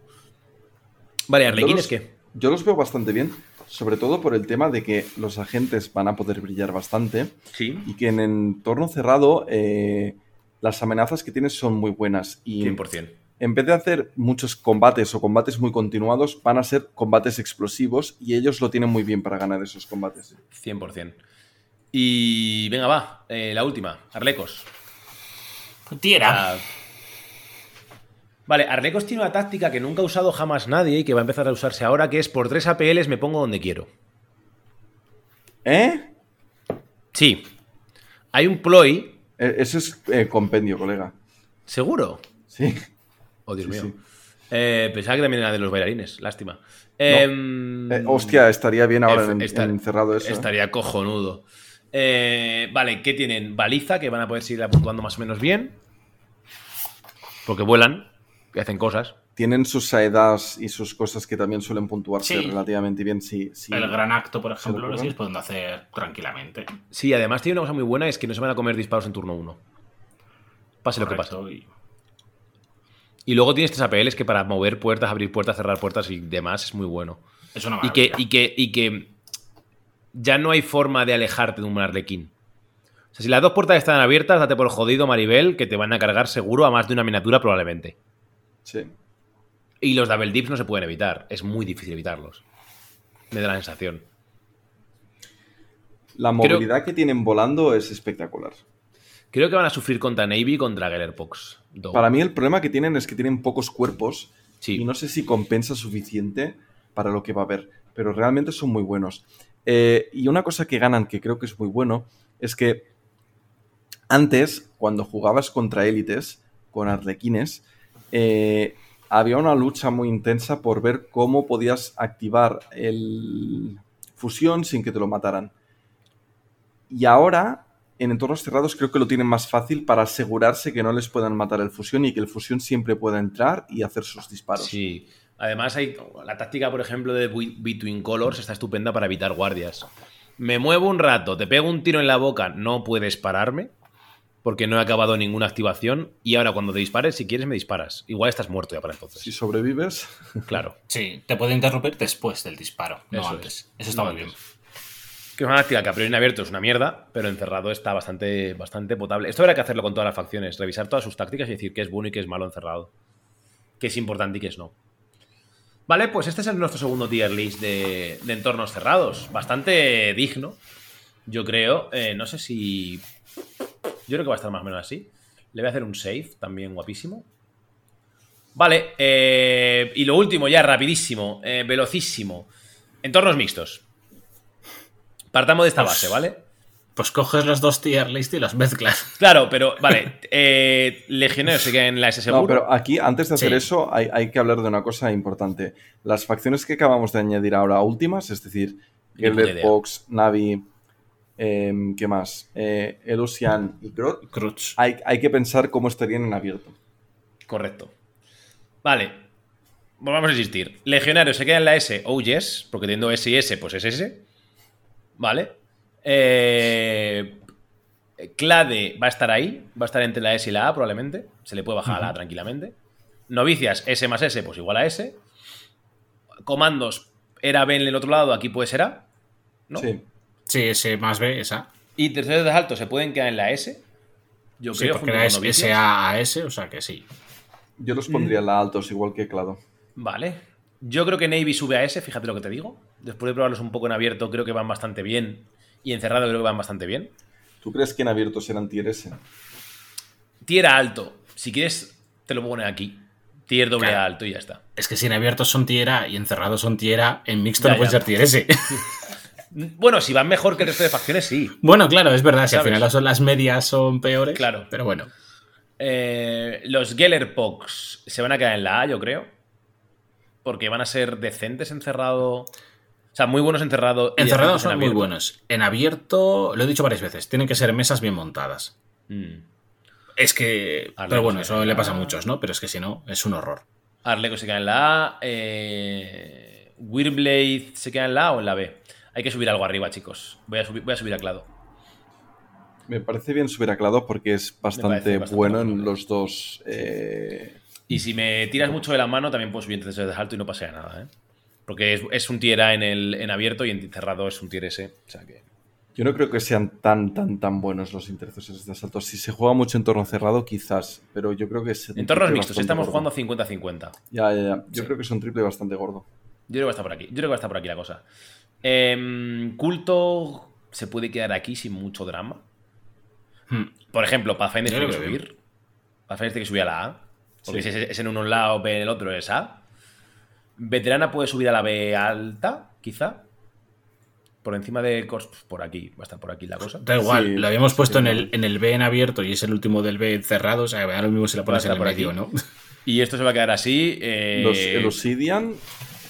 Vale, Yo Arlequines, los- ¿qué? Yo los veo bastante bien, sobre todo por el tema de que los agentes van a poder brillar bastante. Sí. Y que en entorno cerrado eh, las amenazas que tienes son muy buenas. Y 100%. en vez de hacer muchos combates o combates muy continuados, van a ser combates explosivos y ellos lo tienen muy bien para ganar esos combates. 100%. Y venga, va, eh, la última, Arlecos. Tierra. Ah, Vale, Arlecos tiene una táctica que nunca ha usado jamás nadie y que va a empezar a usarse ahora, que es por 3 APLs me pongo donde quiero. ¿Eh? Sí. Hay un ploy. Eh, Eso es eh, compendio, colega. ¿Seguro? Sí. Oh, Dios Sí, mío. sí. Eh, pensaba que también era de los bailarines, lástima. Em, Eh, hostia, estaría bien ahora en, encerrado eso. ¿eh? Estaría cojonudo. Eh, vale, ¿qué tienen? Baliza, que van a poder seguir puntuando más o menos bien. Porque vuelan, y hacen cosas. Tienen sus saedas y sus cosas que también suelen puntuarse Sí. relativamente bien. Sí, sí. El gran acto, por ¿Se ejemplo, lo sigues pudiendo hacer tranquilamente. Sí, además tiene una cosa muy buena, es que no se van a comer disparos en turno 1. Pase lo que pase. Y- Y luego tienes tres APLs que para mover puertas, abrir puertas, cerrar puertas y demás es muy bueno. Es una y que, y, que, y que ya no hay forma de alejarte de un arlequín. O sea, si las dos puertas están abiertas, date por jodido, Maribel, que te van a cargar seguro a más de una miniatura probablemente. Sí. Y los double dips no se pueden evitar. Es muy difícil evitarlos. Me da la sensación. La Creo- movilidad que tienen volando es espectacular. Creo que van a sufrir contra Navy y contra Gellerpox. Para mí el problema que tienen es que tienen pocos cuerpos Sí. y no sé si compensa suficiente para lo que va a haber, pero realmente son muy buenos. Eh, y una cosa que ganan que creo que es muy bueno es que antes, cuando jugabas contra élites, con arlequines, eh, había una lucha muy intensa por ver cómo podías activar el fusión sin que te lo mataran. Y ahora, en entornos cerrados, creo que lo tienen más fácil para asegurarse que no les puedan matar el fusión y que el fusión siempre pueda entrar y hacer sus disparos. Sí. Además, hay la táctica, por ejemplo, de Be- Between Colors está estupenda para evitar guardias. Me muevo un rato, te pego un tiro en la boca, no puedes pararme, porque no he acabado ninguna activación. Y ahora, cuando te dispares, si quieres, me disparas. Igual estás muerto ya para entonces. Si sobrevives. *laughs* Claro. Sí, te puede interrumpir después del disparo, no Eso antes. es. Eso está No muy bien. Que es una táctica que a priori en abierto es una mierda, pero encerrado está bastante, bastante potable. Esto habrá que hacerlo con todas las facciones, revisar todas sus tácticas y decir qué es bueno y qué es malo encerrado. Qué es importante y qué es no. Vale, pues este es el- nuestro segundo tier list de, de entornos cerrados. Bastante digno, yo creo. Eh, no sé si... Yo creo que va a estar más o menos así. Le voy a hacer un save, también guapísimo. Vale, eh, y lo último ya, rapidísimo, eh, velocísimo. Entornos mixtos. Partamos de esta Pues- base, ¿vale? Pues coges los dos tier list y los mezclas. *laughs* Claro, pero vale. Eh, Legionero se queda en la S seguro. No, pero aquí, antes de hacer Sí. eso, hay, hay que hablar de una cosa importante. Las facciones que acabamos de añadir ahora últimas, es decir, idea. Fox, Navi, em, ¿qué más? Eh, Elusian y Crutch. hay, hay que pensar cómo estarían en abierto. Correcto. Vale. Volvamos a insistir. Legionario se queda en la S. Oh, yes. Porque teniendo S y S, pues es S. Vale. Eh, Clade va a estar ahí. Va a estar entre la S y la A, probablemente. Se le puede bajar a la A tranquilamente. Novicias, S más S, pues igual a S. Comandos, era B en el otro lado, aquí puede ser A. ¿no? Sí. Sí, ese más B, esa. Y terceros de asalto se pueden quedar en la S. Yo Sí, creo, porque era S. SA a S, o sea que sí. Yo Mm. los pondría en la altos, igual que Clado. Vale. Yo creo que Navy sube a S, fíjate lo que te digo. Después de probarlos un poco en abierto, creo que van bastante bien. Y encerrado creo que van bastante bien. ¿Tú crees que en abierto serán tier S? Tier A alto. Si quieres, te lo pongo aquí. Tier doble Claro. A alto y ya está. Es que si en abiertos son tier A y encerrados son tier A, en mixto Ya, no puede ser tier S. *laughs* Bueno, si van mejor que el resto de facciones, sí. bueno, claro, es verdad. Si al final son las medias son peores. Claro. Pero bueno. Eh, los Gellerpox se van a quedar en la A, yo creo. Porque van a ser decentes encerrado. O sea, muy buenos encerrado. Encerrados decentes en son muy buenos. En abierto, lo he dicho varias veces, tienen que ser mesas bien montadas. Mm. Es que. Pero bueno, eso le pasa a muchos, ¿no? Pero es que si no, es un horror. Arleco se queda en la A. Eh, se queda en la A o en la B. Hay que subir algo arriba, chicos. Voy a, subir, voy a subir a Clado. Me parece bien subir a Clado porque es bastante, bueno en los dos. eh, Y si me tiras mucho de la mano, también puedo subir entre de alto y no pasea nada, ¿eh? Porque es, es un tier A en, el, en abierto y en cerrado es un tier S. O sea que. Yo no creo que sean tan, tan, tan buenos los intercesores de asalto. Si se juega mucho en torno cerrado, quizás, pero yo creo que es. un Entornos triple mixtos, estamos gordo. jugando 50-50. Ya, ya, ya. Yo Sí. creo que es un triple bastante gordo. Yo creo que estar por aquí. Yo creo que va a estar por aquí la cosa. Em, culto se puede quedar aquí sin mucho drama. Hmm. Por ejemplo, Pathfinder tiene que subir. Pathfinder tiene que subir a la A. Porque Sí. si es, es en uno un lado, B en el otro es A. Veterana puede subir a la B alta, quizá. Por encima de pues, por aquí, va a estar por aquí la cosa. Da igual, Sí, lo habíamos sí, puesto en, el, en el B en abierto y es el último del B cerrado. O sea, ahora lo mismo si la pones en el por medio, aquí. ¿no? Y esto se va a quedar así. eh, Los Elusidian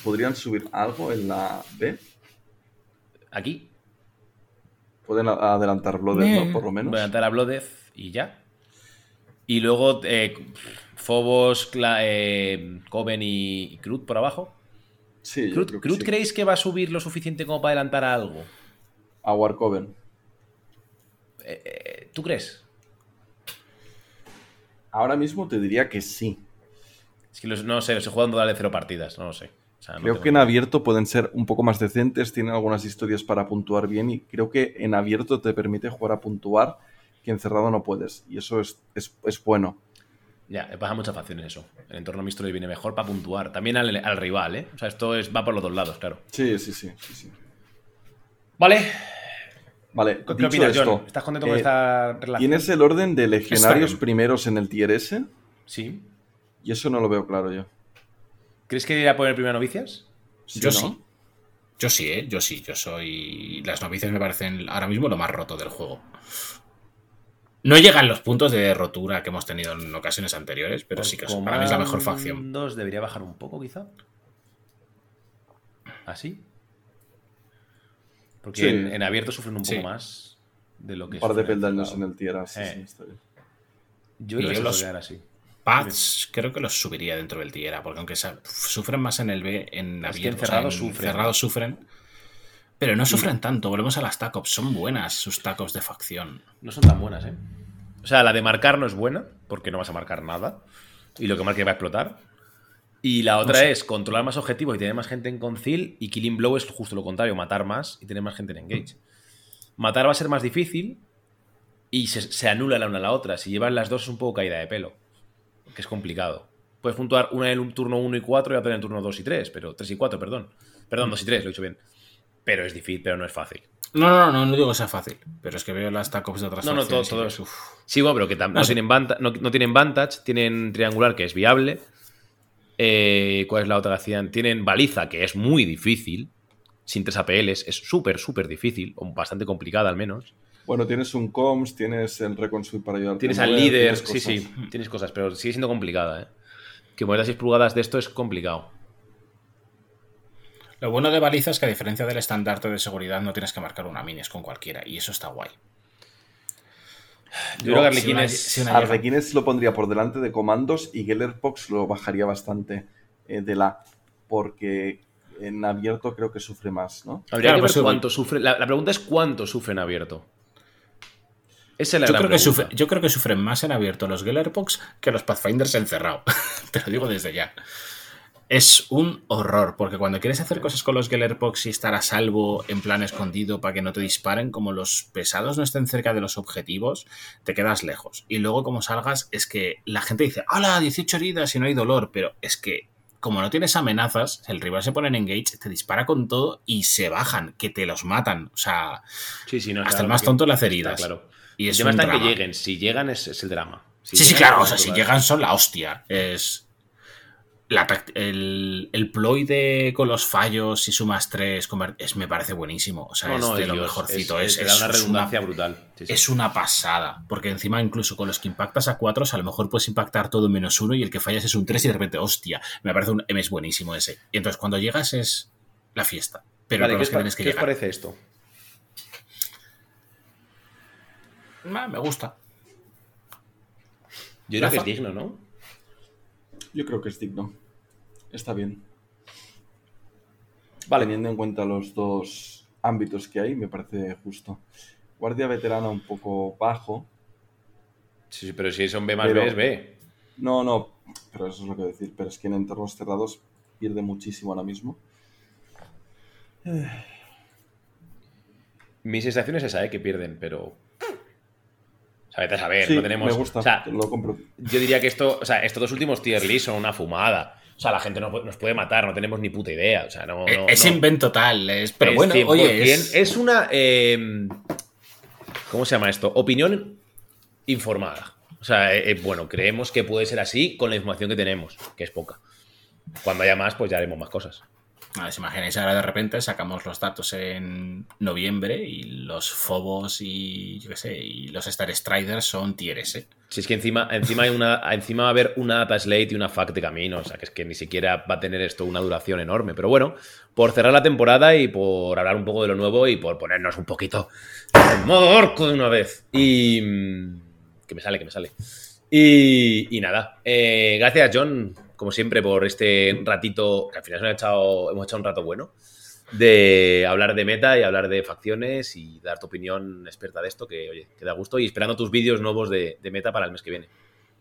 podrían subir algo en la B. Aquí. Pueden adelantar Blooded, Eh. ¿no? Por lo menos. Adelantar a Bloodeth y ya. Y luego eh, Phobos, Cla- eh, Coven y, y Crut por abajo. Sí, yo ¿Crut, creo que Crut sí. creéis que va a subir lo suficiente como para adelantar a algo? A Warcoven. Eh, eh, ¿Tú crees? Ahora mismo te diría que sí. Es que los- no sé, en total de cero partidas, no lo sé. O sea, no Creo que en abierto pueden ser un poco más decentes, tienen algunas historias para puntuar bien y creo que en abierto te permite jugar a puntuar que en cerrado no puedes. Y eso es, es, es bueno. Ya, le pasa muchas facciones eso. El entorno mixto le viene mejor para puntuar. También al, al rival, ¿eh? O sea, esto es, va por los dos lados, claro. Sí, sí, sí. sí, sí. Vale. Vale, ¿Qué dicho opinas, John? esto, ¿Estás contento con eh, esta relación? ¿Tienes el orden de legionarios primeros en el tier S? Sí. Y eso no lo veo claro yo. ¿Crees que irá a poner primero novicias? Yo sí. Yo sí, ¿eh? Yo sí. Yo soy. Las noticias me parecen ahora mismo lo más roto del juego. No llegan los puntos de rotura que hemos tenido en ocasiones anteriores, pero sí que para mí es la mejor facción. Dos debería bajar un poco, quizá. ¿Así? Porque Sí. en, en abierto sufren un poco más de lo que Un par de peldaños en el tier A, sí, Eh. sí, bien. Yo creo que los así. Pads creo que los subiría dentro del tier A, porque aunque sufren más en el B, en Es que abierto, en o sea, cerrado en sufren. cerrado sufren. Pero no sufren tanto, volvemos a las tacops, son buenas sus tacos de facción. No son tan buenas, ¿eh? O sea, la de marcar no es buena, porque no vas a marcar nada. Y lo que marque va a explotar. Y la otra No sé. es controlar más objetivos y tener más gente en concil. Y Killing Blow es justo lo contrario, matar más y tener más gente en engage. Matar va a ser más difícil y se, se anula la una a la otra. Si llevas las dos es un poco caída de pelo. Que es complicado. Puedes puntuar una en un turno 1 y 4 y otra en el turno 2 y 3, pero 3 y 4, perdón. Perdón, 2 y 3, lo he dicho bien. Pero es difícil, pero no es fácil. No, no, no, no digo que sea fácil, pero es que veo las tacops de otras No, no, todo, todo. "Uf". Sí, bueno, pero que tam- No sé. tienen vanta- no, no tienen Vantage, tienen triangular, que es viable. Eh, ¿Cuál es la otra que hacían? Tienen baliza, que es muy difícil. Sin 3 APLs, es súper, súper difícil, o bastante complicada al menos. Bueno, tienes un comms, tienes el Reconsuit para ayudarte. Tienes a al líder, tienes sí, sí, *laughs* tienes cosas, pero sigue siendo complicada, ¿eh? Que mover a 6 pulgadas de esto es complicado. Lo bueno de baliza es que a diferencia del estandarte de seguridad no tienes que marcar una mini, es con cualquiera, y eso está guay. Yo creo que si una- Arlequines- si una llega- Arlequines lo pondría por delante de comandos y Gellerpox lo bajaría bastante eh, de la. Porque en abierto creo que sufre más, ¿no? Habría Claro, que ver pues, cuánto sufre. La, la pregunta es cuánto sufre en abierto. Esa Yo creo, que pregunta. sufre- yo creo que sufren más en abierto los Gellerpox que los Pathfinders encerrado. *laughs* Te lo digo desde ya. Es un horror, porque cuando quieres hacer cosas con los Gellerpox y estar a salvo en plan escondido para que no te disparen, como los pesados no estén cerca de los objetivos, te quedas lejos. Y luego como salgas, es que la gente dice, ¡Hala! 18 heridas y no hay dolor, pero es que como no tienes amenazas, el rival se pone en engage, te dispara con todo y se bajan, que te los matan. O sea, Sí, sí, no, hasta claro, el más tonto le hace heridas. claro. Y el es tema un está en que lleguen. Si llegan es, es el drama. Si sí, sí, claro. O sea, si llegan son la hostia. Es. La, el, el ploy de con los fallos, si sumas tres, es, me parece buenísimo. O sea, No, es no, de lo mejorcito. es- Es, una redundancia brutal. Sí, sí. Es una pasada. Porque encima, incluso con los que impactas a cuatro, a lo mejor puedes impactar todo en menos uno y el que fallas es un tres y de repente, hostia, me parece un M es buenísimo ese. Y entonces cuando llegas es la fiesta. Pero Vale, ¿qué, os que que qué os parece esto? Me gusta. Yo creo que es digno, ¿no? Yo creo que es digno. Está bien. Vale. Teniendo en cuenta los dos ámbitos que hay, me parece justo. Guardia veterana un poco bajo. Sí, sí, pero si son B más Pero- B es B. No, no, pero eso es lo que decir. Pero es que en entornos cerrados pierde muchísimo ahora mismo. Mi sensación es esa, ¿eh? Que pierden, pero. Sea, vete a saber, Sí, no tenemos. me gusta, o sea, lo compro. Yo diría que esto, o sea, estos dos últimos tier list son una fumada. O sea, la gente no nos puede matar, no tenemos ni puta idea. O sea, no. No- es no. invento tal. Es, pero Es bueno, 100%. oye, es, es una. eh, ¿Cómo se llama esto? Opinión informada. O sea, eh, eh, bueno, creemos que puede ser así con la información que tenemos, que es poca. Cuando haya más, pues ya haremos más cosas. ¿Os imagináis ahora de repente sacamos los datos en noviembre y los Phobos y yo qué sé, y los Star Striders son tier S. Si es que encima, encima, hay una, encima va a haber una data slate y una fact de camino. O sea, que es que ni siquiera va a tener esto una duración enorme. Pero bueno, por cerrar la temporada y por hablar un poco de lo nuevo y por ponernos un poquito en modo orco de una vez. Y. mm, Que me sale, que me sale. Y, y nada. eh, gracias, John, como siempre, por este ratito. Que al final ha echado, hemos echado un rato bueno. De hablar de meta y hablar de facciones y dar tu opinión experta de esto, que oye, que da gusto. Y esperando tus vídeos nuevos de, de meta para el mes que viene.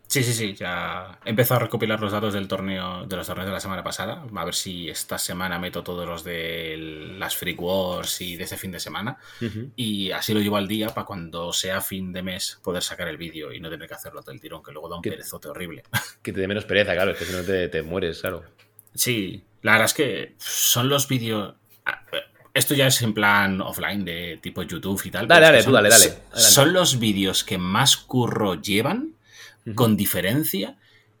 Sí, sí, sí, ya he empezado a recopilar los datos del torneo, de los torneos de la semana pasada. A ver si esta semana meto todos los de las Freak Wars y de ese fin de semana. Y así lo llevo al día para cuando sea fin de mes poder sacar el vídeo y no tener que hacerlo todo el tirón, que luego da un perezote horrible. *laughs* Que te dé menos pereza, claro, es que si no te, te mueres, claro. Sí, la verdad es que son los vídeos. Esto ya es en plan offline de tipo YouTube y tal. Dale, dale, que tú dale, dale. son- Adelante. Son los vídeos que más curro llevan, con diferencia,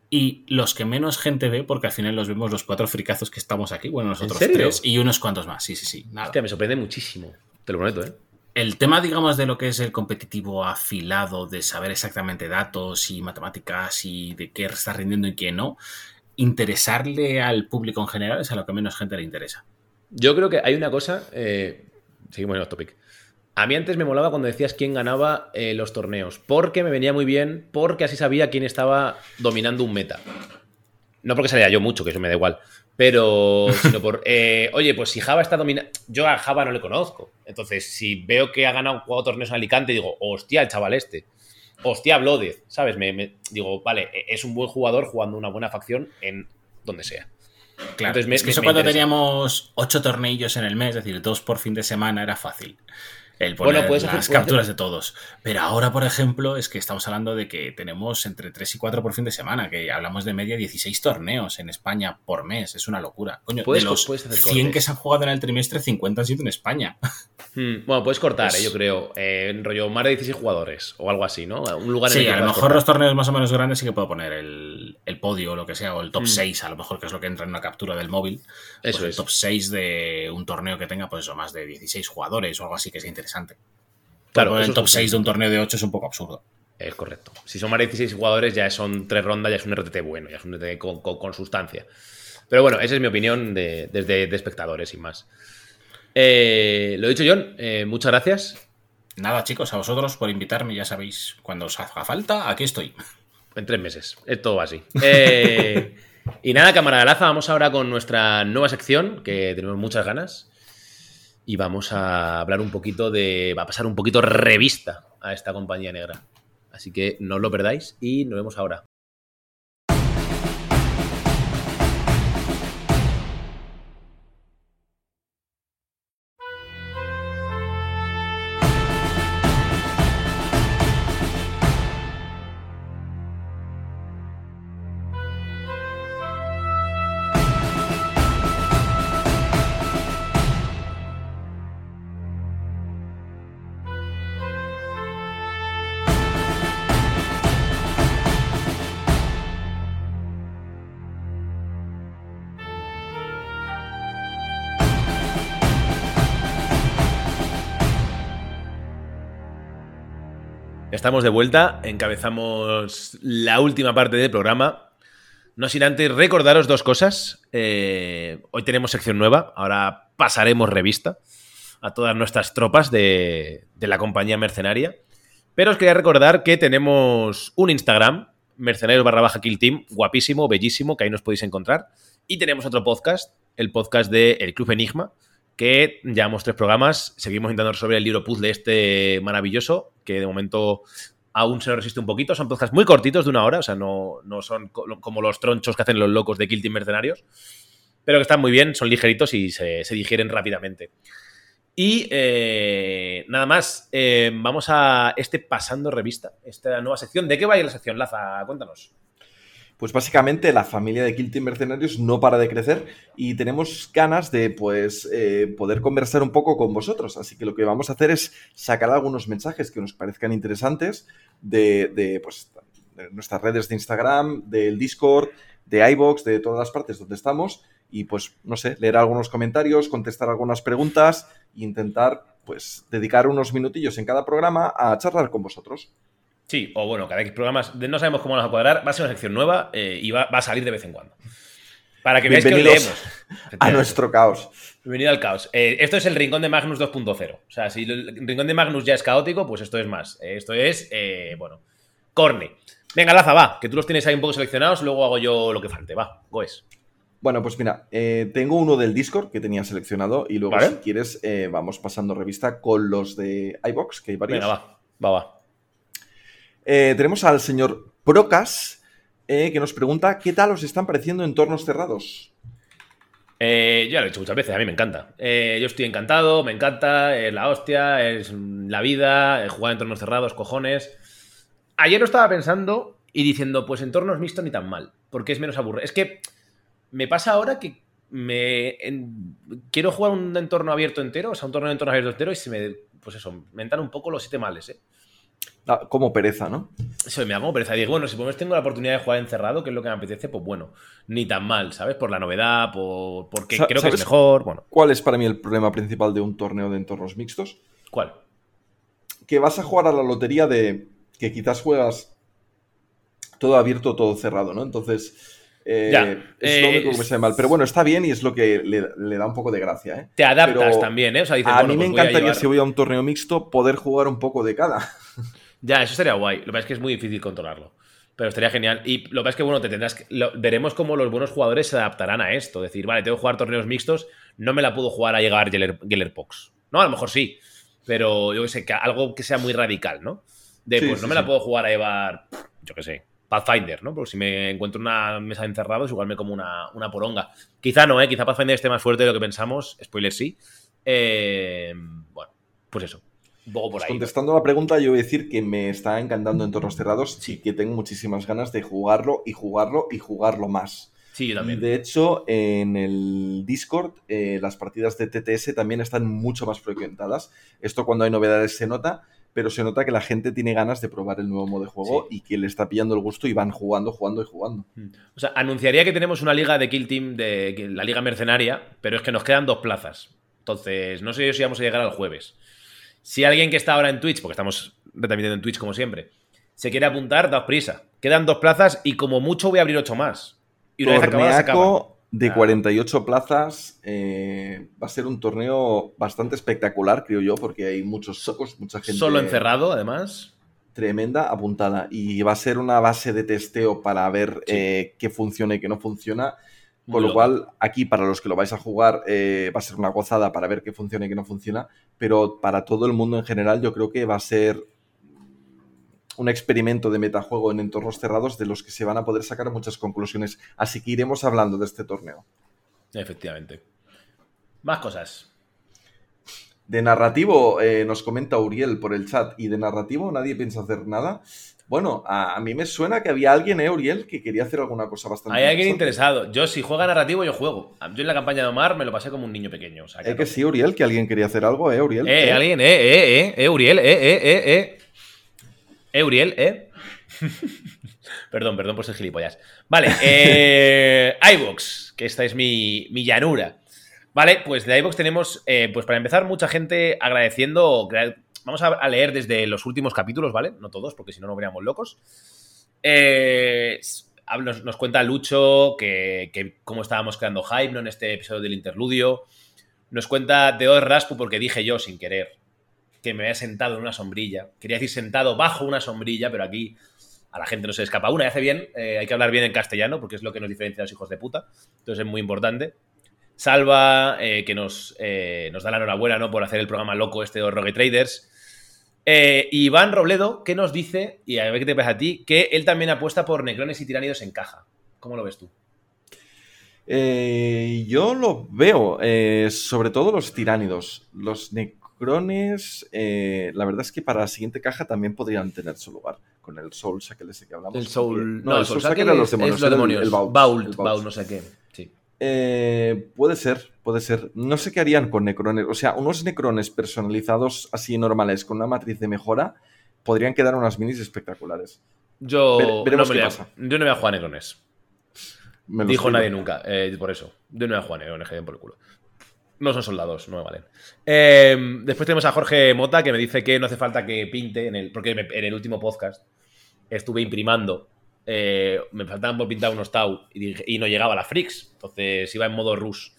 y los que menos gente ve, porque al final los vemos los cuatro fricazos que estamos aquí, bueno, nosotros tres, y unos cuantos más. Sí, sí, sí. Nada. Hostia, me sorprende muchísimo. Te lo prometo, ¿eh? El tema, digamos, de lo que es el competitivo afilado, de saber exactamente datos y matemáticas y de qué está rindiendo y qué no, interesarle al público en general es a lo que menos gente le interesa. Yo creo que hay una cosa. eh, seguimos en los topic. A mí antes me molaba cuando decías quién ganaba eh, los torneos. Porque me venía muy bien, porque así sabía quién estaba dominando un meta. No porque salía yo mucho, que eso me da igual. Pero, *laughs* sino por. eh, oye, pues si Java está dominando. Yo a Java no le conozco. Entonces, si veo que ha ganado cuatro torneos en Alicante, digo, hostia, el chaval este. Hostia, Blooded. ¿Sabes? Me, me- digo, vale, e- es un buen jugador jugando una buena facción en donde sea. Claro, Entonces, me- es que eso cuando interesa. teníamos ocho torneillos en el mes, es decir, dos por fin de semana, era fácil. El poner Bueno, puedes las hacer- capturas de todos. Pero ahora, por ejemplo, es que estamos hablando de que tenemos entre 3 y 4 por fin de semana, que hablamos de media 16 torneos en España por mes. Es una locura. Coño, Puedes- de los puedes hacer 100 cortes. que se han jugado en el trimestre, 50 han sido en España. Hmm, Bueno, puedes cortar, Pues- eh, yo creo. Eh, en rollo más de 16 jugadores o algo así, ¿no? Un lugar en el Sí, que a lo mejor cortar. los torneos más o menos grandes sí que puedo poner el, el podio o lo que sea, o el top Mm. 6, a lo mejor, que es lo que entra en una captura del móvil. Pues Eso el es. top 6 de un torneo que tenga, pues eso, más de 16 jugadores o algo así que sea interesante. Claro, Claro, el top justo. 6 de un torneo de 8 es un poco absurdo. Es correcto. Si son más de 16 jugadores, ya son tres rondas, ya es un RTT bueno, ya es un RTT con, con- con sustancia. Pero bueno, esa es mi opinión de- desde de espectadores y más. Eh, lo dicho, John, eh, muchas gracias. Nada, chicos, a vosotros por invitarme, ya sabéis, cuando os haga falta, aquí estoy. En tres meses. Es todo así. Eh, *laughs* y nada, camarada Laza, vamos ahora con nuestra nueva sección, que tenemos muchas ganas. Y vamos a hablar un poquito de. Va a pasar un poquito revista a esta compañía negra. Así que no os lo perdáis y nos vemos ahora. Estamos de vuelta, encabezamos la última parte del programa. No sin antes recordaros dos cosas. Eh, hoy tenemos sección nueva, ahora pasaremos revista a todas nuestras tropas de, la compañía mercenaria. Pero os quería recordar que tenemos un Instagram, mercenarios barra baja kill team, guapísimo, bellísimo, que ahí nos podéis encontrar. Y tenemos otro podcast, el podcast de El Club Enigma, que llevamos tres programas. Seguimos intentando resolver el libro puzzle este maravilloso, que de momento aún se nos resiste un poquito. Son podcasts muy cortitos, de una hora, o sea, no, no son co- como los tronchos que hacen los locos de Kill Team Mercenarios, pero que están muy bien, son ligeritos y se, se digieren rápidamente. Y eh, nada más, eh, vamos a este pasando revista, esta nueva sección. ¿De qué va a ir la sección, Laza? Cuéntanos. Pues básicamente la familia de Kill Mercenarios no para de crecer y tenemos ganas de pues eh, poder conversar un poco con vosotros. Así que lo que vamos a hacer es sacar algunos mensajes que nos parezcan interesantes de, de, pues, de nuestras redes de Instagram, del Discord, de iBox, de todas las partes donde estamos y pues no sé, leer algunos comentarios, contestar algunas preguntas e intentar pues dedicar unos minutillos en cada programa a charlar con vosotros. Sí, o bueno, cada X programas, de- no sabemos cómo vamos a cuadrar, va a ser una sección nueva eh, y va, va a salir de vez en cuando. Para que veáis que leemos. a nuestro caos. Bienvenido al caos. Eh, esto es el rincón de Magnus 2.0. O sea, si el rincón de Magnus ya es caótico, pues esto es más. Eh, esto es, eh, bueno, corne. Venga, Laza, va, que tú los tienes ahí un poco seleccionados, luego hago yo lo que falte. Va, Goes. Bueno, pues mira, eh, tengo uno del Discord que tenía seleccionado y luego Vale. si quieres eh, vamos pasando revista con los de iBox, que hay varios. Venga, va, va, va. Eh, tenemos al señor Procas eh, que nos pregunta ¿qué tal os están pareciendo entornos cerrados? Eh, ya lo he dicho muchas veces, a mí me encanta. Eh, yo estoy encantado, me encanta, es la hostia, es la vida, jugar en entornos cerrados, cojones. Ayer lo estaba pensando y diciendo, pues entornos mixtos ni tan mal, porque es menos aburrido. Es que me pasa ahora que me quiero jugar un entorno abierto entero, o sea, un torneo de entorno abierto entero y se me, pues eso, me entran un poco los siete males, ¿eh? Ah, como pereza, ¿no? Eso me da como pereza. Digo, bueno, si por tengo la oportunidad de jugar encerrado, que es lo que me apetece, pues bueno, ni tan mal, ¿sabes? Por la novedad, por porque creo que es ¿sabes mejor, bueno. ¿Cuál es para mí el problema principal de un torneo de entornos mixtos? ¿Cuál? Que vas a jugar a la lotería de que quizás juegas todo abierto, todo cerrado, ¿no? Entonces, eh, Ya, es lo eh, que me sale mal. Pero bueno, está bien y es lo que le, le da un poco de gracia, ¿eh? Te adaptas Pero también, ¿eh? O sea, dices, a bueno, mí me pues voy a encantaría, llevar- si voy a un torneo mixto, poder jugar un poco de cada. Ya, eso sería guay. Lo que pasa es que es muy difícil controlarlo. Pero estaría genial. Y lo que pasa es que, bueno, te tendrás que- lo- veremos cómo los buenos jugadores se adaptarán a esto. Decir, vale, tengo que jugar torneos mixtos, no me la puedo jugar a llegar Geller, Gellerpox. No, a lo mejor sí. Pero yo que sé, que algo que sea muy radical, ¿no? De, Sí, pues sí, no me sí. la puedo jugar a llevar, yo qué sé, Pathfinder, ¿no? Porque si me encuentro una mesa de encerrados, igual me como una, una poronga. Quizá no, ¿eh? Quizá Pathfinder esté más fuerte de lo que pensamos. Spoiler sí. Eh, bueno, pues eso. Pues ahí. contestando a la pregunta, yo voy a decir que me está encantando entornos cerrados y que tengo muchísimas ganas de jugarlo y jugarlo y jugarlo más. Sí, yo también. Y de hecho, en el Discord, eh, las partidas de TTS también están mucho más frecuentadas. Esto cuando hay novedades se nota, pero se nota que la gente tiene ganas de probar el nuevo modo de juego y que le está pillando el gusto y van jugando, jugando y jugando. O sea, anunciaría que tenemos una liga de Kill Team, de la liga mercenaria, pero es que nos quedan dos plazas. Entonces, no sé yo si vamos a llegar al jueves. Si alguien que está ahora en Twitch, porque estamos retransmitiendo en Twitch como siempre, se quiere apuntar, daos prisa. Quedan dos plazas y como mucho voy a abrir ocho más. Y una vez acabadas, se acaban. Torneaco de 48 plazas. eh, va a ser un torneo bastante espectacular, creo yo, porque hay muchos socos, mucha gente. Solo encerrado, además. Tremenda apuntada. Y va a ser una base de testeo para ver eh, qué funciona y qué no funciona. Con lo cual, aquí para los que lo vais a jugar, eh, va a ser una gozada para ver qué funciona y qué no funciona. Pero para todo el mundo en general, yo creo que va a ser un experimento de metajuego en entornos cerrados de los que se van a poder sacar muchas conclusiones. Así que iremos hablando de este torneo. Efectivamente. Más cosas. De narrativo, eh, nos comenta Uriel por el chat, y de narrativo nadie piensa hacer nada. Bueno, a, a mí me suena que había alguien, ¿eh, Uriel, que quería hacer alguna cosa bastante Hay alguien interesado. Yo, si juega narrativo, yo juego. Yo en la campaña de Omar me lo pasé como un niño pequeño. O sea, que ¿Eh que sí, Uriel? Que alguien quería hacer algo, ¿eh, Uriel? Eh, ¿Eh? alguien, eh, eh, eh, eh, Uriel, eh, eh, eh, eh. Eh, Uriel, eh. *laughs* perdón, perdón por ser gilipollas. Vale, *laughs* eh, iVox, que esta es mi, mi llanura. Vale, pues de iVox tenemos, eh, pues para empezar, mucha gente agradeciendo. Vamos a, a leer desde los últimos capítulos, ¿vale? No todos, porque si no, nos veríamos locos. Eh, nos, cuenta Lucho que, cómo estábamos creando hype ¿no? en este episodio del interludio. Nos cuenta de Raspu porque dije yo sin querer que me había sentado en una sombrilla. Quería decir sentado bajo una sombrilla, pero aquí a la gente no se escapa una y hace bien. eh, hay que hablar bien en castellano porque es lo que nos diferencia de los hijos de puta. Entonces es muy importante. Salva, eh, que nos, eh, nos da la enhorabuena ¿no? por hacer el programa loco este de Rogue Traders. Eh, Iván Robledo, que nos dice, y a ver qué te pasa a ti, que él también apuesta por Necrones y Tiránidos en caja. ¿Cómo lo ves tú? Eh, yo lo veo, eh, sobre todo los tiránidos. Los necrones, eh, la verdad es que para la siguiente caja también podrían tener su lugar. Con el Soul Shackle ese que hablamos. El Soul. No, el Soul Shackle era los demonios. Es los el- demonios. el Vault, Vault, el Vault, no sé qué. Sí. Eh, puede ser, puede ser. No sé qué harían con necrones. O sea, unos necrones personalizados así normales con una matriz de mejora podrían quedar unas minis espectaculares. Yo, Vere- veremos no me qué pasa. yo no voy a jugar a Necrones. Me Dijo nadie nunca, eh, por eso. Yo no voy a jugar a Necrones, por el culo. No son soldados, no me valen. Eh, después tenemos a Jorge Mota que me dice que no hace falta que pinte, en el, porque en el último podcast estuve imprimando. Eh, me faltaban por pintar unos Tau y, dije- y no llegaba a la Freaks. Entonces iba en modo rush.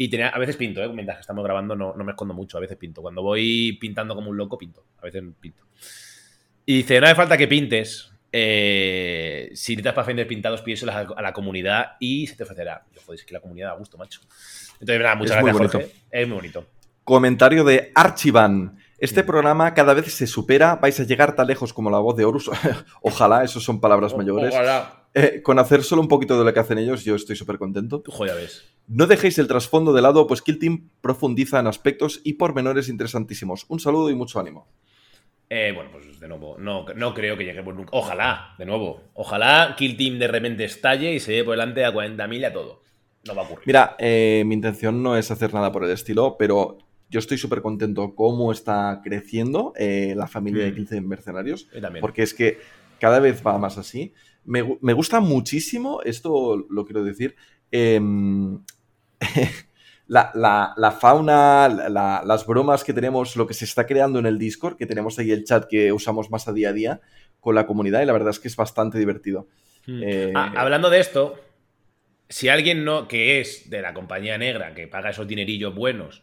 Y tenía, a veces pinto, ¿eh? mientras que estamos grabando no, no me escondo mucho, a veces pinto. Cuando voy pintando como un loco, pinto. A veces pinto. Y dice, no hace falta que pintes. eh, si necesitas Pathfinder pintados, pídeselos a, a la comunidad y se te ofrecerá. Yo, joder, es que la comunidad da gusto, macho. Entonces, nada, muchas Es muy gracias, bonito. Jorge. Es muy bonito. Comentario de Archivan. Este programa cada vez se supera, vais a llegar tan lejos como la voz de Horus. *laughs* Ojalá, eso son palabras mayores. Ojalá. Eh, con hacer solo un poquito de lo que hacen ellos, yo estoy súper contento. Joder, ves. No dejéis el trasfondo de lado, pues Kill Team profundiza en aspectos y pormenores interesantísimos. Un saludo y mucho ánimo. Eh, bueno, pues de nuevo, no, no creo que lleguemos nunca. Ojalá, de nuevo. Ojalá Kill Team de repente estalle y se lleve por delante a 40.000 a todo. no va a ocurrir. Mira, eh, mi intención no es hacer nada por el estilo, pero yo estoy súper contento cómo está creciendo eh, la familia de Mm. 15 mercenarios, Yo también. porque es que cada vez va más así. Me, me gusta muchísimo, esto lo quiero decir, em, *laughs* la, la- la fauna, la- la- las bromas que tenemos, lo que se está creando en el Discord, que tenemos ahí el chat que usamos más a día a día con la comunidad y la verdad es que es bastante divertido. Mm. Eh, Ah, hablando de esto, si alguien no que es de la compañía negra, que paga esos dinerillos buenos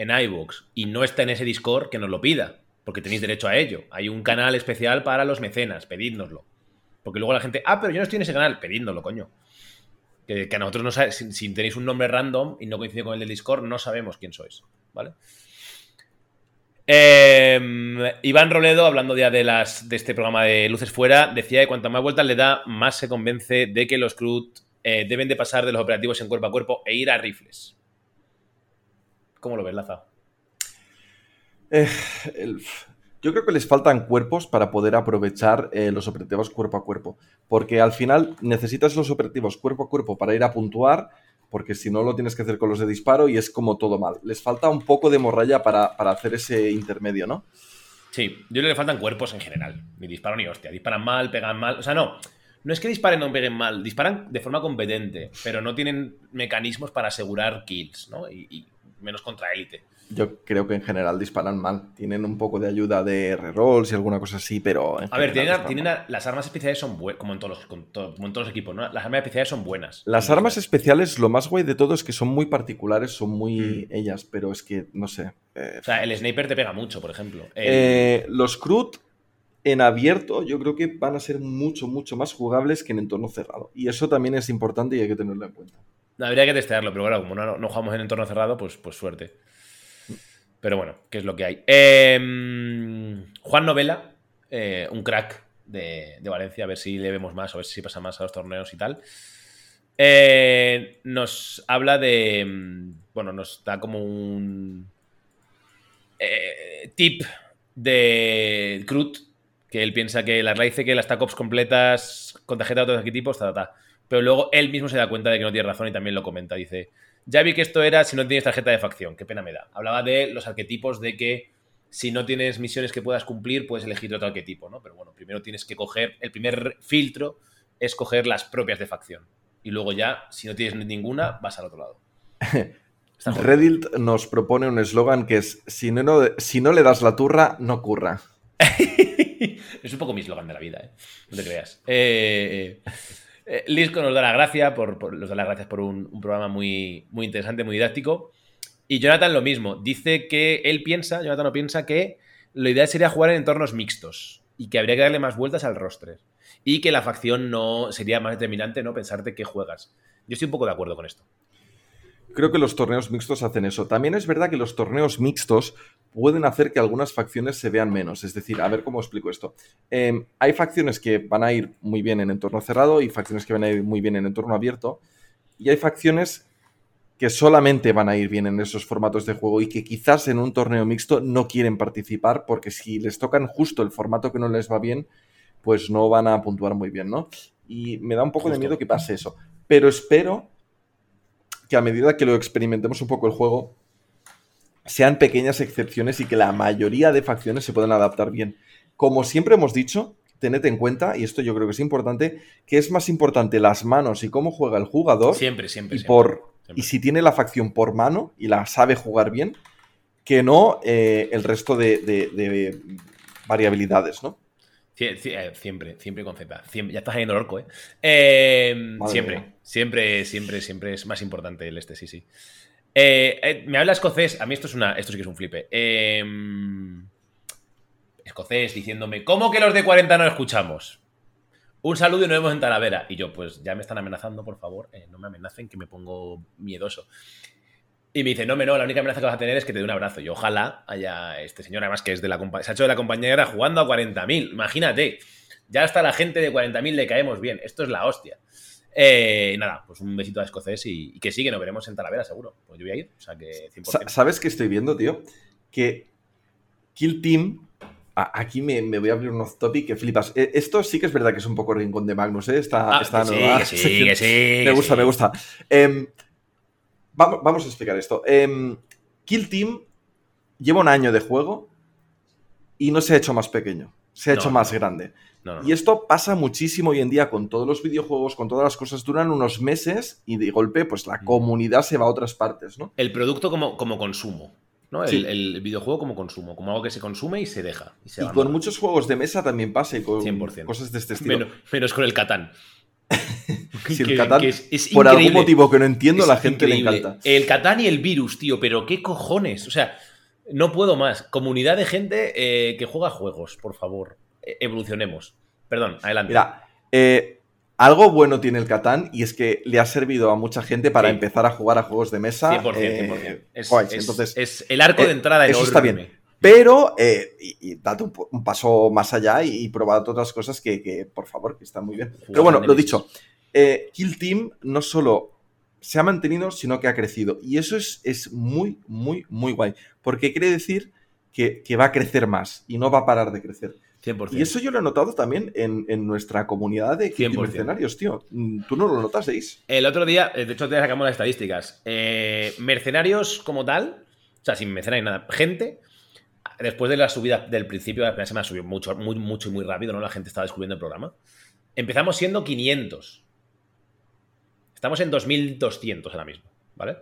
en iVoox y no está en ese Discord, que nos lo pida, porque tenéis derecho a ello. Hay un canal especial para los mecenas, pedídnoslo. Porque luego la gente, ah, pero yo no estoy en ese canal, pedídnoslo, coño. Que, a nosotros no sabe- si, tenéis un nombre random y no coincide con el del Discord, no sabemos quién sois, ¿vale? Eh, Iván Roledo, hablando ya de, de este programa de Luces Fuera, decía que cuantas más vueltas le da, más se convence de que los CRUD eh, deben de pasar de los operativos en cuerpo a cuerpo e ir a rifles. ¿Cómo lo ves, Laza? Eh, el- yo creo que les faltan cuerpos para poder aprovechar eh, los operativos cuerpo a cuerpo. Porque al final necesitas los operativos cuerpo a cuerpo para ir a puntuar, porque si no lo tienes que hacer con los de disparo y es como todo mal. Les falta un poco de morralla para, para hacer ese intermedio, ¿no? Sí, yo creo que le faltan cuerpos en general. Ni disparo ni hostia. Disparan mal, pegan mal. O sea, no. No es que disparen o peguen mal. Disparan de forma competente, pero no tienen mecanismos para asegurar kills, ¿no? Y, y menos contra élite. Yo creo que en general disparan mal. Tienen un poco de ayuda de rerolls y alguna cosa así, pero... A ver, tienen, a- las armas especiales son buenas, como en todos los, con to- como en todos los equipos, ¿no? Las armas especiales son buenas. Las armas especiales, lo más guay de todo es que son muy particulares, son muy Mm. ellas, pero es que, no sé. eh, O sea, el sniper te pega mucho, por ejemplo. El- Eh, los CRUD en abierto yo creo que van a ser mucho, mucho más jugables que en entorno cerrado. Y eso también es importante y hay que tenerlo en cuenta. Habría que testearlo, pero claro, como no, no jugamos en entorno cerrado, pues, pues suerte. Pero bueno, ¿qué es lo que hay? Eh, Juan Novela, eh, un crack de, de Valencia, a ver si le vemos más, a ver si pasa más a los torneos y tal. Eh, nos habla de. mm, Bueno, nos da como un eh, tip de Crut, que él piensa que las dice que las TACOPs completas con tarjeta de otros arquetipos, ta, ta, ta. Pero luego él mismo se da cuenta de que no tiene razón y también lo comenta. Dice, ya vi que esto era si no tienes tarjeta de facción, qué pena me da. Hablaba de los arquetipos de que si no tienes misiones que puedas cumplir, puedes elegir otro arquetipo, ¿no? Pero bueno, primero tienes que coger, el primer filtro es coger las propias de facción. Y luego ya, si no tienes ninguna, vas al otro lado. *laughs* Reddit nos propone un eslogan que es, si no, no- si no le das la turra, no curra. *laughs* es un poco mi eslogan de la vida, ¿eh? No te creas. Eh, eh, Lisco nos da la gracia por, da las gracias por un, un programa muy, muy interesante, muy didáctico. Y Jonathan lo mismo. Dice que él piensa, Jonathan no piensa que lo ideal sería jugar en entornos mixtos y que habría que darle más vueltas al roster. Y que la facción no sería más determinante, ¿no? Pensarte que juegas. Yo estoy un poco de acuerdo con esto. Creo que los torneos mixtos hacen eso. También es verdad que los torneos mixtos pueden hacer que algunas facciones se vean menos. Es decir, a ver cómo explico esto. Eh, hay facciones que van a ir muy bien en entorno cerrado y facciones que van a ir muy bien en entorno abierto. Y hay facciones que solamente van a ir bien en esos formatos de juego y que quizás en un torneo mixto no quieren participar porque si les tocan justo el formato que no les va bien, pues no van a puntuar muy bien, ¿no? Y me da un poco de miedo que pase eso. Pero espero que a medida que lo experimentemos un poco el juego, sean pequeñas excepciones y que la mayoría de facciones se puedan adaptar bien. Como siempre hemos dicho, tened en cuenta, y esto yo creo que es importante, que es más importante las manos y cómo juega el jugador. Siempre, siempre, Y, siempre, por, siempre. y si tiene la facción por mano y la sabe jugar bien, que no eh, el resto de, de- de variabilidades, ¿no? Eh, Siempre, siempre con Z. Siempre- ya estás ahí en el orco, ¿eh? Eh, siempre, mía. siempre, siempre, siempre es más importante el este, sí, sí. Eh, eh, me habla escocés. A mí esto es una. Esto sí que es un flipe. Eh, escocés diciéndome, ¿cómo que los de 40 no escuchamos? Un saludo y nos vemos en Talavera. Y yo, pues ya me están amenazando, por favor. eh, no me amenacen, que me pongo miedoso. Y me dice, no, me no, la única amenaza que vas a tener es que te dé un abrazo. Y ojalá haya este señor, además que es de la compa- se ha hecho de la compañera jugando a 40.000. Imagínate, ya hasta la gente de 40.000 le caemos bien. Esto es la hostia. Eh, nada, pues un besito a escocés y, y que sigue, nos veremos en Talavera, seguro. Pues yo voy a ir, o sea que 100%. Sa- ¿Sabes qué estoy viendo, tío? Que Kill Team. Aquí me, me voy a abrir un off topic que flipas. Eh, Esto sí que es verdad que es un poco rincón de Magnus, ¿eh? Esta, Ah, esta que sí, que sí, que sí, Me que gusta, sí. me gusta. Em, vamos, vamos a explicar esto. Em, Kill Team lleva un año de juego y no se ha hecho más pequeño, se ha No, hecho más grande. No, no. Y esto pasa muchísimo hoy en día con todos los videojuegos, con todas las cosas, duran unos meses y de golpe, pues Mm. la comunidad se va a otras partes, ¿no? El producto como, como consumo. ¿no? Sí. El, el videojuego como consumo, como algo que se consume y se deja. Y, se Y abandona. con muchos juegos de mesa también pasa y con 100%. cosas de este estilo. Menos, menos con el Catán. *laughs* Si el Catán, que es- es por algún motivo que no entiendo, la gente le encanta. El Catán y el virus, tío, pero qué cojones. O sea, no puedo más. Comunidad de gente eh, que juega juegos, por favor. E- Evolucionemos. Perdón, adelante. Mira, eh, algo bueno tiene el Catán y es que le ha servido a mucha gente para Sí. empezar a jugar a juegos de mesa. 100%, eh, 100%. Es, Entonces, es el arco de entrada Eso está bien. Pero, eh, y, y date un, paso más allá y, y probad otras cosas que, que, por favor, que están muy bien. Pero bueno, lo dicho, eh, Kill Team no solo se ha mantenido, sino que ha crecido. Y eso es, es muy, muy, muy guay. Porque quiere decir que, que va a crecer más y no va a parar de crecer. 100%. Y eso yo lo he notado también en, en nuestra comunidad de Kill Team 100%. mercenarios, tío. Mm, ¿Tú no lo notaseis? El otro día, eh, de hecho, te sacamos las estadísticas. Eh, mercenarios como tal, o sea, sin mercenarios nada, gente, después de la subida del principio, la primera semana subió mucho, muy, mucho y muy rápido, ¿no? La gente estaba descubriendo el programa. Empezamos siendo 500. Estamos en 2200 ahora mismo, ¿vale?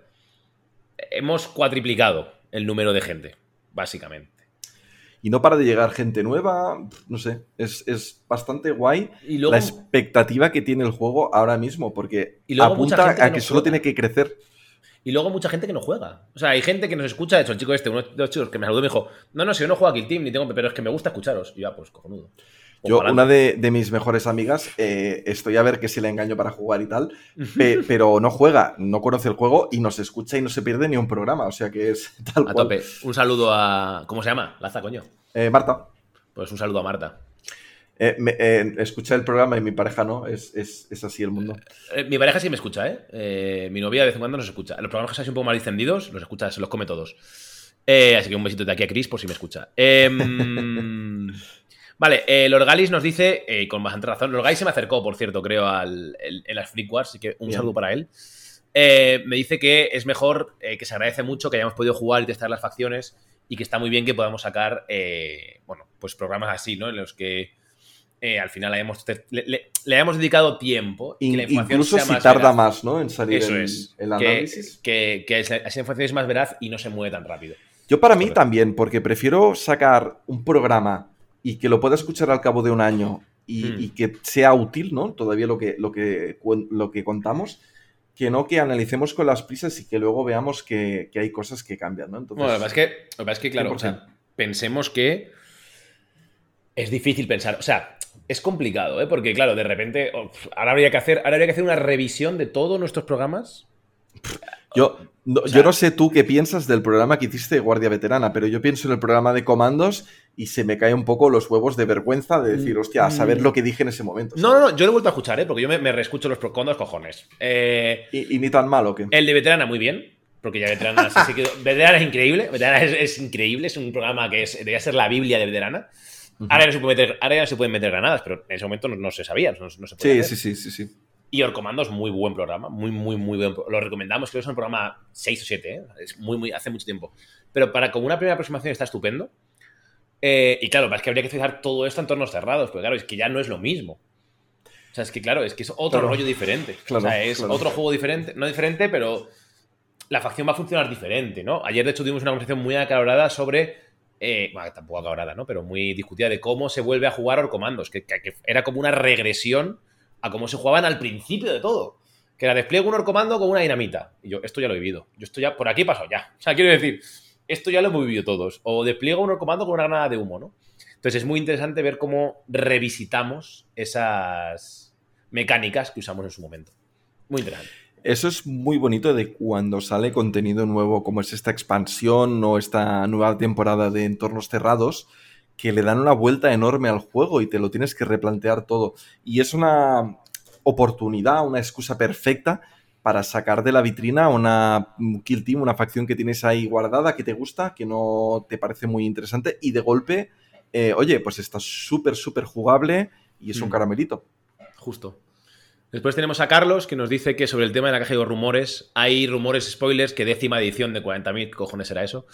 Hemos cuatriplicado el número de gente, básicamente. Y no para de llegar gente nueva, no sé, es, es bastante guay Y luego- la expectativa que tiene el juego ahora mismo, porque Y luego mucha apunta a que solo tiene que crecer. Y luego mucha gente que no juega. O sea, hay gente que nos escucha. De hecho, el chico este, uno de los chicos que me saludó, me dijo: No, no, si yo no juego a Kill Team, ni tengo. Pero es que me gusta escucharos. Y ya, pues cojonudo. Yo, una de, de mis mejores amigas, eh, estoy a ver que si le engaño para jugar y tal, pe- pero no juega, no conoce el juego y nos escucha y no se pierde ni un programa, o sea que es *laughs* tal A cual. tope. Un saludo a. ¿Cómo se llama? Laza, coño. Eh, Marta, Pues un saludo a Marta. eh, me- eh, escucha el programa y mi pareja no, es, es- es así el mundo. Eh, mi pareja sí me escucha, ¿eh? Mi novia de vez en cuando nos escucha. Los programas que son un poco más distendidos, los escucha, se los come todos. Así que un besito de aquí a Chris por si me escucha. *laughs* Vale, eh, Lorgalis nos dice, eh, con bastante razón, Lorgalis se me acercó, por cierto, creo, al, el- en las Freak Wars, así que un Bien. saludo para él. Eh, me dice que es mejor, eh, que se agradece mucho que hayamos podido jugar y testar las facciones y que está muy bien que podamos sacar, eh, bueno, pues programas así, ¿no? En los que al final hayamos le, le- le hayamos dedicado tiempo y que la In- información incluso sea si más tarda veraz. más, ¿no? En salir Eso el, es. el Que- análisis. Que, que esa esa información es más veraz y no se mueve tan rápido. Yo para mí también, porque prefiero sacar un programa y que lo pueda escuchar al cabo de un año y, Hmm. y que sea útil, ¿no? Todavía lo que, lo, que, lo que contamos, que no que analicemos con las prisas y que luego veamos que, que hay cosas que cambian, ¿no? Entonces, Bueno, lo que pasa es que, lo que, pasa es que claro, o sea, 100%. pensemos que es difícil pensar. O sea, es complicado, ¿eh? Porque, claro, de repente. oh, ahora habría que hacer. Ahora habría que hacer una revisión de todos nuestros programas. Yo, no, sea- yo no sé tú qué piensas del programa que hiciste de Guardia Veterana, pero yo pienso en el programa de comandos y se me caen un poco los huevos de vergüenza de decir, hostia, a saber lo que dije en ese momento. No, no, no, yo lo he vuelto a escuchar, ¿eh? Porque yo me, me reescucho los con dos cojones. Eh, ¿Y, y ni tan malo que. El de veterana, muy bien. Porque ya veterana, sí, sí que- *laughs* veterana es increíble. Veterana es, es increíble. Es un programa que es, debería ser la Biblia de veterana. Ahora, ya no se puede meter, ahora ya no se pueden meter granadas, pero en ese momento no, no se sabía. No, no se podía Sí, sí, sí, sí, sí. Y Orcomando es muy buen programa, muy, muy, muy buen. Lo recomendamos, creo que es un programa 6 o 7, ¿eh? es muy, muy, hace mucho tiempo. Pero para como una primera aproximación está estupendo. Eh, y claro, es que habría que fijar todo esto en entornos cerrados, porque claro, es que ya no es lo mismo. O sea, es que claro, es que es otro Claro. rollo diferente. Claro, o sea, es claro. otro juego diferente, no diferente, pero la facción va a funcionar diferente, ¿no? Ayer, de hecho, tuvimos una conversación muy acalorada sobre. eh, bueno, tampoco acalorada, ¿no? Pero muy discutida de cómo se vuelve a jugar Orcomandos, que, que- que era como una regresión a cómo se jugaban al principio de todo. Que era despliego un orcomando con una dinamita. Y yo, esto ya lo he vivido. Yo esto ya, por aquí he pasado ya. *laughs* O sea, quiero decir, esto ya lo hemos vivido todos. O despliego un orcomando con una granada de humo, ¿no? Entonces es muy interesante ver cómo revisitamos esas mecánicas que usamos en su momento. Muy interesante. Eso es muy bonito de cuando sale contenido nuevo, como es esta expansión o esta nueva temporada de entornos cerrados, que le dan una vuelta enorme al juego y te lo tienes que replantear todo. Y es una oportunidad, una excusa perfecta para sacar de la vitrina una un Kill Team, una facción que tienes ahí guardada, que te gusta, que no te parece muy interesante, y de golpe, eh, oye, pues está súper, súper jugable y es un Mm. caramelito. Justo. Después tenemos a Carlos que nos dice que sobre el tema de la caja de rumores, hay rumores spoilers que décima edición de 40.000, ¿qué cojones será eso?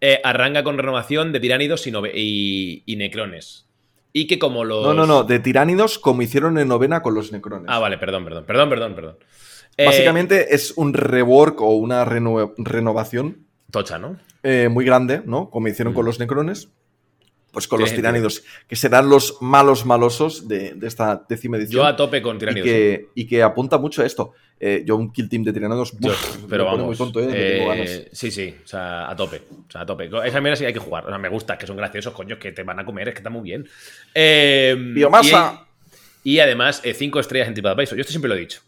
Eh, arranca con renovación de tiránidos y, nove- y- y necrones. Y que como los... No, no, no, de tiránidos como hicieron en novena con los necrones. Ah, vale, perdón, perdón, perdón, perdón, perdón. Eh, Básicamente es un rework o una reno- renovación Tocha, ¿no? eh, muy grande, ¿no? Como hicieron Mm. con los necrones. Pues con los tiránidos, que serán los malos malosos de, de esta décima edición. Yo a tope con y tiránidos. que, y que apunta mucho a esto. Eh, yo un kill team de tiránidos, pero me vamos. muy tonto, ¿eh? Tengo eh, ganas. sí, sí, o sea, a tope. O sea, a tope. Esa mierda sí hay que jugar. O sea, me gusta, que son graciosos, coño, que te van a comer, es que está muy bien. Eh, Biomasa. Y, y además, eh, cinco estrellas en TripAdvisor. Yo esto siempre lo he dicho.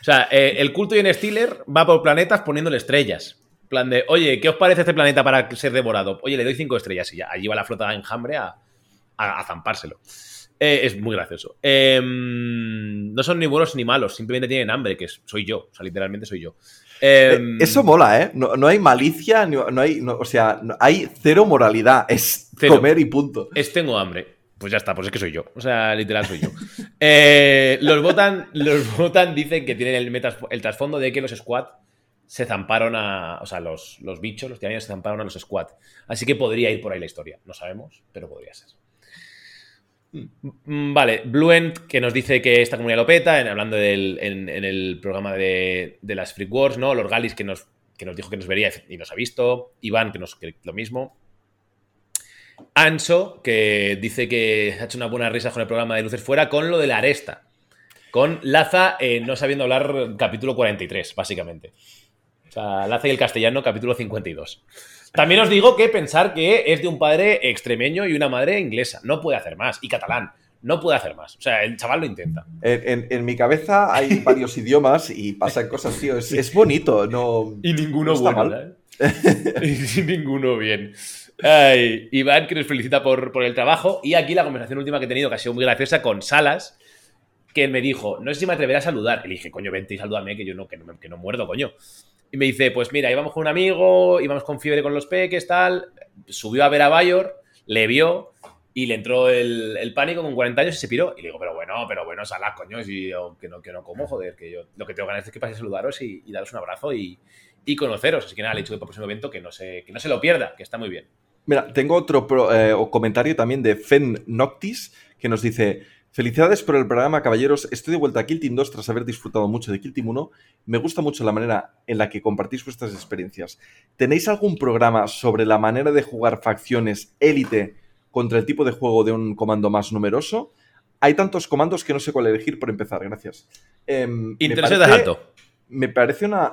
O sea, eh, el culto y en Steeler va por planetas poniéndole estrellas. Plan de, oye, ¿qué os parece este planeta para ser devorado? Oye, le doy cinco estrellas y ya. Allí va la flota de enjambre a, a, a zampárselo. Eh, es muy gracioso. Eh, no son ni buenos ni malos, simplemente tienen hambre, que es- soy yo. O sea, literalmente soy yo. Eh, Eh, Eso mola, ¿eh? No, no hay malicia, no, hay, no- o sea, hay cero moralidad. Es Cero. comer y punto. Es tengo hambre. Pues ya está, pues es que soy yo. O sea, literal soy yo. *laughs* Eh, los votan, los votan dicen que tienen el, metas- el trasfondo de que los squad se zamparon a. O sea, los, los bichos, los tiranios se zamparon a los squad. Así que podría ir por ahí la historia. No sabemos, pero podría ser. Mm, Vale, Bluent, que nos dice que esta comunidad lo peta, en- hablando del, en, el programa de, de las Freak Wars, ¿no? Los Galis, que nos, que nos dijo que nos vería y nos ha visto. Iván, que nos que lo mismo. Anso, que dice que ha hecho una buena risa con el programa de Luces Fuera, con lo de la aresta. Con Laza eh, no sabiendo hablar capítulo 43, básicamente. Sea, Laza y el castellano, capítulo 52. También os digo que pensar que es de un padre extremeño y una madre inglesa. No puede hacer más. Y catalán. No puede hacer más. O sea, el chaval lo intenta. En, en- en mi cabeza hay varios *laughs* idiomas y pasan cosas, tío. Es, es bonito, no. Y ninguno no bueno, mal. ¿eh? *laughs* y ninguno bien. Ay, Iván, que nos felicita por, por el trabajo. Y aquí la conversación última que he tenido, que ha sido muy graciosa, con Salas, que me dijo, no sé si me atreveré a saludar. Y le dije, coño, vente y salúdame, que yo no, que no, me- que no muerdo, coño. Y me dice, pues mira, íbamos con un amigo, íbamos con fiebre con los peques, tal. Subió a ver a Bayor, le vio y le entró el, el pánico con 40 años y se piró. Y le digo, pero bueno, pero bueno, Salas, coño, si yo, que, no, que no como, joder, que yo lo que tengo ganas es que pase a saludaros y, daros un abrazo y, y conoceros. Así que nada, le he dicho que para el próximo evento que no, se, que no se lo pierda, que está muy bien. Mira, tengo otro pro- eh, comentario también de Fen Noctis que nos dice: Felicidades por el programa, caballeros. Estoy de vuelta a Kill Team 2 tras haber disfrutado mucho de Kill Team 1. Me gusta mucho la manera en la que compartís vuestras experiencias. ¿Tenéis algún programa sobre la manera de jugar facciones élite contra el tipo de juego de un comando más numeroso? Hay tantos comandos que no sé cuál elegir por empezar. Gracias. Em, Intereses de parece- alto. Me parece una,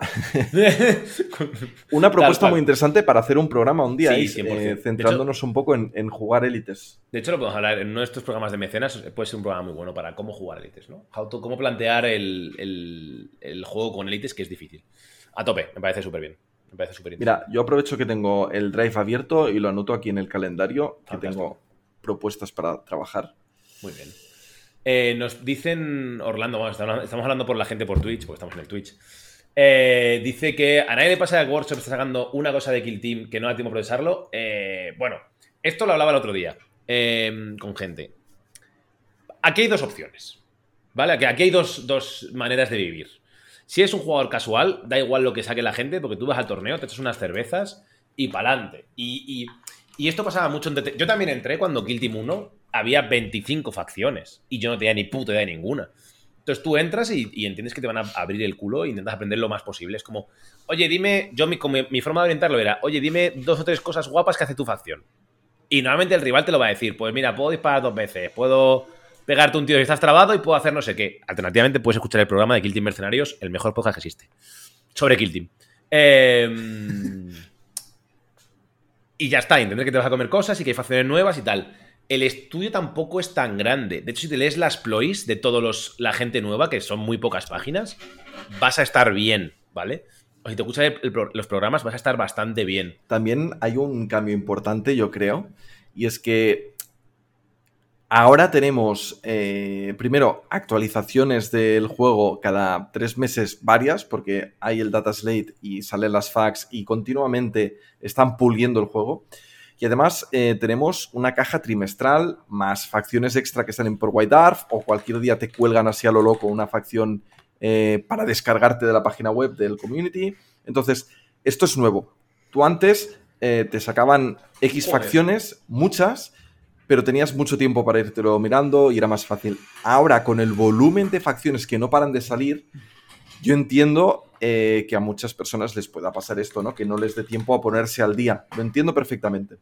*laughs* una propuesta muy interesante para hacer un programa un día Sí, y, 100%. eh, De hecho- centrándonos un poco en, en jugar élites. De hecho, lo podemos hablar en nuestros programas de mecenas. Puede ser un programa muy bueno para cómo jugar élites, ¿no? To- cómo plantear el, el- el juego con élites, que es difícil. A tope, me parece súper bien. Me parece súper Mira, yo aprovecho que tengo el drive abierto y lo anoto aquí en el calendario, que tengo propuestas para trabajar. Muy bien. Eh, nos dicen, Orlando, bueno, estamos hablando por la gente por Twitch, porque estamos en el Twitch. Eh, dice que a nadie le pasa que Workshop está sacando una cosa de Kill Team que no da tiempo a procesarlo. Eh, bueno, esto lo hablaba el otro día eh, con gente. Aquí hay dos opciones. ¿Vale? Aquí, hay dos, dos maneras de vivir. Si es un jugador casual, da igual lo que saque la gente, porque tú vas al torneo, te echas unas cervezas y pa'lante. Y, y esto pasaba mucho en. Yo también entré cuando Kill Team 1 había 25 facciones y yo no tenía ni puta idea de ninguna. Entonces tú entras y, entiendes que te van a abrir el culo e intentas aprender lo más posible. Es como, oye, dime, yo mi, mi forma de orientarlo era, oye, dime dos o tres cosas guapas que hace tu facción. Y normalmente el rival te lo va a decir, pues mira, puedo disparar dos veces, puedo pegarte un tiro si estás trabado y puedo hacer no sé qué. Alternativamente puedes escuchar el programa de Kill Team Mercenarios, el mejor podcast que existe. Sobre Kill Team. Eh, y ya está, entender que te vas a comer cosas y que hay facciones nuevas y tal. El estudio tampoco es tan grande. De hecho, si te lees las ploys de todos la gente nueva, que son muy pocas páginas, vas a estar bien, ¿vale? O si te escuchas los programas, vas a estar bastante bien. También hay un cambio importante, yo creo, y es que ahora tenemos, eh, primero, actualizaciones del juego cada tres meses varias, porque hay el data slate y salen las facts y continuamente están puliendo el juego. Y además eh, tenemos una caja trimestral más facciones extra que salen por White Dwarf o cualquier día te cuelgan así a lo loco una facción eh, para descargarte de la página web del community. Entonces, esto es nuevo. Tú antes te sacaban X facciones, muchas, pero tenías mucho tiempo para irtelo mirando y era más fácil. Ahora, con el volumen de facciones que no paran de salir, yo entiendo eh, que a muchas personas les pueda pasar esto, ¿no? Que no les dé tiempo a ponerse al día. Lo entiendo perfectamente.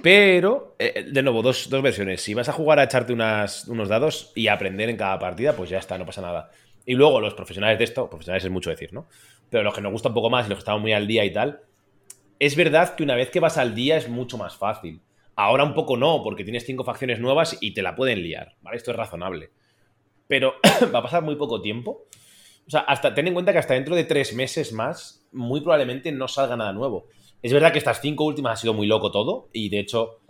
Pero, eh, de nuevo, dos, dos versiones. Si vas a jugar a echarte unos dados y aprender en cada partida, pues ya está, no pasa nada. Y luego los profesionales de esto, profesionales es mucho decir, ¿no? Pero los que nos gusta un poco más los que estamos muy al día y tal, es verdad que una vez que vas al día es mucho más fácil. Ahora un poco no, porque tienes cinco facciones nuevas y te la pueden liar, ¿vale? Esto es razonable. Pero *clears throat* va a pasar muy poco tiempo. O sea, hasta ten en cuenta que hasta dentro de tres meses más, muy probablemente no salga nada nuevo. Es verdad que estas cinco últimas ha sido muy loco todo, y de hecho,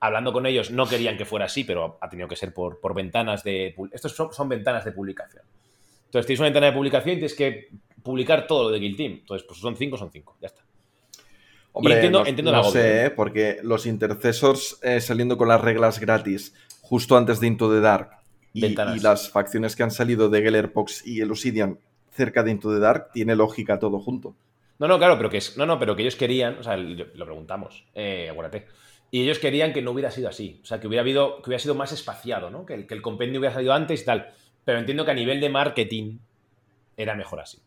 hablando con ellos, no querían que fuera así, pero ha tenido que ser por, ventanas de. Estos son, son ventanas de publicación. Entonces tienes una ventana de publicación y tienes que publicar todo lo de Guild Team. Entonces, pues son cinco, son cinco, ya está. Hombre, Y entiendo, no, entiendo no el agobio. sé, porque los intercesors eh, saliendo con las reglas gratis justo antes de Into the Dark y, las facciones que han salido de Gellerpox y Elusidian cerca de Into the Dark, tiene lógica todo junto. No, no, claro, pero que es. No, no, pero que ellos querían. O sea, lo lo preguntamos. Eh, acuérdate. Y ellos querían que no hubiera sido así. O sea, que hubiera habido. Que hubiera sido más espaciado, ¿no? Que el, que el compendio hubiera salido antes y tal. Pero entiendo que a nivel de marketing era mejor así.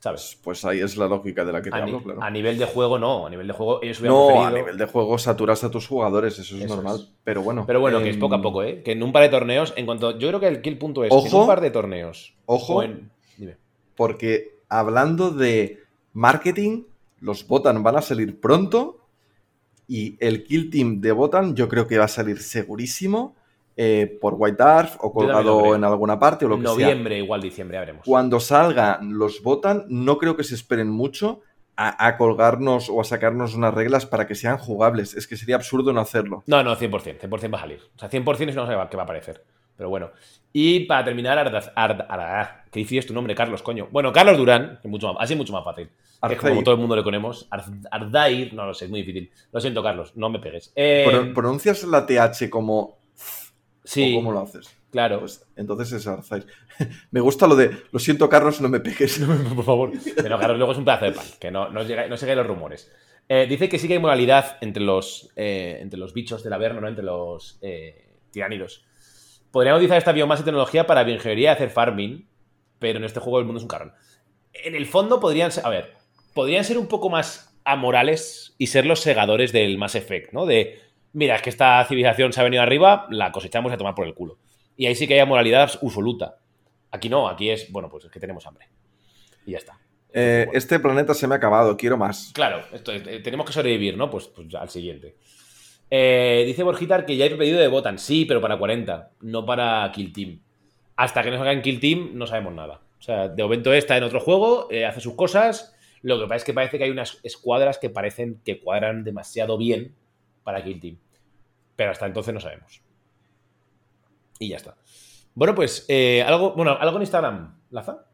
¿Sabes? Pues ahí es la lógica de la que te A, hablo, claro. a nivel de juego, no. A nivel de juego, ellos hubieran No, a nivel de juego saturas a tus jugadores, eso es Eso normal. es. Pero bueno. Pero bueno, que es em, poco a poco, ¿eh? Que en un par de torneos, en cuanto. Yo creo que el kill punto es. que en un par de torneos. Ojo, en- dime. porque hablando de marketing, los Botan van a salir pronto y el Kill Team de Botan yo creo que va a salir segurísimo eh, por White Dwarf o colgado en alguna parte o lo que sea. Noviembre, igual diciembre, veremos. Cuando salgan los Botan, no creo que se esperen mucho a, a colgarnos o a sacarnos unas reglas para que sean jugables. Es que sería absurdo no hacerlo. No, no, 100%. 100% va a salir. O sea, 100% es una cosa que va a aparecer. Pero bueno. Y para terminar, Ardaz, Ard- Ard- ¿qué dices tu nombre, Carlos, coño? Bueno, Carlos Durán, que mucho más, así es mucho más fácil. Que es como todo el mundo le conocemos. Ard- Ardair, no lo sé, es muy difícil. Lo siento, Carlos, no me pegues. Eh, Pro- ¿Pronuncias la TH como... Sí. ¿O cómo lo haces? Claro. Pues entonces es Arzair. *laughs* Me gusta lo de, lo siento Carlos, no me pegues. *laughs* por favor. Pero Carlos luego es un pedazo de pan, que no, no, llega- no los rumores. Eh, dice que sí que hay moralidad entre los, eh, entre los bichos del Averno, ¿no? entre los eh, tiránidos. Podríamos utilizar esta biomasa y tecnología para bioingeniería y hacer farming, pero en este juego el mundo es un carrón. En el fondo podrían ser, a ver, podrían ser un poco más amorales y ser los segadores del Mass Effect, ¿no? De, mira, es que esta civilización se ha venido arriba, la cosechamos y a tomar por el culo. Y ahí sí que hay moralidad absoluta. Aquí no, aquí es, bueno, pues es que tenemos hambre. Y ya está. Eh, este planeta se me ha acabado, quiero más. Claro, esto es- eh, tenemos que sobrevivir, ¿no? Pues, pues al siguiente. Eh, dice Borgitar que ya hay pedido de Botan. Sí, pero para 40, no para Kill Team. Hasta que no salga en Kill Team, no sabemos nada. O sea, de momento está en otro juego, eh, hace sus cosas. Lo que pasa es que parece que hay unas escuadras que parecen que cuadran demasiado bien para Kill Team. Pero hasta entonces no sabemos. Y ya está. Bueno, pues, eh, algo, bueno, algo en Instagram, Laza.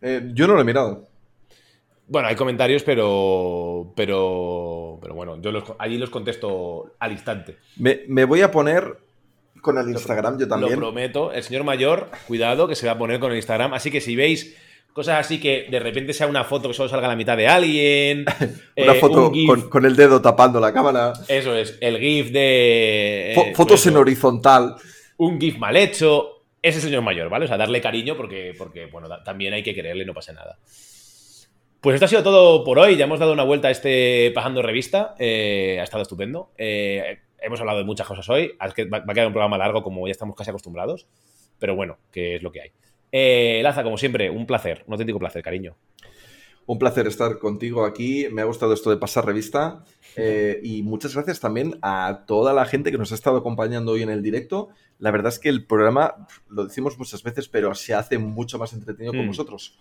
Eh, yo no lo he mirado. Bueno, hay comentarios, pero. Pero. Pero bueno, yo los, allí los contesto al instante. Me, me voy a poner con el Instagram yo también. Lo prometo. El señor mayor, cuidado, que se va a poner con el Instagram. Así que si veis cosas así que de repente sea una foto que solo salga la mitad de alguien. *laughs* Una eh, foto un GIF, con, con el dedo tapando la cámara. Eso es, el GIF de. Eh, fotos pues en eso, horizontal. Un GIF mal hecho. Ese señor mayor, ¿vale? O sea, darle cariño porque, porque bueno, también hay que quererle, no pasa nada. Pues esto ha sido todo por hoy. Ya hemos dado una vuelta a este Pajando Revista. Eh, ha estado estupendo. Eh, hemos hablado de muchas cosas hoy. Va a quedar un programa largo como ya estamos casi acostumbrados. Pero bueno, que es lo que hay. Eh, Laza, como siempre, un placer. Un auténtico placer, cariño. Un placer estar contigo aquí. Me ha gustado esto de pasar revista. Eh, y muchas gracias también a toda la gente que nos ha estado acompañando hoy en el directo. La verdad es que el programa, lo decimos muchas veces, pero se hace mucho más entretenido con Mm. vosotros.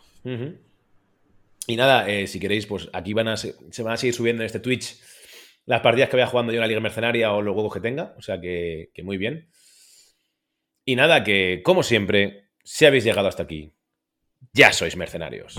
Y nada, eh, si queréis, pues aquí van a se, se van a seguir subiendo en este Twitch las partidas que vaya jugando yo en la Liga Mercenaria o los juegos que tenga. O sea que, que muy bien. Y nada, que como siempre, si habéis llegado hasta aquí, ya sois mercenarios.